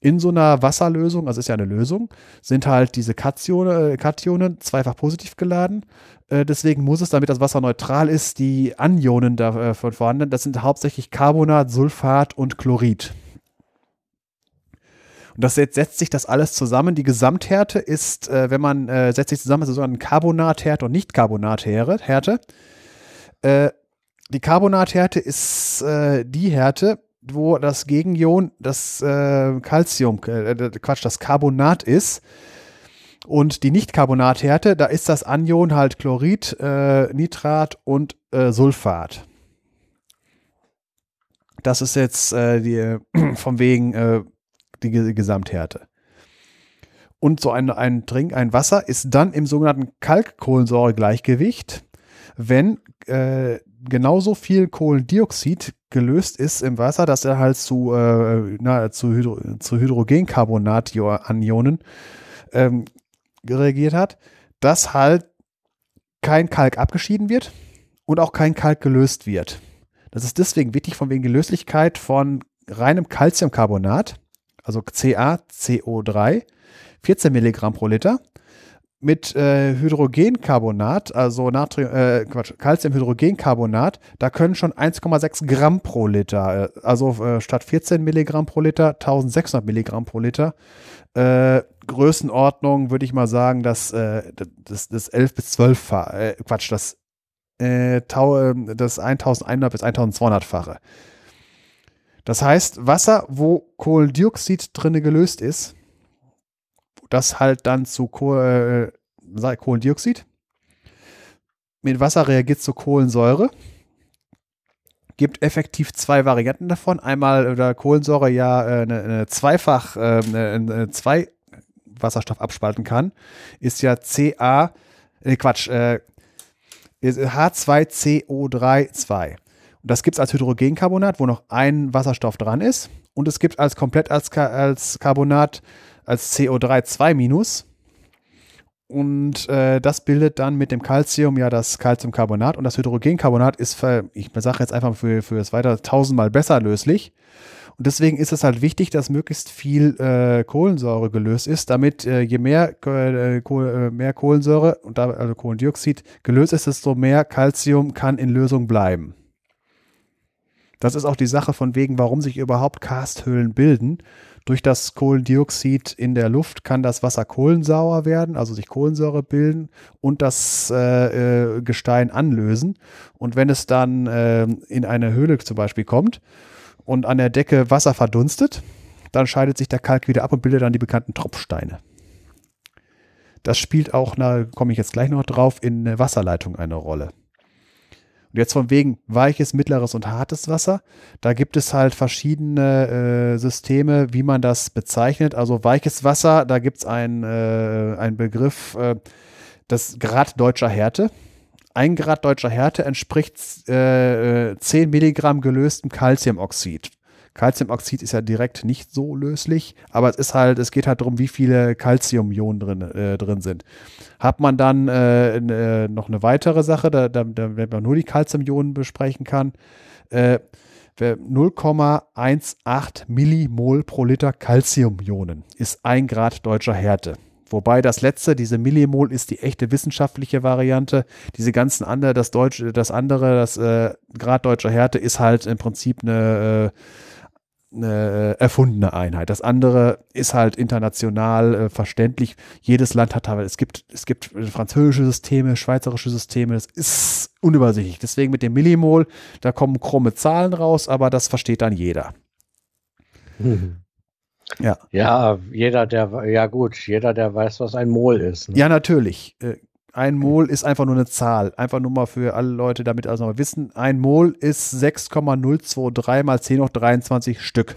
in so einer Wasserlösung, also ist ja eine Lösung, sind halt diese Kationen, äh, Kationen zweifach positiv geladen. Äh, deswegen muss es, damit das Wasser neutral ist, die Anionen davon äh, vorhanden. Das sind hauptsächlich Carbonat, Sulfat und Chlorid. Und das jetzt setzt sich das alles zusammen. Die Gesamthärte ist, äh, wenn man äh, setzt sich zusammen, ist so eine Carbonathärte und Nicht-Carbonathärte. Äh, die Carbonathärte ist äh, die Härte, wo das Gegenion das äh, Calcium, äh, Quatsch, das Carbonat ist. Und die Nicht-Carbonathärte, da ist das Anion halt Chlorid, äh, Nitrat und äh, Sulfat. Das ist jetzt äh, die, vom wegen die Gesamthärte. Und so ein, ein Trink, ein Wasser ist dann im sogenannten Kalkkohlensäuregleichgewicht, wenn äh, genauso viel Kohlendioxid gelöst ist im Wasser, dass er halt zu, äh, na, zu, Hydro, zu Hydrogencarbonat-Anionen ähm, reagiert hat, dass halt kein Kalk abgeschieden wird und auch kein Kalk gelöst wird. Das ist deswegen wichtig von wegen Löslichkeit von reinem Calciumcarbonat, also CaCO3, 14 Milligramm pro Liter mit äh, Hydrogencarbonat, also Natrium, äh, Quatsch, Calciumhydrogencarbonat, da können schon 1,6 Gramm pro Liter, äh, also äh, statt 14 Milligramm pro Liter 1600 Milligramm pro Liter. Äh, Größenordnung würde ich mal sagen, dass äh, das, das 11 bis 12 äh, Quatsch, das, das 1100 bis 1200-fache. Das heißt, Wasser, wo Kohlendioxid drin gelöst ist, das halt dann zu Kohl, äh, Kohlendioxid. Mit Wasser reagiert zu Kohlensäure. Gibt effektiv zwei Varianten davon. Einmal, da Kohlensäure ja äh, eine, eine zweifach, äh, eine, zwei Wasserstoff abspalten kann, ist ja Ca, äh, Quatsch, äh, H2CO3 Und das gibt es als Hydrogencarbonat, wo noch ein Wasserstoff dran ist. Und es gibt als komplett als, als Carbonat als CO3 2 minus. und äh, das bildet dann mit dem Calcium ja das Calciumcarbonat und das Hydrogencarbonat ist, für, ich sage jetzt einfach für, für das weiter tausendmal besser löslich. Und deswegen ist es halt wichtig, dass möglichst viel äh, Kohlensäure gelöst ist, damit äh, je mehr, äh, Kohl, äh, mehr Kohlensäure und da, also Kohlendioxid gelöst ist, desto mehr Calcium kann in Lösung bleiben. Das ist auch die Sache von wegen, warum sich überhaupt Karsthöhlen bilden. Durch das Kohlendioxid in der Luft kann das Wasser kohlensauer werden, also sich Kohlensäure bilden und das äh, äh, Gestein anlösen. Und wenn es dann äh, in eine Höhle zum Beispiel kommt und an der Decke Wasser verdunstet, dann scheidet sich der Kalk wieder ab und bildet dann die bekannten Tropfsteine. Das spielt auch, da komme ich jetzt gleich noch drauf, in Wasserleitung eine Rolle. Und jetzt von wegen weiches, mittleres und hartes Wasser. Da gibt es halt verschiedene äh, Systeme, wie man das bezeichnet. Also weiches Wasser, da gibt es einen äh, Begriff, äh, das Grad deutscher Härte. Ein Grad deutscher Härte entspricht äh, 10 Milligramm gelöstem Calciumoxid. Calciumoxid ist ja direkt nicht so löslich, aber es ist halt, es geht halt darum, wie viele Calciumionen drin, äh, drin sind. Hat man dann äh, äh, noch eine weitere Sache, da, da, da, wenn man nur die Calciumionen besprechen kann, äh, 0,18 Millimol pro Liter Calciumionen ist ein Grad deutscher Härte. Wobei das letzte, diese Millimol, ist die echte wissenschaftliche Variante. Diese ganzen andere, das deutsche, das andere, das äh, Grad deutscher Härte ist halt im Prinzip eine äh, eine äh, erfundene Einheit. Das andere ist halt international äh, verständlich. Jedes Land hat aber, es gibt, es gibt französische Systeme, schweizerische Systeme, das ist unübersichtlich. Deswegen mit dem Millimol, da kommen krumme Zahlen raus, aber das versteht dann jeder. Mhm. Ja. Ja, jeder, der, ja gut, jeder, der weiß, was ein Mol ist. Ne? Ja, natürlich. Äh, ein Mol ist einfach nur eine Zahl. Einfach nur mal für alle Leute, damit also mal wissen. Ein Mol ist 6,023 mal 10 hoch 23 Stück.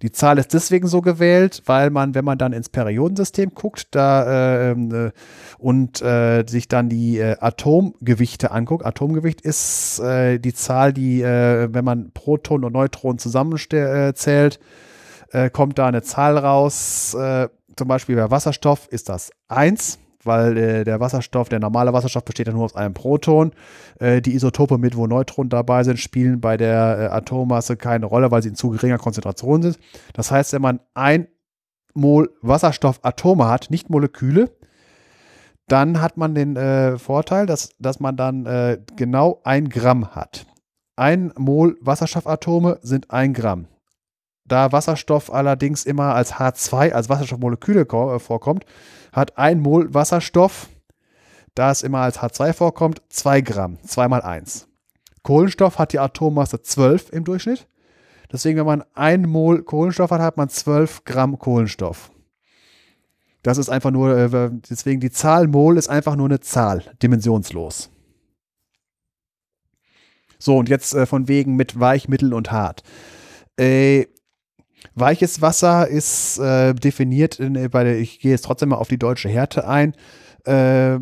Die Zahl ist deswegen so gewählt, weil man, wenn man dann ins Periodensystem guckt, da ähm, äh, und äh, sich dann die äh, Atomgewichte anguckt, Atomgewicht ist äh, die Zahl, die, äh, wenn man Protonen und Neutronen zusammenzählt, äh, kommt da eine Zahl raus. zum Beispiel bei Wasserstoff ist das 1 weil äh, der Wasserstoff, der normale Wasserstoff besteht ja nur aus einem Proton. Äh, die Isotope mit, wo Neutronen dabei sind, spielen bei der äh, Atommasse keine Rolle, weil sie in zu geringer Konzentration sind. Das heißt, wenn man ein Mol Wasserstoffatome hat, nicht Moleküle, dann hat man den äh, Vorteil, dass, dass man dann äh, genau ein Gramm hat. Ein Mol Wasserstoffatome sind ein Gramm. Da Wasserstoff allerdings immer als H2, als Wasserstoffmoleküle äh, vorkommt, hat ein Mol Wasserstoff, da es immer als H2 vorkommt, 2 Gramm, 2 mal 1. Kohlenstoff hat die Atommasse 12 im Durchschnitt. Deswegen, wenn man ein Mol Kohlenstoff hat, hat man 12 Gramm Kohlenstoff. Das ist einfach nur, äh, deswegen die Zahl Mol ist einfach nur eine Zahl, dimensionslos. So, und jetzt äh, von wegen mit weich, mittel und hart. Äh, Weiches Wasser ist äh, definiert, in, bei der, ich gehe jetzt trotzdem mal auf die deutsche Härte ein, äh,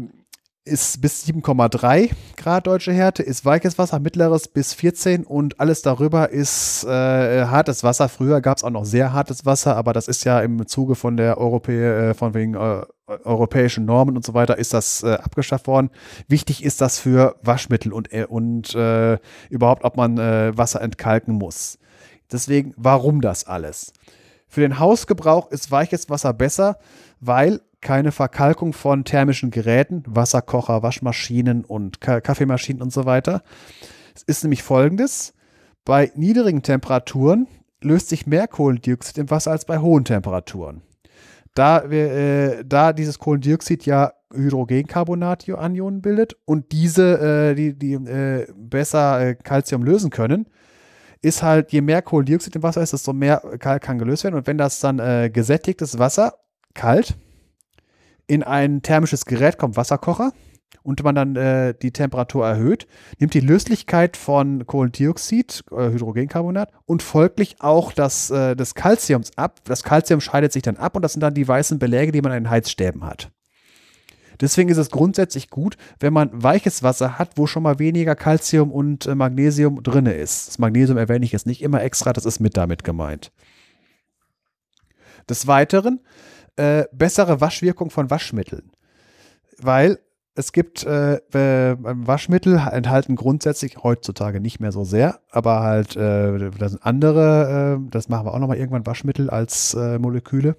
ist bis 7,3 Grad deutsche Härte, ist weiches Wasser, mittleres bis 14 und alles darüber ist äh, hartes Wasser. Früher gab es auch noch sehr hartes Wasser, aber das ist ja im Zuge von der Europä äh, von wegen äh, europäischen Normen und so weiter ist das äh, abgeschafft worden. Wichtig ist das für Waschmittel und, äh, und äh, überhaupt, ob man äh, Wasser entkalken muss. Deswegen, warum das alles? Für den Hausgebrauch ist weiches Wasser besser, weil keine Verkalkung von thermischen Geräten, Wasserkocher, Waschmaschinen und Kaffeemaschinen und so weiter. Es ist nämlich folgendes: Bei niedrigen Temperaturen löst sich mehr Kohlendioxid im Wasser als bei hohen Temperaturen. Da, wir, äh, da dieses Kohlendioxid ja Hydrogencarbonat-Anionen bildet und diese, äh, die, die äh, besser äh, Calcium lösen können, ist halt, je mehr Kohlendioxid im Wasser ist, desto mehr Kalk kann gelöst werden. Und wenn das dann äh, gesättigtes Wasser, kalt, in ein thermisches Gerät kommt, Wasserkocher, und man dann äh, die Temperatur erhöht, nimmt die Löslichkeit von Kohlendioxid, äh, Hydrogencarbonat und folglich auch das, äh, des Calciums ab. Das Calcium scheidet sich dann ab und das sind dann die weißen Beläge, die man in den Heizstäben hat. Deswegen ist es grundsätzlich gut, wenn man weiches Wasser hat, wo schon mal weniger Calcium und äh, Magnesium drin ist. Das Magnesium erwähne ich jetzt nicht immer extra, das ist mit damit gemeint. Des Weiteren äh, bessere Waschwirkung von Waschmitteln. weil es gibt äh, äh, Waschmittel enthalten grundsätzlich heutzutage nicht mehr so sehr, aber halt äh, da sind andere, äh, das machen wir auch nochmal irgendwann Waschmittel als äh, Moleküle.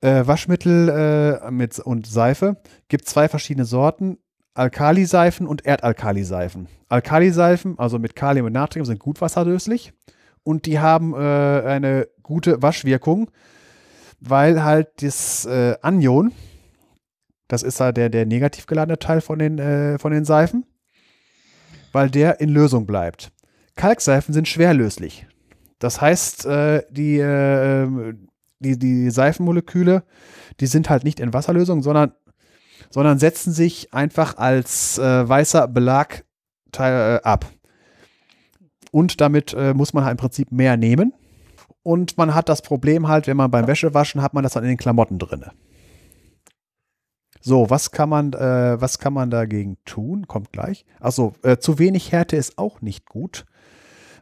Äh, Waschmittel äh, mit und Seife gibt zwei verschiedene Sorten. Alkaliseifen und Erdalkaliseifen. Alkaliseifen, also mit Kalium und Natrium, sind gut wasserlöslich und die haben äh, eine gute Waschwirkung, weil halt das äh, Anion, das ist da der, der negativ geladene Teil von den, äh, von den Seifen, weil der in Lösung bleibt. Kalkseifen sind schwerlöslich. Das heißt, äh, die, die, die Seifenmoleküle, die sind halt nicht in Wasserlösung, sondern, sondern setzen sich einfach als äh, weißer Belag äh, ab. Und damit äh, muss man halt im Prinzip mehr nehmen. Und man hat das Problem halt, wenn man beim Wäschewaschen hat man das dann in den Klamotten drin. So, was kann man, äh, was kann man dagegen tun? Kommt gleich. Also äh, zu wenig Härte ist auch nicht gut,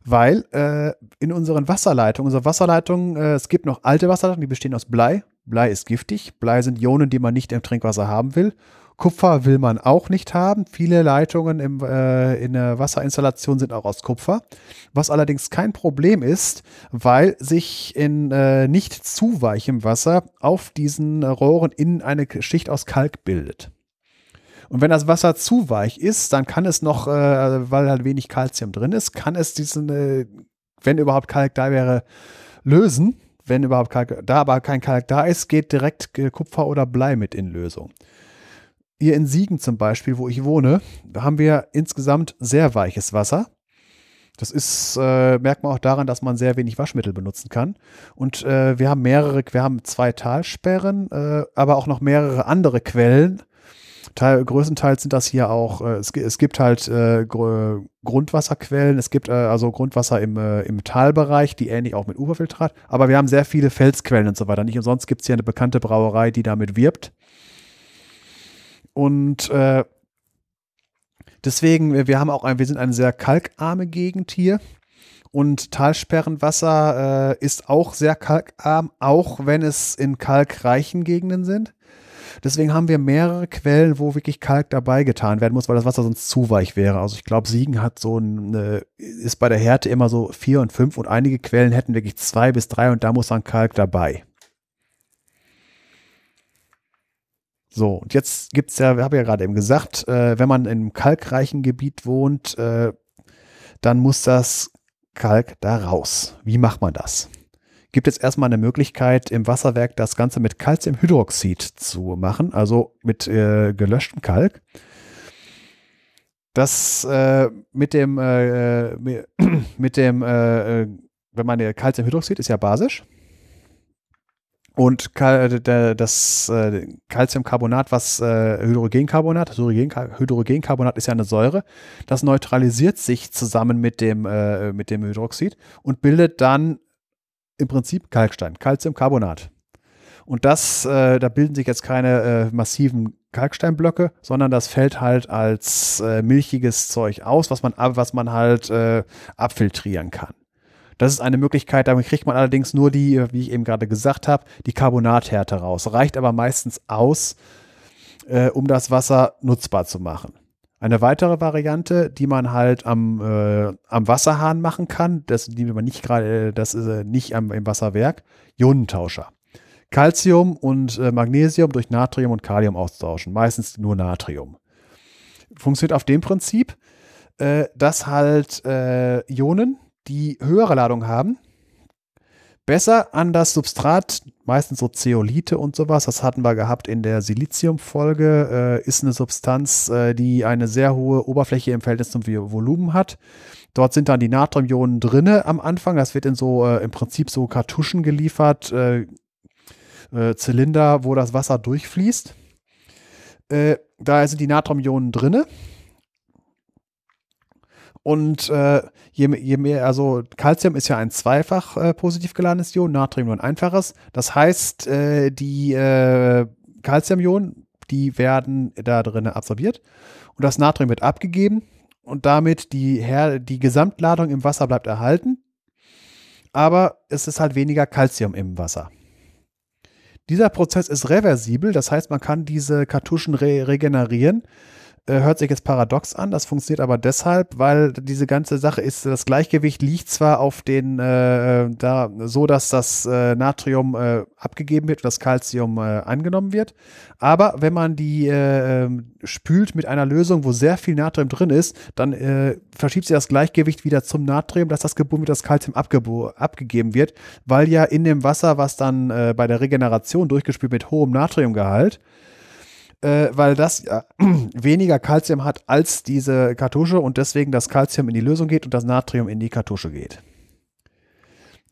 weil äh, in unseren Wasserleitungen, unsere Wasserleitungen, äh, es gibt noch alte Wasserleitungen, die bestehen aus Blei. Blei ist giftig. Blei sind Ionen, die man nicht im Trinkwasser haben will. Kupfer will man auch nicht haben. Viele Leitungen im, äh, in der Wasserinstallation sind auch aus Kupfer, was allerdings kein Problem ist, weil sich in äh, nicht zu weichem Wasser auf diesen Rohren innen eine Schicht aus Kalk bildet. Und wenn das Wasser zu weich ist, dann kann es noch, äh, weil halt wenig Kalzium drin ist, kann es diesen, äh, wenn überhaupt Kalk da wäre, lösen. Wenn überhaupt Kalk da aber kein Kalk da ist, geht direkt äh, Kupfer oder Blei mit in Lösung. Hier in Siegen zum Beispiel, wo ich wohne, da haben wir insgesamt sehr weiches Wasser. Das ist, äh, merkt man auch daran, dass man sehr wenig Waschmittel benutzen kann. Und äh, wir haben mehrere, wir haben zwei Talsperren, äh, aber auch noch mehrere andere Quellen. Teil, größtenteils sind das hier auch, äh, es, es, gibt halt äh, Gr Grundwasserquellen, es gibt äh, also Grundwasser im, äh, im Talbereich, die ähnlich auch mit Uferfiltrat, aber wir haben sehr viele Felsquellen und so weiter. Nicht umsonst gibt es hier eine bekannte Brauerei, die damit wirbt. Und äh, deswegen, wir haben auch ein, wir sind eine sehr kalkarme Gegend hier. Und Talsperrenwasser äh, ist auch sehr kalkarm, auch wenn es in kalkreichen Gegenden sind. Deswegen haben wir mehrere Quellen, wo wirklich Kalk dabei getan werden muss, weil das Wasser sonst zu weich wäre. Also ich glaube, Siegen hat so ein, ist bei der Härte immer so vier und fünf und einige Quellen hätten wirklich zwei bis drei und da muss dann Kalk dabei. So, und jetzt gibt's ja, wir haben ja gerade eben gesagt, äh, wenn man in einem kalkreichen Gebiet wohnt, äh, dann muss das Kalk da raus. Wie macht man das? Gibt es erstmal eine Möglichkeit, im Wasserwerk das Ganze mit Calciumhydroxid zu machen, also mit äh, gelöschtem Kalk. Das äh, mit dem, äh, mit dem, äh, wenn man Calciumhydroxid ist ja basisch, und das äh, Calciumcarbonat, was äh, Hydrogencarbonat, Hydrogencarbonat ist ja eine Säure, das neutralisiert sich zusammen mit dem, äh, mit dem Hydroxid und bildet dann im Prinzip Kalkstein, Calciumcarbonat. Und das, da bilden sich jetzt keine massiven Kalksteinblöcke, sondern das fällt halt als milchiges Zeug aus, was man, was man halt abfiltrieren kann. Das ist eine Möglichkeit, damit kriegt man allerdings nur die, wie ich eben gerade gesagt habe, die Carbonathärte raus. Reicht aber meistens aus, äh, um das Wasser nutzbar zu machen. Eine weitere Variante, die man halt am, äh, am Wasserhahn machen kann, das, die man nicht gerade, das ist äh, nicht am, im Wasserwerk, Ionentauscher. Calcium und äh, Magnesium durch Natrium und Kalium austauschen. Meistens nur Natrium. Funktioniert auf dem Prinzip, äh, dass halt äh, Ionen die höhere Ladung haben, besser an das Substrat, meistens so Zeolite und sowas, das hatten wir gehabt in der Siliziumfolge, äh, ist eine Substanz, äh, die eine sehr hohe Oberfläche im Verhältnis zum Volumen hat. Dort sind dann die Natriumionen drinne am Anfang. Das wird in so äh, im Prinzip so Kartuschen geliefert, äh, äh, Zylinder, wo das Wasser durchfließt. Äh, da sind die Natriumionen drinne. Und äh, je, je mehr, also Calcium ist ja ein zweifach äh, positiv geladenes Ion, Natrium nur ein einfaches. Das heißt, äh, die äh, Calciumionen, die werden da drin absorbiert und das Natrium wird abgegeben und damit die, Her die Gesamtladung im Wasser bleibt erhalten. Aber es ist halt weniger Calcium im Wasser. Dieser Prozess ist reversibel, das heißt, man kann diese Kartuschen re regenerieren hört sich jetzt paradox an, das funktioniert aber deshalb, weil diese ganze Sache ist, das Gleichgewicht liegt zwar auf den, äh, da so, dass das äh, Natrium äh, abgegeben wird und das Calcium äh, angenommen wird, aber wenn man die äh, ähm, spült mit einer Lösung, wo sehr viel Natrium drin ist, dann äh, verschiebt sich das Gleichgewicht wieder zum Natrium, dass das gebunden wird, das Calcium abgegeben wird, weil ja in dem Wasser, was dann äh, bei der Regeneration durchgespült mit hohem Natriumgehalt, äh, weil das ja weniger Kalzium hat als diese Kartusche und deswegen das Kalzium in die Lösung geht und das Natrium in die Kartusche geht.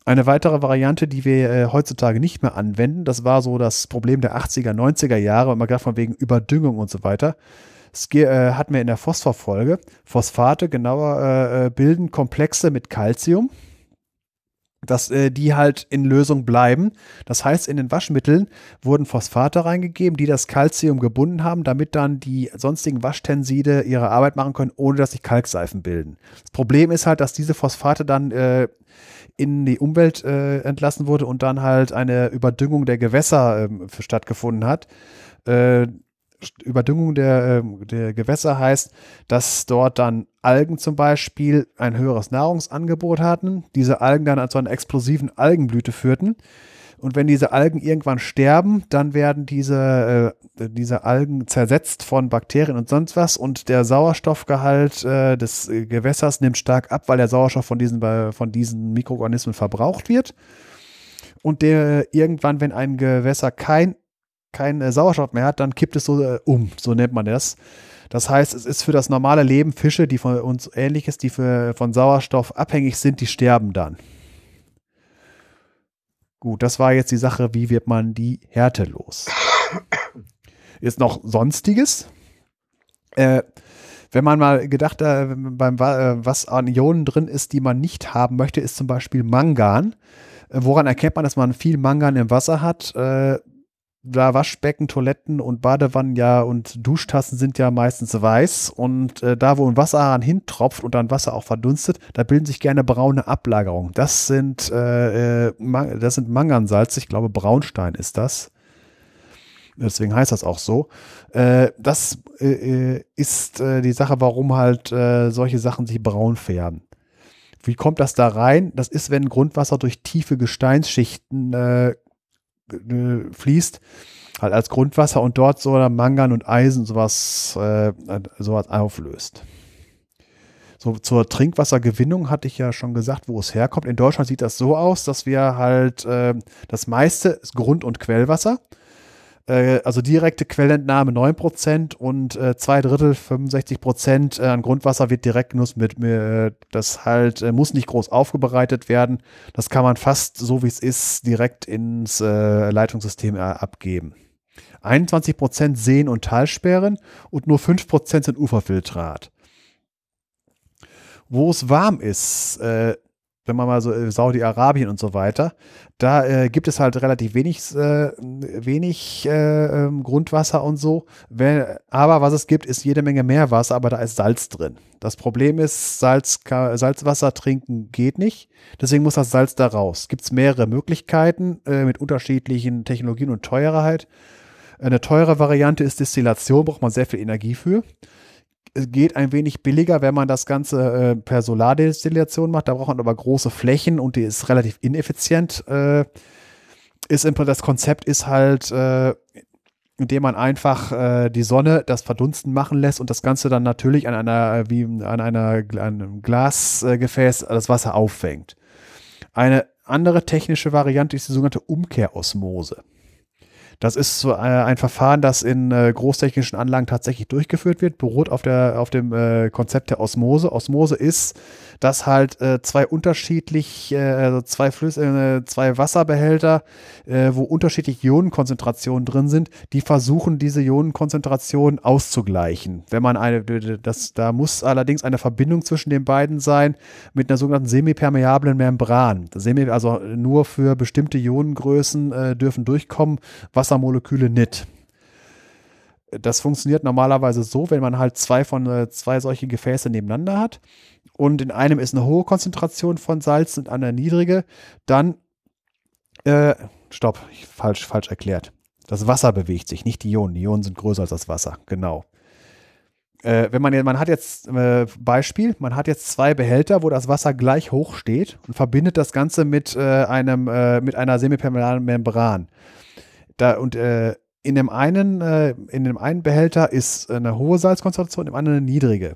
Eine weitere Variante, die wir äh, heutzutage nicht mehr anwenden, das war so das Problem der 80er, 90er Jahre, immer gerade von wegen Überdüngung und so weiter. Das äh, hatten wir in der Phosphorfolge. Phosphate genauer äh, äh bilden Komplexe mit Calcium dass äh, die halt in Lösung bleiben. Das heißt, in den Waschmitteln wurden Phosphate reingegeben, die das Calcium gebunden haben, damit dann die sonstigen Waschtenside ihre Arbeit machen können, ohne dass sich Kalkseifen bilden. Das Problem ist halt, dass diese Phosphate dann äh, in die Umwelt äh, entlassen wurde und dann halt eine Überdüngung der Gewässer ähm, stattgefunden hat. Äh, Überdüngung der, ähm, der Gewässer heißt, dass dort dann Algen zum Beispiel ein höheres Nahrungsangebot hatten, diese Algen dann zu einer explosiven Algenblüte führten. Und wenn diese Algen irgendwann sterben, dann werden diese, äh, diese Algen zersetzt von Bakterien und sonst was und der Sauerstoffgehalt äh, des Gewässers nimmt stark ab, weil der Sauerstoff von diesen, von diesen Mikroorganismen verbraucht wird. Und der irgendwann, wenn ein Gewässer kein keinen äh, Sauerstoff mehr hat, dann kippt es so äh, um, so nennt man das. Das heißt, es ist für das normale Leben Fische, die von uns ähnliches, die für, von Sauerstoff abhängig sind, die sterben dann. Gut, das war jetzt die Sache, wie wird man die Härte los? Ist noch Sonstiges? Äh, wenn man mal gedacht, äh, beim, äh, was an Ionen drin ist, die man nicht haben möchte, ist zum Beispiel Mangan. Äh, woran erkennt man, dass man viel Mangan im Wasser hat? Äh, da Waschbecken, Toiletten und Badewannen ja und Duschtassen sind ja meistens weiß und äh, da, wo ein Wasserhahn hintropft und dann Wasser auch verdunstet, da bilden sich gerne braune Ablagerungen. Das sind, äh, äh das sind Mangansalze, ich glaube Braunstein ist das. Deswegen heißt das auch so. Äh, das äh, äh ist äh, die Sache, warum halt äh, solche Sachen sich braun färben. Wie kommt das da rein? Das ist, wenn Grundwasser durch tiefe Gesteinsschichten fließt, halt als Grundwasser und dort so Mangan und Eisen sowas, äh, sowas auflöst. So zur Trinkwassergewinnung hatte ich ja schon gesagt, wo es herkommt. In Deutschland sieht das so aus, dass wir halt äh, das meiste ist Grund- und Quellwasser. Äh, also direkte Quellentnahme 9% und äh, zwei Drittel, 65% äh, an Grundwasser wird direkt genutzt mit, mit das halt äh, muss nicht groß aufbereitet werden. Das kann man fast so wie es ist direkt ins äh, Leitungssystem äh, abgeben. 21% Seen- und Talsperren und nur 5% sind Uferfiltrat. Wo es warm ist, äh, wenn man mal so äh, Saudi-Arabien und so weiter, da äh, gibt es halt relativ wenig, äh, wenig äh, ähm, Grundwasser und so. Wenn, aber was es gibt, ist jede Menge Meerwasser, aber da ist Salz drin. Das Problem ist, Salz, Salzwasser trinken geht nicht. Deswegen muss das Salz da raus. Gibt es mehrere Möglichkeiten äh, mit unterschiedlichen Technologien und Teuerheit. Eine teure Variante ist Destillation, braucht man sehr viel Energie für geht ein wenig billiger, wenn man das Ganze äh, per Solardestillation macht. Da braucht man aber große Flächen und die ist relativ ineffizient. Äh, ist im, das Konzept ist halt, äh, indem man einfach äh, die Sonne das Verdunsten machen lässt und das Ganze dann natürlich an einer, äh, wie an einer, an einem Glasgefäß das Wasser auffängt. Eine andere technische Variante ist die sogenannte Umkehrosmose. Das ist so äh, ein Verfahren, das in äh, großtechnischen Anlagen tatsächlich durchgeführt wird, beruht auf, der, auf dem äh, Konzept der Osmose. Osmose ist, dass halt äh, zwei unterschiedlich, äh, also zwei, Flüss, äh, zwei Wasserbehälter, wo unterschiedliche Ionenkonzentrationen drin sind, die versuchen, diese Ionenkonzentration auszugleichen. Wenn man eine, das, da muss allerdings eine Verbindung zwischen den beiden sein mit einer sogenannten semipermeablen Membran. Semi, also nur für bestimmte Ionengrößen dürfen durchkommen. Wasser Wassermoleküle nicht. Das funktioniert normalerweise so, wenn man halt zwei von äh, zwei solche Gefäße nebeneinander hat und in einem ist eine hohe Konzentration von Salz und eine niedrige, dann äh, stopp, falsch, falsch erklärt. Das Wasser bewegt sich, nicht die Ionen. Die Ionen sind größer als das Wasser, genau. Äh, wenn man, man hat jetzt, äh, Beispiel, man hat jetzt zwei Behälter, wo das Wasser gleich hoch steht und verbindet das Ganze mit, äh, einem, äh, mit einer semipermeablen Membran. Da, und äh, in dem einen, äh, in dem einen Behälter ist eine hohe Salzkonzentration, im anderen eine niedrige.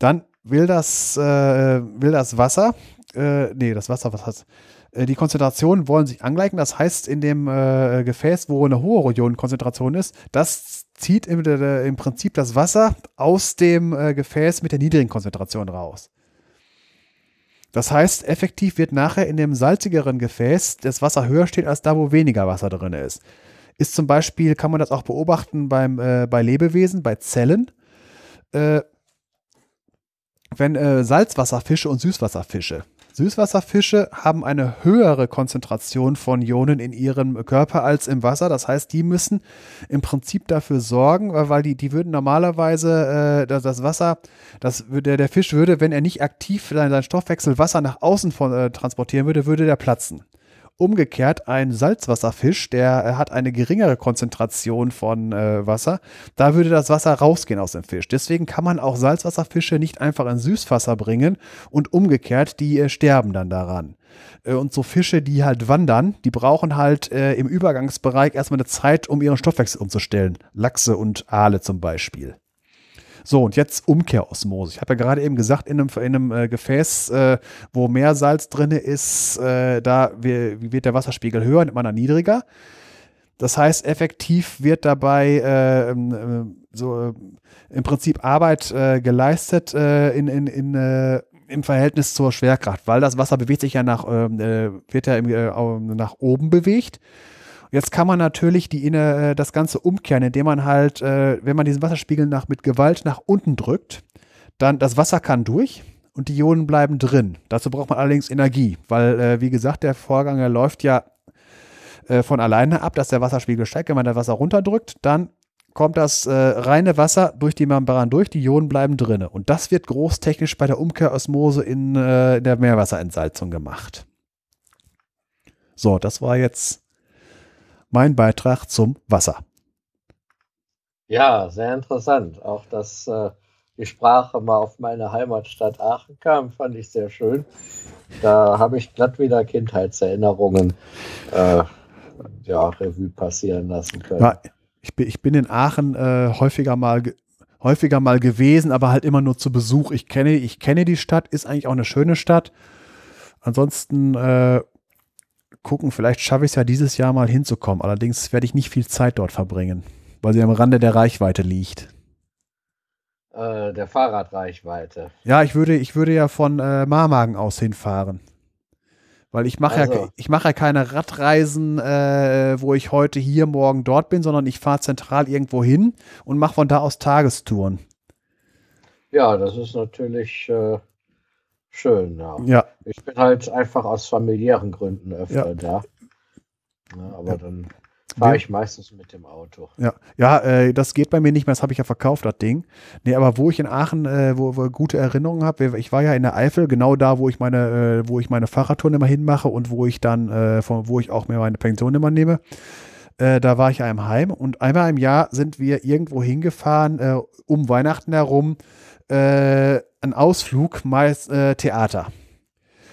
Dann will das, will das Wasser, nee, das Wasser, was hat die Konzentrationen wollen sich angleichen. Das heißt, in dem äh, Gefäß, wo eine hohe Ionenkonzentration ist, das zieht im, äh, im Prinzip das Wasser aus dem äh, Gefäß mit der niedrigen Konzentration raus. Das heißt, effektiv wird nachher in dem salzigeren Gefäß das Wasser höher stehen als da, wo weniger Wasser drin ist. Ist zum Beispiel, kann man das auch beobachten beim, äh, bei Lebewesen, bei Zellen. Wenn äh, Salzwasserfische und Süßwasserfische Süßwasserfische haben eine höhere Konzentration von Ionen in ihrem Körper als im Wasser. Das heißt, die müssen im Prinzip dafür sorgen, äh, weil die, die würden normalerweise äh, das, das Wasser, das, der, der Fisch würde, wenn er nicht aktiv seinen, seinen Stoffwechsel Wasser nach außen von, äh, transportieren würde, würde der platzen. Umgekehrt, ein Salzwasserfisch, der äh, hat eine geringere Konzentration von äh, Wasser. Da würde das Wasser rausgehen aus dem Fisch. Deswegen kann man auch Salzwasserfische nicht einfach in Süßwasser bringen und umgekehrt, die äh, sterben dann daran. Äh, und so Fische, die halt wandern, die brauchen halt äh, im Übergangsbereich erstmal eine Zeit, um ihren Stoffwechsel umzustellen. Lachse und Aale zum Beispiel. So, und jetzt Umkehrosmose. Ich habe ja gerade eben gesagt, in einem, in einem äh, Gefäß, äh, wo mehr Salz drin ist, äh, da wird der Wasserspiegel höher, nimmt man dann niedriger. Das heißt, effektiv wird dabei äh, ähm, äh, so äh, im Prinzip Arbeit geleistet in, in, in im Verhältnis zur Schwerkraft, weil das Wasser bewegt sich ja nach, ähm, wird ja im, nach oben bewegt. Jetzt kann man natürlich die, äh, das Ganze umkehren, indem man halt, äh, wenn man diesen Wasserspiegel nach, mit Gewalt nach unten drückt, dann das Wasser kann durch und die Ionen bleiben drin. Dazu braucht man allerdings Energie, weil, äh, wie gesagt, der Vorgang läuft ja von alleine ab, dass der Wasserspiegel steigt. Wenn man das Wasser runterdrückt, dann kommt das äh, reine Wasser durch die Membran durch, die Ionen bleiben drin. Und das wird großtechnisch bei der Umkehrosmose in, äh, in der Meerwasserentsalzung gemacht. So, das war jetzt mein Beitrag zum Wasser. Ja, sehr interessant. Auch dass äh, die Sprache mal auf meine Heimatstadt Aachen kam, fand ich sehr schön. Da habe ich glatt wieder Kindheitserinnerungen äh, ja, Revue passieren lassen können. Ja, ich, bin, ich bin in Aachen äh, häufiger mal häufiger mal gewesen, aber halt immer nur zu Besuch. Ich kenne, ich kenne die Stadt, ist eigentlich auch eine schöne Stadt. Ansonsten äh, gucken, vielleicht schaffe ich es ja dieses Jahr mal hinzukommen. Allerdings werde ich nicht viel Zeit dort verbringen, weil sie am Rande der Reichweite liegt. Äh, der Fahrradreichweite. Ja, ich würde, ich würde ja von äh, Marmagen aus hinfahren. Weil ich mache also. ja, ich mache ja keine Radreisen, äh, wo ich heute hier, morgen dort bin, sondern ich fahre zentral irgendwo hin und mache von da aus Tagestouren. Ja, das ist natürlich äh, schön, ja. ja. Ich bin halt einfach aus familiären Gründen öfter ja. da. Ja, aber dann fahre ich meistens mit dem Auto. Ja, ja äh, das geht bei mir nicht mehr, das habe ich ja verkauft, das Ding. Nee, aber wo ich in Aachen, äh, wo, wo gute Erinnerungen habe, ich war ja in der Eifel, genau da, wo ich meine, äh, wo ich meine Fahrradtouren immer hinmache und wo ich dann, äh, von, wo ich auch mir meine Pension immer nehme. Äh, da war ich ja im Heim und einmal im Jahr sind wir irgendwo hingefahren, äh, um Weihnachten herum, äh, ein Ausflug, meist äh, Theater.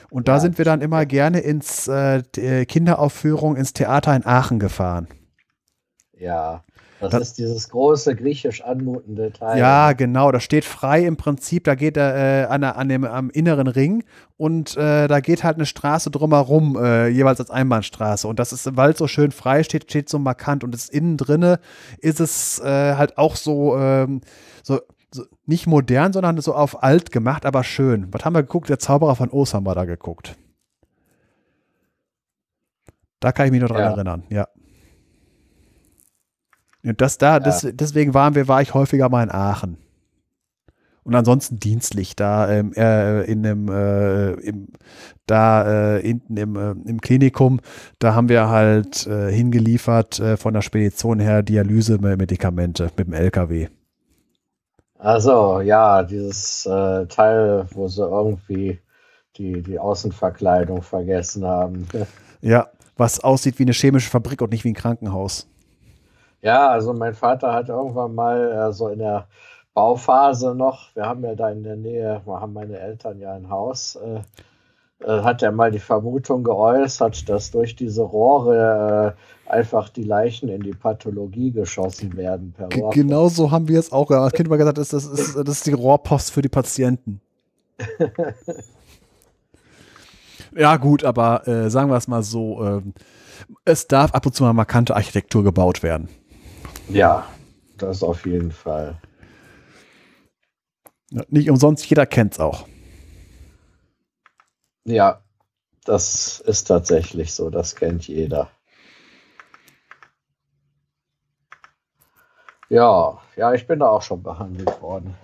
Und da ja, sind wir dann immer gerne ins äh, äh, Kinderaufführung ins Theater in Aachen gefahren. Ja, das, das, ist dieses große griechisch anmutende Teil. Ja, genau. Das steht frei im Prinzip. Da geht er äh, an, an dem, am inneren Ring und äh, da geht halt eine Straße drumherum, äh, jeweils als Einbahnstraße. Und das ist, weil es so schön frei steht, steht so markant. Und das innen drinne ist es äh, halt auch so, ähm, so so, nicht modern, sondern so auf alt gemacht, aber schön. Was haben wir geguckt? Der Zauberer von Oz haben wir da geguckt. Da kann ich mich noch dran ja. erinnern, ja. Und das da, ja. das, deswegen waren wir, war ich häufiger mal in Aachen. Und ansonsten dienstlich da ähm, äh, in dem, äh, im, da äh, hinten im, äh, im Klinikum, da haben wir halt äh, hingeliefert äh, von der Spedition her Dialysemedikamente mit dem LKW. Also ja, dieses äh, Teil, wo sie irgendwie die, die Außenverkleidung vergessen haben. Ja, was aussieht wie eine chemische Fabrik und nicht wie ein Krankenhaus. Ja, also mein Vater hat irgendwann mal äh, so in der Bauphase noch, wir haben ja da in der Nähe, wir haben meine Eltern ja ein Haus, äh, hat er mal die Vermutung geäußert, dass durch diese Rohre äh, einfach die Leichen in die Pathologie geschossen werden. Per. Genau so haben wir es auch. Als Kind mal gesagt, das ist, das, ist, das ist die Rohrpost für die Patienten. ja, gut, aber äh, sagen wir es mal so: äh, Es darf ab und zu mal markante Architektur gebaut werden. Ja, das auf jeden Fall. Nicht umsonst, jeder kennt es auch. Ja, das ist tatsächlich so, das kennt jeder. Ja, ja, ich bin da auch schon behandelt worden.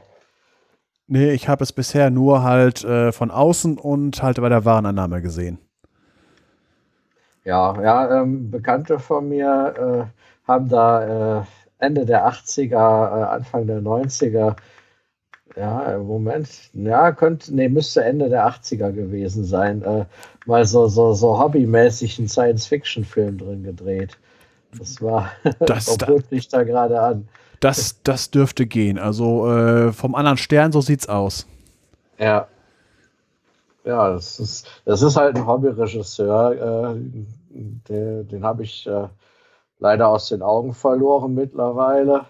Nee, ich habe es bisher nur halt äh, von außen und halt bei der Warenannahme gesehen. Ja, ja, ähm, Bekannte von mir äh, haben da äh, Ende der 80er, äh, Anfang der 90er ja, Moment. Ja, könnte, nee, müsste Ende der 80er gewesen sein. Äh, mal so, so, so hobbymäßig einen Science-Fiction-Film drin gedreht. Das war, das da, mich da gerade an. Das, das dürfte gehen. Also äh, vom anderen Stern, so sieht's aus. Ja. Ja, das ist, das ist halt ein Hobbyregisseur. Äh, den den habe ich äh, leider aus den Augen verloren mittlerweile.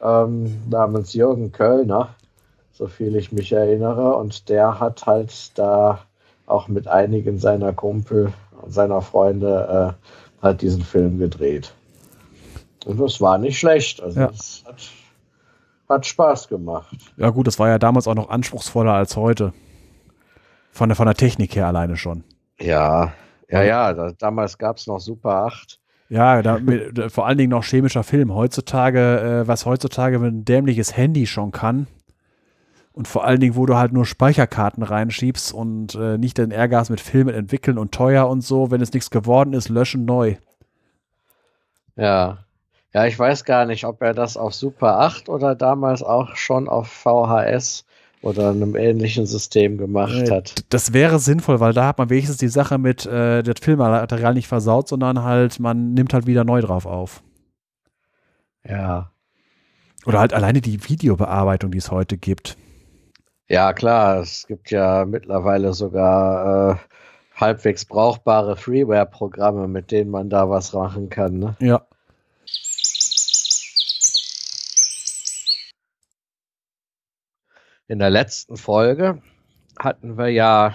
Ähm, namens Jürgen Kölner so viel ich mich erinnere. Und der hat halt da auch mit einigen seiner Kumpel und seiner Freunde äh, halt diesen Film gedreht. Und das war nicht schlecht. Also ja. es hat, hat Spaß gemacht. Ja gut, das war ja damals auch noch anspruchsvoller als heute. Von der, von der Technik her alleine schon. Ja, ja, ja. Da, damals gab es noch Super 8. Ja, da, mit, vor allen Dingen noch chemischer Film. Heutzutage, äh, was heutzutage ein dämliches Handy schon kann, und vor allen Dingen, wo du halt nur Speicherkarten reinschiebst und äh, nicht den Ärger mit Filmen entwickeln und teuer und so. Wenn es nichts geworden ist, löschen neu. Ja. Ja, ich weiß gar nicht, ob er das auf Super 8 oder damals auch schon auf VHS oder einem ähnlichen System gemacht äh, hat. Das wäre sinnvoll, weil da hat man wenigstens die Sache mit äh, das Filmmaterial nicht versaut, sondern halt, man nimmt halt wieder neu drauf auf. Ja. Oder halt alleine die Videobearbeitung, die es heute gibt. Ja, klar, es gibt ja mittlerweile sogar äh, halbwegs brauchbare Freeware-Programme, mit denen man da was machen kann. Ne? Ja. In der letzten Folge hatten wir ja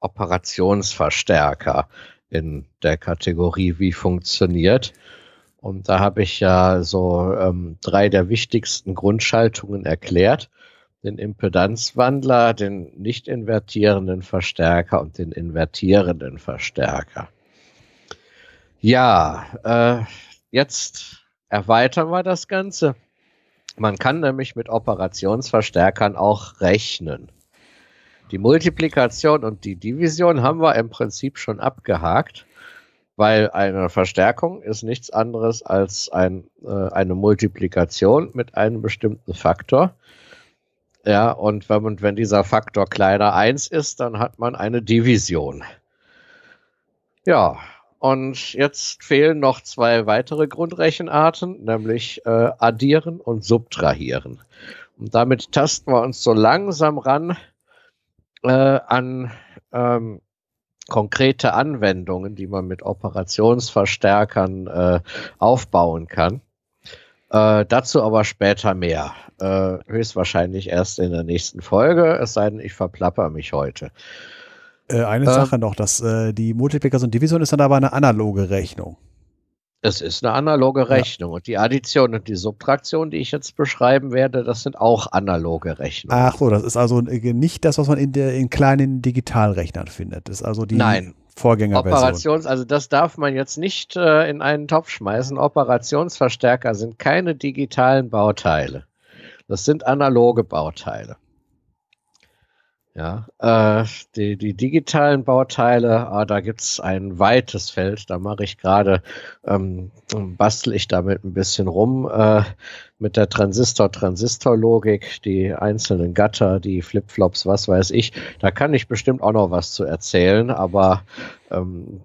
Operationsverstärker in der Kategorie Wie funktioniert. Und da habe ich ja so ähm, drei der wichtigsten Grundschaltungen erklärt den Impedanzwandler, den nicht invertierenden Verstärker und den invertierenden Verstärker. Ja, äh, jetzt erweitern wir das Ganze. Man kann nämlich mit Operationsverstärkern auch rechnen. Die Multiplikation und die Division haben wir im Prinzip schon abgehakt, weil eine Verstärkung ist nichts anderes als ein, äh, eine Multiplikation mit einem bestimmten Faktor. Ja, und wenn, wenn dieser Faktor kleiner 1 ist, dann hat man eine Division. Ja, und jetzt fehlen noch zwei weitere Grundrechenarten, nämlich äh, addieren und subtrahieren. Und damit tasten wir uns so langsam ran äh, an ähm, konkrete Anwendungen, die man mit Operationsverstärkern äh, aufbauen kann. Äh, dazu aber später mehr. Äh, höchstwahrscheinlich erst in der nächsten Folge, es sei denn, ich verplapper mich heute. Äh, eine ähm, Sache noch, dass äh, die Multiplikation und Division ist dann aber eine analoge Rechnung. Es ist eine analoge Rechnung. Ja. Und die Addition und die Subtraktion, die ich jetzt beschreiben werde, das sind auch analoge Rechnungen. Ach so, das ist also nicht das, was man in, der, in kleinen Digitalrechnern findet. Das ist also die Nein, Vorgängerversion. Operations, also das darf man jetzt nicht äh, in einen Topf schmeißen. Operationsverstärker sind keine digitalen Bauteile. Das sind analoge Bauteile. Ja, äh, die, die digitalen Bauteile, ah, da gibt's ein weites Feld. Da mache ich gerade, ähm, bastel ich damit ein bisschen rum äh, mit der Transistor-Transistor-Logik, die einzelnen Gatter, die Flipflops, was weiß ich. Da kann ich bestimmt auch noch was zu erzählen, aber ähm,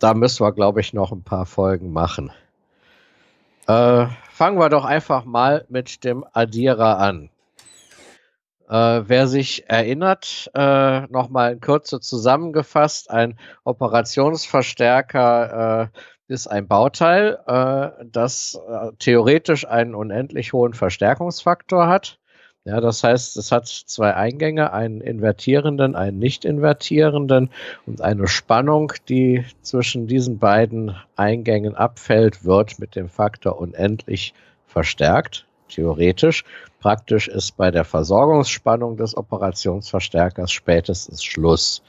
da müssen wir, glaube ich, noch ein paar Folgen machen. Äh, fangen wir doch einfach mal mit dem Addierer an. Äh, wer sich erinnert, äh, nochmal in Kürze zusammengefasst, ein Operationsverstärker äh, ist ein Bauteil, äh, das äh, theoretisch einen unendlich hohen Verstärkungsfaktor hat. Ja, das heißt, es hat zwei Eingänge, einen invertierenden, einen nicht invertierenden und eine Spannung, die zwischen diesen beiden Eingängen abfällt, wird mit dem Faktor unendlich verstärkt, theoretisch. Praktisch ist bei der Versorgungsspannung des Operationsverstärkers spätestens Schluss.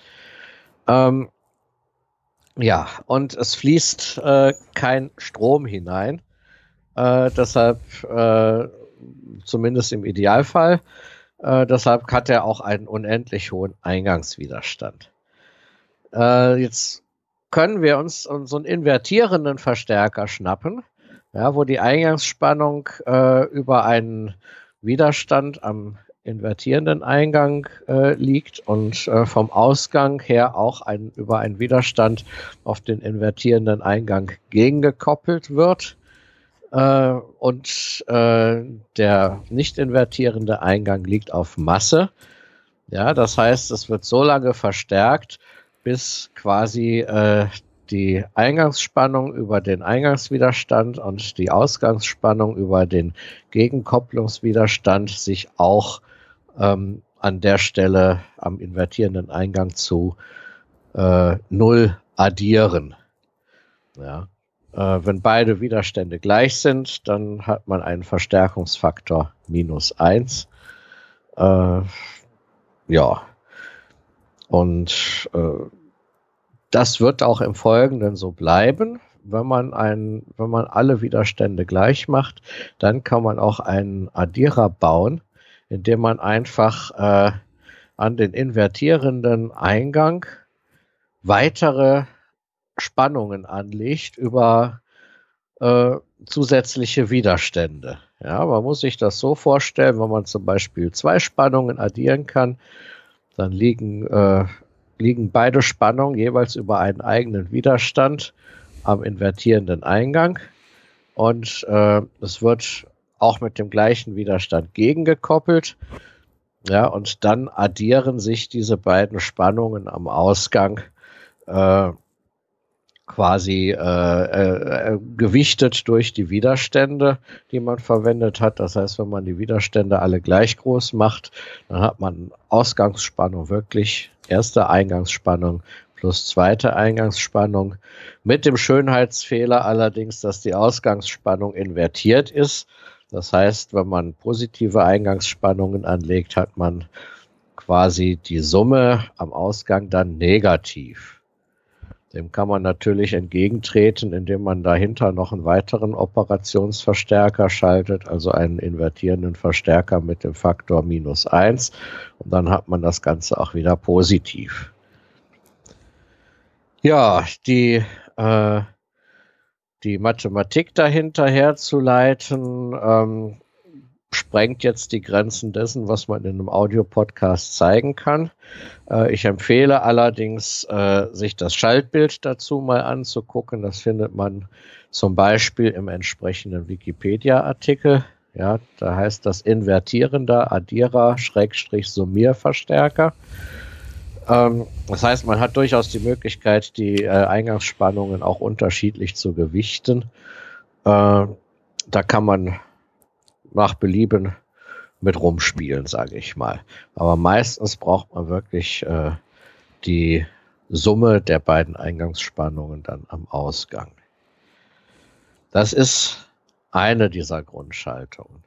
Ähm, ja, und es fließt äh, kein Strom hinein. Äh, deshalb äh, zumindest im Idealfall. Äh, deshalb hat er auch einen unendlich hohen Eingangswiderstand. Äh, jetzt können wir uns so einen invertierenden Verstärker schnappen, ja, wo die Eingangsspannung äh, über einen Widerstand am invertierenden Eingang äh, liegt und äh, vom Ausgang her auch ein, über einen Widerstand auf den invertierenden Eingang gegengekoppelt wird äh, und äh, der nicht invertierende Eingang liegt auf Masse. Ja, das heißt, es wird so lange verstärkt, bis quasi äh, die Eingangsspannung über den Eingangswiderstand und die Ausgangsspannung über den Gegenkopplungswiderstand sich auch ähm, an der Stelle am invertierenden Eingang zu äh, Null addieren. Ja. Äh, wenn beide Widerstände gleich sind, dann hat man einen Verstärkungsfaktor minus eins. Äh, ja. Und äh, das wird auch im Folgenden so bleiben. Wenn man, ein, wenn man alle Widerstände gleich macht, dann kann man auch einen Addierer bauen, indem man einfach äh, an den invertierenden Eingang weitere Spannungen anlegt über äh, zusätzliche Widerstände. Ja, man muss sich das so vorstellen, wenn man zum Beispiel zwei Spannungen addieren kann, dann liegen, äh, liegen beide Spannungen jeweils über einen eigenen Widerstand am invertierenden Eingang und äh, es wird auch mit dem gleichen Widerstand gegengekoppelt. Ja, und dann addieren sich diese beiden Spannungen am Ausgang äh, quasi äh, äh, gewichtet durch die Widerstände, die man verwendet hat. Das heißt, wenn man die Widerstände alle gleich groß macht, dann hat man Ausgangsspannung wirklich erste Eingangsspannung plus zweite Eingangsspannung. Mit dem Schönheitsfehler allerdings, dass die Ausgangsspannung invertiert ist. Das heißt, wenn man positive Eingangsspannungen anlegt, hat man quasi die Summe am Ausgang dann negativ. Dem kann man natürlich entgegentreten, indem man dahinter noch einen weiteren Operationsverstärker schaltet, also einen invertierenden Verstärker mit dem Faktor minus eins. Und dann hat man das Ganze auch wieder positiv. Ja, die, äh, die Mathematik dahinter herzuleiten, ähm, sprengt jetzt die Grenzen dessen, was man in einem Audiopodcast zeigen kann. Äh, ich empfehle allerdings, äh, sich das Schaltbild dazu mal anzugucken. Das findet man zum Beispiel im entsprechenden Wikipedia-Artikel. Ja, da heißt das invertierender Addierer Schrägstrich Summierverstärker. Ähm, das heißt, man hat durchaus die Möglichkeit, die äh, Eingangsspannungen auch unterschiedlich zu gewichten. Äh, da kann man nach Belieben mit rumspielen, sage ich mal. Aber meistens braucht man wirklich äh, die Summe der beiden Eingangsspannungen dann am Ausgang. Das ist eine dieser Grundschaltungen.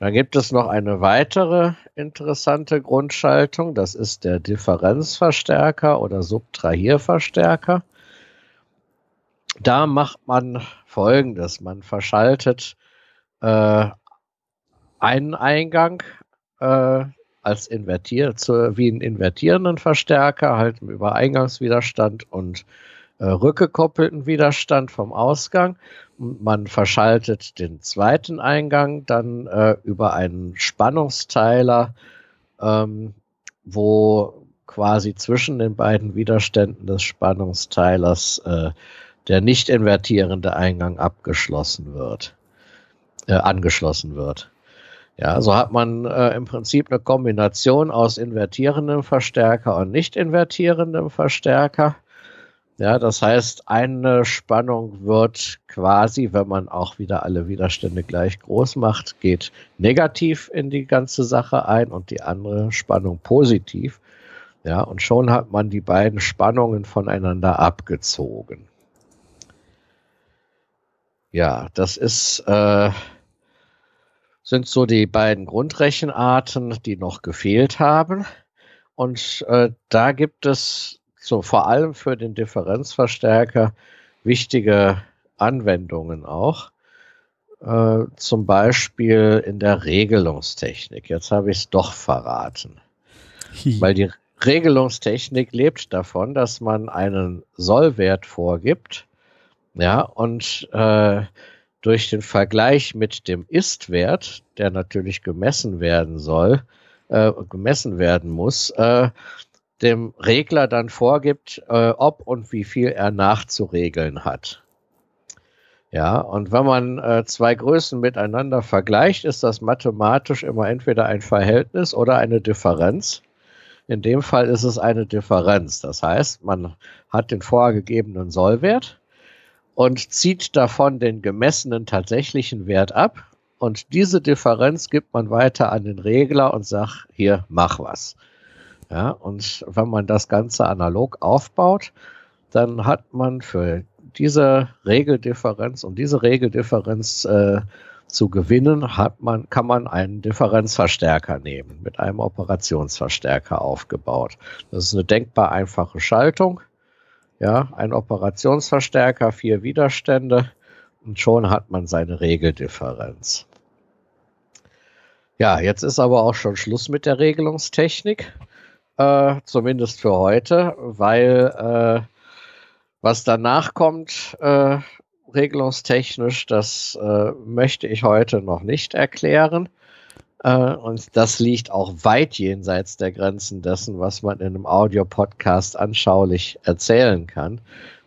Dann gibt es noch eine weitere interessante Grundschaltung. Das ist der Differenzverstärker oder Subtrahierverstärker. Da macht man Folgendes. Man verschaltet äh, einen Eingang äh, als invertiert, zu, wie einen invertierenden Verstärker, halt über Eingangswiderstand und äh, rückgekoppelten Widerstand vom Ausgang. Man verschaltet den zweiten Eingang dann äh, über einen Spannungsteiler, ähm, wo quasi zwischen den beiden Widerständen des Spannungsteilers äh, der nicht invertierende Eingang abgeschlossen wird, äh, angeschlossen wird. Ja, so hat man äh, im Prinzip eine Kombination aus invertierendem Verstärker und nicht invertierendem Verstärker. Ja, das heißt, eine Spannung wird quasi, wenn man auch wieder alle Widerstände gleich groß macht, geht negativ in die ganze Sache ein und die andere Spannung positiv. Ja, und schon hat man die beiden Spannungen voneinander abgezogen. Ja, das ist, äh, sind so die beiden Grundrechenarten, die noch gefehlt haben. Und äh, da gibt es so vor allem für den Differenzverstärker wichtige Anwendungen auch. Äh, zum Beispiel in der Regelungstechnik. Jetzt habe ich es doch verraten. Hi. Weil die Regelungstechnik lebt davon, dass man einen Sollwert vorgibt ja, und äh, durch den Vergleich mit dem Ist-Wert, der natürlich gemessen werden soll, äh, gemessen werden muss, äh, dem Regler dann vorgibt, äh, ob und wie viel er nachzuregeln hat. Ja, und wenn man äh, zwei Größen miteinander vergleicht, ist das mathematisch immer entweder ein Verhältnis oder eine Differenz. In dem Fall ist es eine Differenz. Das heißt, man hat den vorgegebenen Sollwert und zieht davon den gemessenen tatsächlichen Wert ab. Und diese Differenz gibt man weiter an den Regler und sagt, hier, mach was. Ja, und wenn man das Ganze analog aufbaut, dann hat man für diese Regeldifferenz, um diese Regeldifferenz äh, zu gewinnen, hat man, kann man einen Differenzverstärker nehmen, mit einem Operationsverstärker aufgebaut. Das ist eine denkbar einfache Schaltung. Ja, ein Operationsverstärker, vier Widerstände und schon hat man seine Regeldifferenz. Ja, jetzt ist aber auch schon Schluss mit der Regelungstechnik, äh, zumindest für heute, weil äh, was danach kommt, äh, regelungstechnisch, das äh, möchte ich heute noch nicht erklären. Äh, und das liegt auch weit jenseits der Grenzen dessen, was man in einem Audio-Podcast anschaulich erzählen kann,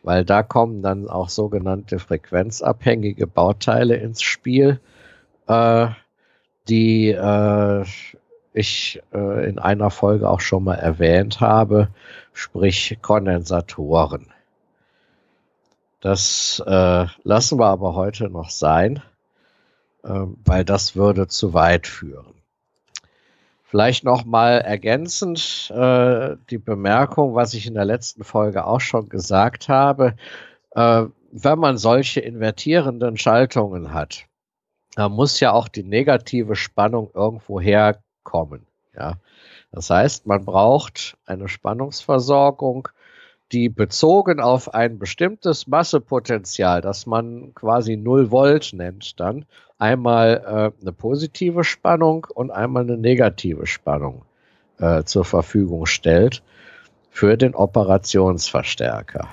weil da kommen dann auch sogenannte frequenzabhängige Bauteile ins Spiel, äh, die äh, ich äh, in einer Folge auch schon mal erwähnt habe, sprich Kondensatoren. Das äh, lassen wir aber heute noch sein. Ähm, weil das würde zu weit führen. Vielleicht noch mal ergänzend äh, die Bemerkung, was ich in der letzten Folge auch schon gesagt habe. Äh, wenn man solche invertierenden Schaltungen hat, dann muss ja auch die negative Spannung irgendwo herkommen. Ja? Das heißt, man braucht eine Spannungsversorgung, die bezogen auf ein bestimmtes Massepotenzial, das man quasi 0 Volt nennt, dann einmal äh, eine positive Spannung und einmal eine negative Spannung äh, zur Verfügung stellt für den Operationsverstärker.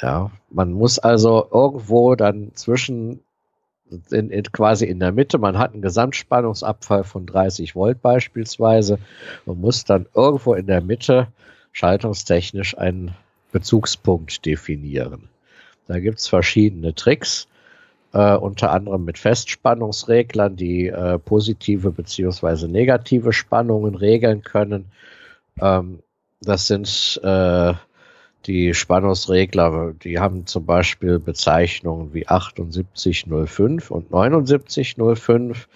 Ja, man muss also irgendwo dann zwischen in, in, quasi in der Mitte, man hat einen Gesamtspannungsabfall von 30 Volt beispielsweise und muss dann irgendwo in der Mitte schaltungstechnisch einen Bezugspunkt definieren. Da gibt es verschiedene Tricks äh, unter anderem mit Festspannungsreglern, die äh, positive beziehungsweise negative Spannungen regeln können. Ähm, das sind äh, die Spannungsregler, die haben zum Beispiel Bezeichnungen wie 7805 und 7905.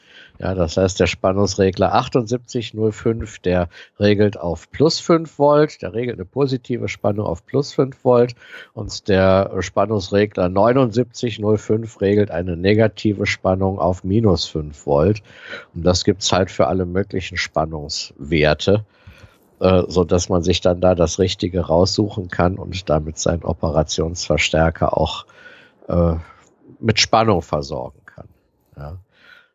Ja, das heißt, der Spannungsregler 7805, der regelt auf plus 5 Volt, der regelt eine positive Spannung auf plus 5 Volt und der Spannungsregler 7905 regelt eine negative Spannung auf minus 5 Volt. Und das gibt's halt für alle möglichen Spannungswerte, äh, so dass man sich dann da das Richtige raussuchen kann und damit seinen Operationsverstärker auch äh, mit Spannung versorgen kann. Ja.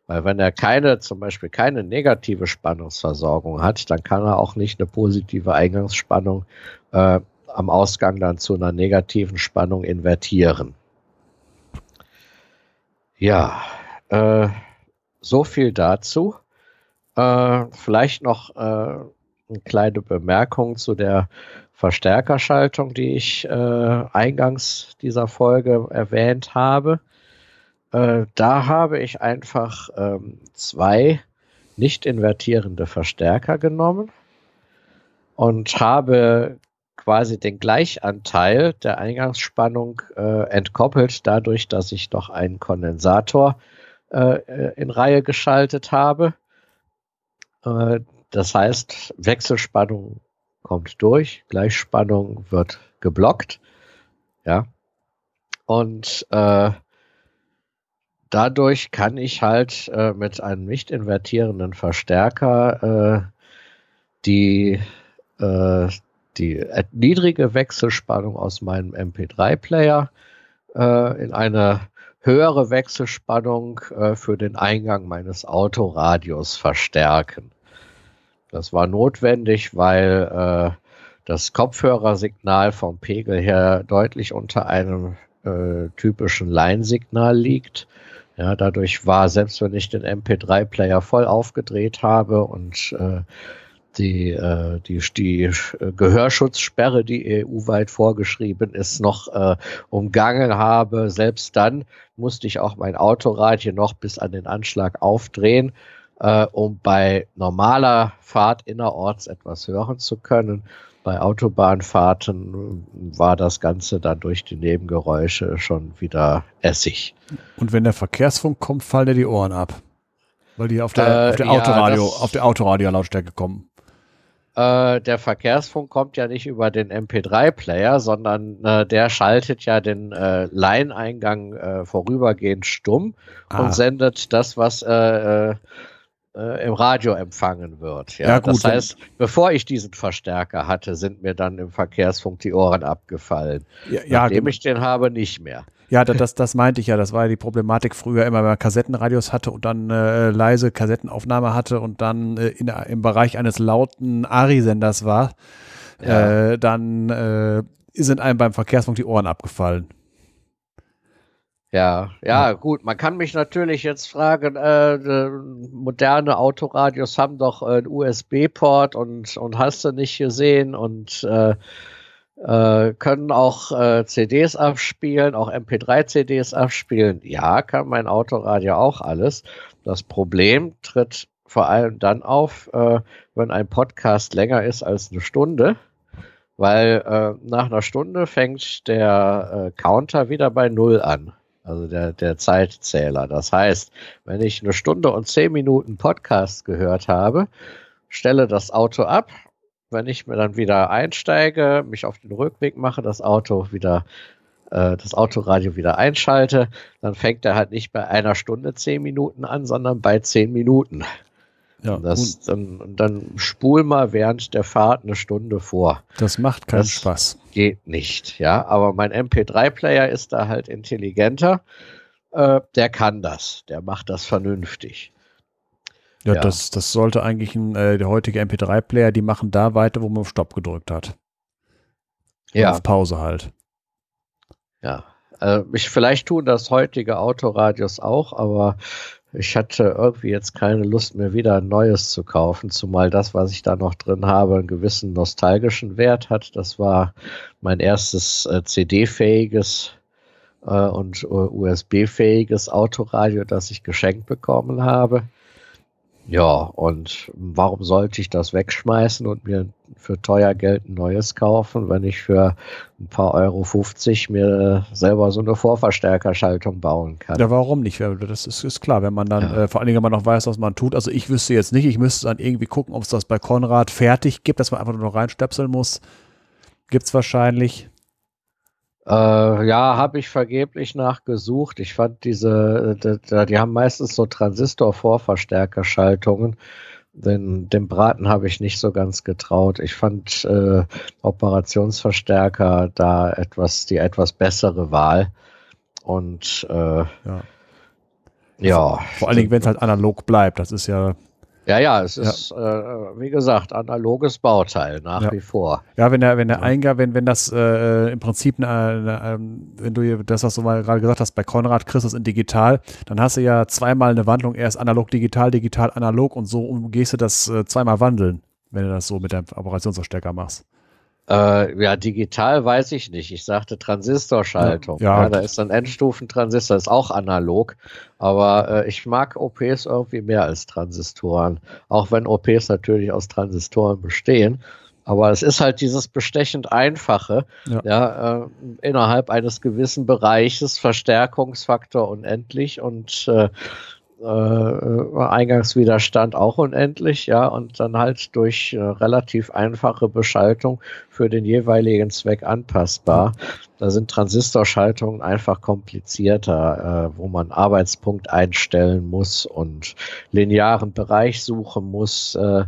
Weil wenn er keine, zum Beispiel keine negative Spannungsversorgung hat, dann kann er auch nicht eine positive Eingangsspannung äh, am Ausgang dann zu einer negativen Spannung invertieren. Ja, äh, so viel dazu. Äh, vielleicht noch äh, eine kleine Bemerkung zu der Verstärkerschaltung, die ich äh, eingangs dieser Folge erwähnt habe. Äh, da habe ich einfach ähm, zwei nicht invertierende Verstärker genommen und habe quasi den Gleichanteil der Eingangsspannung äh, entkoppelt, dadurch, dass ich doch einen Kondensator äh, äh in Reihe geschaltet habe. Äh, das heißt, Wechselspannung kommt durch, Gleichspannung wird geblockt. Ja. Und äh, dadurch kann ich halt äh, mit einem nicht invertierenden Verstärker äh, die, äh, die niedrige Wechselspannung aus meinem MP3-Player äh, in eine höhere Wechselspannung äh, für den Eingang meines Autoradios verstärken. Das war notwendig, weil äh, das Kopfhörersignal vom Pegel her deutlich unter einem typischen Line-Signal liegt. Ja, dadurch war, selbst wenn ich den MP3-Player voll aufgedreht habe und äh, die, äh, die, die Gehörschutzsperre, die EU-weit vorgeschrieben ist, noch äh, umgangen habe, selbst dann musste ich auch mein Autoradio noch bis an den Anschlag aufdrehen äh, um bei normaler Fahrt innerorts etwas hören zu können. Bei Autobahnfahrten war das Ganze dann durch die Nebengeräusche schon wieder Essig. Und wenn der Verkehrsfunk kommt, fallen dir die Ohren ab. Weil die auf der, äh, auf der Autoradio, ja, auf der Autoradio-Lautstärke kommen. Äh, der Verkehrsfunk kommt ja nicht über den MP3-Player, sondern äh, der schaltet ja den äh, Line-Eingang äh, vorübergehend stumm ah. und sendet das, was äh, im Radio empfangen wird. Ja, ja gut, das heißt, bevor ich diesen Verstärker hatte, sind mir dann im Verkehrsfunk die Ohren abgefallen. Ja, ja Nachdem genau. ich den habe, nicht mehr. Ja, das, das meinte ich ja. Das war ja die Problematik früher immer, wenn man Kassettenradios hatte und dann äh, leise Kassettenaufnahme hatte und dann äh, in, im Bereich eines lauten ARI-Senders war, ja. äh, dann äh, sind einem beim Verkehrsfunk die Ohren abgefallen. Ja, ja, gut. Man kann mich natürlich jetzt fragen, äh, äh moderne Autoradios haben doch einen USB-Port und, und hast du nicht gesehen und äh, äh, können auch äh, CDs abspielen, auch MP3-CDs abspielen. Ja, kann mein Autoradio auch alles. Das Problem tritt vor allem dann auf, äh, wenn ein Podcast länger ist als eine Stunde weil äh, nach einer Stunde fängt der äh, Counter wieder bei Null an also der, der Zeitzähler. Das heißt, wenn ich eine Stunde und zehn Minuten Podcast gehört habe, stelle das Auto ab. Wenn ich mir dann wieder einsteige, mich auf den Rückweg mache, das Auto wieder, äh, das Autoradio wieder einschalte, dann fängt er halt nicht bei einer Stunde zehn Minuten an, sondern bei zehn Minuten. Ja, das, dann, dann spul mal während der Fahrt eine Stunde vor. Das macht keinen das Spaß. Geht nicht, ja. Aber mein MP3-Player ist da halt intelligenter. Äh, der kann das. Der macht das vernünftig. Ja, ja. Das, das sollte eigentlich ein, äh, der heutige MP3-Player, die machen da weiter, wo man auf Stopp gedrückt hat. ja. Auf Pause halt. Ja. Äh, ich, vielleicht tun das heutige Autoradios auch, aber ich hatte irgendwie jetzt keine Lust mehr wieder ein neues zu kaufen, zumal das, was ich da noch drin habe, einen gewissen nostalgischen Wert hat. Das war mein erstes äh, CD-fähiges äh, und äh, USB-fähiges Autoradio, das ich geschenkt bekommen habe. Ja, und warum sollte ich das wegschmeißen und mir für teuer Geld ein neues kaufen, wenn ich für ein paar Euro 50 mir selber so eine Vorverstärkerschaltung bauen kann? Ja, warum nicht? Das ist, ist klar, wenn man dann, ja. äh, vor allen Dingen, wenn man noch weiß, was man tut. Also ich wüsste jetzt nicht, ich müsste dann irgendwie gucken, ob es das bei Konrad fertig gibt, dass man einfach nur noch reinstöpseln muss. Gibt es wahrscheinlich. Äh, ja, habe ich vergeblich nachgesucht. Ich fand diese, die, die haben meistens so Transistor-Vorverstärkerschaltungen. Den, dem Braten habe ich nicht so ganz getraut. Ich fand äh, Operationsverstärker da etwas, die etwas bessere Wahl. Und äh, ja. ja. Vor allen Dingen, wenn es halt analog bleibt. Das ist ja ja, ja, es ist, ja. Äh, wie gesagt, analoges Bauteil nach ja. wie vor. Ja, wenn der, wenn der Eingang, wenn, wenn das äh, im Prinzip, eine, ähm, wenn du das, was du mal gerade gesagt hast, bei Konrad kriegst du es in digital, dann hast du ja zweimal eine Wandlung, erst analog, digital, digital, analog und so umgehst du das äh, zweimal wandeln. wenn du das so mit deinem Operationsverstärker machst. Äh, ja, digital weiß ich nicht. Ich sagte Transistorschaltung. Ja, ja. ja da ist ein Endstufentransistor, ist auch analog. Aber äh, ich mag OPs irgendwie mehr als Transistoren. Auch wenn OPs natürlich aus Transistoren bestehen. Aber es ist halt dieses bestechend Einfache, ja, ja äh, innerhalb eines gewissen Bereiches, Verstärkungsfaktor unendlich und äh, äh, Eingangswiderstand auch unendlich, ja, und dann halt durch äh, relativ einfache Beschaltung für den jeweiligen Zweck anpassbar. Da sind Transistorschaltungen einfach komplizierter, äh, wo man Arbeitspunkt einstellen muss und linearen Bereich suchen muss. Äh,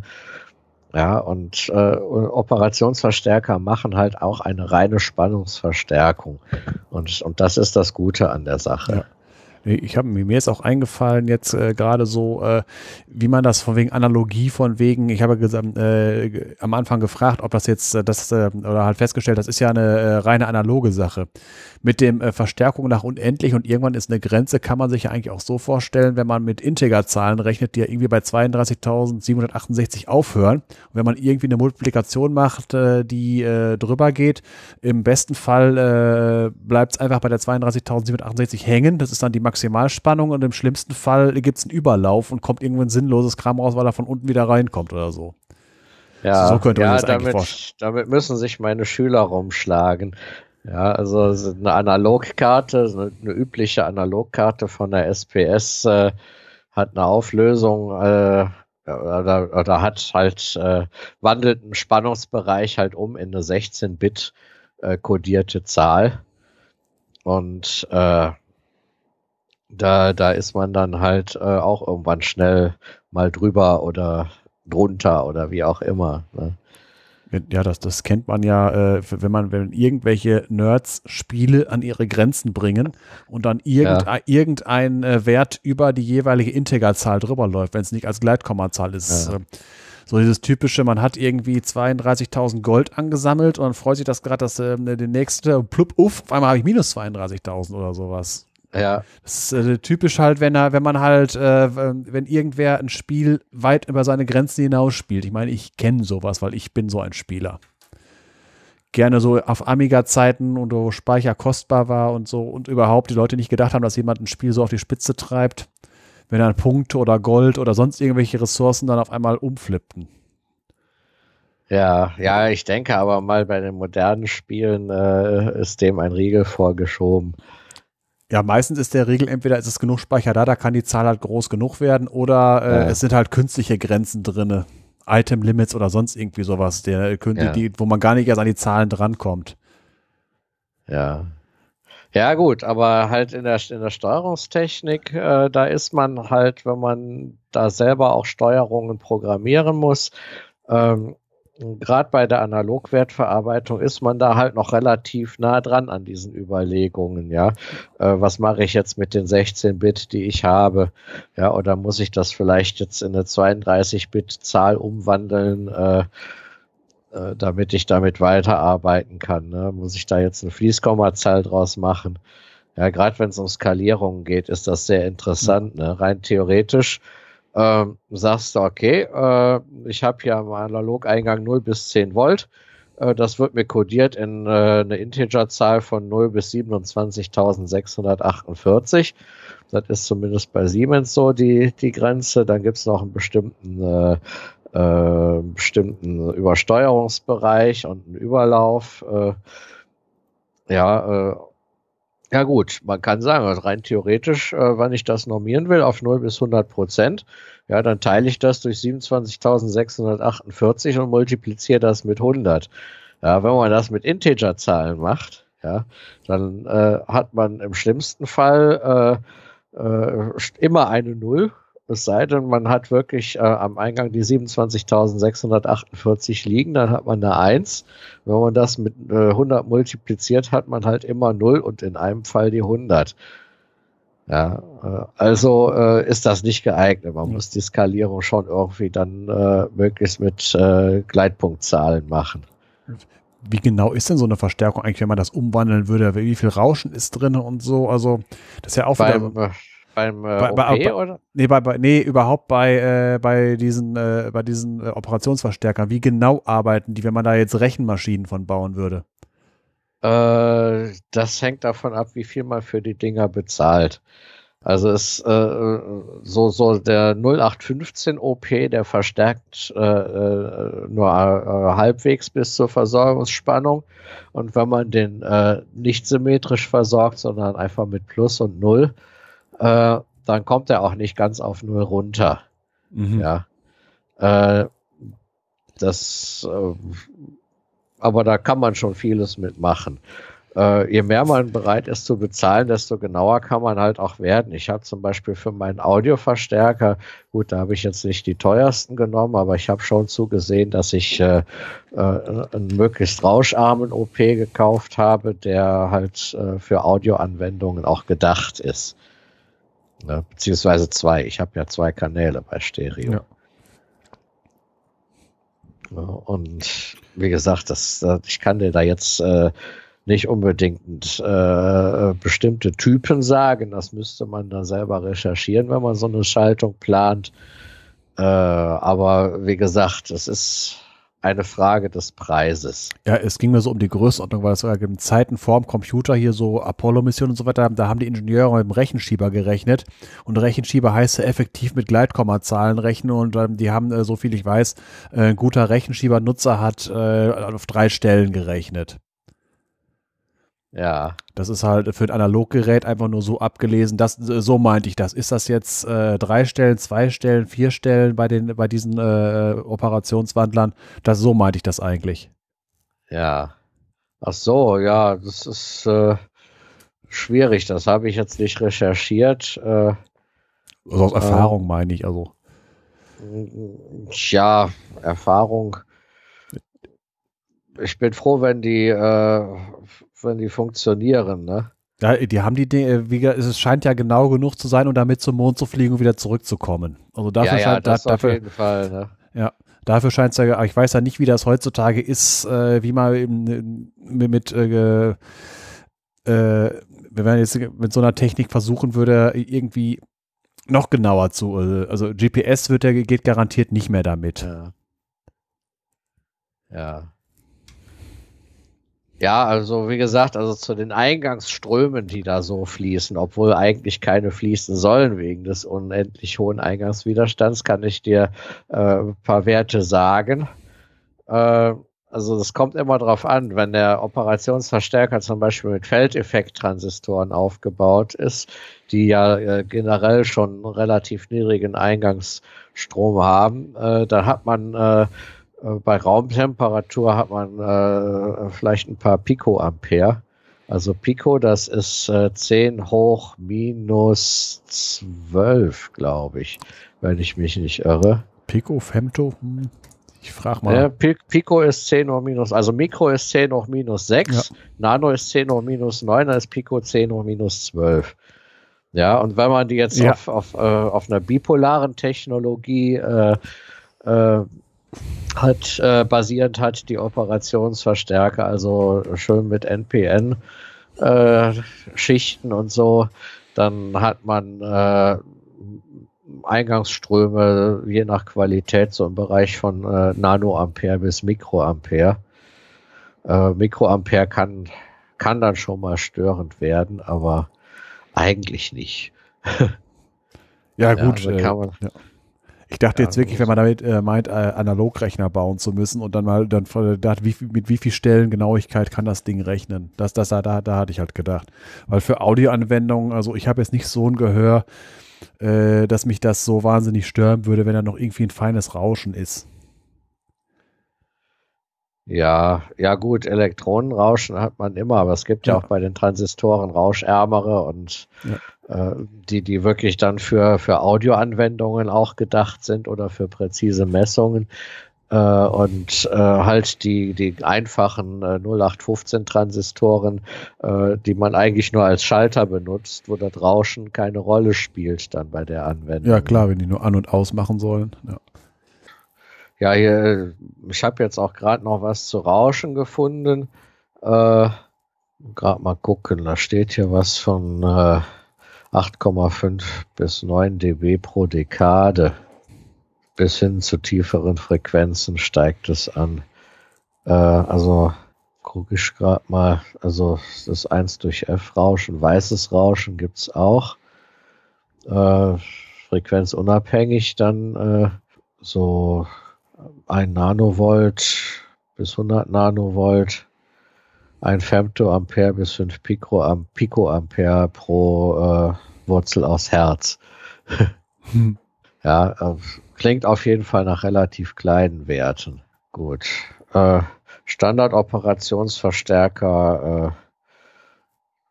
ja, und äh, Operationsverstärker machen halt auch eine reine Spannungsverstärkung. Und, und das ist das Gute an der Sache. Ja. Ich habe mir ist auch eingefallen jetzt äh, gerade so, äh, wie man das von wegen Analogie von wegen. Ich habe äh, am Anfang gefragt, ob das jetzt äh, das äh, oder halt festgestellt, das ist ja eine äh, reine analoge Sache mit dem Verstärkung nach unendlich und irgendwann ist eine Grenze, kann man sich ja eigentlich auch so vorstellen, wenn man mit Integerzahlen rechnet, die ja irgendwie bei 32.768 aufhören. Und wenn man irgendwie eine Multiplikation macht, die drüber geht, im besten Fall bleibt es einfach bei der 32.768 hängen. Das ist dann die Maximalspannung und im schlimmsten Fall gibt es einen Überlauf und kommt irgendwann sinnloses Kram raus, weil er von unten wieder reinkommt oder so. Ja, so könnte man ja, das damit, vorstellen. damit müssen sich meine Schüler rumschlagen. Ja, also eine Analogkarte, eine übliche Analogkarte von der SPS äh, hat eine Auflösung äh, oder, oder hat halt äh, wandelt einen Spannungsbereich halt um in eine 16-Bit äh, kodierte Zahl und äh, da da ist man dann halt äh, auch irgendwann schnell mal drüber oder drunter oder wie auch immer. Ne? Ja, das, das kennt man ja, äh, wenn man, wenn irgendwelche Nerds Spiele an ihre Grenzen bringen und dann irgendein, ja. irgendein äh, Wert über die jeweilige Integerzahl drüber läuft, wenn es nicht als Gleitkommazahl ist. Ja. Äh, so dieses typische, man hat irgendwie 32.000 Gold angesammelt und dann freut sich das gerade, dass äh, der nächste, plupp, uff, auf einmal habe ich minus 32.000 oder sowas. Ja. Das ist äh, typisch halt, wenn er, wenn man halt, äh, wenn irgendwer ein Spiel weit über seine Grenzen hinaus spielt. Ich meine, ich kenne sowas, weil ich bin so ein Spieler. Gerne so auf Amiga-Zeiten und wo Speicher kostbar war und so und überhaupt die Leute nicht gedacht haben, dass jemand ein Spiel so auf die Spitze treibt, wenn dann Punkte oder Gold oder sonst irgendwelche Ressourcen dann auf einmal umflippten. Ja, ja, ich denke aber mal bei den modernen Spielen äh, ist dem ein Riegel vorgeschoben. Ja, meistens ist der Regel, entweder ist es genug Speicher da, da kann die Zahl halt groß genug werden, oder äh, ja. es sind halt künstliche Grenzen drin. Item Limits oder sonst irgendwie sowas, der, ja. die, wo man gar nicht erst an die Zahlen drankommt. Ja. Ja, gut, aber halt in der, in der Steuerungstechnik, äh, da ist man halt, wenn man da selber auch Steuerungen programmieren muss, ähm, gerade bei der Analogwertverarbeitung ist man da halt noch relativ nah dran an diesen Überlegungen, ja. Äh, was mache ich jetzt mit den 16-Bit, die ich habe? Ja, oder muss ich das vielleicht jetzt in eine 32-Bit-Zahl umwandeln, äh, äh, damit ich damit weiterarbeiten kann? Ne? Muss ich da jetzt eine Fließkommazahl draus machen? Ja, gerade wenn es um Skalierungen geht, ist das sehr interessant. Ne? Rein theoretisch ähm, sagst du, okay, äh, ich habe hier am Analogeingang 0 bis 10 Volt. Äh, das wird mir kodiert in äh, eine Integerzahl von 0 bis 27.648. Das ist zumindest bei Siemens so die, die Grenze. Dann gibt es noch einen bestimmten, äh, äh, bestimmten Übersteuerungsbereich und einen Überlauf. Äh, ja, ja gut, man kann sagen, also rein theoretisch, äh, wenn ich das normieren will auf 0 bis 100 Prozent, ja, dann teile ich das durch 27.648 und multipliziere das mit 100. Ja, wenn man das mit Integerzahlen macht, ja, dann äh, hat man im schlimmsten Fall äh, äh, immer eine Null es sei denn, man hat wirklich äh, am Eingang die 27.648 liegen, dann hat man eine 1. Wenn man das mit äh, 100 multipliziert, hat man halt immer 0 und in einem Fall die 100. Ja, äh, also äh, ist das nicht geeignet. Man muss die Skalierung schon irgendwie dann äh, möglichst mit äh, Gleitpunktzahlen machen. Wie genau ist denn so eine Verstärkung eigentlich, wenn man das umwandeln würde? Wie viel Rauschen ist drin und so? Also, das ist ja auch wieder beim äh, bei, bei, bei, oder? Nee, bei, bei, nee, überhaupt bei, äh, bei diesen, äh, bei diesen äh, Operationsverstärkern. Wie genau arbeiten die, wenn man da jetzt Rechenmaschinen von bauen würde? Äh, das hängt davon ab, wie viel man für die Dinger bezahlt. Also es äh, so so der 0815 OP, der verstärkt äh, äh, nur äh, halbwegs bis zur Versorgungsspannung und wenn man den nicht symmetrisch versorgt, sondern einfach mit Plus und Null, äh, dann kommt er auch nicht ganz auf Null runter. Mhm. Ja, äh, das, äh, aber da kann man schon vieles mitmachen äh, je mehr man bereit ist zu bezahlen, desto genauer kann man halt auch werden. Ich habe zum Beispiel für meinen Audioverstärker, gut, da habe ich jetzt nicht die teuersten genommen, aber ich habe schon zugesehen, dass ich äh, äh, einen möglichst rauscharmen OP gekauft habe, der halt äh, für Audioanwendungen auch gedacht ist. Ne? Beziehungsweise zwei. Ich habe ja zwei Kanäle bei Stereo. Ja. Und wie gesagt, das, ich kann dir da jetzt äh, nicht unbedingt äh, bestimmte Typen sagen. Das müsste man da selber recherchieren, wenn man so eine Schaltung plant. Äh, aber wie gesagt, es ist eine Frage des Preises. Ja, es ging mir so um die Größenordnung, weil es in Zeiten vorm Computer hier so Apollo-Missionen und so weiter, da haben die Ingenieure mit dem Rechenschieber gerechnet und Rechenschieber heißt ja effektiv mit Gleitkommazahlen rechnen und ähm, die haben, äh, so viel ich weiß, äh, ein guter Rechenschieber-Nutzer hat äh, auf drei Stellen gerechnet. Ja. Das ist halt für ein Analoggerät einfach nur so abgelesen. Das, so meinte ich das. Ist das jetzt äh, drei Stellen, zwei Stellen, vier Stellen bei, den, bei diesen äh, Operationswandlern? Das, so meinte ich das eigentlich. Ja. Ach so, ja, das ist äh, schwierig. Das habe ich jetzt nicht recherchiert. Äh, also aus Erfahrung meine ich, also. Ja, Erfahrung. Ich bin froh, wenn die äh, wenn die funktionieren, ne? Ja, die haben die Dinge, wie, es scheint ja genau genug zu sein, um damit zum Mond zu fliegen und wieder zurückzukommen. Also dafür ja, scheint ja, das da, dafür, auf jeden Fall, ne? Ja, dafür scheint es ja, ich weiß ja nicht, wie das heutzutage ist, äh, wie man in, mit, äh, äh, wenn man jetzt mit so einer Technik versuchen würde, irgendwie noch genauer zu, äh, also GPS wird ja, geht garantiert nicht mehr damit. Ja. Ja. Ja, also wie gesagt, also zu den Eingangsströmen, die da so fließen, obwohl eigentlich keine fließen sollen wegen des unendlich hohen Eingangswiderstands, kann ich dir äh, ein paar Werte sagen. Äh, also das kommt immer drauf an, wenn der Operationsverstärker zum Beispiel mit Feldeffekttransistoren aufgebaut ist, die ja äh, generell schon relativ niedrigen Eingangsstrom haben, äh, dann hat man äh, bei Raumtemperatur hat man äh, vielleicht ein paar Picoampere. Also Pico, das ist äh, 10 hoch minus 12, glaube ich, wenn ich mich nicht irre. Pico, Femto? Hm. Ich frage mal. Ja, Pico ist 10 hoch minus, also Mikro ist 10 hoch minus 6, ja. Nano ist 10 hoch minus 9, dann ist Pico 10 hoch minus 12. Ja, und wenn man die jetzt ja. auf, auf, äh, auf einer bipolaren Technologie äh, äh, hat äh, basierend hat die Operationsverstärker, also schön mit NPN äh, Schichten und so, dann hat man äh, Eingangsströme je nach Qualität so im Bereich von äh, Nanoampere bis Mikroampere. Äh, Mikroampere kann, kann dann schon mal störend werden, aber eigentlich nicht. ja, gut. Ja, also kann man, ja. Ich dachte ja, jetzt wirklich, wenn man damit äh, meint, äh, Analogrechner bauen zu müssen und dann mal dann dachte, wie, mit wie viel Stellen Genauigkeit kann das Ding rechnen? Das, das, da, da hatte ich halt gedacht. Weil für Audioanwendungen, also ich habe jetzt nicht so ein Gehör, äh, dass mich das so wahnsinnig stören würde, wenn da noch irgendwie ein feines Rauschen ist. Ja, ja gut, Elektronenrauschen hat man immer, aber es gibt ja, ja auch bei den Transistoren rauschärmere und ja. Äh, die, die wirklich dann für, für Audioanwendungen auch gedacht sind oder für präzise Messungen. Äh, und äh, halt die, die einfachen äh, 0815 Transistoren, äh, die man eigentlich nur als Schalter benutzt, wo das Rauschen keine Rolle spielt dann bei der Anwendung. Ja klar, wenn die nur an und aus machen sollen. Ja. Ja, hier, ich habe jetzt auch gerade noch was zu Rauschen gefunden. Äh, gerade mal gucken, da steht hier was von äh, 8,5 bis 9 dB pro Dekade. Bis hin zu tieferen Frequenzen steigt es an. Äh, also gucke ich gerade mal, also das 1 durch F Rauschen, weißes Rauschen gibt es auch. Äh, frequenzunabhängig dann äh, so ein Nanovolt bis 100 Nanovolt, ein Femtoampere bis 5 Picoam Picoampere pro äh, Wurzel aus Herz. hm. Ja, äh, klingt auf jeden Fall nach relativ kleinen Werten. Gut. Äh, Standardoperationsverstärker, äh,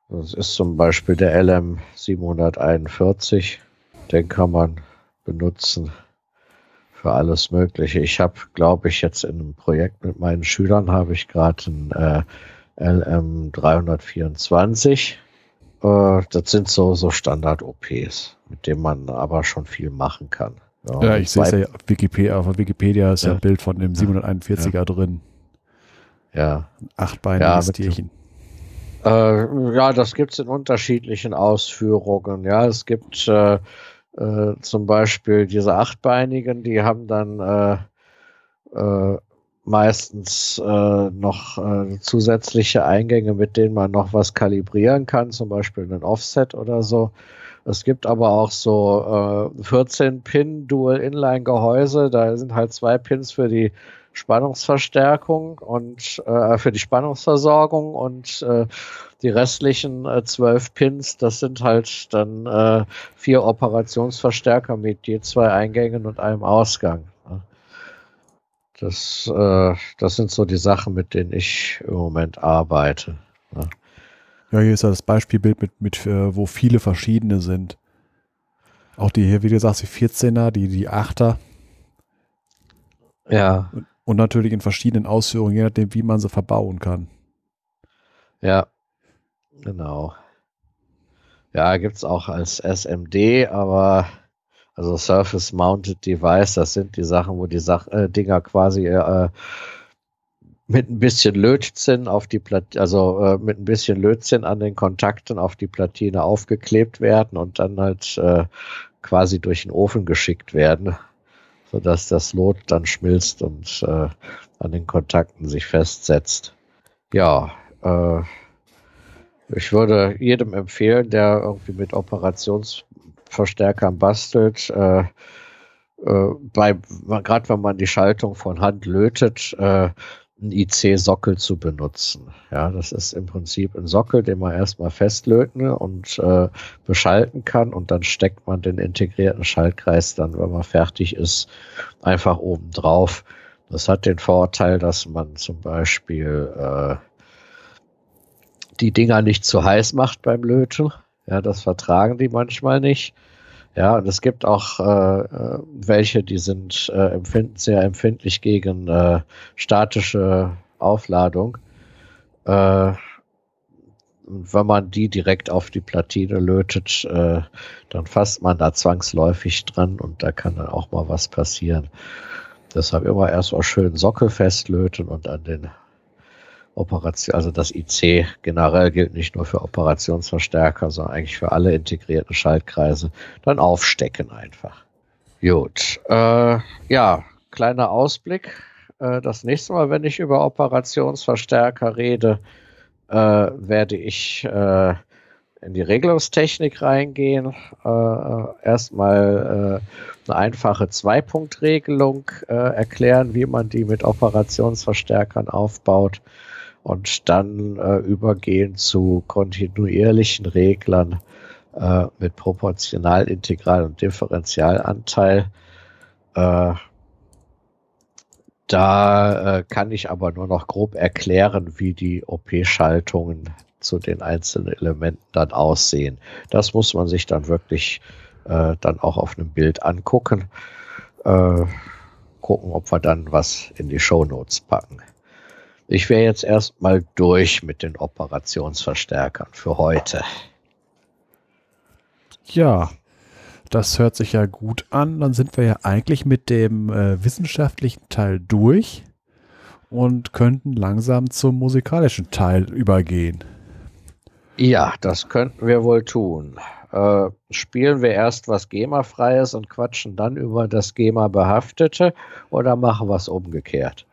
das ist zum Beispiel der LM741. Den kann man benutzen für alles Mögliche. Ich habe, glaube ich, jetzt in einem Projekt mit meinen Schülern habe ich gerade ein äh, LM324. Äh, das sind so, so Standard-OPs, mit denen man aber schon viel machen kann. Ja, ja ich sehe es ja auf Wikipedia, auf Wikipedia ist ja, ein Bild von dem 741er ja. drin. Ja. Achtbeiniges ja, Tierchen. Äh, ja, das gibt es in unterschiedlichen Ausführungen. Ja, es gibt äh, äh, zum Beispiel diese Achtbeinigen, die haben dann äh, äh, meistens äh, noch äh, zusätzliche Eingänge, mit denen man noch was kalibrieren kann, zum Beispiel einen Offset oder so. Es gibt aber auch so äh, 14-Pin Dual-Inline-Gehäuse, da sind halt zwei Pins für die Spannungsverstärkung und äh, für die Spannungsversorgung und äh, die restlichen äh, zwölf Pins, das sind halt dann äh, vier Operationsverstärker mit je zwei Eingängen und einem Ausgang. Das, äh, das sind so die Sachen, mit denen ich im Moment arbeite. Ne? Ja, hier ist ja das Beispielbild mit, mit äh, wo viele verschiedene sind. Auch die hier, wie du sagst, die 14er, die, die 8er. Ja. Und, und natürlich in verschiedenen Ausführungen, je nachdem, wie man sie verbauen kann. Ja. Genau. Ja, gibt es auch als SMD, aber also Surface Mounted Device, das sind die Sachen, wo die Sach äh, Dinger quasi äh, mit ein bisschen Lötzinn auf die Platine, also äh, mit ein bisschen Lötzinn an den Kontakten auf die Platine aufgeklebt werden und dann halt äh, quasi durch den Ofen geschickt werden, sodass das Lot dann schmilzt und äh, an den Kontakten sich festsetzt. Ja, äh, ich würde jedem empfehlen, der irgendwie mit Operationsverstärkern bastelt, äh, äh, bei, gerade wenn man die Schaltung von Hand lötet, äh, einen IC-Sockel zu benutzen. Ja, das ist im Prinzip ein Sockel, den man erstmal festlöten und äh, beschalten kann und dann steckt man den integrierten Schaltkreis dann, wenn man fertig ist, einfach oben drauf. Das hat den Vorteil, dass man zum Beispiel äh, die Dinger nicht zu heiß macht beim Löten. Ja, das vertragen die manchmal nicht. Ja, und es gibt auch äh, äh welche, die sind äh, empfind sehr empfindlich gegen äh, statische Aufladung. Äh, wenn man die direkt auf die Platine lötet, äh, dann fasst man da zwangsläufig dran und da kann dann auch mal was passieren. Deshalb immer erst mal schön Sockel festlöten und an den Operation, also das IC generell gilt nicht nur für Operationsverstärker, sondern eigentlich für alle integrierten Schaltkreise, dann aufstecken einfach. Gut, äh, ja, kleiner Ausblick. Äh, das nächste Mal, wenn ich über Operationsverstärker rede, äh, werde ich äh, in die Regelungstechnik reingehen. Äh, erstmal äh, eine einfache Zwei-Punkt-Regelung äh, erklären, wie man die mit Operationsverstärkern aufbaut und dann äh, übergehen zu kontinuierlichen Reglern äh, mit Proportional, Integral und Differentialanteil. Äh, da äh, kann ich aber nur noch grob erklären, wie die OP-Schaltungen zu den einzelnen Elementen dann aussehen. Das muss man sich dann wirklich äh, dann auch auf einem Bild angucken. Äh, gucken, ob wir dann was in die Show Notes packen. Ich wäre jetzt erstmal durch mit den Operationsverstärkern für heute. Ja, das hört sich ja gut an. Dann sind wir ja eigentlich mit dem äh, wissenschaftlichen Teil durch und könnten langsam zum musikalischen Teil übergehen. Ja, das könnten wir wohl tun. äh, spielen wir erst was GEMA-freies und quatschen dann über das GEMA-behaftete oder machen wir es umgekehrt?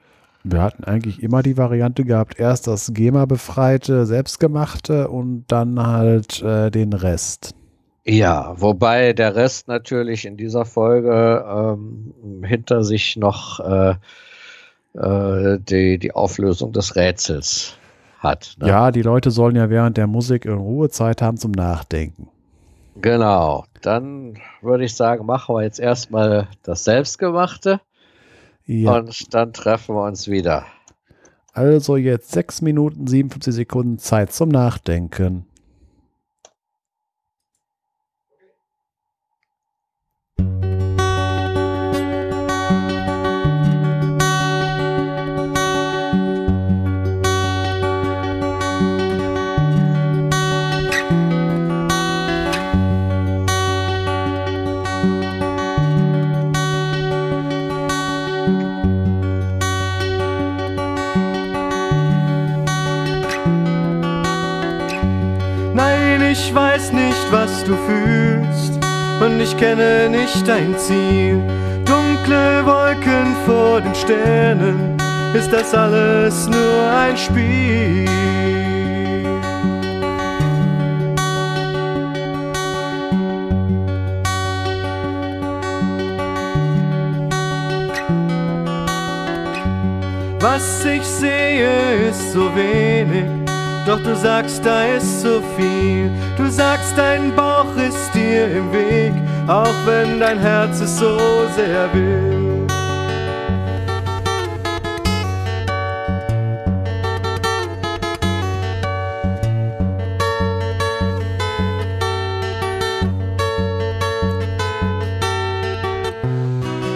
Wir hatten eigentlich immer die Variante gehabt, erst das GEMA-befreite, selbstgemachte und dann halt äh, den Rest. Ja, wobei der Rest natürlich in dieser Folge ähm, hinter sich noch äh, äh, die, die Auflösung des Rätsels hat. Ne? Ja, die Leute sollen ja während der Musik in Ruhezeit haben zum Nachdenken. Genau, dann würde ich sagen, machen wir jetzt erstmal das Selbstgemachte ja. und dann treffen wir uns wieder. Also jetzt 6 Minuten 57 Sekunden Zeit zum Nachdenken. Du fühlst und ich kenne nicht dein Ziel. Dunkle Wolken vor den Sternen, ist das alles nur ein Spiel? Was ich sehe, ist so wenig doch du sagst, da ist so viel. Du sagst, dein Bauch ist dir im Weg, auch wenn dein Herz es so sehr will.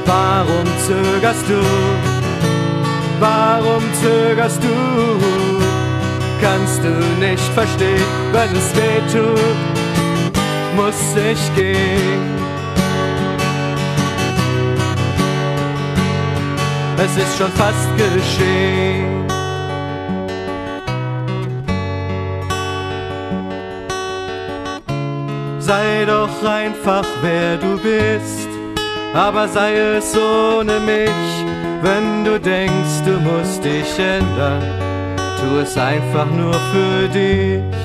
Warum zögerst du? Warum zögerst du? Kannst du nicht verstehen, wenn es weh tut, muss ich gehen. Es ist schon fast geschehen. Sei doch einfach wer du bist, aber sei es ohne mich, wenn du denkst, du musst dich ändern tu es einfach nur für dich.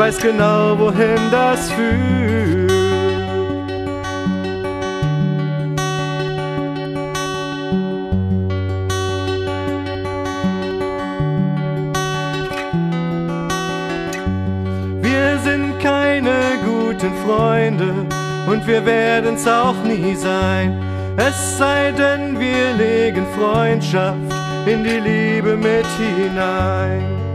Weiß genau, wohin das führt. Wir sind keine guten Freunde und wir werden's auch nie sein es sei denn, wir legen Freundschaft in die Liebe mit hinein.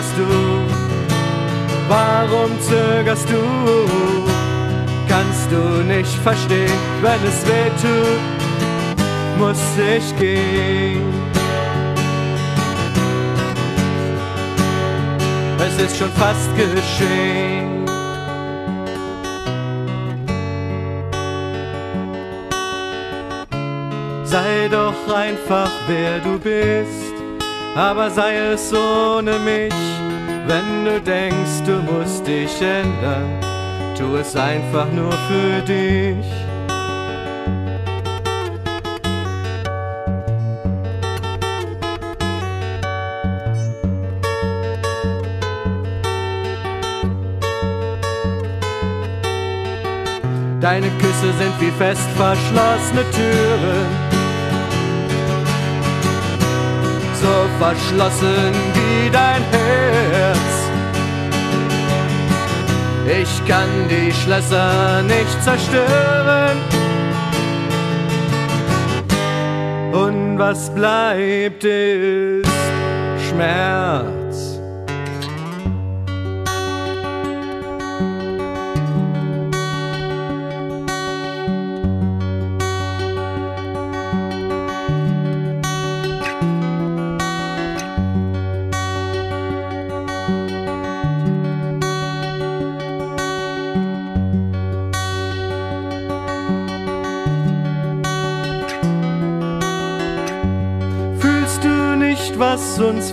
Zögerst du? Warum zögerst du? kannst du nicht verstehen, wenn es weh tut, muss ich gehen. Es ist schon fast geschehen. Sei doch einfach wer du bist, aber sei es ohne mich, wenn du denkst, du musst dich ändern tu es einfach nur für dich. Deine Küsse sind wie fest verschlossene Türen. Verschlossen wie dein Herz. Ich kann die Schlösser nicht zerstören. Und was bleibt ist Schmerz.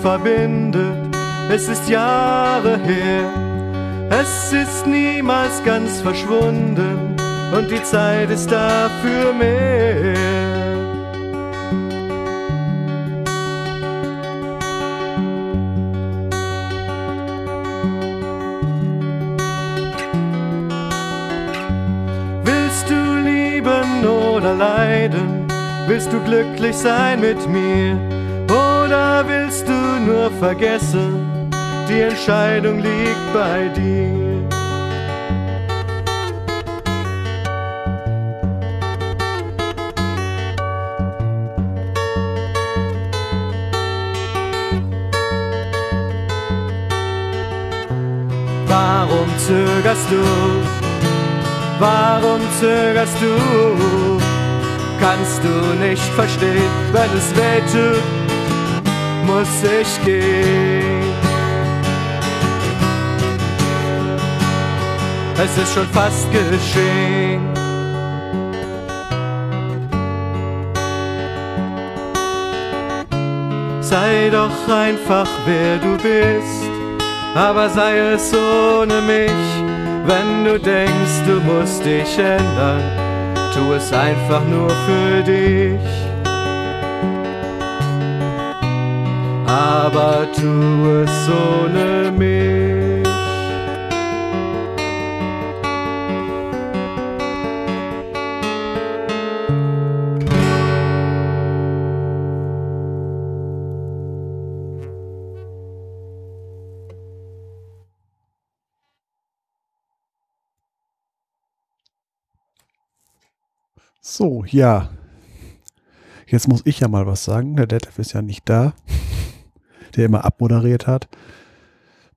Verbindet? Es ist Jahre her, es ist niemals ganz verschwunden und die Zeit ist dafür mehr. Willst du lieben oder leiden? Willst du glücklich sein mit mir? Vergessen? Die Entscheidung liegt bei dir. Warum zögerst du? Warum zögerst du? Kannst du nicht verstehen, wenn es weh tut, muss ich gehen. Es ist schon fast geschehen. Sei doch einfach wer du bist, aber sei es ohne mich, wenn du denkst, du musst dich ändern tu es einfach nur für dich. Aber tu es ohne mich. So, ja. Jetzt muss ich ja mal was sagen. Der Detlef ist ja nicht da, der immer abmoderiert hat.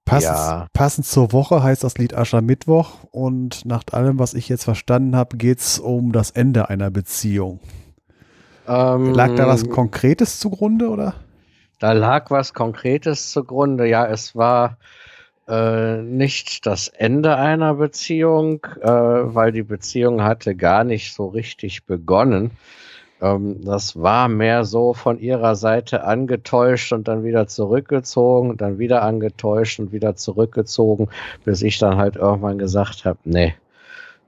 Passend, Ja. passend zur Woche heißt das Lied Aschermittwoch und nach allem, was ich jetzt verstanden habe, geht es um das Ende einer Beziehung. Ähm, Lag da was Konkretes zugrunde oder? Da lag was Konkretes zugrunde. Ja, es war äh, nicht das Ende einer Beziehung, äh, weil die Beziehung hatte gar nicht so richtig begonnen. Ähm, das war mehr so von ihrer Seite angetäuscht und dann wieder zurückgezogen, dann wieder angetäuscht und wieder zurückgezogen, bis ich dann halt irgendwann gesagt habe, nee,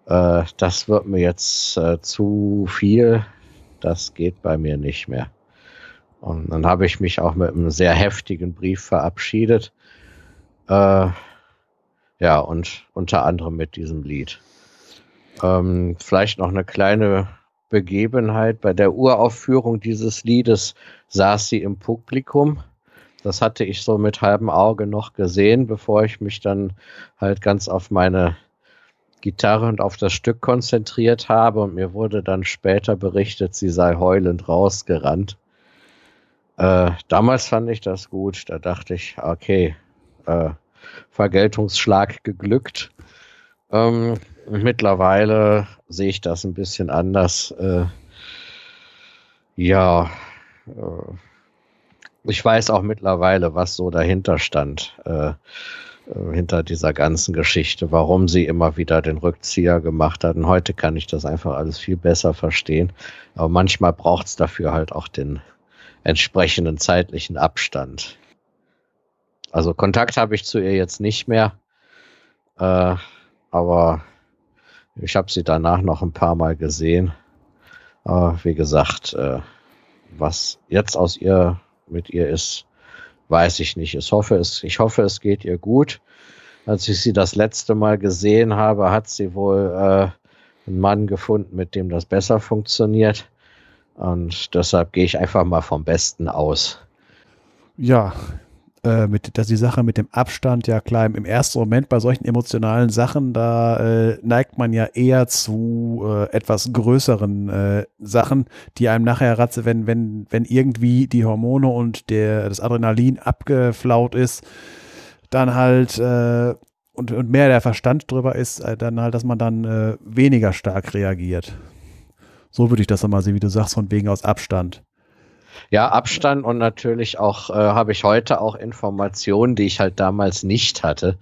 äh, das wird mir jetzt äh, zu viel. Das geht bei mir nicht mehr. Und dann habe ich mich auch mit einem sehr heftigen Brief verabschiedet. Äh, ja, und unter anderem mit diesem Lied. Ähm, vielleicht noch eine kleine Begebenheit. Bei der Uraufführung dieses Liedes saß sie im Publikum. Das hatte ich so mit halbem Auge noch gesehen, bevor ich mich dann halt ganz auf meine Gitarre und auf das Stück konzentriert habe. Und mir wurde dann später berichtet, sie sei heulend rausgerannt. Äh, damals fand ich das gut. Da dachte ich, okay, äh, Vergeltungsschlag geglückt. Ähm, mittlerweile sehe ich das ein bisschen anders. Äh, ja, äh, ich weiß auch mittlerweile, was so dahinter stand, äh, äh, hinter dieser ganzen Geschichte, warum sie immer wieder den Rückzieher gemacht hat. Und heute kann ich das einfach alles viel besser verstehen. Aber manchmal braucht es dafür halt auch den entsprechenden zeitlichen Abstand. Also Kontakt habe ich zu ihr jetzt nicht mehr, äh, aber ich habe sie danach noch ein paar Mal gesehen. Aber wie gesagt, äh, was jetzt aus ihr mit ihr ist, weiß ich nicht. Ich hoffe, es, ich hoffe, es geht ihr gut. Als ich sie das letzte Mal gesehen habe, hat sie wohl äh, einen Mann gefunden, mit dem das besser funktioniert. Und deshalb gehe ich einfach mal vom Besten aus. Ja, äh, mit, dass die Sache mit dem Abstand, ja klar, im ersten Moment bei solchen emotionalen Sachen, da äh, neigt man ja eher zu äh, etwas größeren äh, Sachen, die einem nachher ratze, wenn, wenn, wenn irgendwie die Hormone und der, das Adrenalin abgeflaut ist, dann halt äh, und, und mehr der Verstand drüber ist, äh, dann halt, dass man dann weniger stark reagiert. So würde ich das mal sehen, wie du sagst, von wegen aus Abstand. Ja, Abstand und natürlich auch äh, habe ich heute auch Informationen, die ich halt damals nicht hatte.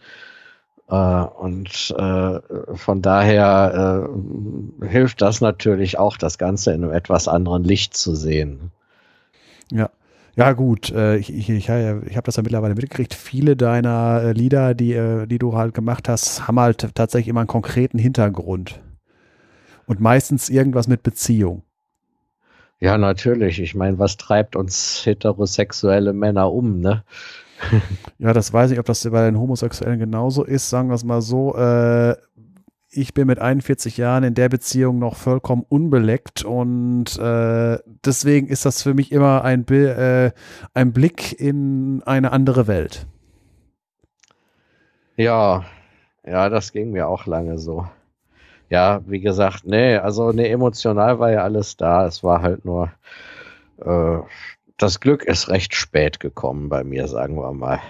Äh, und äh, von daher äh, hilft das natürlich auch, das Ganze in einem etwas anderen Licht zu sehen. Ja. Ja, gut, äh, ich, ich, ich, habe das ja mittlerweile mitgekriegt. Viele deiner äh, Lieder, die, die du halt gemacht hast, haben halt tatsächlich immer einen konkreten Hintergrund. Und meistens irgendwas mit Beziehung. Ja, natürlich. Ich meine, was treibt uns heterosexuelle Männer um, ne? ja, das weiß ich, ob das bei den Homosexuellen genauso ist. Sagen wir es mal so. Äh, ich bin mit 41 Jahren in der Beziehung noch vollkommen unbeleckt und äh, deswegen ist das für mich immer ein, äh, ein Blick in eine andere Welt. Ja, ja, das ging mir auch lange so ja, wie gesagt, nee, also nee, emotional war ja alles da. Es war halt nur, äh, das Glück ist recht spät gekommen bei mir, sagen wir mal.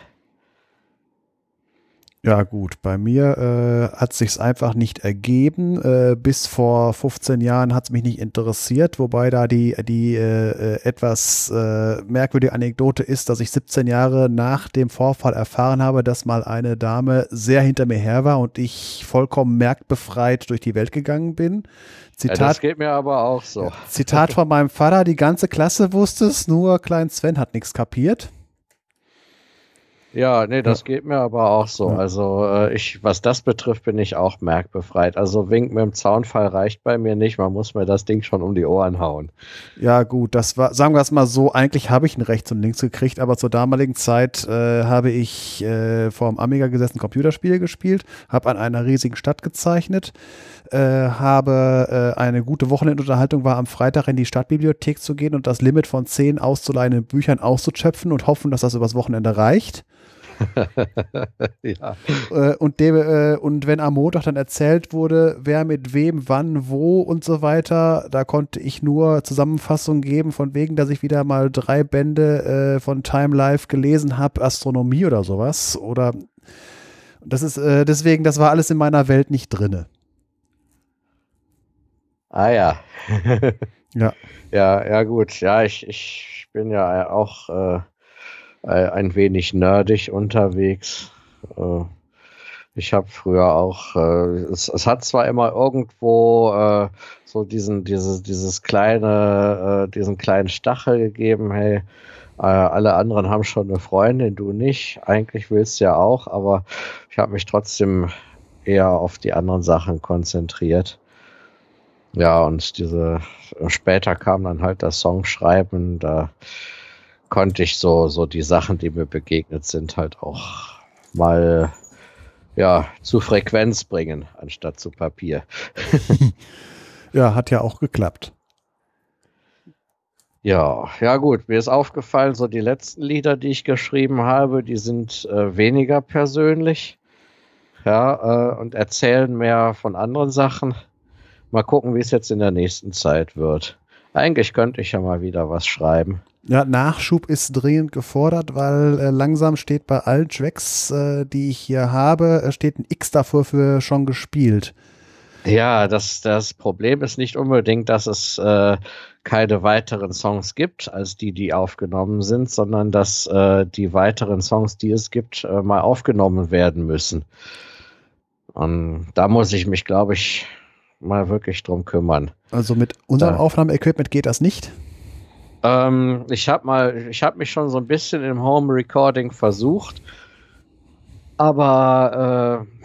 Ja gut, bei mir äh, hat sich's einfach nicht ergeben. Äh, bis vor 15 Jahren hat's mich nicht interessiert, wobei da die die äh, äh, etwas äh, merkwürdige Anekdote ist, dass ich 17 Jahre nach dem Vorfall erfahren habe, dass mal eine Dame sehr hinter mir her war und ich vollkommen merkbefreit durch die Welt gegangen bin. Zitat, ja, das geht mir aber auch so. Zitat von meinem Vater: Die ganze Klasse wusste es, nur Klein Sven hat nichts kapiert. Ja, nee, das ja. geht mir aber auch so. Ja. Also äh, ich, was das betrifft, bin ich auch merkbefreit. Also Wink mit dem Zaunfall reicht bei mir nicht. Man muss mir das Ding schon um die Ohren hauen. Ja, gut, das war, sagen wir es mal so, eigentlich habe ich ein rechts und links gekriegt, aber zur damaligen Zeit äh, habe ich äh, vor dem Amiga gesessen, Computerspiele gespielt, habe an einer riesigen Stadt gezeichnet, äh, habe äh, eine gute Wochenendunterhaltung war am Freitag in die Stadtbibliothek zu gehen und das Limit von zehn auszuleihenden Büchern auszuschöpfen und hoffen, dass das übers Wochenende reicht. ja. Äh, und, dem, äh, und wenn am Montag dann erzählt wurde, wer mit wem, wann, wo und so weiter, da konnte ich nur Zusammenfassungen geben, von wegen, dass ich wieder mal drei Bände äh, von Time Life gelesen habe, Astronomie oder sowas. Oder das ist äh, deswegen, das war alles in meiner Welt nicht drinne. Ah ja. ja. Ja, ja, gut. Ja, ich, ich bin ja auch äh, ein wenig nerdig unterwegs. Äh, ich habe früher auch, äh, es, es, hat zwar immer irgendwo äh, so diesen, dieses, dieses kleine, äh, diesen kleinen Stachel gegeben, hey, äh, alle anderen haben schon eine Freundin, du nicht. Eigentlich willst du ja auch, aber ich habe mich trotzdem eher auf die anderen Sachen konzentriert. Ja, und diese später kam dann halt das Songschreiben, da konnte ich so, so die Sachen, die mir begegnet sind, halt auch mal ja, zu Frequenz bringen, anstatt zu Papier. ja, hat ja auch geklappt. Ja, ja gut, mir ist aufgefallen, so die letzten Lieder, die ich geschrieben habe, die sind äh, weniger persönlich. Ja, äh, und erzählen mehr von anderen Sachen. Mal gucken, wie es jetzt in der nächsten Zeit wird. Eigentlich könnte ich ja mal wieder was schreiben. Ja, Nachschub ist dringend gefordert, weil äh, langsam steht bei allen Tracks, äh, die ich hier habe, äh, steht ein X davor für schon gespielt. Ja, das, das Problem ist nicht unbedingt, dass es äh, keine weiteren Songs gibt, als die, die aufgenommen sind, sondern dass äh, die weiteren Songs, die es gibt, äh, mal aufgenommen werden müssen. Und da muss ich mich, glaube ich, mal wirklich drum kümmern. Also mit unserem da. Aufnahmeequipment geht das nicht? Ähm, ich habe mal, ich habe mich schon so ein bisschen im Home Recording versucht, aber äh,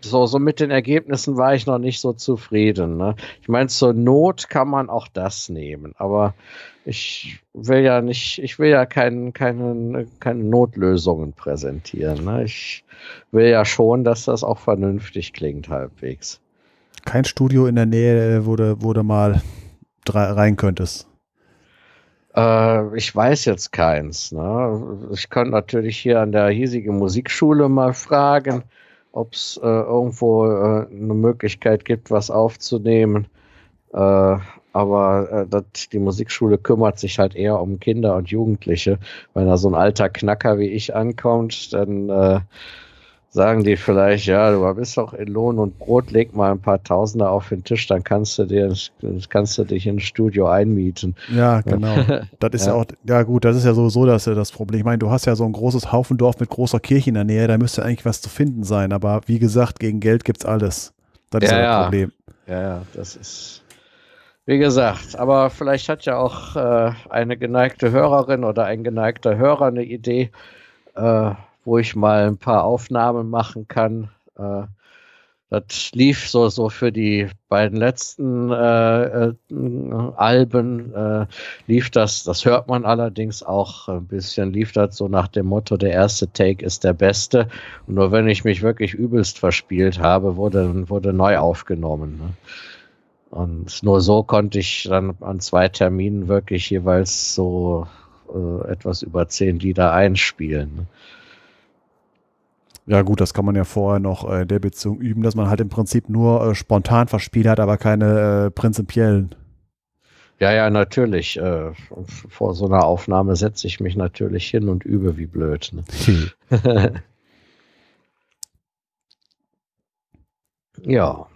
so, so mit den Ergebnissen war ich noch nicht so zufrieden. Ne? Ich meine, zur Not kann man auch das nehmen, aber ich will ja nicht, ich will ja kein, keine, keine Notlösungen präsentieren. Ne? Ich will ja schon, dass das auch vernünftig klingt halbwegs. Kein Studio in der Nähe, wo du, wo du mal rein könntest? Äh, ich weiß jetzt keins. Ne? Ich könnte natürlich hier an der hiesigen Musikschule mal fragen, ob es äh, irgendwo äh, eine Möglichkeit gibt, was aufzunehmen. Äh, aber äh, dat, die Musikschule kümmert sich halt eher um Kinder und Jugendliche. Wenn da so ein alter Knacker wie ich ankommt, dann äh, sagen die vielleicht, ja, du bist doch in Lohn und Brot, leg mal ein paar Tausender auf den Tisch, dann kannst du dir, kannst du dich ins Studio einmieten. Ja, genau. Das ist ja. auch, ja gut, das ist ja sowieso das, das Problem. Ich meine, du hast ja so ein großes Haufendorf mit großer Kirche in der Nähe, da müsste eigentlich was zu finden sein, aber wie gesagt, gegen Geld gibt's alles. Das ist ja, ja das Problem. Ja, ja, das ist, wie gesagt, aber vielleicht hat ja auch äh, eine geneigte Hörerin oder ein geneigter Hörer eine Idee, äh, wo ich mal ein paar Aufnahmen machen kann. Äh, das lief so, so für die beiden letzten äh, äh, Alben, äh, lief das, das hört man allerdings auch ein bisschen, lief das so nach dem Motto, der erste Take ist der beste. Und nur wenn ich mich wirklich übelst verspielt habe, wurde, wurde neu aufgenommen. Ne? Und nur so konnte ich dann an zwei Terminen wirklich jeweils so äh, etwas über zehn Lieder einspielen. Ne? Ja gut, das kann man ja vorher noch äh, in der Beziehung üben, dass man halt im Prinzip nur äh, spontan verspielt hat, aber keine äh, prinzipiellen. Ja, ja, natürlich. Äh, vor so einer Aufnahme setze ich mich natürlich hin und übe wie blöd. Ne? ja.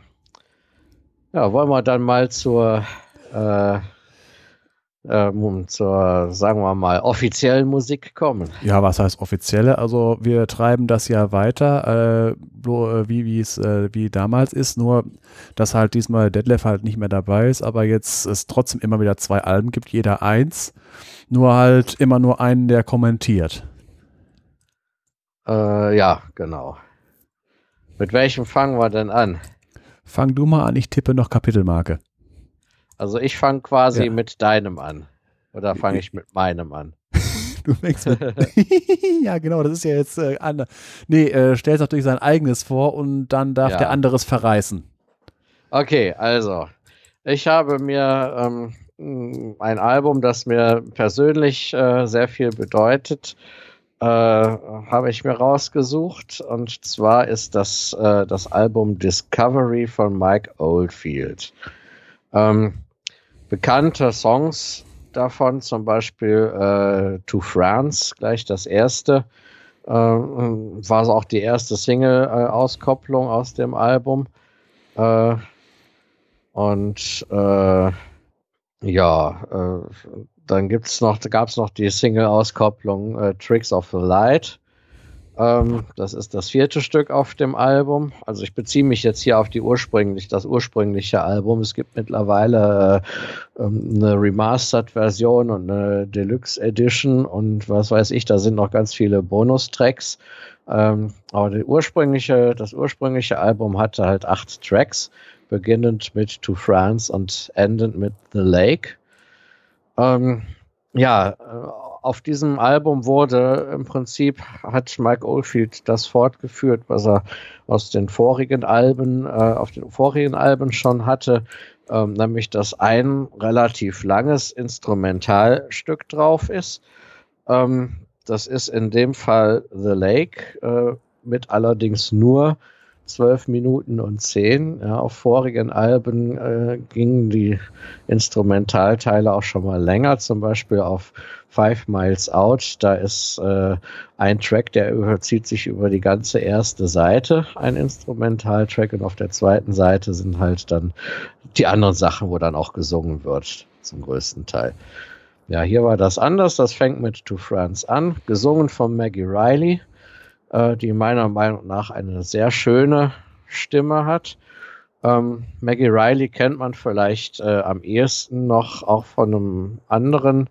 Ja, wollen wir dann mal zur äh, ähm, zur, sagen wir mal, offiziellen Musik kommen. Ja, was heißt offizielle? Also wir treiben das ja weiter, äh, wie wie es äh, wie damals ist, nur dass halt diesmal Detlef halt nicht mehr dabei ist, aber jetzt es trotzdem immer wieder zwei Alben gibt, jeder eins, nur halt immer nur einen, der kommentiert. Äh, ja, genau. Mit welchem fangen wir denn an? Fang du mal an, ich tippe noch Kapitelmarke. Also ich fange quasi ja. mit deinem an. Oder fange ich mit meinem an? du fängst mit. ja, genau, das ist ja jetzt äh, anders. Nee, äh, stellst natürlich sein eigenes vor und dann darf ja. der andere es verreißen. Okay, also. Ich habe mir ähm, ein Album, das mir persönlich äh, sehr viel bedeutet, äh, habe ich mir rausgesucht. Und zwar ist das äh, das Album Discovery von Mike Oldfield. Ähm, bekannte Songs davon, zum Beispiel äh, To France, gleich das erste, äh, war auch die erste Single-Auskopplung aus dem Album. Äh, und äh, ja, äh, dann gibt's noch, gab es noch die Single-Auskopplung äh, Tricks of the Light. Ähm, das ist das vierte Stück auf dem Album. Also ich beziehe mich jetzt hier auf die ursprünglich, das ursprüngliche Album. Es gibt mittlerweile äh, ähm, eine Remastered-Version und eine Deluxe Edition und was weiß ich, da sind noch ganz viele Bonustracks. Ähm, aber ursprüngliche, das ursprüngliche Album hatte halt acht Tracks, beginnend mit To France und endend mit The Lake. Ähm, ja, äh, auf diesem Album wurde im Prinzip, hat Mike Oldfield das fortgeführt, was er aus den vorigen Alben, äh, auf den vorigen Alben schon hatte, ähm, nämlich dass ein relativ langes Instrumentalstück drauf ist. Ähm, das ist in dem Fall The Lake, äh, mit allerdings nur 12 Minuten und 10. Ja, auf vorigen Alben äh, gingen die Instrumentalteile auch schon mal länger, zum Beispiel auf Five Miles Out. Da ist äh, ein Track, der überzieht sich über die ganze erste Seite, ein Instrumentaltrack, und auf der zweiten Seite sind halt dann die anderen Sachen, wo dann auch gesungen wird, zum größten Teil. Ja, hier war das anders. Das fängt mit To France an, gesungen von Maggie Riley äh, die meiner Meinung nach eine sehr schöne Stimme hat. Ähm, Maggie Riley kennt man vielleicht äh, am ehesten noch auch von einem anderen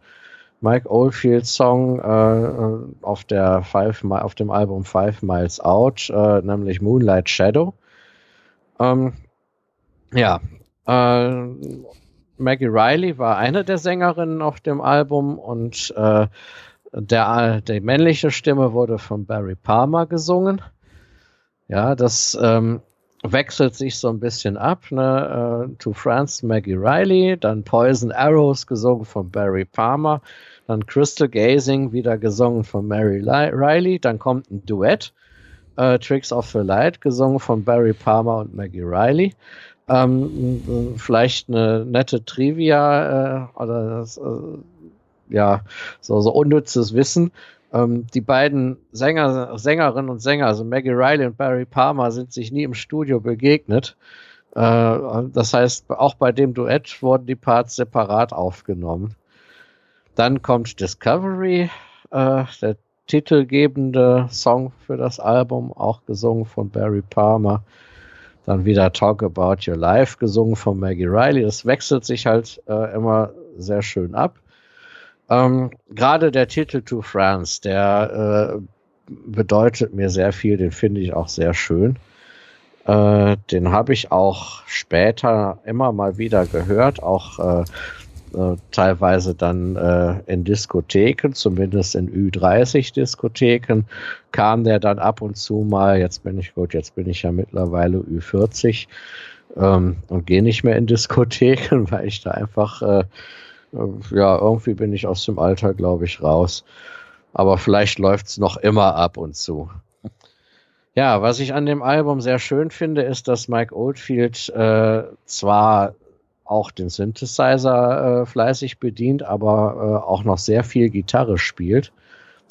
Mike Oldfield Song äh, auf, der Five, auf dem Album Five Miles Out, äh, nämlich Moonlight Shadow. Ähm, ja, äh, Maggie Riley war eine der Sängerinnen auf dem Album und äh, der, die männliche Stimme wurde von Barry Palmer gesungen. Ja, das ähm, wechselt sich so ein bisschen ab. Ne? Uh, to France, Maggie Riley, dann Poison Arrows, gesungen von Barry Palmer, dann Crystal Gazing, wieder gesungen von Mary Riley, dann kommt ein Duett, uh, Tricks of the Light, gesungen von Barry Palmer und Maggie Riley. Ähm, vielleicht eine nette Trivia äh, oder das, äh, ja, so, so unnützes Wissen. Ähm, die beiden Sänger, Sängerinnen und Sänger, also Maggie Riley und Barry Palmer, sind sich nie im Studio begegnet. Äh, das heißt, auch bei dem Duett wurden die Parts separat aufgenommen. Dann kommt Discovery, äh, der titelgebende Song für das Album, auch gesungen von Barry Palmer. Dann wieder Talk About Your Life, gesungen von Maggie Riley. Das wechselt sich halt äh, immer sehr schön ab. Ähm, Gerade der Titel To France, der äh, bedeutet mir sehr viel, den finde ich auch sehr schön. Äh, den habe ich auch später immer mal wieder gehört, auch äh, äh, teilweise dann äh, in Diskotheken, zumindest in Ü30-Diskotheken, kam der dann ab und zu mal, jetzt bin ich gut, jetzt bin ich ja mittlerweile Ü40 ähm, und gehe nicht mehr in Diskotheken, weil ich da einfach äh, ja, irgendwie bin ich aus dem Alter, glaube ich, raus. Aber vielleicht läuft es noch immer ab und zu. Ja, was ich an dem Album sehr schön finde, ist, dass Mike Oldfield äh, zwar auch den Synthesizer äh, fleißig bedient, aber äh, auch noch sehr viel Gitarre spielt.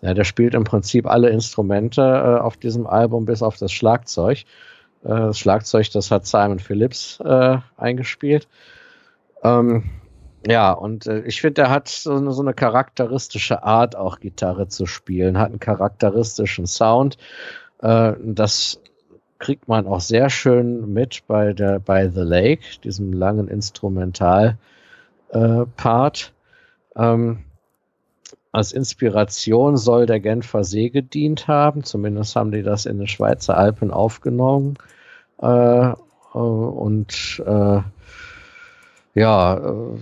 Ja, der spielt im Prinzip alle Instrumente äh, auf diesem Album bis auf das Schlagzeug. Äh, das Schlagzeug, das hat Simon Phillips äh, eingespielt. Ähm, ja, und äh, ich finde, er hat so eine, so eine charakteristische Art, auch Gitarre zu spielen, hat einen charakteristischen Sound. Äh, das kriegt man auch sehr schön mit bei der bei The Lake, diesem langen Instrumental äh, Part. Ähm, als Inspiration soll der Genfer See gedient haben. Zumindest haben die das in den Schweizer Alpen aufgenommen. Äh, äh und äh, ja, äh,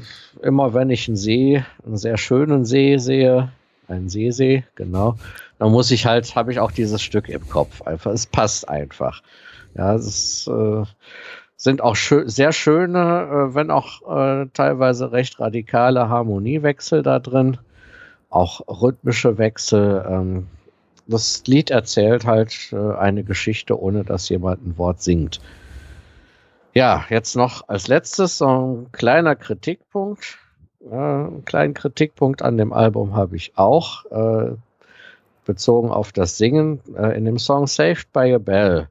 immer wenn ich einen See, einen sehr schönen See sehe, einen Seesee, genau, dann muss ich halt, habe ich auch dieses Stück im Kopf. Einfach, es passt einfach. Ja, es äh, sind auch schö sehr schöne, äh, wenn auch äh, teilweise recht radikale Harmoniewechsel da drin, auch rhythmische Wechsel. Ähm, das Lied erzählt halt äh, eine Geschichte, ohne dass jemand ein Wort singt. Ja, jetzt noch als letztes so ein kleiner Kritikpunkt. Äh, einen kleinen Kritikpunkt an dem Album habe ich auch, äh, bezogen auf das Singen. Äh, in dem Song Saved by a Bell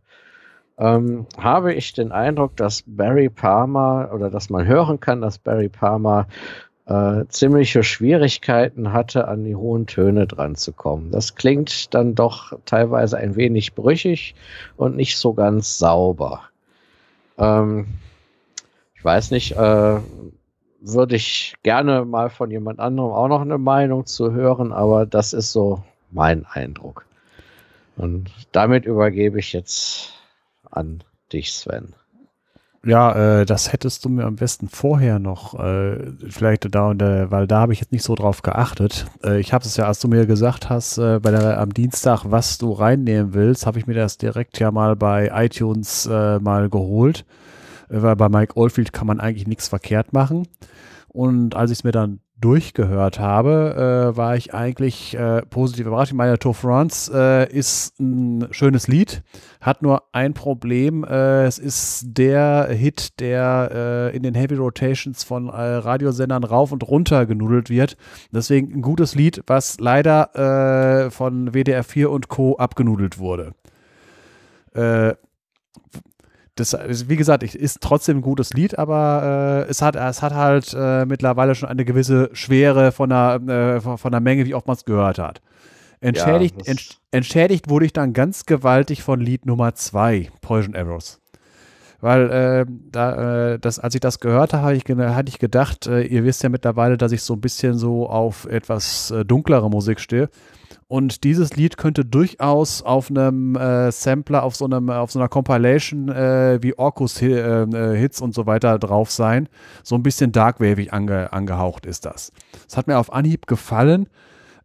ähm, habe ich den Eindruck, dass Barry Palmer oder dass man hören kann, dass Barry Palmer äh, ziemliche Schwierigkeiten hatte, an die hohen Töne dran zu kommen. Das klingt dann doch teilweise ein wenig brüchig und nicht so ganz sauber. Ähm, ich weiß nicht, äh, würde ich gerne mal von jemand anderem auch noch eine Meinung zu hören, aber das ist so mein Eindruck. Und damit übergebe ich jetzt an dich, Sven. Ja, äh, das hättest du mir am besten vorher noch, äh, vielleicht da und äh, weil da habe ich jetzt nicht so drauf geachtet. Äh, ich habe es ja, als du mir gesagt hast, äh, bei der, am Dienstag, was du reinnehmen willst, habe ich mir das direkt ja mal bei iTunes äh, mal geholt, äh, weil bei Mike Oldfield kann man eigentlich nichts verkehrt machen. Und als ich es mir dann durchgehört habe, äh, war ich eigentlich äh, positiv überrascht. Ich meine, Tour France äh, ist ein schönes Lied, hat nur ein Problem. Äh, es ist der Hit, der äh, in den Heavy Rotations von äh, Radiosendern rauf und runter genudelt wird. Deswegen ein gutes Lied, was leider von WDR 4 und Co. abgenudelt wurde das, wie gesagt, ist trotzdem ein gutes Lied, aber äh, es, hat, es hat halt äh, mittlerweile schon eine gewisse Schwere von der, äh, von der Menge, wie oft man es gehört hat. Entschädigt, ja, ent, entschädigt wurde ich dann ganz gewaltig von Lied Nummer 2, Poison Arrows. Weil äh, da, äh, das, als ich das gehört habe, ich, hatte ich gedacht, äh, ihr wisst ja mittlerweile, dass ich so ein bisschen so auf etwas dunklere Musik stehe. Und dieses Lied könnte durchaus auf einem äh, Sampler, auf so einem, auf so einer Compilation äh, wie Orkus äh, äh, Hits und so weiter drauf sein. So ein bisschen darkwavig ange, angehaucht ist das. Es hat mir auf Anhieb gefallen.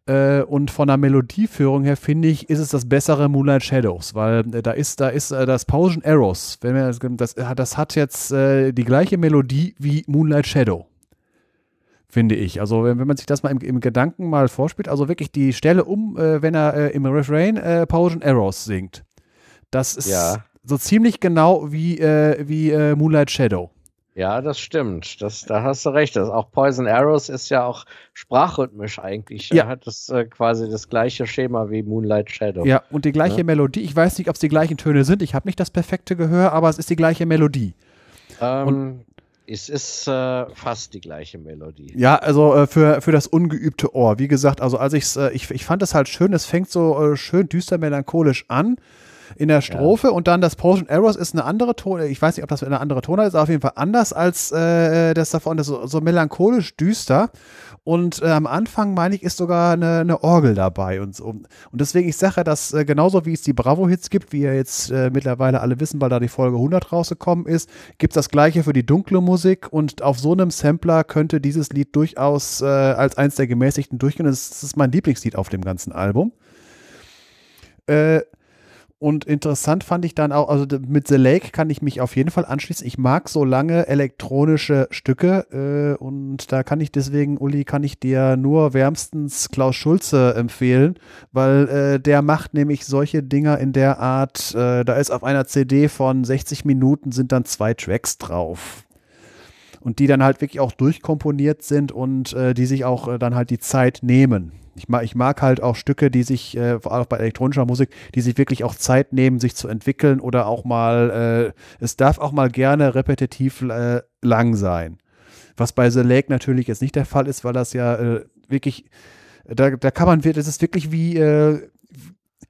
Äh, und von der Melodieführung her finde ich, ist es das bessere Moonlight Shadows, weil äh, da ist, da ist äh, das Potion Arrows, wenn wir, das, das hat jetzt äh, die gleiche Melodie wie Moonlight Shadow. Finde ich. Also, wenn, wenn man sich das mal im, im, Gedanken mal vorspielt, also wirklich die Stelle um, äh, wenn er äh, im Refrain äh, Potion Arrows singt. Das ist ja. so ziemlich genau wie, wie Moonlight Shadow. Ja, das stimmt. Das, da hast du recht. Das, auch Poison Arrows ist ja auch sprachrhythmisch eigentlich. Ja. hat das äh, quasi das gleiche Schema wie Moonlight Shadow. Ja, und die gleiche ja. Melodie. Ich weiß nicht, ob es die gleichen Töne sind. Ich habe nicht das perfekte Gehör, aber es ist die gleiche Melodie. Ähm, es ist äh, fast die gleiche Melodie. Ja, also äh, für, für das ungeübte Ohr. Wie gesagt, also als ich's, äh, ich, ich fand es halt schön, es fängt so äh, schön düster melancholisch an in der Strophe ja. und dann das Potion Arrows ist eine andere Ton, ich weiß nicht, ob das eine andere Tonart ist, auf jeden Fall anders als äh, das davon, das ist so, so melancholisch düster und äh, am Anfang, meine ich, ist sogar eine, eine Orgel dabei und so. Und deswegen, ich sage, dass äh, genauso wie es die Bravo-Hits gibt, wie ihr jetzt äh, mittlerweile alle wissen, weil da die Folge 100 rausgekommen ist, gibt es das gleiche für die dunkle Musik und auf so einem Sampler könnte dieses Lied durchaus äh, als eins der gemäßigten durchgehen. Das, das ist mein Lieblingslied auf dem ganzen Album. Äh, und interessant fand ich dann auch, also mit The Lake kann ich mich auf jeden Fall anschließen. Ich mag so lange elektronische Stücke äh, und da kann ich deswegen, Uli, kann ich dir nur wärmstens Klaus Schulze empfehlen, weil äh, der macht nämlich solche Dinger in der Art, äh, da ist auf einer CD von 60 Minuten sind dann zwei Tracks drauf und die dann halt wirklich auch durchkomponiert sind und äh, die sich auch äh, dann halt die Zeit nehmen. Ich mag, ich mag halt auch Stücke, die sich, äh, vor allem bei elektronischer Musik, die sich wirklich auch Zeit nehmen, sich zu entwickeln oder auch mal, äh, es darf auch mal gerne repetitiv äh, lang sein. Was bei The Lake natürlich jetzt nicht der Fall ist, weil das ja äh, wirklich, da, da kann man, das ist wirklich wie, äh,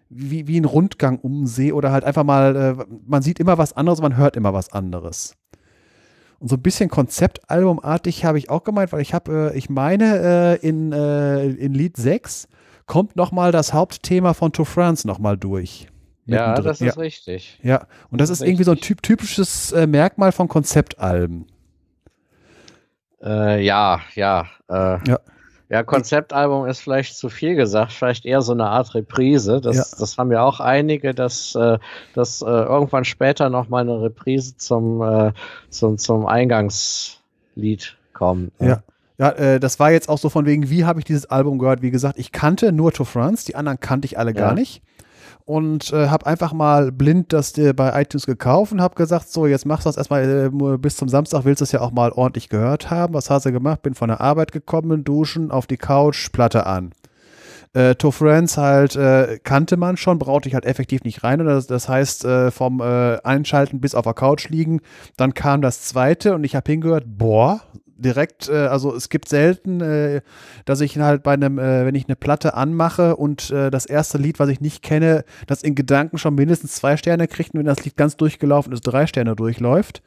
wie, wie ein Rundgang um See oder halt einfach mal, äh, man sieht immer was anderes, man hört immer was anderes. Und so ein bisschen Konzeptalbumartig habe ich auch gemeint, weil ich habe, äh, ich meine, äh, in, äh, in Lied 6 kommt nochmal das Hauptthema von To France nochmal durch. Ja, das ist ja. richtig. Ja, und das, das ist, ist irgendwie so ein typ, typisches äh, Merkmal von Konzeptalben. Äh, ja, ja. Äh, ja. Ja, Konzeptalbum ist vielleicht zu viel gesagt, vielleicht eher so eine Art Reprise. Das, ja. das haben ja auch einige, dass, äh, dass äh, irgendwann später nochmal eine Reprise zum, äh, zum, zum Eingangslied kommt. Ne? Ja. Ja, äh, das war jetzt auch so von wegen, wie habe ich dieses Album gehört? Wie gesagt, ich kannte nur To France, die anderen kannte ich alle ja. gar nicht und äh, habe einfach mal blind das bei iTunes gekauft und habe gesagt, so, jetzt machst du das erstmal äh, bis zum Samstag, willst du es ja auch mal ordentlich gehört haben. Was hast du gemacht? Bin von der Arbeit gekommen, duschen, auf die Couch, Platte an. Äh, to Friends halt äh, kannte man schon, brauchte ich halt effektiv nicht rein. Und das, das heißt, äh, vom äh, Einschalten bis auf der Couch liegen. Dann kam das zweite und ich habe hingehört, boah, direkt, äh, also es gibt selten, äh, dass ich halt bei einem, äh, wenn ich eine Platte anmache und äh, das erste Lied, was ich nicht kenne, das in Gedanken schon mindestens zwei Sterne kriegt und wenn das Lied ganz durchgelaufen ist, drei Sterne durchläuft.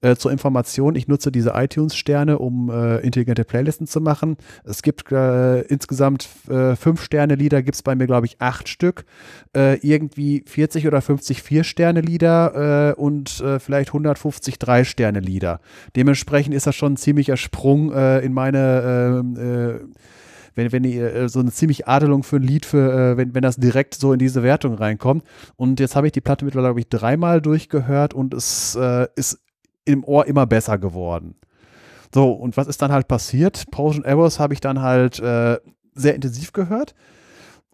Äh, zur Information, ich nutze diese iTunes-Sterne, um äh, intelligente Playlisten zu machen. Es gibt insgesamt fünf Sterne-Lieder, gibt es bei mir, glaube ich, acht Stück. irgendwie 40 oder 50 Vier-Sterne-Lieder und vielleicht 150 Drei-Sterne-Lieder. Dementsprechend ist das schon ein ziemlicher ziemlicher Sprung äh, in meine ähm, äh, wenn, wenn die, äh, so eine ziemlich Adelung für ein Lied, für, äh, wenn, wenn das direkt so in diese Wertung reinkommt. Und jetzt habe ich die Platte mittlerweile, glaube ich, dreimal durchgehört und es äh, ist im Ohr immer besser geworden. So, und was ist dann halt passiert? Potion Arrows habe ich dann halt äh, sehr intensiv gehört.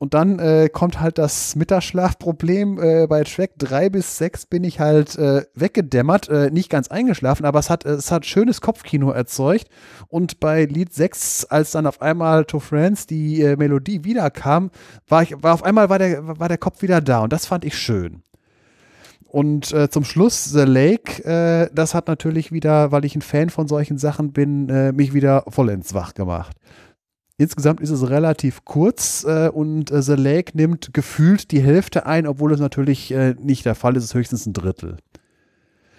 Und dann äh, kommt halt das Mittagsschlafproblem. Äh, bei Track 3 bis 6 bin ich halt äh, weggedämmert, äh, nicht ganz eingeschlafen, aber es hat, es hat schönes Kopfkino erzeugt. Und bei Lied 6, als dann auf einmal To Friends die äh, Melodie wiederkam, war ich, war auf einmal war der, war der Kopf wieder da und das fand ich schön. Und äh, zum Schluss The Lake, äh, das hat natürlich wieder, weil ich ein Fan von solchen Sachen bin, äh, mich wieder vollends wach gemacht. Insgesamt ist es relativ kurz äh, und äh, The Lake nimmt gefühlt die Hälfte ein, obwohl es natürlich äh, nicht der Fall ist, es ist höchstens ein Drittel.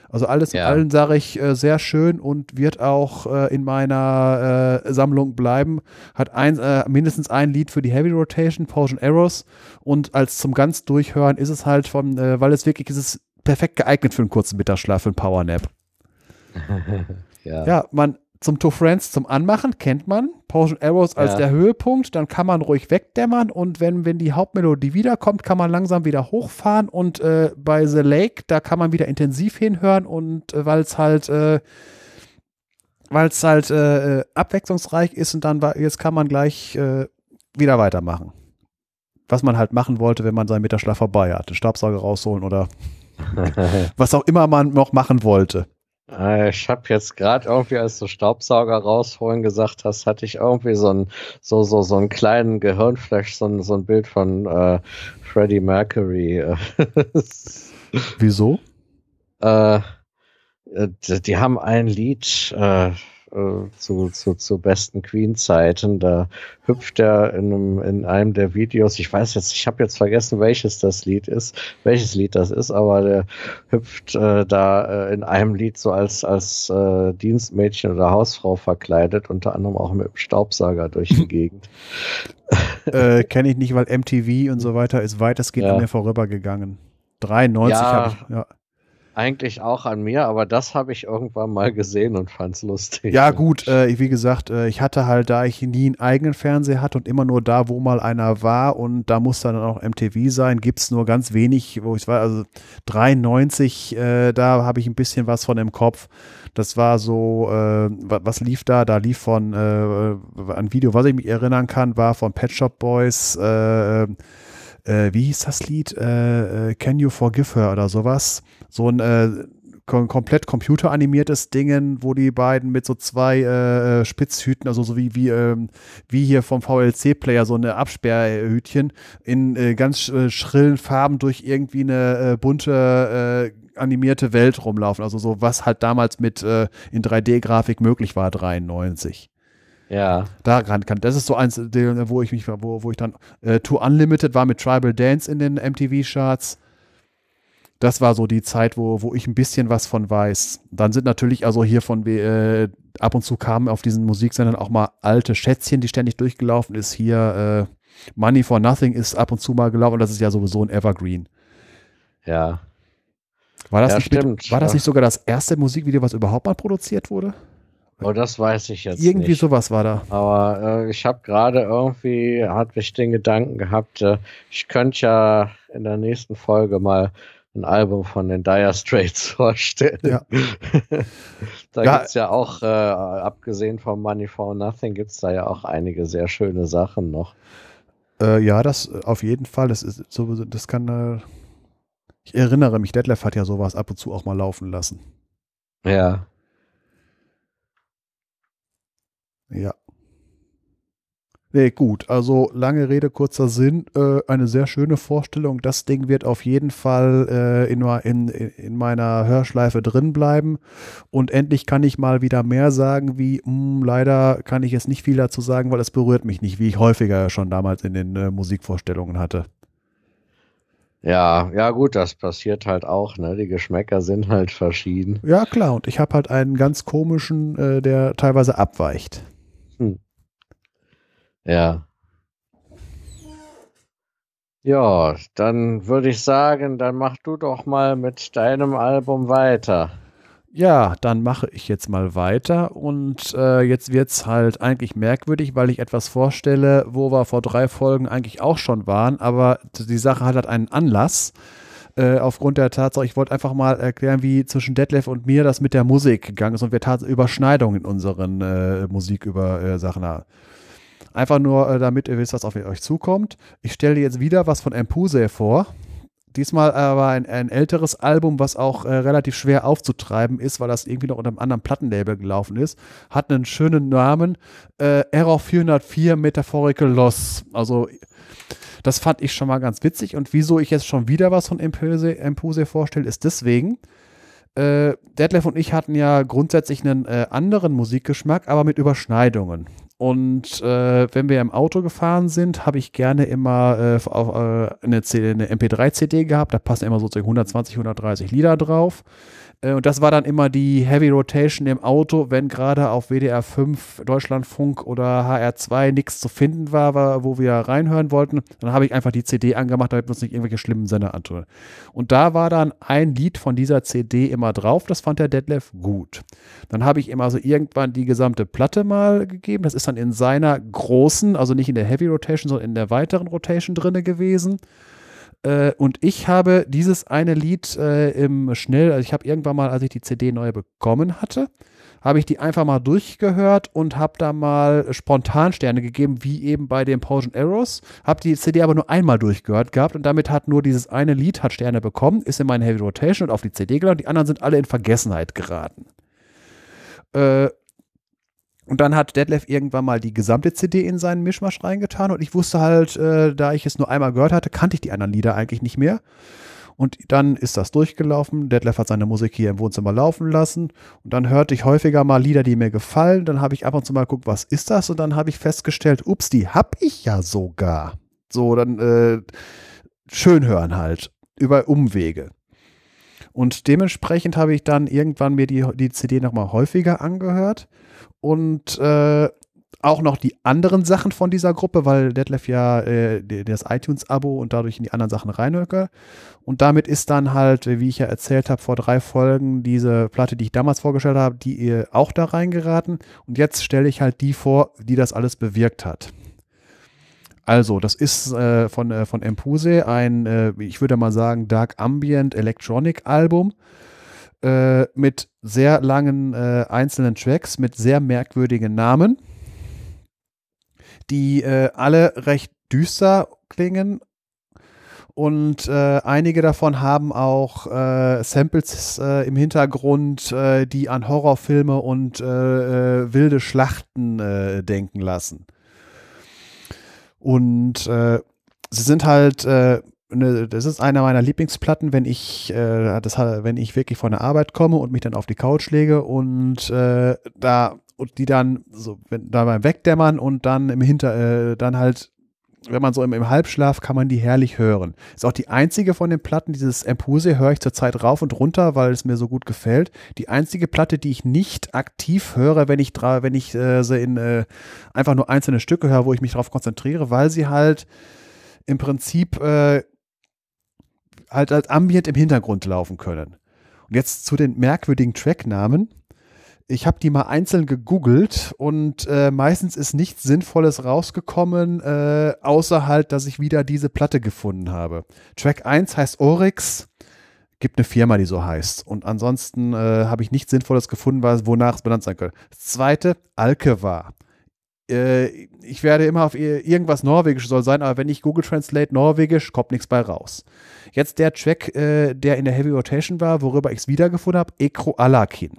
Also alles ja. in allem sage ich äh, sehr schön und wird auch äh, in meiner äh, Sammlung bleiben. Hat ein, mindestens ein Lied für die Heavy Rotation, Potion Arrows und als zum ganz Durchhören ist es halt von, weil es wirklich ist es perfekt geeignet für einen kurzen Mittagsschlaf, für einen Powernap. ja. ja, man zum Two Friends zum Anmachen, kennt man. Potion Arrows als Ja. der Höhepunkt, dann kann man ruhig wegdämmern und wenn, wenn die Hauptmelodie wiederkommt, kann man langsam wieder hochfahren und äh, bei The Lake, da kann man wieder intensiv hinhören und äh, weil es halt, äh, weil es halt äh, äh, abwechslungsreich ist und dann jetzt kann man gleich äh, wieder weitermachen. Was man halt machen wollte, wenn man seinen Mittagsschlaf vorbei hat. Den Staubsauger rausholen oder was auch immer man noch machen wollte. Äh, Ich habe jetzt gerade irgendwie, als du Staubsauger rausholen gesagt hast, hatte ich irgendwie so einen so so so einen kleinen Gehirnflash, so ein, so ein Bild von äh, Freddie Mercury. äh, Wieso? äh, die, die haben ein Lied äh, äh, zu, zu, zu besten Queen-Zeiten. Da hüpft er in einem, in einem der Videos, ich weiß jetzt, ich habe jetzt vergessen, welches das Lied ist, welches Lied das ist, aber der hüpft äh, da äh, in einem Lied so als, als äh, Dienstmädchen oder Hausfrau verkleidet, unter anderem auch mit dem Staubsauger durch die Gegend. äh, Kenne ich nicht, weil MTV und so weiter ist weitestgehend Ja. an mir vorübergegangen. 93 Ja. habe ich. Ja. Eigentlich auch an mir, aber das habe ich irgendwann mal gesehen und fand's lustig. Ja, gut, äh, wie gesagt, äh, ich hatte halt, da ich nie einen eigenen Fernseher hatte und immer nur da, wo mal einer war und da muss dann auch MTV sein, gibt es nur ganz wenig, wo ich war, also 93, äh, da habe ich ein bisschen was von im Kopf. Das war so, äh, wa- was lief da? Da lief von, äh, ein Video, was ich mich erinnern kann, war von Pet Shop Boys, äh, wie hieß das Lied? Äh, äh, Can You Forgive Her oder sowas? So ein äh, kom komplett computeranimiertes Dingen, wo die beiden mit so zwei äh, äh, Spitzhüten, also so wie, wie, ähm, wie hier vom VLC-Player, so eine Absperrhütchen, in äh, ganz äh, schrillen Farben durch irgendwie eine äh, bunte animierte Welt rumlaufen. Also so, was halt damals mit in 3D-Grafik möglich war, 93. Ja. Daran kann, das ist so eins, wo ich mich, wo, wo ich dann, äh, To Unlimited war mit Tribal Dance in den MTV-Charts. Das war so die Zeit, wo, wo ich ein bisschen was von weiß. Dann sind natürlich also hier von, äh, ab und zu kamen auf diesen Musiksendern auch mal alte Schätzchen, die ständig durchgelaufen ist. Hier, äh, Money for Nothing ist ab und zu mal gelaufen und das ist ja sowieso ein Evergreen. Ja. War das, Ja, nicht, stimmt. Mit, war das Ja. nicht sogar das erste Musikvideo, was überhaupt mal produziert wurde? Oh, das weiß ich jetzt Irgendwie nicht. sowas war da. Aber äh, ich habe gerade irgendwie, hatte ich den Gedanken gehabt, äh, ich könnte ja in der nächsten Folge mal ein Album von den Dire Straits vorstellen. Ja. da Ja. gibt's ja auch, äh, abgesehen vom Money for Nothing, gibt's da ja auch einige sehr schöne Sachen noch. Äh, ja, das äh, auf jeden Fall. Das ist so, das kann. Äh, ich erinnere mich, Detlef hat ja sowas ab und zu auch mal laufen lassen. Ja. Ja. Nee, gut. Also lange Rede, kurzer Sinn. Äh, eine sehr schöne Vorstellung. Das Ding wird auf jeden Fall äh, in, in, in meiner Hörschleife drin bleiben. Und endlich kann ich mal wieder mehr sagen, wie, mh, leider kann ich jetzt nicht viel dazu sagen, weil es berührt mich nicht, wie ich häufiger schon damals in den äh, Musikvorstellungen hatte. Ja, ja gut, das passiert halt auch, ne? Die Geschmäcker sind halt verschieden. Ja, klar. Und ich habe halt einen ganz komischen, äh, der teilweise abweicht. Ja. Ja, dann würde ich sagen, dann mach du doch mal mit deinem Album weiter. Ja, dann mache ich jetzt mal weiter und äh, jetzt wird's halt eigentlich merkwürdig, weil ich etwas vorstelle, wo wir vor drei Folgen eigentlich auch schon waren, aber die Sache hat halt einen Anlass. Äh, aufgrund der Tatsache, ich wollte einfach mal erklären, wie zwischen Detlef und mir das mit der Musik gegangen ist und wir Überschneidungen in unseren äh, Musik über äh, haben. Einfach nur, äh, damit ihr wisst, was auf euch zukommt. Ich stelle jetzt wieder was von Empuse vor. Diesmal aber ein, ein älteres Album, was auch äh, relativ schwer aufzutreiben ist, weil das irgendwie noch unter einem anderen Plattenlabel gelaufen ist. Hat einen schönen Namen. Äh, Error 404 Metaphorical Loss. Also, das fand ich schon mal ganz witzig. Und wieso ich jetzt schon wieder was von Empuse, Empuse vorstelle, ist deswegen. Äh, Detlef und ich hatten ja grundsätzlich einen äh, anderen Musikgeschmack, aber mit Überschneidungen. Und äh, wenn wir im Auto gefahren sind, habe ich gerne immer äh, auf, äh, eine, eine MP3-CD gehabt. Da passen immer sozusagen 120, 130 Lieder drauf. Äh, und das war dann immer die Heavy Rotation im Auto, wenn gerade auf WDR 5, Deutschlandfunk oder HR2 nichts zu finden war, war, wo wir reinhören wollten. Dann habe ich einfach die CD angemacht, damit wir uns nicht irgendwelche schlimmen Sender antun. Und da war dann ein Lied von dieser CD immer drauf. Das fand der Detlef gut. Dann habe ich ihm also irgendwann die gesamte Platte mal gegeben. Das ist dann in seiner großen, also nicht in der Heavy Rotation, sondern in der weiteren Rotation drinne gewesen. Äh, und ich habe dieses eine Lied äh, im Schnell, also ich habe irgendwann mal, als ich die CD neu bekommen hatte, habe ich die einfach mal durchgehört und habe da mal spontan Sterne gegeben, wie eben bei den Potion Arrows. Habe die CD aber nur einmal durchgehört gehabt und damit hat nur dieses eine Lied hat Sterne bekommen, ist in meine Heavy Rotation und auf die CD gelandet. Die anderen sind alle in Vergessenheit geraten. Äh, und dann hat Detlef irgendwann mal die gesamte CD in seinen Mischmasch reingetan und ich wusste halt, äh, da ich es nur einmal gehört hatte, kannte ich die anderen Lieder eigentlich nicht mehr. Und dann ist das durchgelaufen. Detlef hat seine Musik hier im Wohnzimmer laufen lassen. Und dann hörte ich häufiger mal Lieder, die mir gefallen. Dann habe ich ab und zu mal geguckt, was ist das? Und dann habe ich festgestellt, ups, die habe ich ja sogar. So, dann äh, schön hören halt. Über Umwege. Und dementsprechend habe ich dann irgendwann mir die, die CD nochmal häufiger angehört und äh, auch noch die anderen Sachen von dieser Gruppe, weil Detlef ja äh, das iTunes-Abo und dadurch in die anderen Sachen reinhöre. Und damit ist dann halt, wie ich ja erzählt habe, vor drei Folgen diese Platte, die ich damals vorgestellt habe, die äh, auch da reingeraten. Und jetzt stelle ich halt die vor, die das alles bewirkt hat. Also, das ist äh, von, äh, von Empuse ein, äh, ich würde mal sagen, Dark Ambient Electronic Album äh, mit sehr langen äh, einzelnen Tracks mit sehr merkwürdigen Namen, die äh, alle recht düster klingen. Und äh, einige davon haben auch äh, Samples im Hintergrund, die an Horrorfilme und wilde Schlachten denken lassen. Und sie sind halt eine, das ist einer meiner Lieblingsplatten, wenn ich, äh, das, wenn ich wirklich von der Arbeit komme und mich dann auf die Couch lege und äh, da und die dann so wenn, da beim Wegdämmern und dann im Hinter, äh, dann halt, wenn man so im, im, Halbschlaf kann man die herrlich hören. Ist auch die einzige von den Platten, dieses Empuse höre ich zurzeit rauf und runter, weil es mir so gut gefällt. Die einzige Platte, die ich nicht aktiv höre, wenn ich wenn ich äh, sie in äh, einfach nur einzelne Stücke höre, wo ich mich darauf konzentriere, weil sie halt im Prinzip äh, halt als Ambient im Hintergrund laufen können. Und jetzt zu den merkwürdigen Tracknamen. Ich habe die mal einzeln gegoogelt und äh, meistens ist nichts Sinnvolles rausgekommen, äh, außer halt, dass ich wieder diese Platte gefunden habe. Track 1 heißt Oryx, gibt eine Firma, die so heißt. Und ansonsten äh, habe ich nichts Sinnvolles gefunden, wonach es benannt sein könnte. Das zweite, Alkeva äh, ich werde immer auf irgendwas Norwegisch soll sein, aber wenn ich Google Translate Norwegisch, kommt nichts bei raus. Jetzt der Track, äh, der in der Heavy Rotation war, worüber ich es wiedergefunden habe, Ekro Alakin.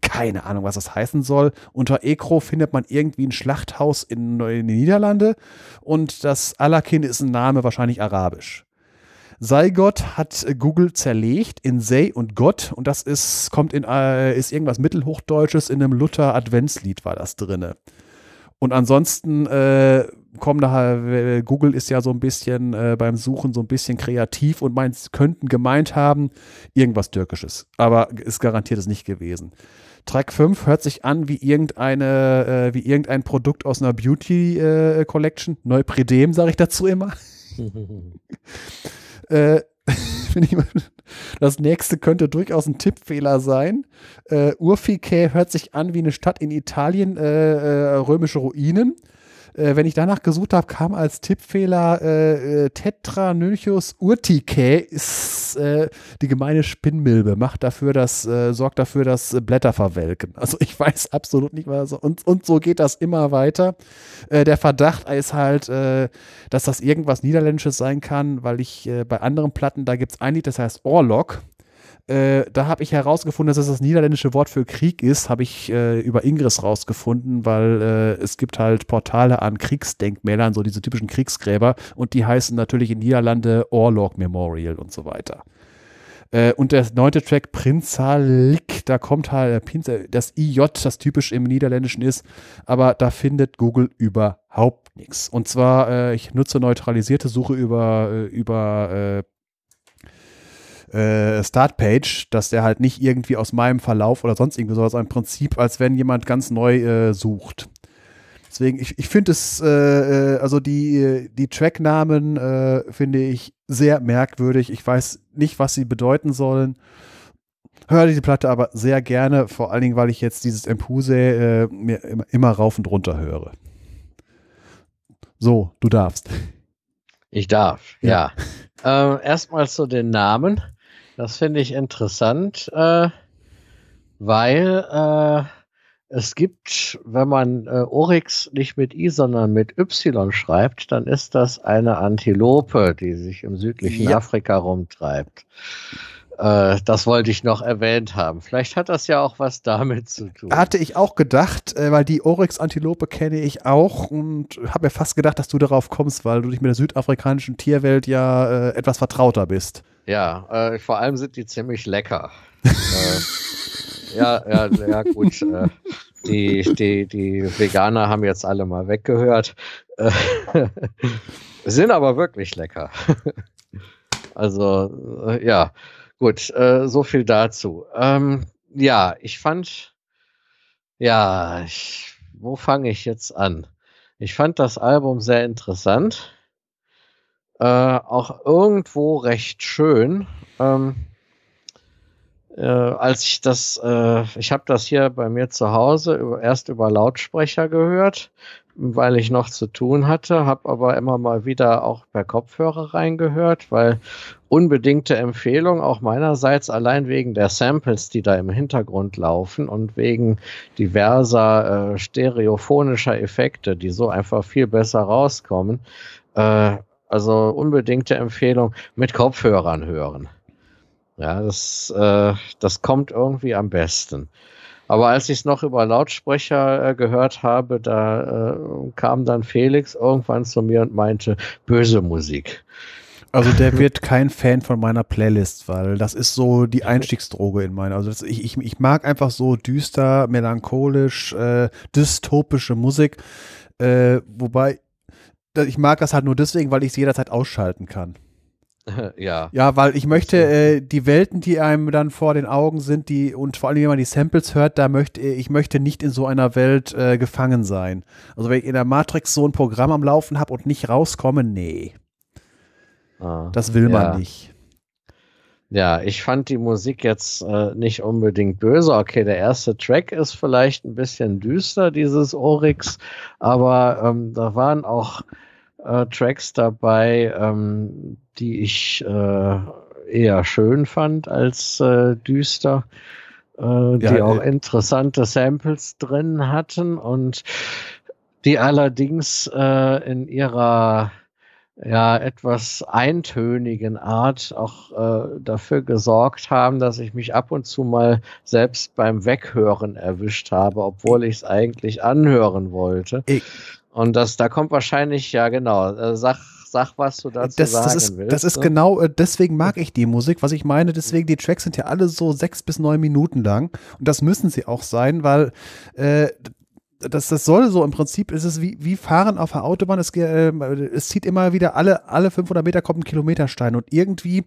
Keine Ahnung, was das heißen soll. Unter Ekro findet man irgendwie ein Schlachthaus in, in den Niederlande und das Alakin ist ein Name wahrscheinlich arabisch. Sei Gott hat Google zerlegt in Sei und Gott und das ist, kommt in, äh, ist irgendwas Mittelhochdeutsches in einem Luther Adventslied war das drinne. Und ansonsten äh, kommen da, äh, Google ist ja so ein bisschen äh, beim Suchen so ein bisschen kreativ und meint, könnten gemeint haben, irgendwas Türkisches. Aber ist garantiert es nicht gewesen. Track 5 hört sich an wie irgendeine, äh, wie irgendein Produkt aus einer Beauty äh, Collection. Neupredem, sage ich dazu immer. äh, das nächste könnte durchaus ein Tippfehler sein. Äh, Urfike hört sich an wie eine Stadt in Italien, äh, äh, römische Ruinen. Äh, wenn ich danach gesucht habe, kam als Tippfehler äh, äh, Tetranylchus urticae ist äh, die gemeine Spinnmilbe, macht dafür, dass, äh, sorgt dafür, dass Blätter verwelken. Also ich weiß absolut nicht, was und, und so geht das immer weiter. Äh, der Verdacht ist halt, äh, dass das irgendwas Niederländisches sein kann, weil ich äh, bei anderen Platten, da gibt es ein Lied, das heißt Orlok äh, da habe ich herausgefunden, dass das das niederländische Wort für Krieg ist, habe ich äh, über Ingress rausgefunden, weil äh, es gibt halt Portale an Kriegsdenkmälern, so diese typischen Kriegsgräber und die heißen natürlich in Niederlande Orlog Memorial und so weiter. Äh, und der neunte Track Prinzalik, da kommt halt äh, das IJ, das typisch im Niederländischen ist, aber da findet Google überhaupt nichts. Und zwar, äh, ich nutze neutralisierte Suche über, über äh, Startpage, dass der halt nicht irgendwie aus meinem Verlauf oder sonst irgendwie sowas, im Prinzip, als wenn jemand ganz neu äh, sucht. Deswegen, ich, ich finde es, äh, äh, also die, die Tracknamen äh, finde ich sehr merkwürdig. Ich weiß nicht, was sie bedeuten sollen. Höre diese Platte aber sehr gerne, vor allen Dingen, weil ich jetzt dieses Empuse äh, mir immer, immer rauf und runter höre. So, du darfst. Ich darf, ja. ja. Äh, erstmal zu den Namen. Das finde ich interessant, äh, weil äh, es gibt, wenn man äh, Oryx nicht mit I, sondern mit Y schreibt, dann ist das eine Antilope, die sich im südlichen ja. Afrika rumtreibt. Äh, das wollte ich noch erwähnt haben. Vielleicht hat das ja auch was damit zu tun. Hatte ich auch gedacht, äh, weil die Oryx-Antilope kenne ich auch und habe mir fast gedacht, dass du darauf kommst, weil du dich mit der südafrikanischen Tierwelt ja äh, etwas vertrauter bist. Ja, äh, vor allem sind die ziemlich lecker. Äh, ja, ja, ja, gut. Äh, die, die, die Veganer haben jetzt alle mal weggehört. Äh, sind aber wirklich lecker. also, äh, ja, gut, äh, so viel dazu. Ähm, ja, ich fand, ja, ich, wo fange ich jetzt an? Ich fand das Album sehr interessant. Äh, auch irgendwo recht schön. Ähm, äh, als ich das, äh, ich habe das hier bei mir zu Hause über, erst über Lautsprecher gehört, weil ich noch zu tun hatte, habe aber immer mal wieder auch per Kopfhörer reingehört, weil unbedingte Empfehlung auch meinerseits allein wegen der Samples, die da im Hintergrund laufen und wegen diverser äh, stereophonischer Effekte, die so einfach viel besser rauskommen. Äh, also unbedingte Empfehlung mit Kopfhörern hören. Ja, das, äh, das kommt irgendwie am besten. Aber als ich es noch über Lautsprecher äh, gehört habe, da äh, kam dann Felix irgendwann zu mir und meinte, böse Musik. Also der wird kein Fan von meiner Playlist, weil das ist so die Einstiegsdroge in meiner. Also das, ich, ich, ich mag einfach so düster, melancholisch, äh, dystopische Musik. Äh, wobei, ich mag das halt nur deswegen, weil ich es jederzeit ausschalten kann. ja. Ja, weil ich möchte äh, die Welten, die einem dann vor den Augen sind, die und vor allem, wenn man die Samples hört, da möchte ich möchte nicht in so einer Welt äh, gefangen sein. Also wenn ich in der Matrix so ein Programm am Laufen habe und nicht rauskomme, nee. Ah, das will man ja. nicht. Ja, ich fand die Musik jetzt äh, nicht unbedingt böse. Okay, der erste Track ist vielleicht ein bisschen düster, dieses Oryx, aber ähm, da waren auch äh, Tracks dabei, ähm, die ich äh, eher schön fand als äh, düster, äh, die ja, auch äh, interessante Samples drin hatten und die allerdings in ihrer ja etwas eintönigen Art auch äh, dafür gesorgt haben, dass ich mich ab und zu mal selbst beim Weghören erwischt habe, obwohl ich es eigentlich anhören wollte. Ich, und das, da kommt wahrscheinlich, ja genau, äh, sag, sag, was du dazu das, sagen das ist, willst. Das ist ne? genau, äh, deswegen mag ich die Musik. Was ich meine, deswegen, die Tracks sind ja alle so sechs bis neun Minuten lang. Und das müssen sie auch sein, weil äh, das, das soll so im Prinzip, ist es wie, wie Fahren auf der Autobahn. Es, äh, es zieht immer wieder alle, alle 500 Meter kommt ein Kilometerstein und irgendwie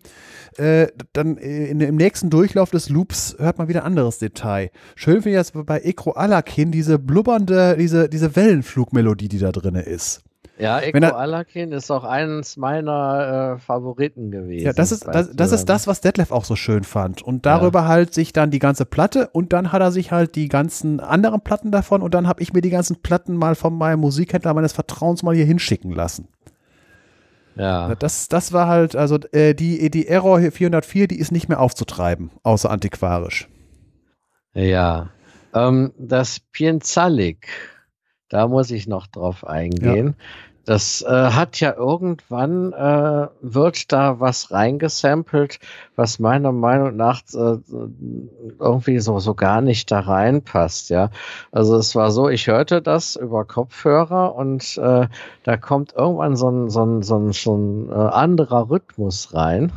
äh, dann in, im nächsten Durchlauf des Loops hört man wieder anderes Detail. Schön finde ich das bei Ekro Alakin, diese blubbernde, diese, diese Wellenflugmelodie, die da drin ist. Ja, Eko Alakin ist auch eines meiner äh, Favoriten gewesen. Ja, das ist das, das ist das, was Detlef auch so schön fand. Und darüber ja. halt sich dann die ganze Platte und dann hat er sich halt die ganzen anderen Platten davon und dann habe ich mir die ganzen Platten mal von meinem Musikhändler meines Vertrauens mal hier hinschicken lassen. Ja. Das, das war halt, also äh, die, die Error 404, die ist nicht mehr aufzutreiben, außer antiquarisch. Ja. Ähm, das Pienzalik, da muss ich noch drauf eingehen. Ja. Das äh, hat ja irgendwann äh, wird da was reingesampelt, was meiner Meinung nach äh, irgendwie so so gar nicht da reinpasst. Ja, also es war so, ich hörte das über Kopfhörer und äh, da kommt irgendwann so ein so ein so ein, so ein äh, anderer Rhythmus rein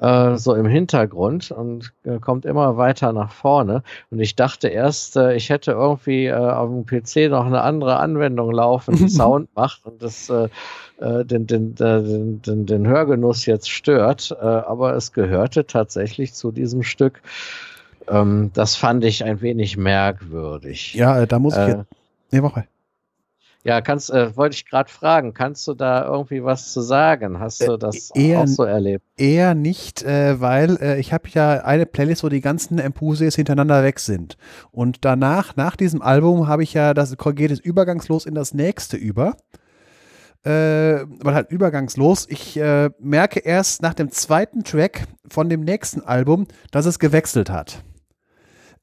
äh, so im Hintergrund und äh, kommt immer weiter nach vorne. Und ich dachte erst, äh, ich hätte irgendwie äh, auf dem PC noch eine andere Anwendung laufen, die Sound macht und das äh, äh, den, den, den, den, den Hörgenuss jetzt stört. aber es gehörte tatsächlich zu diesem Stück. Ähm, das fand ich ein wenig merkwürdig. Ja, da muss ich jetzt. Nee, Woche. Ja, kannst, äh, wollte ich gerade fragen, kannst du da irgendwie was zu sagen? Hast du das äh, eher, auch so erlebt? Eher nicht, äh, weil äh, ich habe ja eine Playlist, wo die ganzen MPUCs hintereinander weg sind. Und danach, nach diesem Album, habe ich ja, das geht es übergangslos in das nächste über. Äh, weil halt übergangslos. Ich äh, merke erst nach dem zweiten Track von dem nächsten Album, dass es gewechselt hat.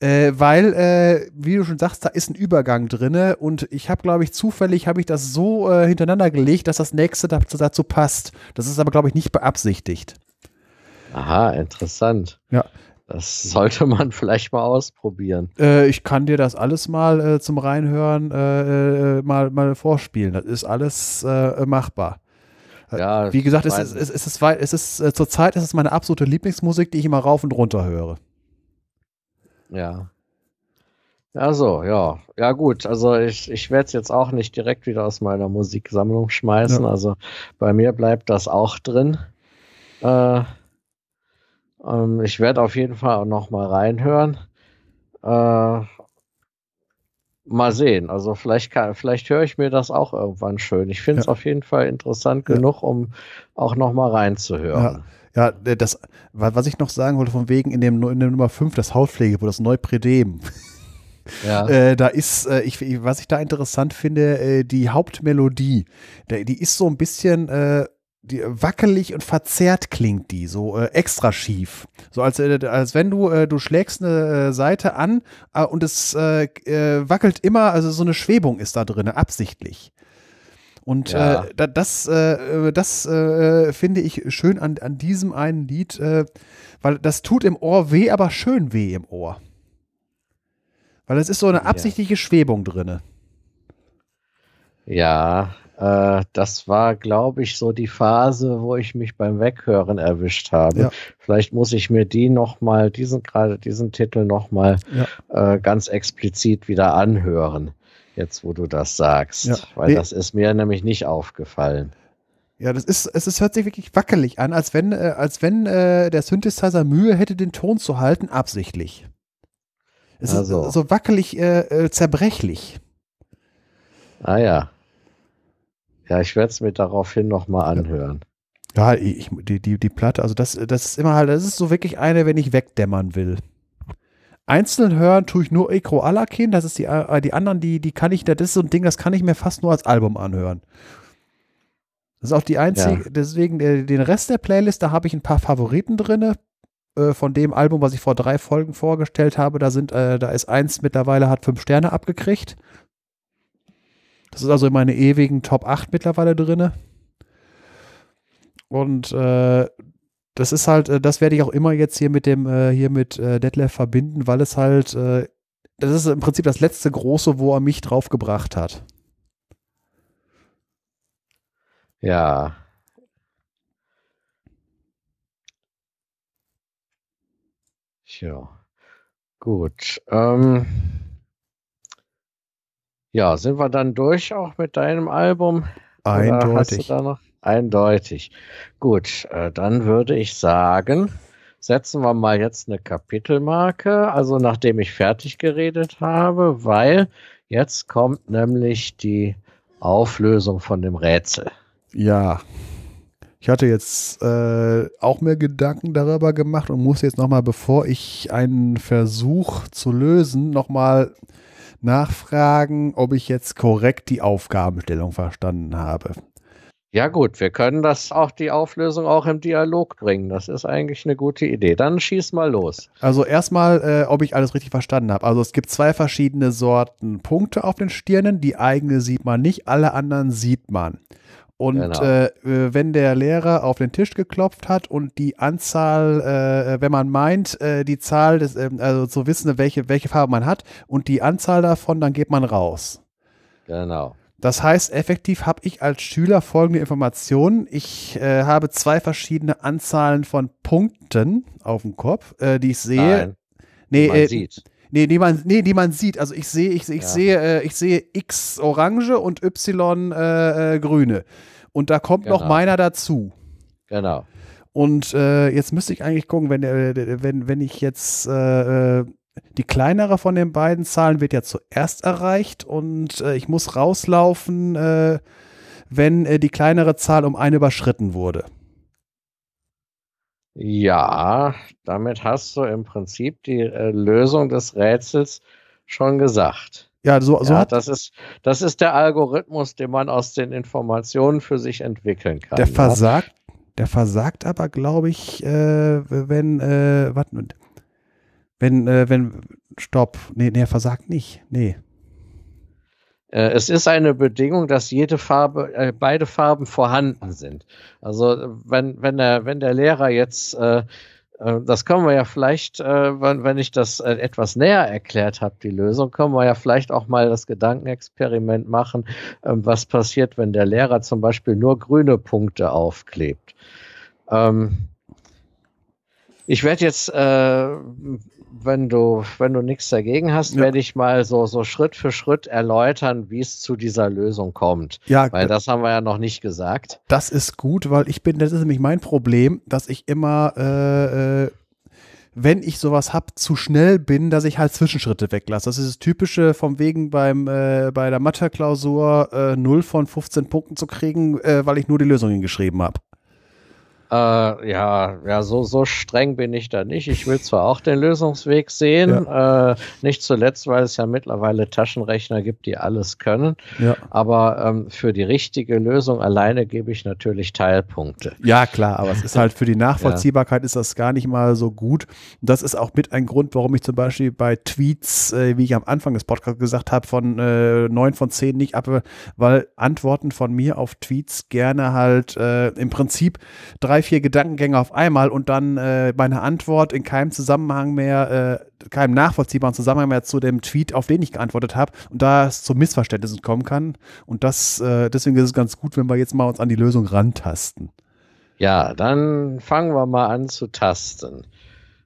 Äh, weil, äh, wie du schon sagst, da ist ein Übergang drin und ich habe, glaube ich, zufällig habe ich das so äh, hintereinander gelegt, dass das nächste dazu, dazu passt. Das ist aber, glaube ich, nicht beabsichtigt. Aha, interessant. Ja. Das sollte man vielleicht mal ausprobieren. Äh, ich kann dir das alles mal äh, zum Reinhören äh, mal, mal vorspielen. Das ist alles machbar. Ja, Wie gesagt, es ist, es ist, es ist, es ist, zurzeit ist es meine absolute Lieblingsmusik, die ich immer rauf und runter höre. Ja. Also, ja. Ja, gut. Also ich, ich werde es jetzt auch nicht direkt wieder aus meiner Musiksammlung schmeißen. Ja. Also bei mir bleibt das auch drin. Äh, ähm, ich werde auf jeden Fall auch noch mal reinhören. Äh, mal sehen. Also vielleicht kann, vielleicht höre ich mir das auch irgendwann schön. Ich finde es ja. auf jeden Fall interessant genug, um auch noch mal reinzuhören. Ja. Ja, das, was ich noch sagen wollte, von wegen in dem, in dem Nummer 5, das Hautpflege, das Neupredem. Ja. Äh, da ist, äh, ich, was ich da interessant finde, äh, die Hauptmelodie, der, die ist so ein bisschen äh, die, wackelig und verzerrt klingt die, so äh, extra schief. So als, äh, als wenn du, äh, du schlägst eine äh, Seite an äh, und es äh, äh, wackelt immer, also so eine Schwebung ist da drin, absichtlich. Und ja. äh, das, äh, das äh, finde ich schön an, an diesem einen Lied, äh, weil das tut im Ohr weh, aber schön weh im Ohr. Weil es ist so eine absichtliche ja. Schwebung drin. Ja, äh, das war, glaube ich, so die Phase, wo ich mich beim Weghören erwischt habe. Ja. Vielleicht muss ich mir die noch mal, diesen gerade diesen Titel noch mal ja. äh, ganz explizit wieder anhören jetzt wo du das sagst. Ja. Weil nee. das ist mir nämlich nicht aufgefallen. Ja, das ist, es ist, hört sich wirklich wackelig an, als wenn, äh, als wenn äh, der Synthesizer Mühe hätte, den Ton zu halten, absichtlich. Es also. ist so wackelig, äh, äh, zerbrechlich. Ah ja. Ja, ich werde es mir daraufhin nochmal anhören. Ja, ich, die, die, die Platte, also das, das ist immer halt, das ist so wirklich eine, wenn ich wegdämmern will. Einzeln hören tue ich nur Ekro Alakin, das ist die, äh, die anderen, die, die kann ich, das ist so ein Ding, das kann ich mir fast nur als Album anhören. Das ist auch die einzige, ja. deswegen äh, den Rest der Playlist, da habe ich ein paar Favoriten drin. Äh, von dem Album, was ich vor drei Folgen vorgestellt habe, da sind, äh, da ist eins mittlerweile, hat fünf Sterne abgekriegt. Das ist also in meine ewigen Top 8 mittlerweile drin. Und äh, das ist halt, äh, das werde ich auch immer jetzt hier mit dem, äh, hier mit äh, Detlef verbinden, weil es halt, das ist im Prinzip das letzte große, wo er mich draufgebracht hat. Ja. Tja. Gut. Ähm, ja, sind wir dann durch auch mit deinem Album? Eindeutig. Oder hast du da noch? Eindeutig. Gut, äh, dann würde ich sagen, setzen wir mal jetzt eine Kapitelmarke, also nachdem ich fertig geredet habe, weil jetzt kommt nämlich die Auflösung von dem Rätsel. Ja. Ich hatte jetzt äh, auch mir Gedanken darüber gemacht und muss jetzt nochmal, bevor ich einen Versuch zu lösen, nochmal nachfragen, ob ich jetzt korrekt die Aufgabenstellung verstanden habe. Ja gut, wir können das auch die Auflösung auch im Dialog bringen. Das ist eigentlich eine gute Idee. Dann schieß mal los. Also erstmal, äh, ob ich alles richtig verstanden habe. Also es gibt zwei verschiedene Sorten Punkte auf den Stirnen. Die eigene sieht man nicht, alle anderen sieht man. Und genau. äh, wenn der Lehrer auf den Tisch geklopft hat und die Anzahl, äh, wenn man meint, äh, die Zahl des, ähm, also zu wissen, welche, welche Farbe man hat und die Anzahl davon, dann geht man raus. Genau. Das heißt, effektiv habe ich als Schüler folgende Informationen. Ich äh, habe zwei verschiedene Anzahlen von Punkten auf dem Kopf, äh, die ich sehe. Nein, nee, man äh, sieht. nee, die man, nee, die man sieht. Also ich sehe, ich, ich Ja. sehe, äh, ich sehe X orange und Y äh, äh, grüne. Und da kommt noch Genau. meiner dazu. Genau. Und jetzt müsste ich eigentlich gucken, wenn, wenn, wenn ich jetzt die kleinere von den beiden Zahlen wird ja zuerst erreicht und äh, ich muss rauslaufen, äh, wenn äh, die kleinere Zahl um eine überschritten wurde. Ja, damit hast du im Prinzip die äh, Lösung des Rätsels schon gesagt. Ja, so, so ja, hat das ist, das ist der Algorithmus, den man aus den Informationen für sich entwickeln kann. der ja. versagt, der versagt aber, glaube ich, äh, wenn, äh, warte, mal. Wenn, äh, wenn, stopp, nee, nee, er versagt nicht, nee. Äh, Es ist eine Bedingung, dass jede Farbe, äh, beide Farben vorhanden sind. Also wenn, wenn, der, wenn der Lehrer jetzt, äh, äh, das können wir ja vielleicht, äh, wenn, wenn ich das äh, etwas näher erklärt habe, die Lösung, können wir ja vielleicht auch mal das Gedankenexperiment machen, ähm, was passiert, wenn der Lehrer zum Beispiel nur grüne Punkte aufklebt. Ähm, ich werde jetzt, äh, wenn du, wenn du nichts dagegen hast, Ja. werde ich mal so, so Schritt für Schritt erläutern, wie es zu dieser Lösung kommt. Ja, Weil das haben wir ja noch nicht gesagt. Das ist gut, weil ich bin, das ist nämlich mein Problem, dass ich immer, äh, äh, wenn ich sowas hab, zu schnell bin, dass ich halt Zwischenschritte weglasse. Das ist das Typische vom wegen beim, äh, bei der Mathe-Klausur äh, 0 von 15 Punkten zu kriegen, äh, weil ich nur die Lösung hingeschrieben habe. Äh, ja, ja, so, so streng bin ich da nicht. Ich will zwar auch den Lösungsweg sehen, äh, nicht zuletzt, weil es ja mittlerweile Taschenrechner gibt, die alles können. Ja. Aber ähm, für die richtige Lösung alleine gebe ich natürlich Teilpunkte. Ja, klar, aber es ist halt für die Nachvollziehbarkeit ist das gar nicht mal so gut. Und das ist auch mit ein Grund, warum ich zum Beispiel bei Tweets, äh, wie ich am Anfang des Podcasts gesagt habe, von äh, 9 von 10 nicht ab, weil Antworten von mir auf Tweets gerne halt äh, im Prinzip drei, vier Gedankengänge auf einmal und dann äh, meine Antwort in keinem Zusammenhang mehr, äh, keinem nachvollziehbaren Zusammenhang mehr zu dem Tweet, auf den ich geantwortet habe und da es zu Missverständnissen kommen kann. Und das, äh, deswegen ist es ganz gut, wenn wir jetzt mal uns an die Lösung rantasten. Ja, dann fangen wir mal an zu tasten.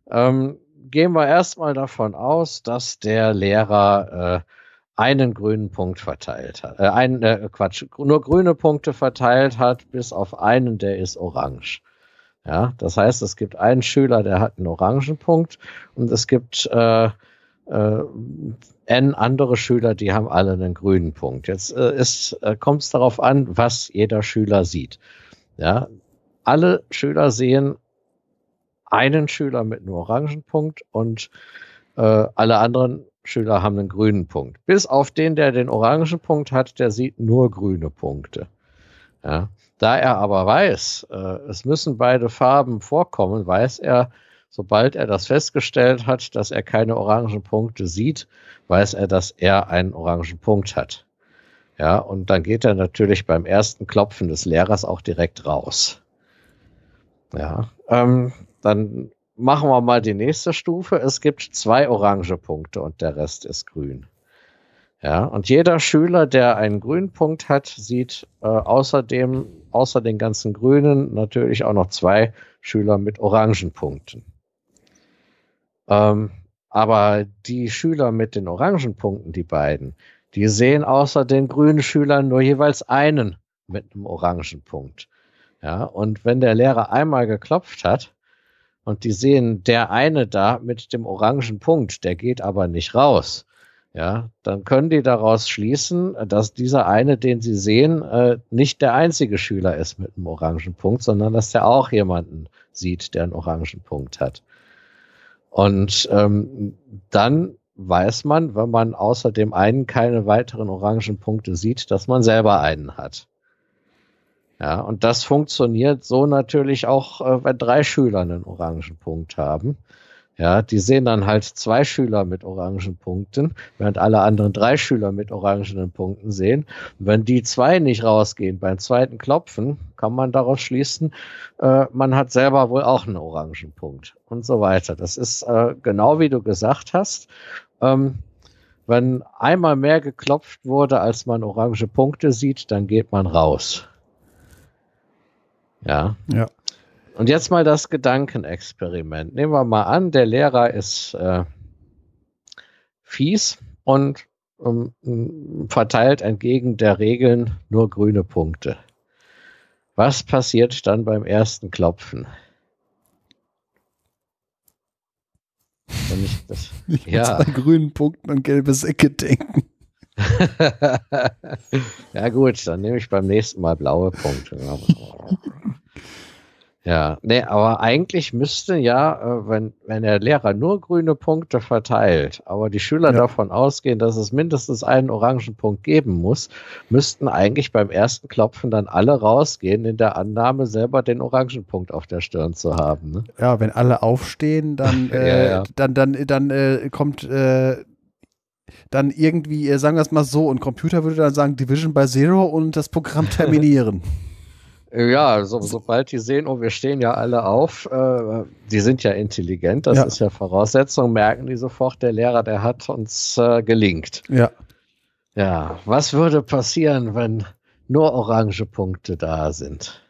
Ähm, gehen wir erstmal davon aus, dass der Lehrer äh, einen grünen Punkt verteilt hat. Äh, einen, äh, Quatsch, nur grüne Punkte verteilt hat, bis auf einen, der ist orange. Ja, das heißt, es gibt einen Schüler, der hat einen orangen Punkt und es gibt äh, äh, n andere Schüler, die haben alle einen grünen Punkt. Jetzt äh, äh, kommt es darauf an, was jeder Schüler sieht. Ja, alle Schüler sehen einen Schüler mit einem orangen Punkt und äh, alle anderen Schüler haben einen grünen Punkt. Bis auf den, der den orangen Punkt hat, der sieht nur grüne Punkte. Ja. Da er aber weiß, äh, es müssen beide Farben vorkommen, weiß er, sobald er das festgestellt hat, dass er keine orangen Punkte sieht, weiß er, dass er einen orangen Punkt hat. Ja, und dann geht er natürlich beim ersten Klopfen des Lehrers auch direkt raus. Ja, ähm, dann machen wir mal die nächste Stufe. Es gibt zwei orange Punkte und der Rest ist grün. Ja, und jeder Schüler, der einen grünen Punkt hat, sieht äh, außerdem, außer den ganzen Grünen, natürlich auch noch zwei Schüler mit orangen Punkten. Ähm, aber die Schüler mit den orangen Punkten, die beiden, die sehen außer den grünen Schülern nur jeweils einen mit einem orangen Punkt. Ja, und wenn der Lehrer einmal geklopft hat und die sehen, der eine da mit dem orangen Punkt, der geht aber nicht raus, ja, dann können die daraus schließen, dass dieser eine, den sie sehen, äh, nicht der einzige Schüler ist mit einem orangen Punkt, sondern dass der auch jemanden sieht, der einen orangen Punkt hat. Und ähm, dann weiß man, wenn man außer dem einen keine weiteren orangen Punkte sieht, dass man selber einen hat. Ja, und das funktioniert so natürlich auch, äh, wenn drei Schüler einen orangen Punkt haben. Ja, die sehen dann halt zwei Schüler mit orangen Punkten, während alle anderen drei Schüler mit orangenen Punkten sehen. Und wenn die zwei nicht rausgehen beim zweiten Klopfen, kann man daraus schließen, äh, man hat selber wohl auch einen orangen Punkt und so weiter. Das ist äh, genau wie du gesagt hast. Ähm, wenn einmal mehr geklopft wurde, als man orange Punkte sieht, dann geht man raus. Ja. Ja. Und jetzt mal das Gedankenexperiment. Nehmen wir mal an, der Lehrer ist äh, fies und um, verteilt entgegen der Regeln nur grüne Punkte. Was passiert dann beim ersten Klopfen? Wenn ich das, ich ja. an grünen Punkten und gelbe Säcke denken. ja gut, dann nehme ich beim nächsten Mal blaue Punkte. Ja, nee, aber eigentlich müsste ja, äh, wenn, wenn der Lehrer nur grüne Punkte verteilt, aber die Schüler ja. davon ausgehen, dass es mindestens einen orangen Punkt geben muss, müssten eigentlich beim ersten Klopfen dann alle rausgehen, in der Annahme, selber den orangen Punkt auf der Stirn zu haben. Ne? Ja, wenn alle aufstehen, dann, äh, ja, ja. dann, dann, dann äh, kommt äh, dann irgendwie, äh, sagen wir es mal so, ein Computer würde dann sagen Division by Zero und das Programm terminieren. Ja, so, sobald die sehen, oh, wir stehen ja alle auf, äh, die sind ja intelligent, das ja. ist ja Voraussetzung, merken die sofort, der Lehrer, der hat uns äh, gelingt. Ja. Ja, was würde passieren, wenn nur orange Punkte da sind?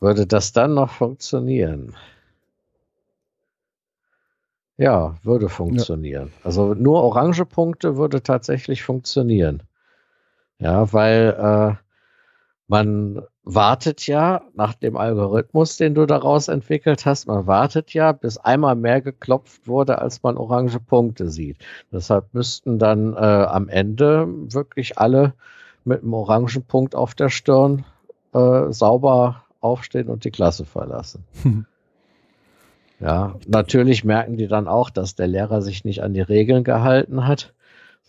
Würde das dann noch funktionieren? Ja, würde funktionieren. Ja. Also nur orange Punkte würde tatsächlich funktionieren. Ja, weil äh, man wartet ja nach dem Algorithmus, den du daraus entwickelt hast, man wartet ja, bis einmal mehr geklopft wurde, als man orange Punkte sieht. Deshalb müssten dann äh, am Ende wirklich alle mit einem orangen Punkt auf der Stirn äh, sauber aufstehen und die Klasse verlassen. Ja, natürlich merken die dann auch, dass der Lehrer sich nicht an die Regeln gehalten hat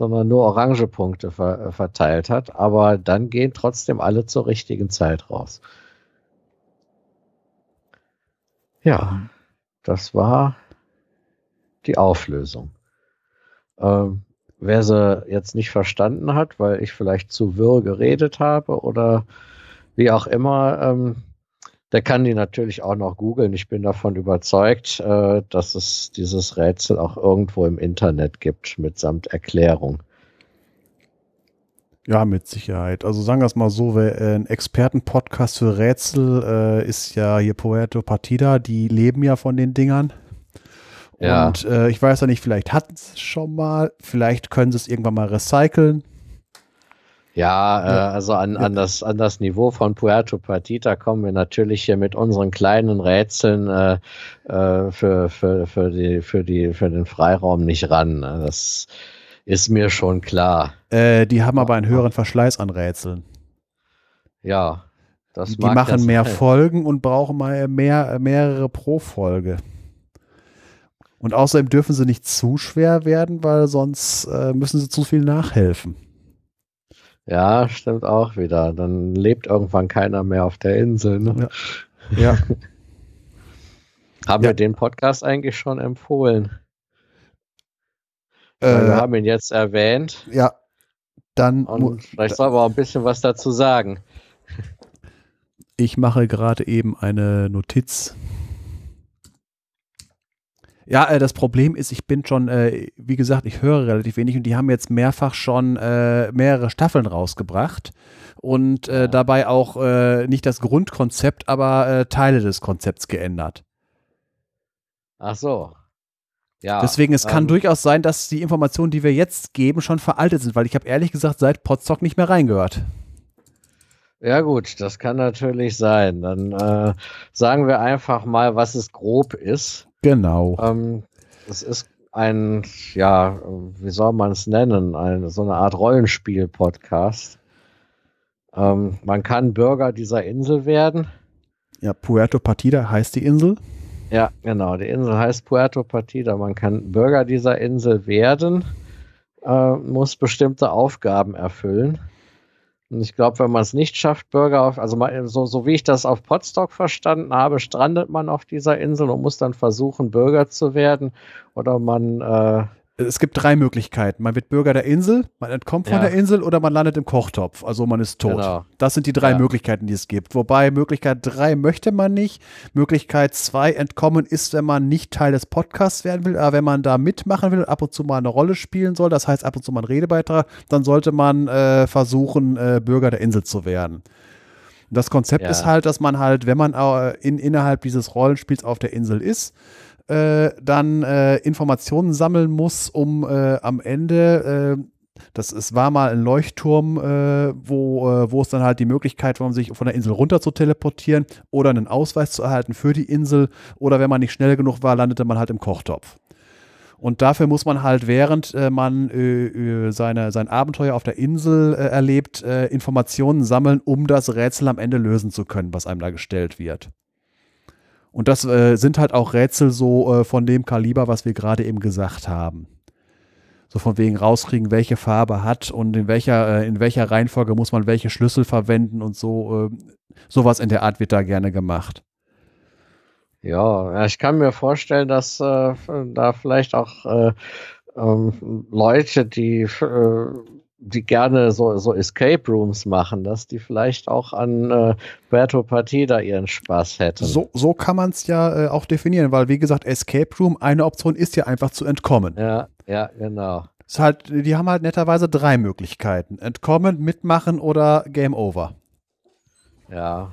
sondern nur orange Punkte ver äh, verteilt hat. Aber dann gehen trotzdem alle zur richtigen Zeit raus. Ja, das war die Auflösung. Ähm, wer sie jetzt nicht verstanden hat, weil ich vielleicht zu wirr geredet habe oder wie auch immer, ähm, der kann die natürlich auch noch googeln. Ich bin davon überzeugt, äh, dass es dieses Rätsel auch irgendwo im Internet gibt, mitsamt Erklärung. Ja, mit Sicherheit. Also sagen wir es mal so, äh, ein Expertenpodcast für Rätsel äh, ist ja hier Puerto Partida, die leben ja von den Dingern. Ja. Und äh, ich weiß ja nicht, vielleicht hatten sie es schon mal, vielleicht können sie es irgendwann mal recyceln. Ja, äh, also an, an, das, an das Niveau von Puerto Partita kommen wir natürlich hier mit unseren kleinen Rätseln äh, äh, für, für, für, die, für, die, für den Freiraum nicht ran. Ne? Das ist mir schon klar. Äh, die haben aber einen höheren Verschleiß an Rätseln. Ja, das Die, die machen mehr sein. Folgen und brauchen mal mehr, mehrere pro Folge. Und außerdem dürfen sie nicht zu schwer werden, weil sonst äh, müssen sie zu viel nachhelfen. Ja, stimmt auch wieder. Dann lebt irgendwann keiner mehr auf der Insel. Ne? Ja. ja. haben ja. wir den Podcast eigentlich schon empfohlen? Äh, wir haben ihn jetzt erwähnt. Ja. Dann. Und vielleicht soll wir auch ein bisschen was dazu sagen. Ich mache gerade eben eine Notiz. Ja, äh, das Problem ist, ich bin schon, äh, wie gesagt, ich höre relativ wenig und die haben jetzt mehrfach schon äh, mehrere Staffeln rausgebracht und ja. dabei auch nicht das Grundkonzept, aber Teile des Konzepts geändert. Ach so. Ja, Deswegen, es ähm, kann durchaus sein, dass die Informationen, die wir jetzt geben, schon veraltet sind, weil ich habe ehrlich gesagt seit Podstock nicht mehr reingehört. Ja gut, das kann natürlich sein. Dann äh, sagen wir einfach mal, was es grob ist. Genau. Ähm, es ist ein, ja, wie soll man es nennen? Ein, so eine Art Rollenspiel-Podcast. Ähm, man kann Bürger dieser Insel werden. Ja, Puerto Partida heißt die Insel. Ja, genau. Die Insel heißt Puerto Partida. Man kann Bürger dieser Insel werden, äh, muss bestimmte Aufgaben erfüllen. Und ich glaube, wenn man es nicht schafft, Bürger auf, also mal, so, so wie ich das auf Potsdok verstanden habe, strandet man auf dieser Insel und muss dann versuchen, Bürger zu werden. Oder man äh, es gibt drei Möglichkeiten. Man wird Bürger der Insel, man entkommt von Ja. der Insel oder man landet im Kochtopf. Also man ist tot. Genau. Das sind die drei Ja. Möglichkeiten, die es gibt. Wobei Möglichkeit drei möchte man nicht. Möglichkeit zwei entkommen ist, wenn man nicht Teil des Podcasts werden will, aber wenn man da mitmachen will und ab und zu mal eine Rolle spielen soll, das heißt ab und zu mal einen Redebeitrag, dann sollte man äh, versuchen, äh, Bürger der Insel zu werden. Das Konzept Ja. ist halt, dass man halt, wenn man äh, in, innerhalb dieses Rollenspiels auf der Insel ist, äh, dann äh, Informationen sammeln muss, um äh, am Ende, äh, das es war mal ein Leuchtturm, äh, wo, äh, wo es dann halt die Möglichkeit war, sich von der Insel runter zu teleportieren oder einen Ausweis zu erhalten für die Insel oder wenn man nicht schnell genug war, landete man halt im Kochtopf. Und dafür muss man halt, während äh, man äh, äh, seine, sein Abenteuer auf der Insel erlebt, Informationen sammeln, um das Rätsel am Ende lösen zu können, was einem da gestellt wird. Und das äh, sind halt auch Rätsel so äh, von dem Kaliber, was wir gerade eben gesagt haben. So von wegen rauskriegen, welche Farbe hat und in welcher, äh, in welcher Reihenfolge muss man welche Schlüssel verwenden und so. Äh, sowas in der Art wird da gerne gemacht. Ja, ich kann mir vorstellen, dass äh, da vielleicht auch äh, ähm, Leute, die, die gerne so, so Escape Rooms machen, dass die vielleicht auch an äh, Berto Partida ihren Spaß hätten. So, so kann man es ja äh, auch definieren, weil wie gesagt, Escape Room, eine Option ist ja einfach zu entkommen. Ja, ja, genau. Ist halt, die haben halt netterweise drei Möglichkeiten. Entkommen, mitmachen oder Game Over. Ja,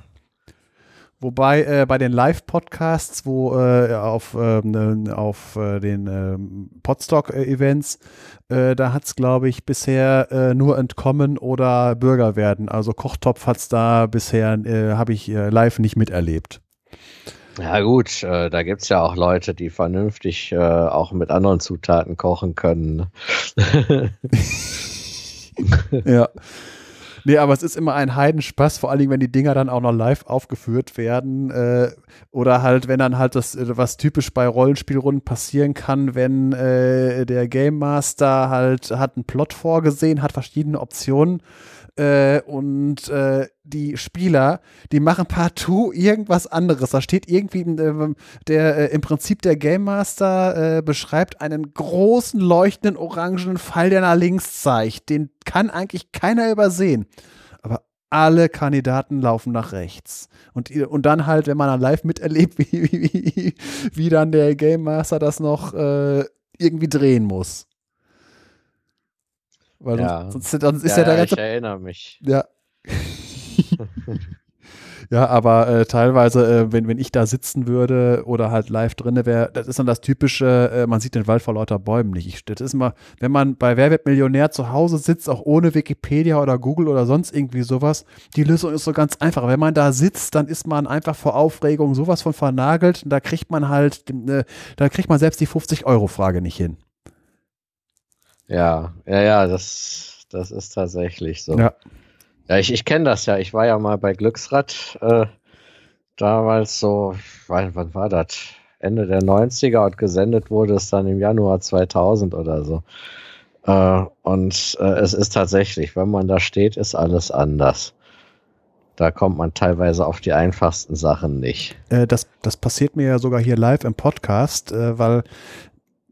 Wobei äh, bei den Live-Podcasts, wo äh, auf, ähm, äh, auf den ähm, Podstock-Events, äh, da hat es, glaube ich, bisher äh, nur Entkommen oder Bürger werden. Also Kochtopf hat es da bisher, äh, habe ich live nicht miterlebt. ja gut, äh, da gibt's ja auch Leute, die vernünftig äh, auch mit anderen Zutaten kochen können. ne? ja. Nee, aber es ist immer ein Heidenspaß, vor allen Dingen, wenn die Dinger dann auch noch live aufgeführt werden. Äh, oder halt, wenn dann halt das, äh, was typisch bei Rollenspielrunden passieren kann, wenn äh, der Game Master halt hat einen Plot vorgesehen, hat verschiedene Optionen. Äh, und äh, die Spieler, die machen partout irgendwas anderes. Da steht irgendwie äh, der äh, im Prinzip der Game Master äh, beschreibt einen großen leuchtenden orangenen Pfeil, der nach links zeigt. Den kann eigentlich keiner übersehen. Aber alle Kandidaten laufen nach rechts. Und, und dann halt, wenn man dann live miterlebt, wie, wie, wie, wie dann der Game Master das noch äh, irgendwie drehen muss. Weil Ja. sonst, sonst, ist ja, der ganze ich erinnere mich. ja. ja, aber äh, teilweise, äh, wenn, wenn ich da sitzen würde oder halt live drinne wäre, das ist dann das typische, äh, man sieht den Wald vor lauter Bäumen nicht. Ich, das ist immer, wenn man bei Wer wird Millionär zu Hause sitzt, auch ohne Wikipedia oder Google oder sonst irgendwie sowas, die Lösung ist so ganz einfach. Wenn man da sitzt, dann ist man einfach vor Aufregung sowas von vernagelt. Und da kriegt man halt, äh, da kriegt man selbst die 50-Euro-Frage nicht hin. Ja, ja, ja, das, das ist tatsächlich so. Ja. Ja, ich, ich kenne das ja. Ich war ja mal bei Glücksrad äh, damals so, wann, wann war das? Ende der 90er und gesendet wurde es dann im Januar 2000 oder so. Äh, und äh, es ist tatsächlich, wenn man da steht, ist alles anders. Da kommt man teilweise auf die einfachsten Sachen nicht. Äh, das, das passiert mir ja sogar hier live im Podcast, äh, weil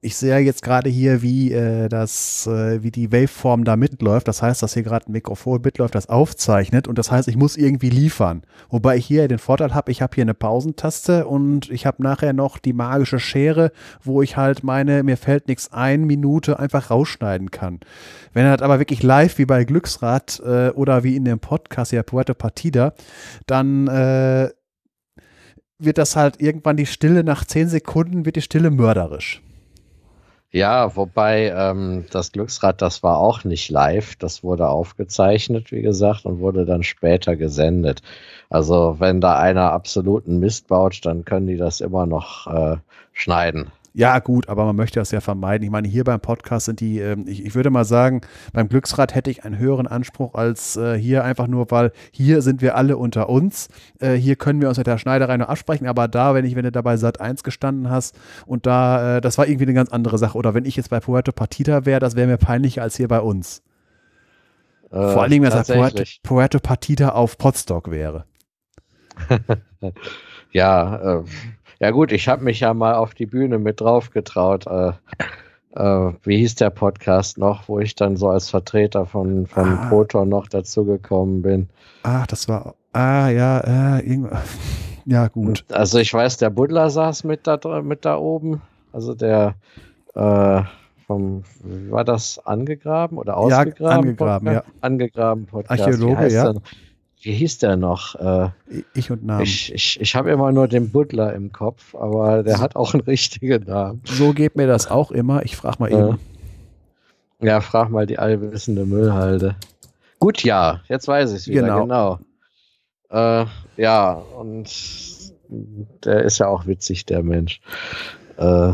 ich sehe ja jetzt gerade hier, wie äh, das, äh, wie die Waveform da mitläuft. Das heißt, dass hier gerade ein Mikrofon mitläuft, das aufzeichnet und das heißt, ich muss irgendwie liefern. Wobei ich hier den Vorteil habe, ich habe hier eine Pausentaste und ich habe nachher noch die magische Schere, wo ich halt meine, mir fällt nichts ein, Minute einfach rausschneiden kann. Wenn er das aber wirklich live wie bei Glücksrad äh, oder wie in dem Podcast hier Puerto Partida, dann äh, wird das halt irgendwann die Stille nach zehn Sekunden wird die Stille mörderisch. Ja, wobei ähm, das Glücksrad, das war auch nicht live. Das wurde aufgezeichnet, wie gesagt, und wurde dann später gesendet. Also wenn da einer absoluten Mist baut, dann können die das immer noch äh, schneiden. Ja, gut, aber man möchte das ja vermeiden. Ich meine, hier beim Podcast sind die, ähm, ich, ich würde mal sagen, beim Glücksrad hätte ich einen höheren Anspruch als äh, hier, einfach nur, weil hier sind wir alle unter uns. Äh, hier können wir uns mit der Schneiderei noch absprechen, aber da, wenn ich, wenn du dabei Sat 1 gestanden hast und da, äh, das war irgendwie eine ganz andere Sache. Oder wenn ich jetzt bei Puerto Partida wäre, das wäre mir peinlicher als hier bei uns. Vor allen Dingen, wenn das Puerto. Puerto Partida auf Podstock wäre. Ja, äh, ja gut, ich habe mich ja mal auf die Bühne mit drauf getraut, äh, äh, wie hieß der Podcast noch, wo ich dann so als Vertreter von, von Ah. Proton noch dazugekommen bin. Ach, das war. Ah, ja, äh, ja, gut. Also ich weiß, der Buddler saß mit da, mit da oben. Also der äh, vom, wie war das, angegraben oder Ja, ausgegraben? angegraben, Podcast? Angegraben Podcast. Archäologe, ja. Der, wie hieß der noch? Äh, Ich und Namen. ich ich, ich habe immer nur den Buddler im Kopf, aber der hat auch einen richtigen Namen. so geht mir das auch immer. Ich frage mal Ja. eben. Ja, frag mal die allwissende Müllhalde. Gut, ja, jetzt weiß ich es wieder, Genau. genau. Äh, ja, und der ist ja auch witzig, der Mensch. Äh,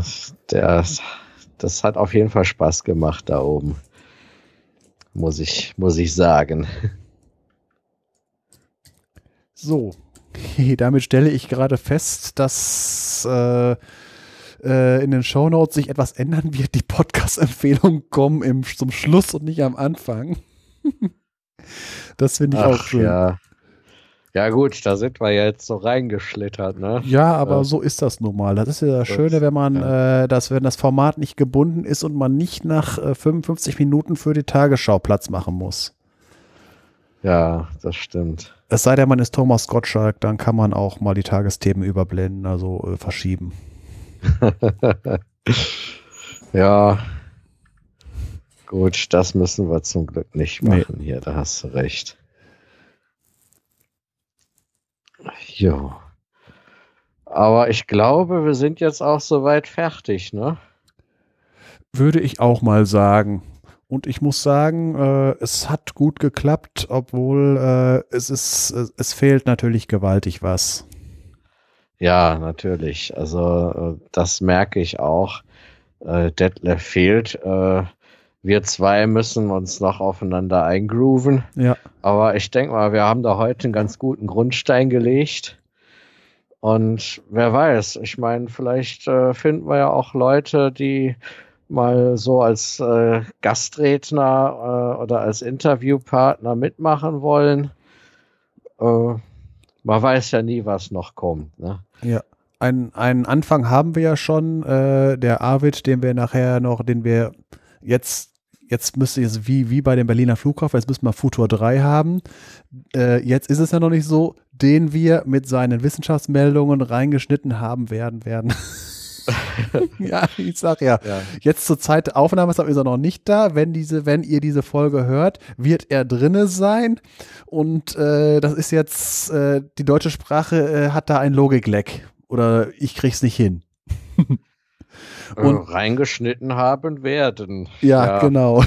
der, das hat auf jeden Fall Spaß gemacht da oben. Muss ich, muss ich sagen. So, damit stelle ich gerade fest, dass äh, äh, in den Shownotes sich etwas ändern wird. Die Podcast-Empfehlungen kommen im, zum Schluss und nicht am Anfang. das finde ich auch Ach, schön. Ja. ja. Ja, gut, da sind wir ja jetzt so reingeschlittert, ne? aber Ja. so ist das nun mal. Das ist ja das Schöne, wenn man, ja. äh, dass, wenn das Format nicht gebunden ist und man nicht nach äh, 55 Minuten für die Tagesschau Platz machen muss. Ja, das stimmt. Es sei denn, man ist Thomas Gottschalk, dann kann man auch mal die Tagesthemen überblenden, also äh, verschieben. ja. Gut, das müssen wir zum Glück nicht Nee. machen hier, da hast du recht. Jo. Aber ich glaube, wir sind jetzt auch soweit fertig, ne? Würde ich auch mal sagen. Und ich muss sagen, äh, es hat gut geklappt, obwohl äh, es ist, es, es fehlt natürlich gewaltig was. Ja, natürlich. Also, äh, das merke ich auch. Äh, Detlef fehlt. Äh, wir zwei müssen uns noch aufeinander eingrooven. Ja, Aber ich denke mal, wir haben da heute einen ganz guten Grundstein gelegt. Und wer weiß, ich meine, vielleicht äh, finden wir ja auch Leute, die mal so als äh, Gastredner äh, oder als Interviewpartner mitmachen wollen. Äh, man weiß ja nie, was noch kommt. Ne? ja. Ein, einen Anfang haben wir ja schon. Äh, der Arvid, den wir nachher noch, den wir jetzt, jetzt müsste es wie, wie bei dem Berliner Flughafen, jetzt müssen wir Futur 3 haben. Äh, jetzt ist es ja noch nicht so, den wir mit seinen Wissenschaftsmeldungen reingeschnitten haben werden, werden. ja, ich sag ja. Ja. Jetzt zur Zeit der Aufnahme ist er noch nicht da. Wenn diese, wenn ihr diese Folge hört, wird er drinne sein. Und äh, das ist jetzt, äh, die deutsche Sprache äh, hat da ein Logikleck. Oder ich krieg's nicht hin. Und- reingeschnitten haben werden. Ja, genau.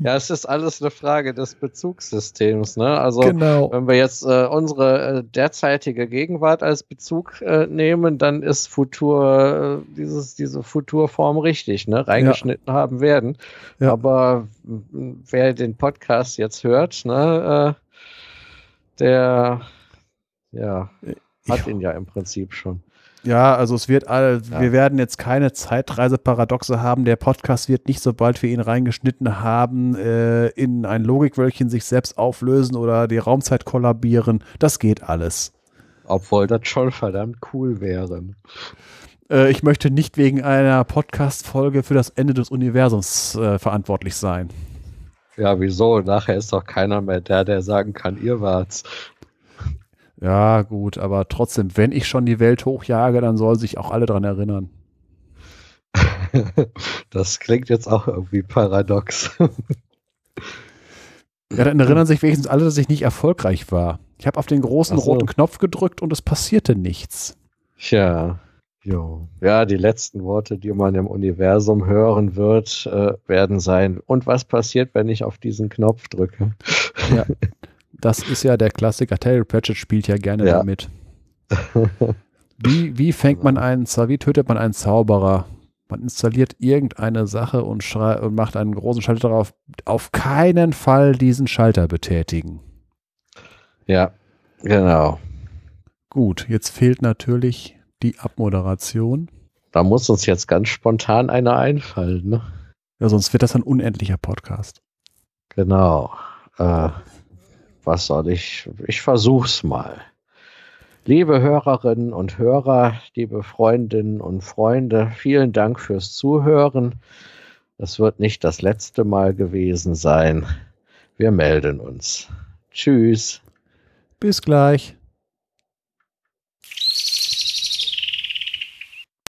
Ja, es ist alles eine Frage des Bezugssystems. Ne? Also genau. Wenn wir jetzt äh, unsere äh, derzeitige Gegenwart als Bezug äh, nehmen, dann ist Futur, äh, dieses, diese Futurform richtig, ne? Reingeschnitten haben werden. Ja. Aber wer den Podcast jetzt hört, ne, äh, der ja, hat Ich- ihn ja im Prinzip schon. Ja, also es wird all, Ja. wir werden jetzt keine Zeitreiseparadoxe haben. Der Podcast wird nicht, sobald wir ihn reingeschnitten haben, äh, in ein Logikwölkchen sich selbst auflösen oder die Raumzeit kollabieren. Das geht alles. Obwohl das schon verdammt cool wäre. Äh, ich möchte nicht wegen einer Podcast-Folge für das Ende des Universums äh, verantwortlich sein. Ja, wieso? Nachher ist doch keiner mehr der, der sagen kann, ihr wart's. Ja, gut, aber trotzdem, wenn ich schon die Welt hochjage, dann sollen sich auch alle dran erinnern. Das klingt jetzt auch irgendwie paradox. Ja, dann erinnern sich wenigstens alle, dass ich nicht erfolgreich war. Ich habe auf den großen so. roten Knopf gedrückt und es passierte nichts. Tja, jo. Ja, die letzten Worte, die man im Universum hören wird, äh, werden sein. Und was passiert, wenn ich auf diesen Knopf drücke? Das ist ja der Klassiker. Terry Pratchett spielt ja gerne Ja. damit. Wie, wie fängt man einen, wie tötet man einen Zauberer? Man installiert irgendeine Sache und, schrei und macht einen großen Schalter darauf. Auf keinen Fall diesen Schalter betätigen. Ja, genau. Gut, jetzt fehlt natürlich die Abmoderation. Da muss uns jetzt ganz spontan einer einfallen. Ne? Ja, sonst wird das ein unendlicher Podcast. Genau. Äh, was soll ich? Ich versuch's mal. Liebe Hörerinnen und Hörer, liebe Freundinnen und Freunde, vielen Dank fürs Zuhören. Es wird nicht das letzte Mal gewesen sein. Wir melden uns. Tschüss. Bis gleich.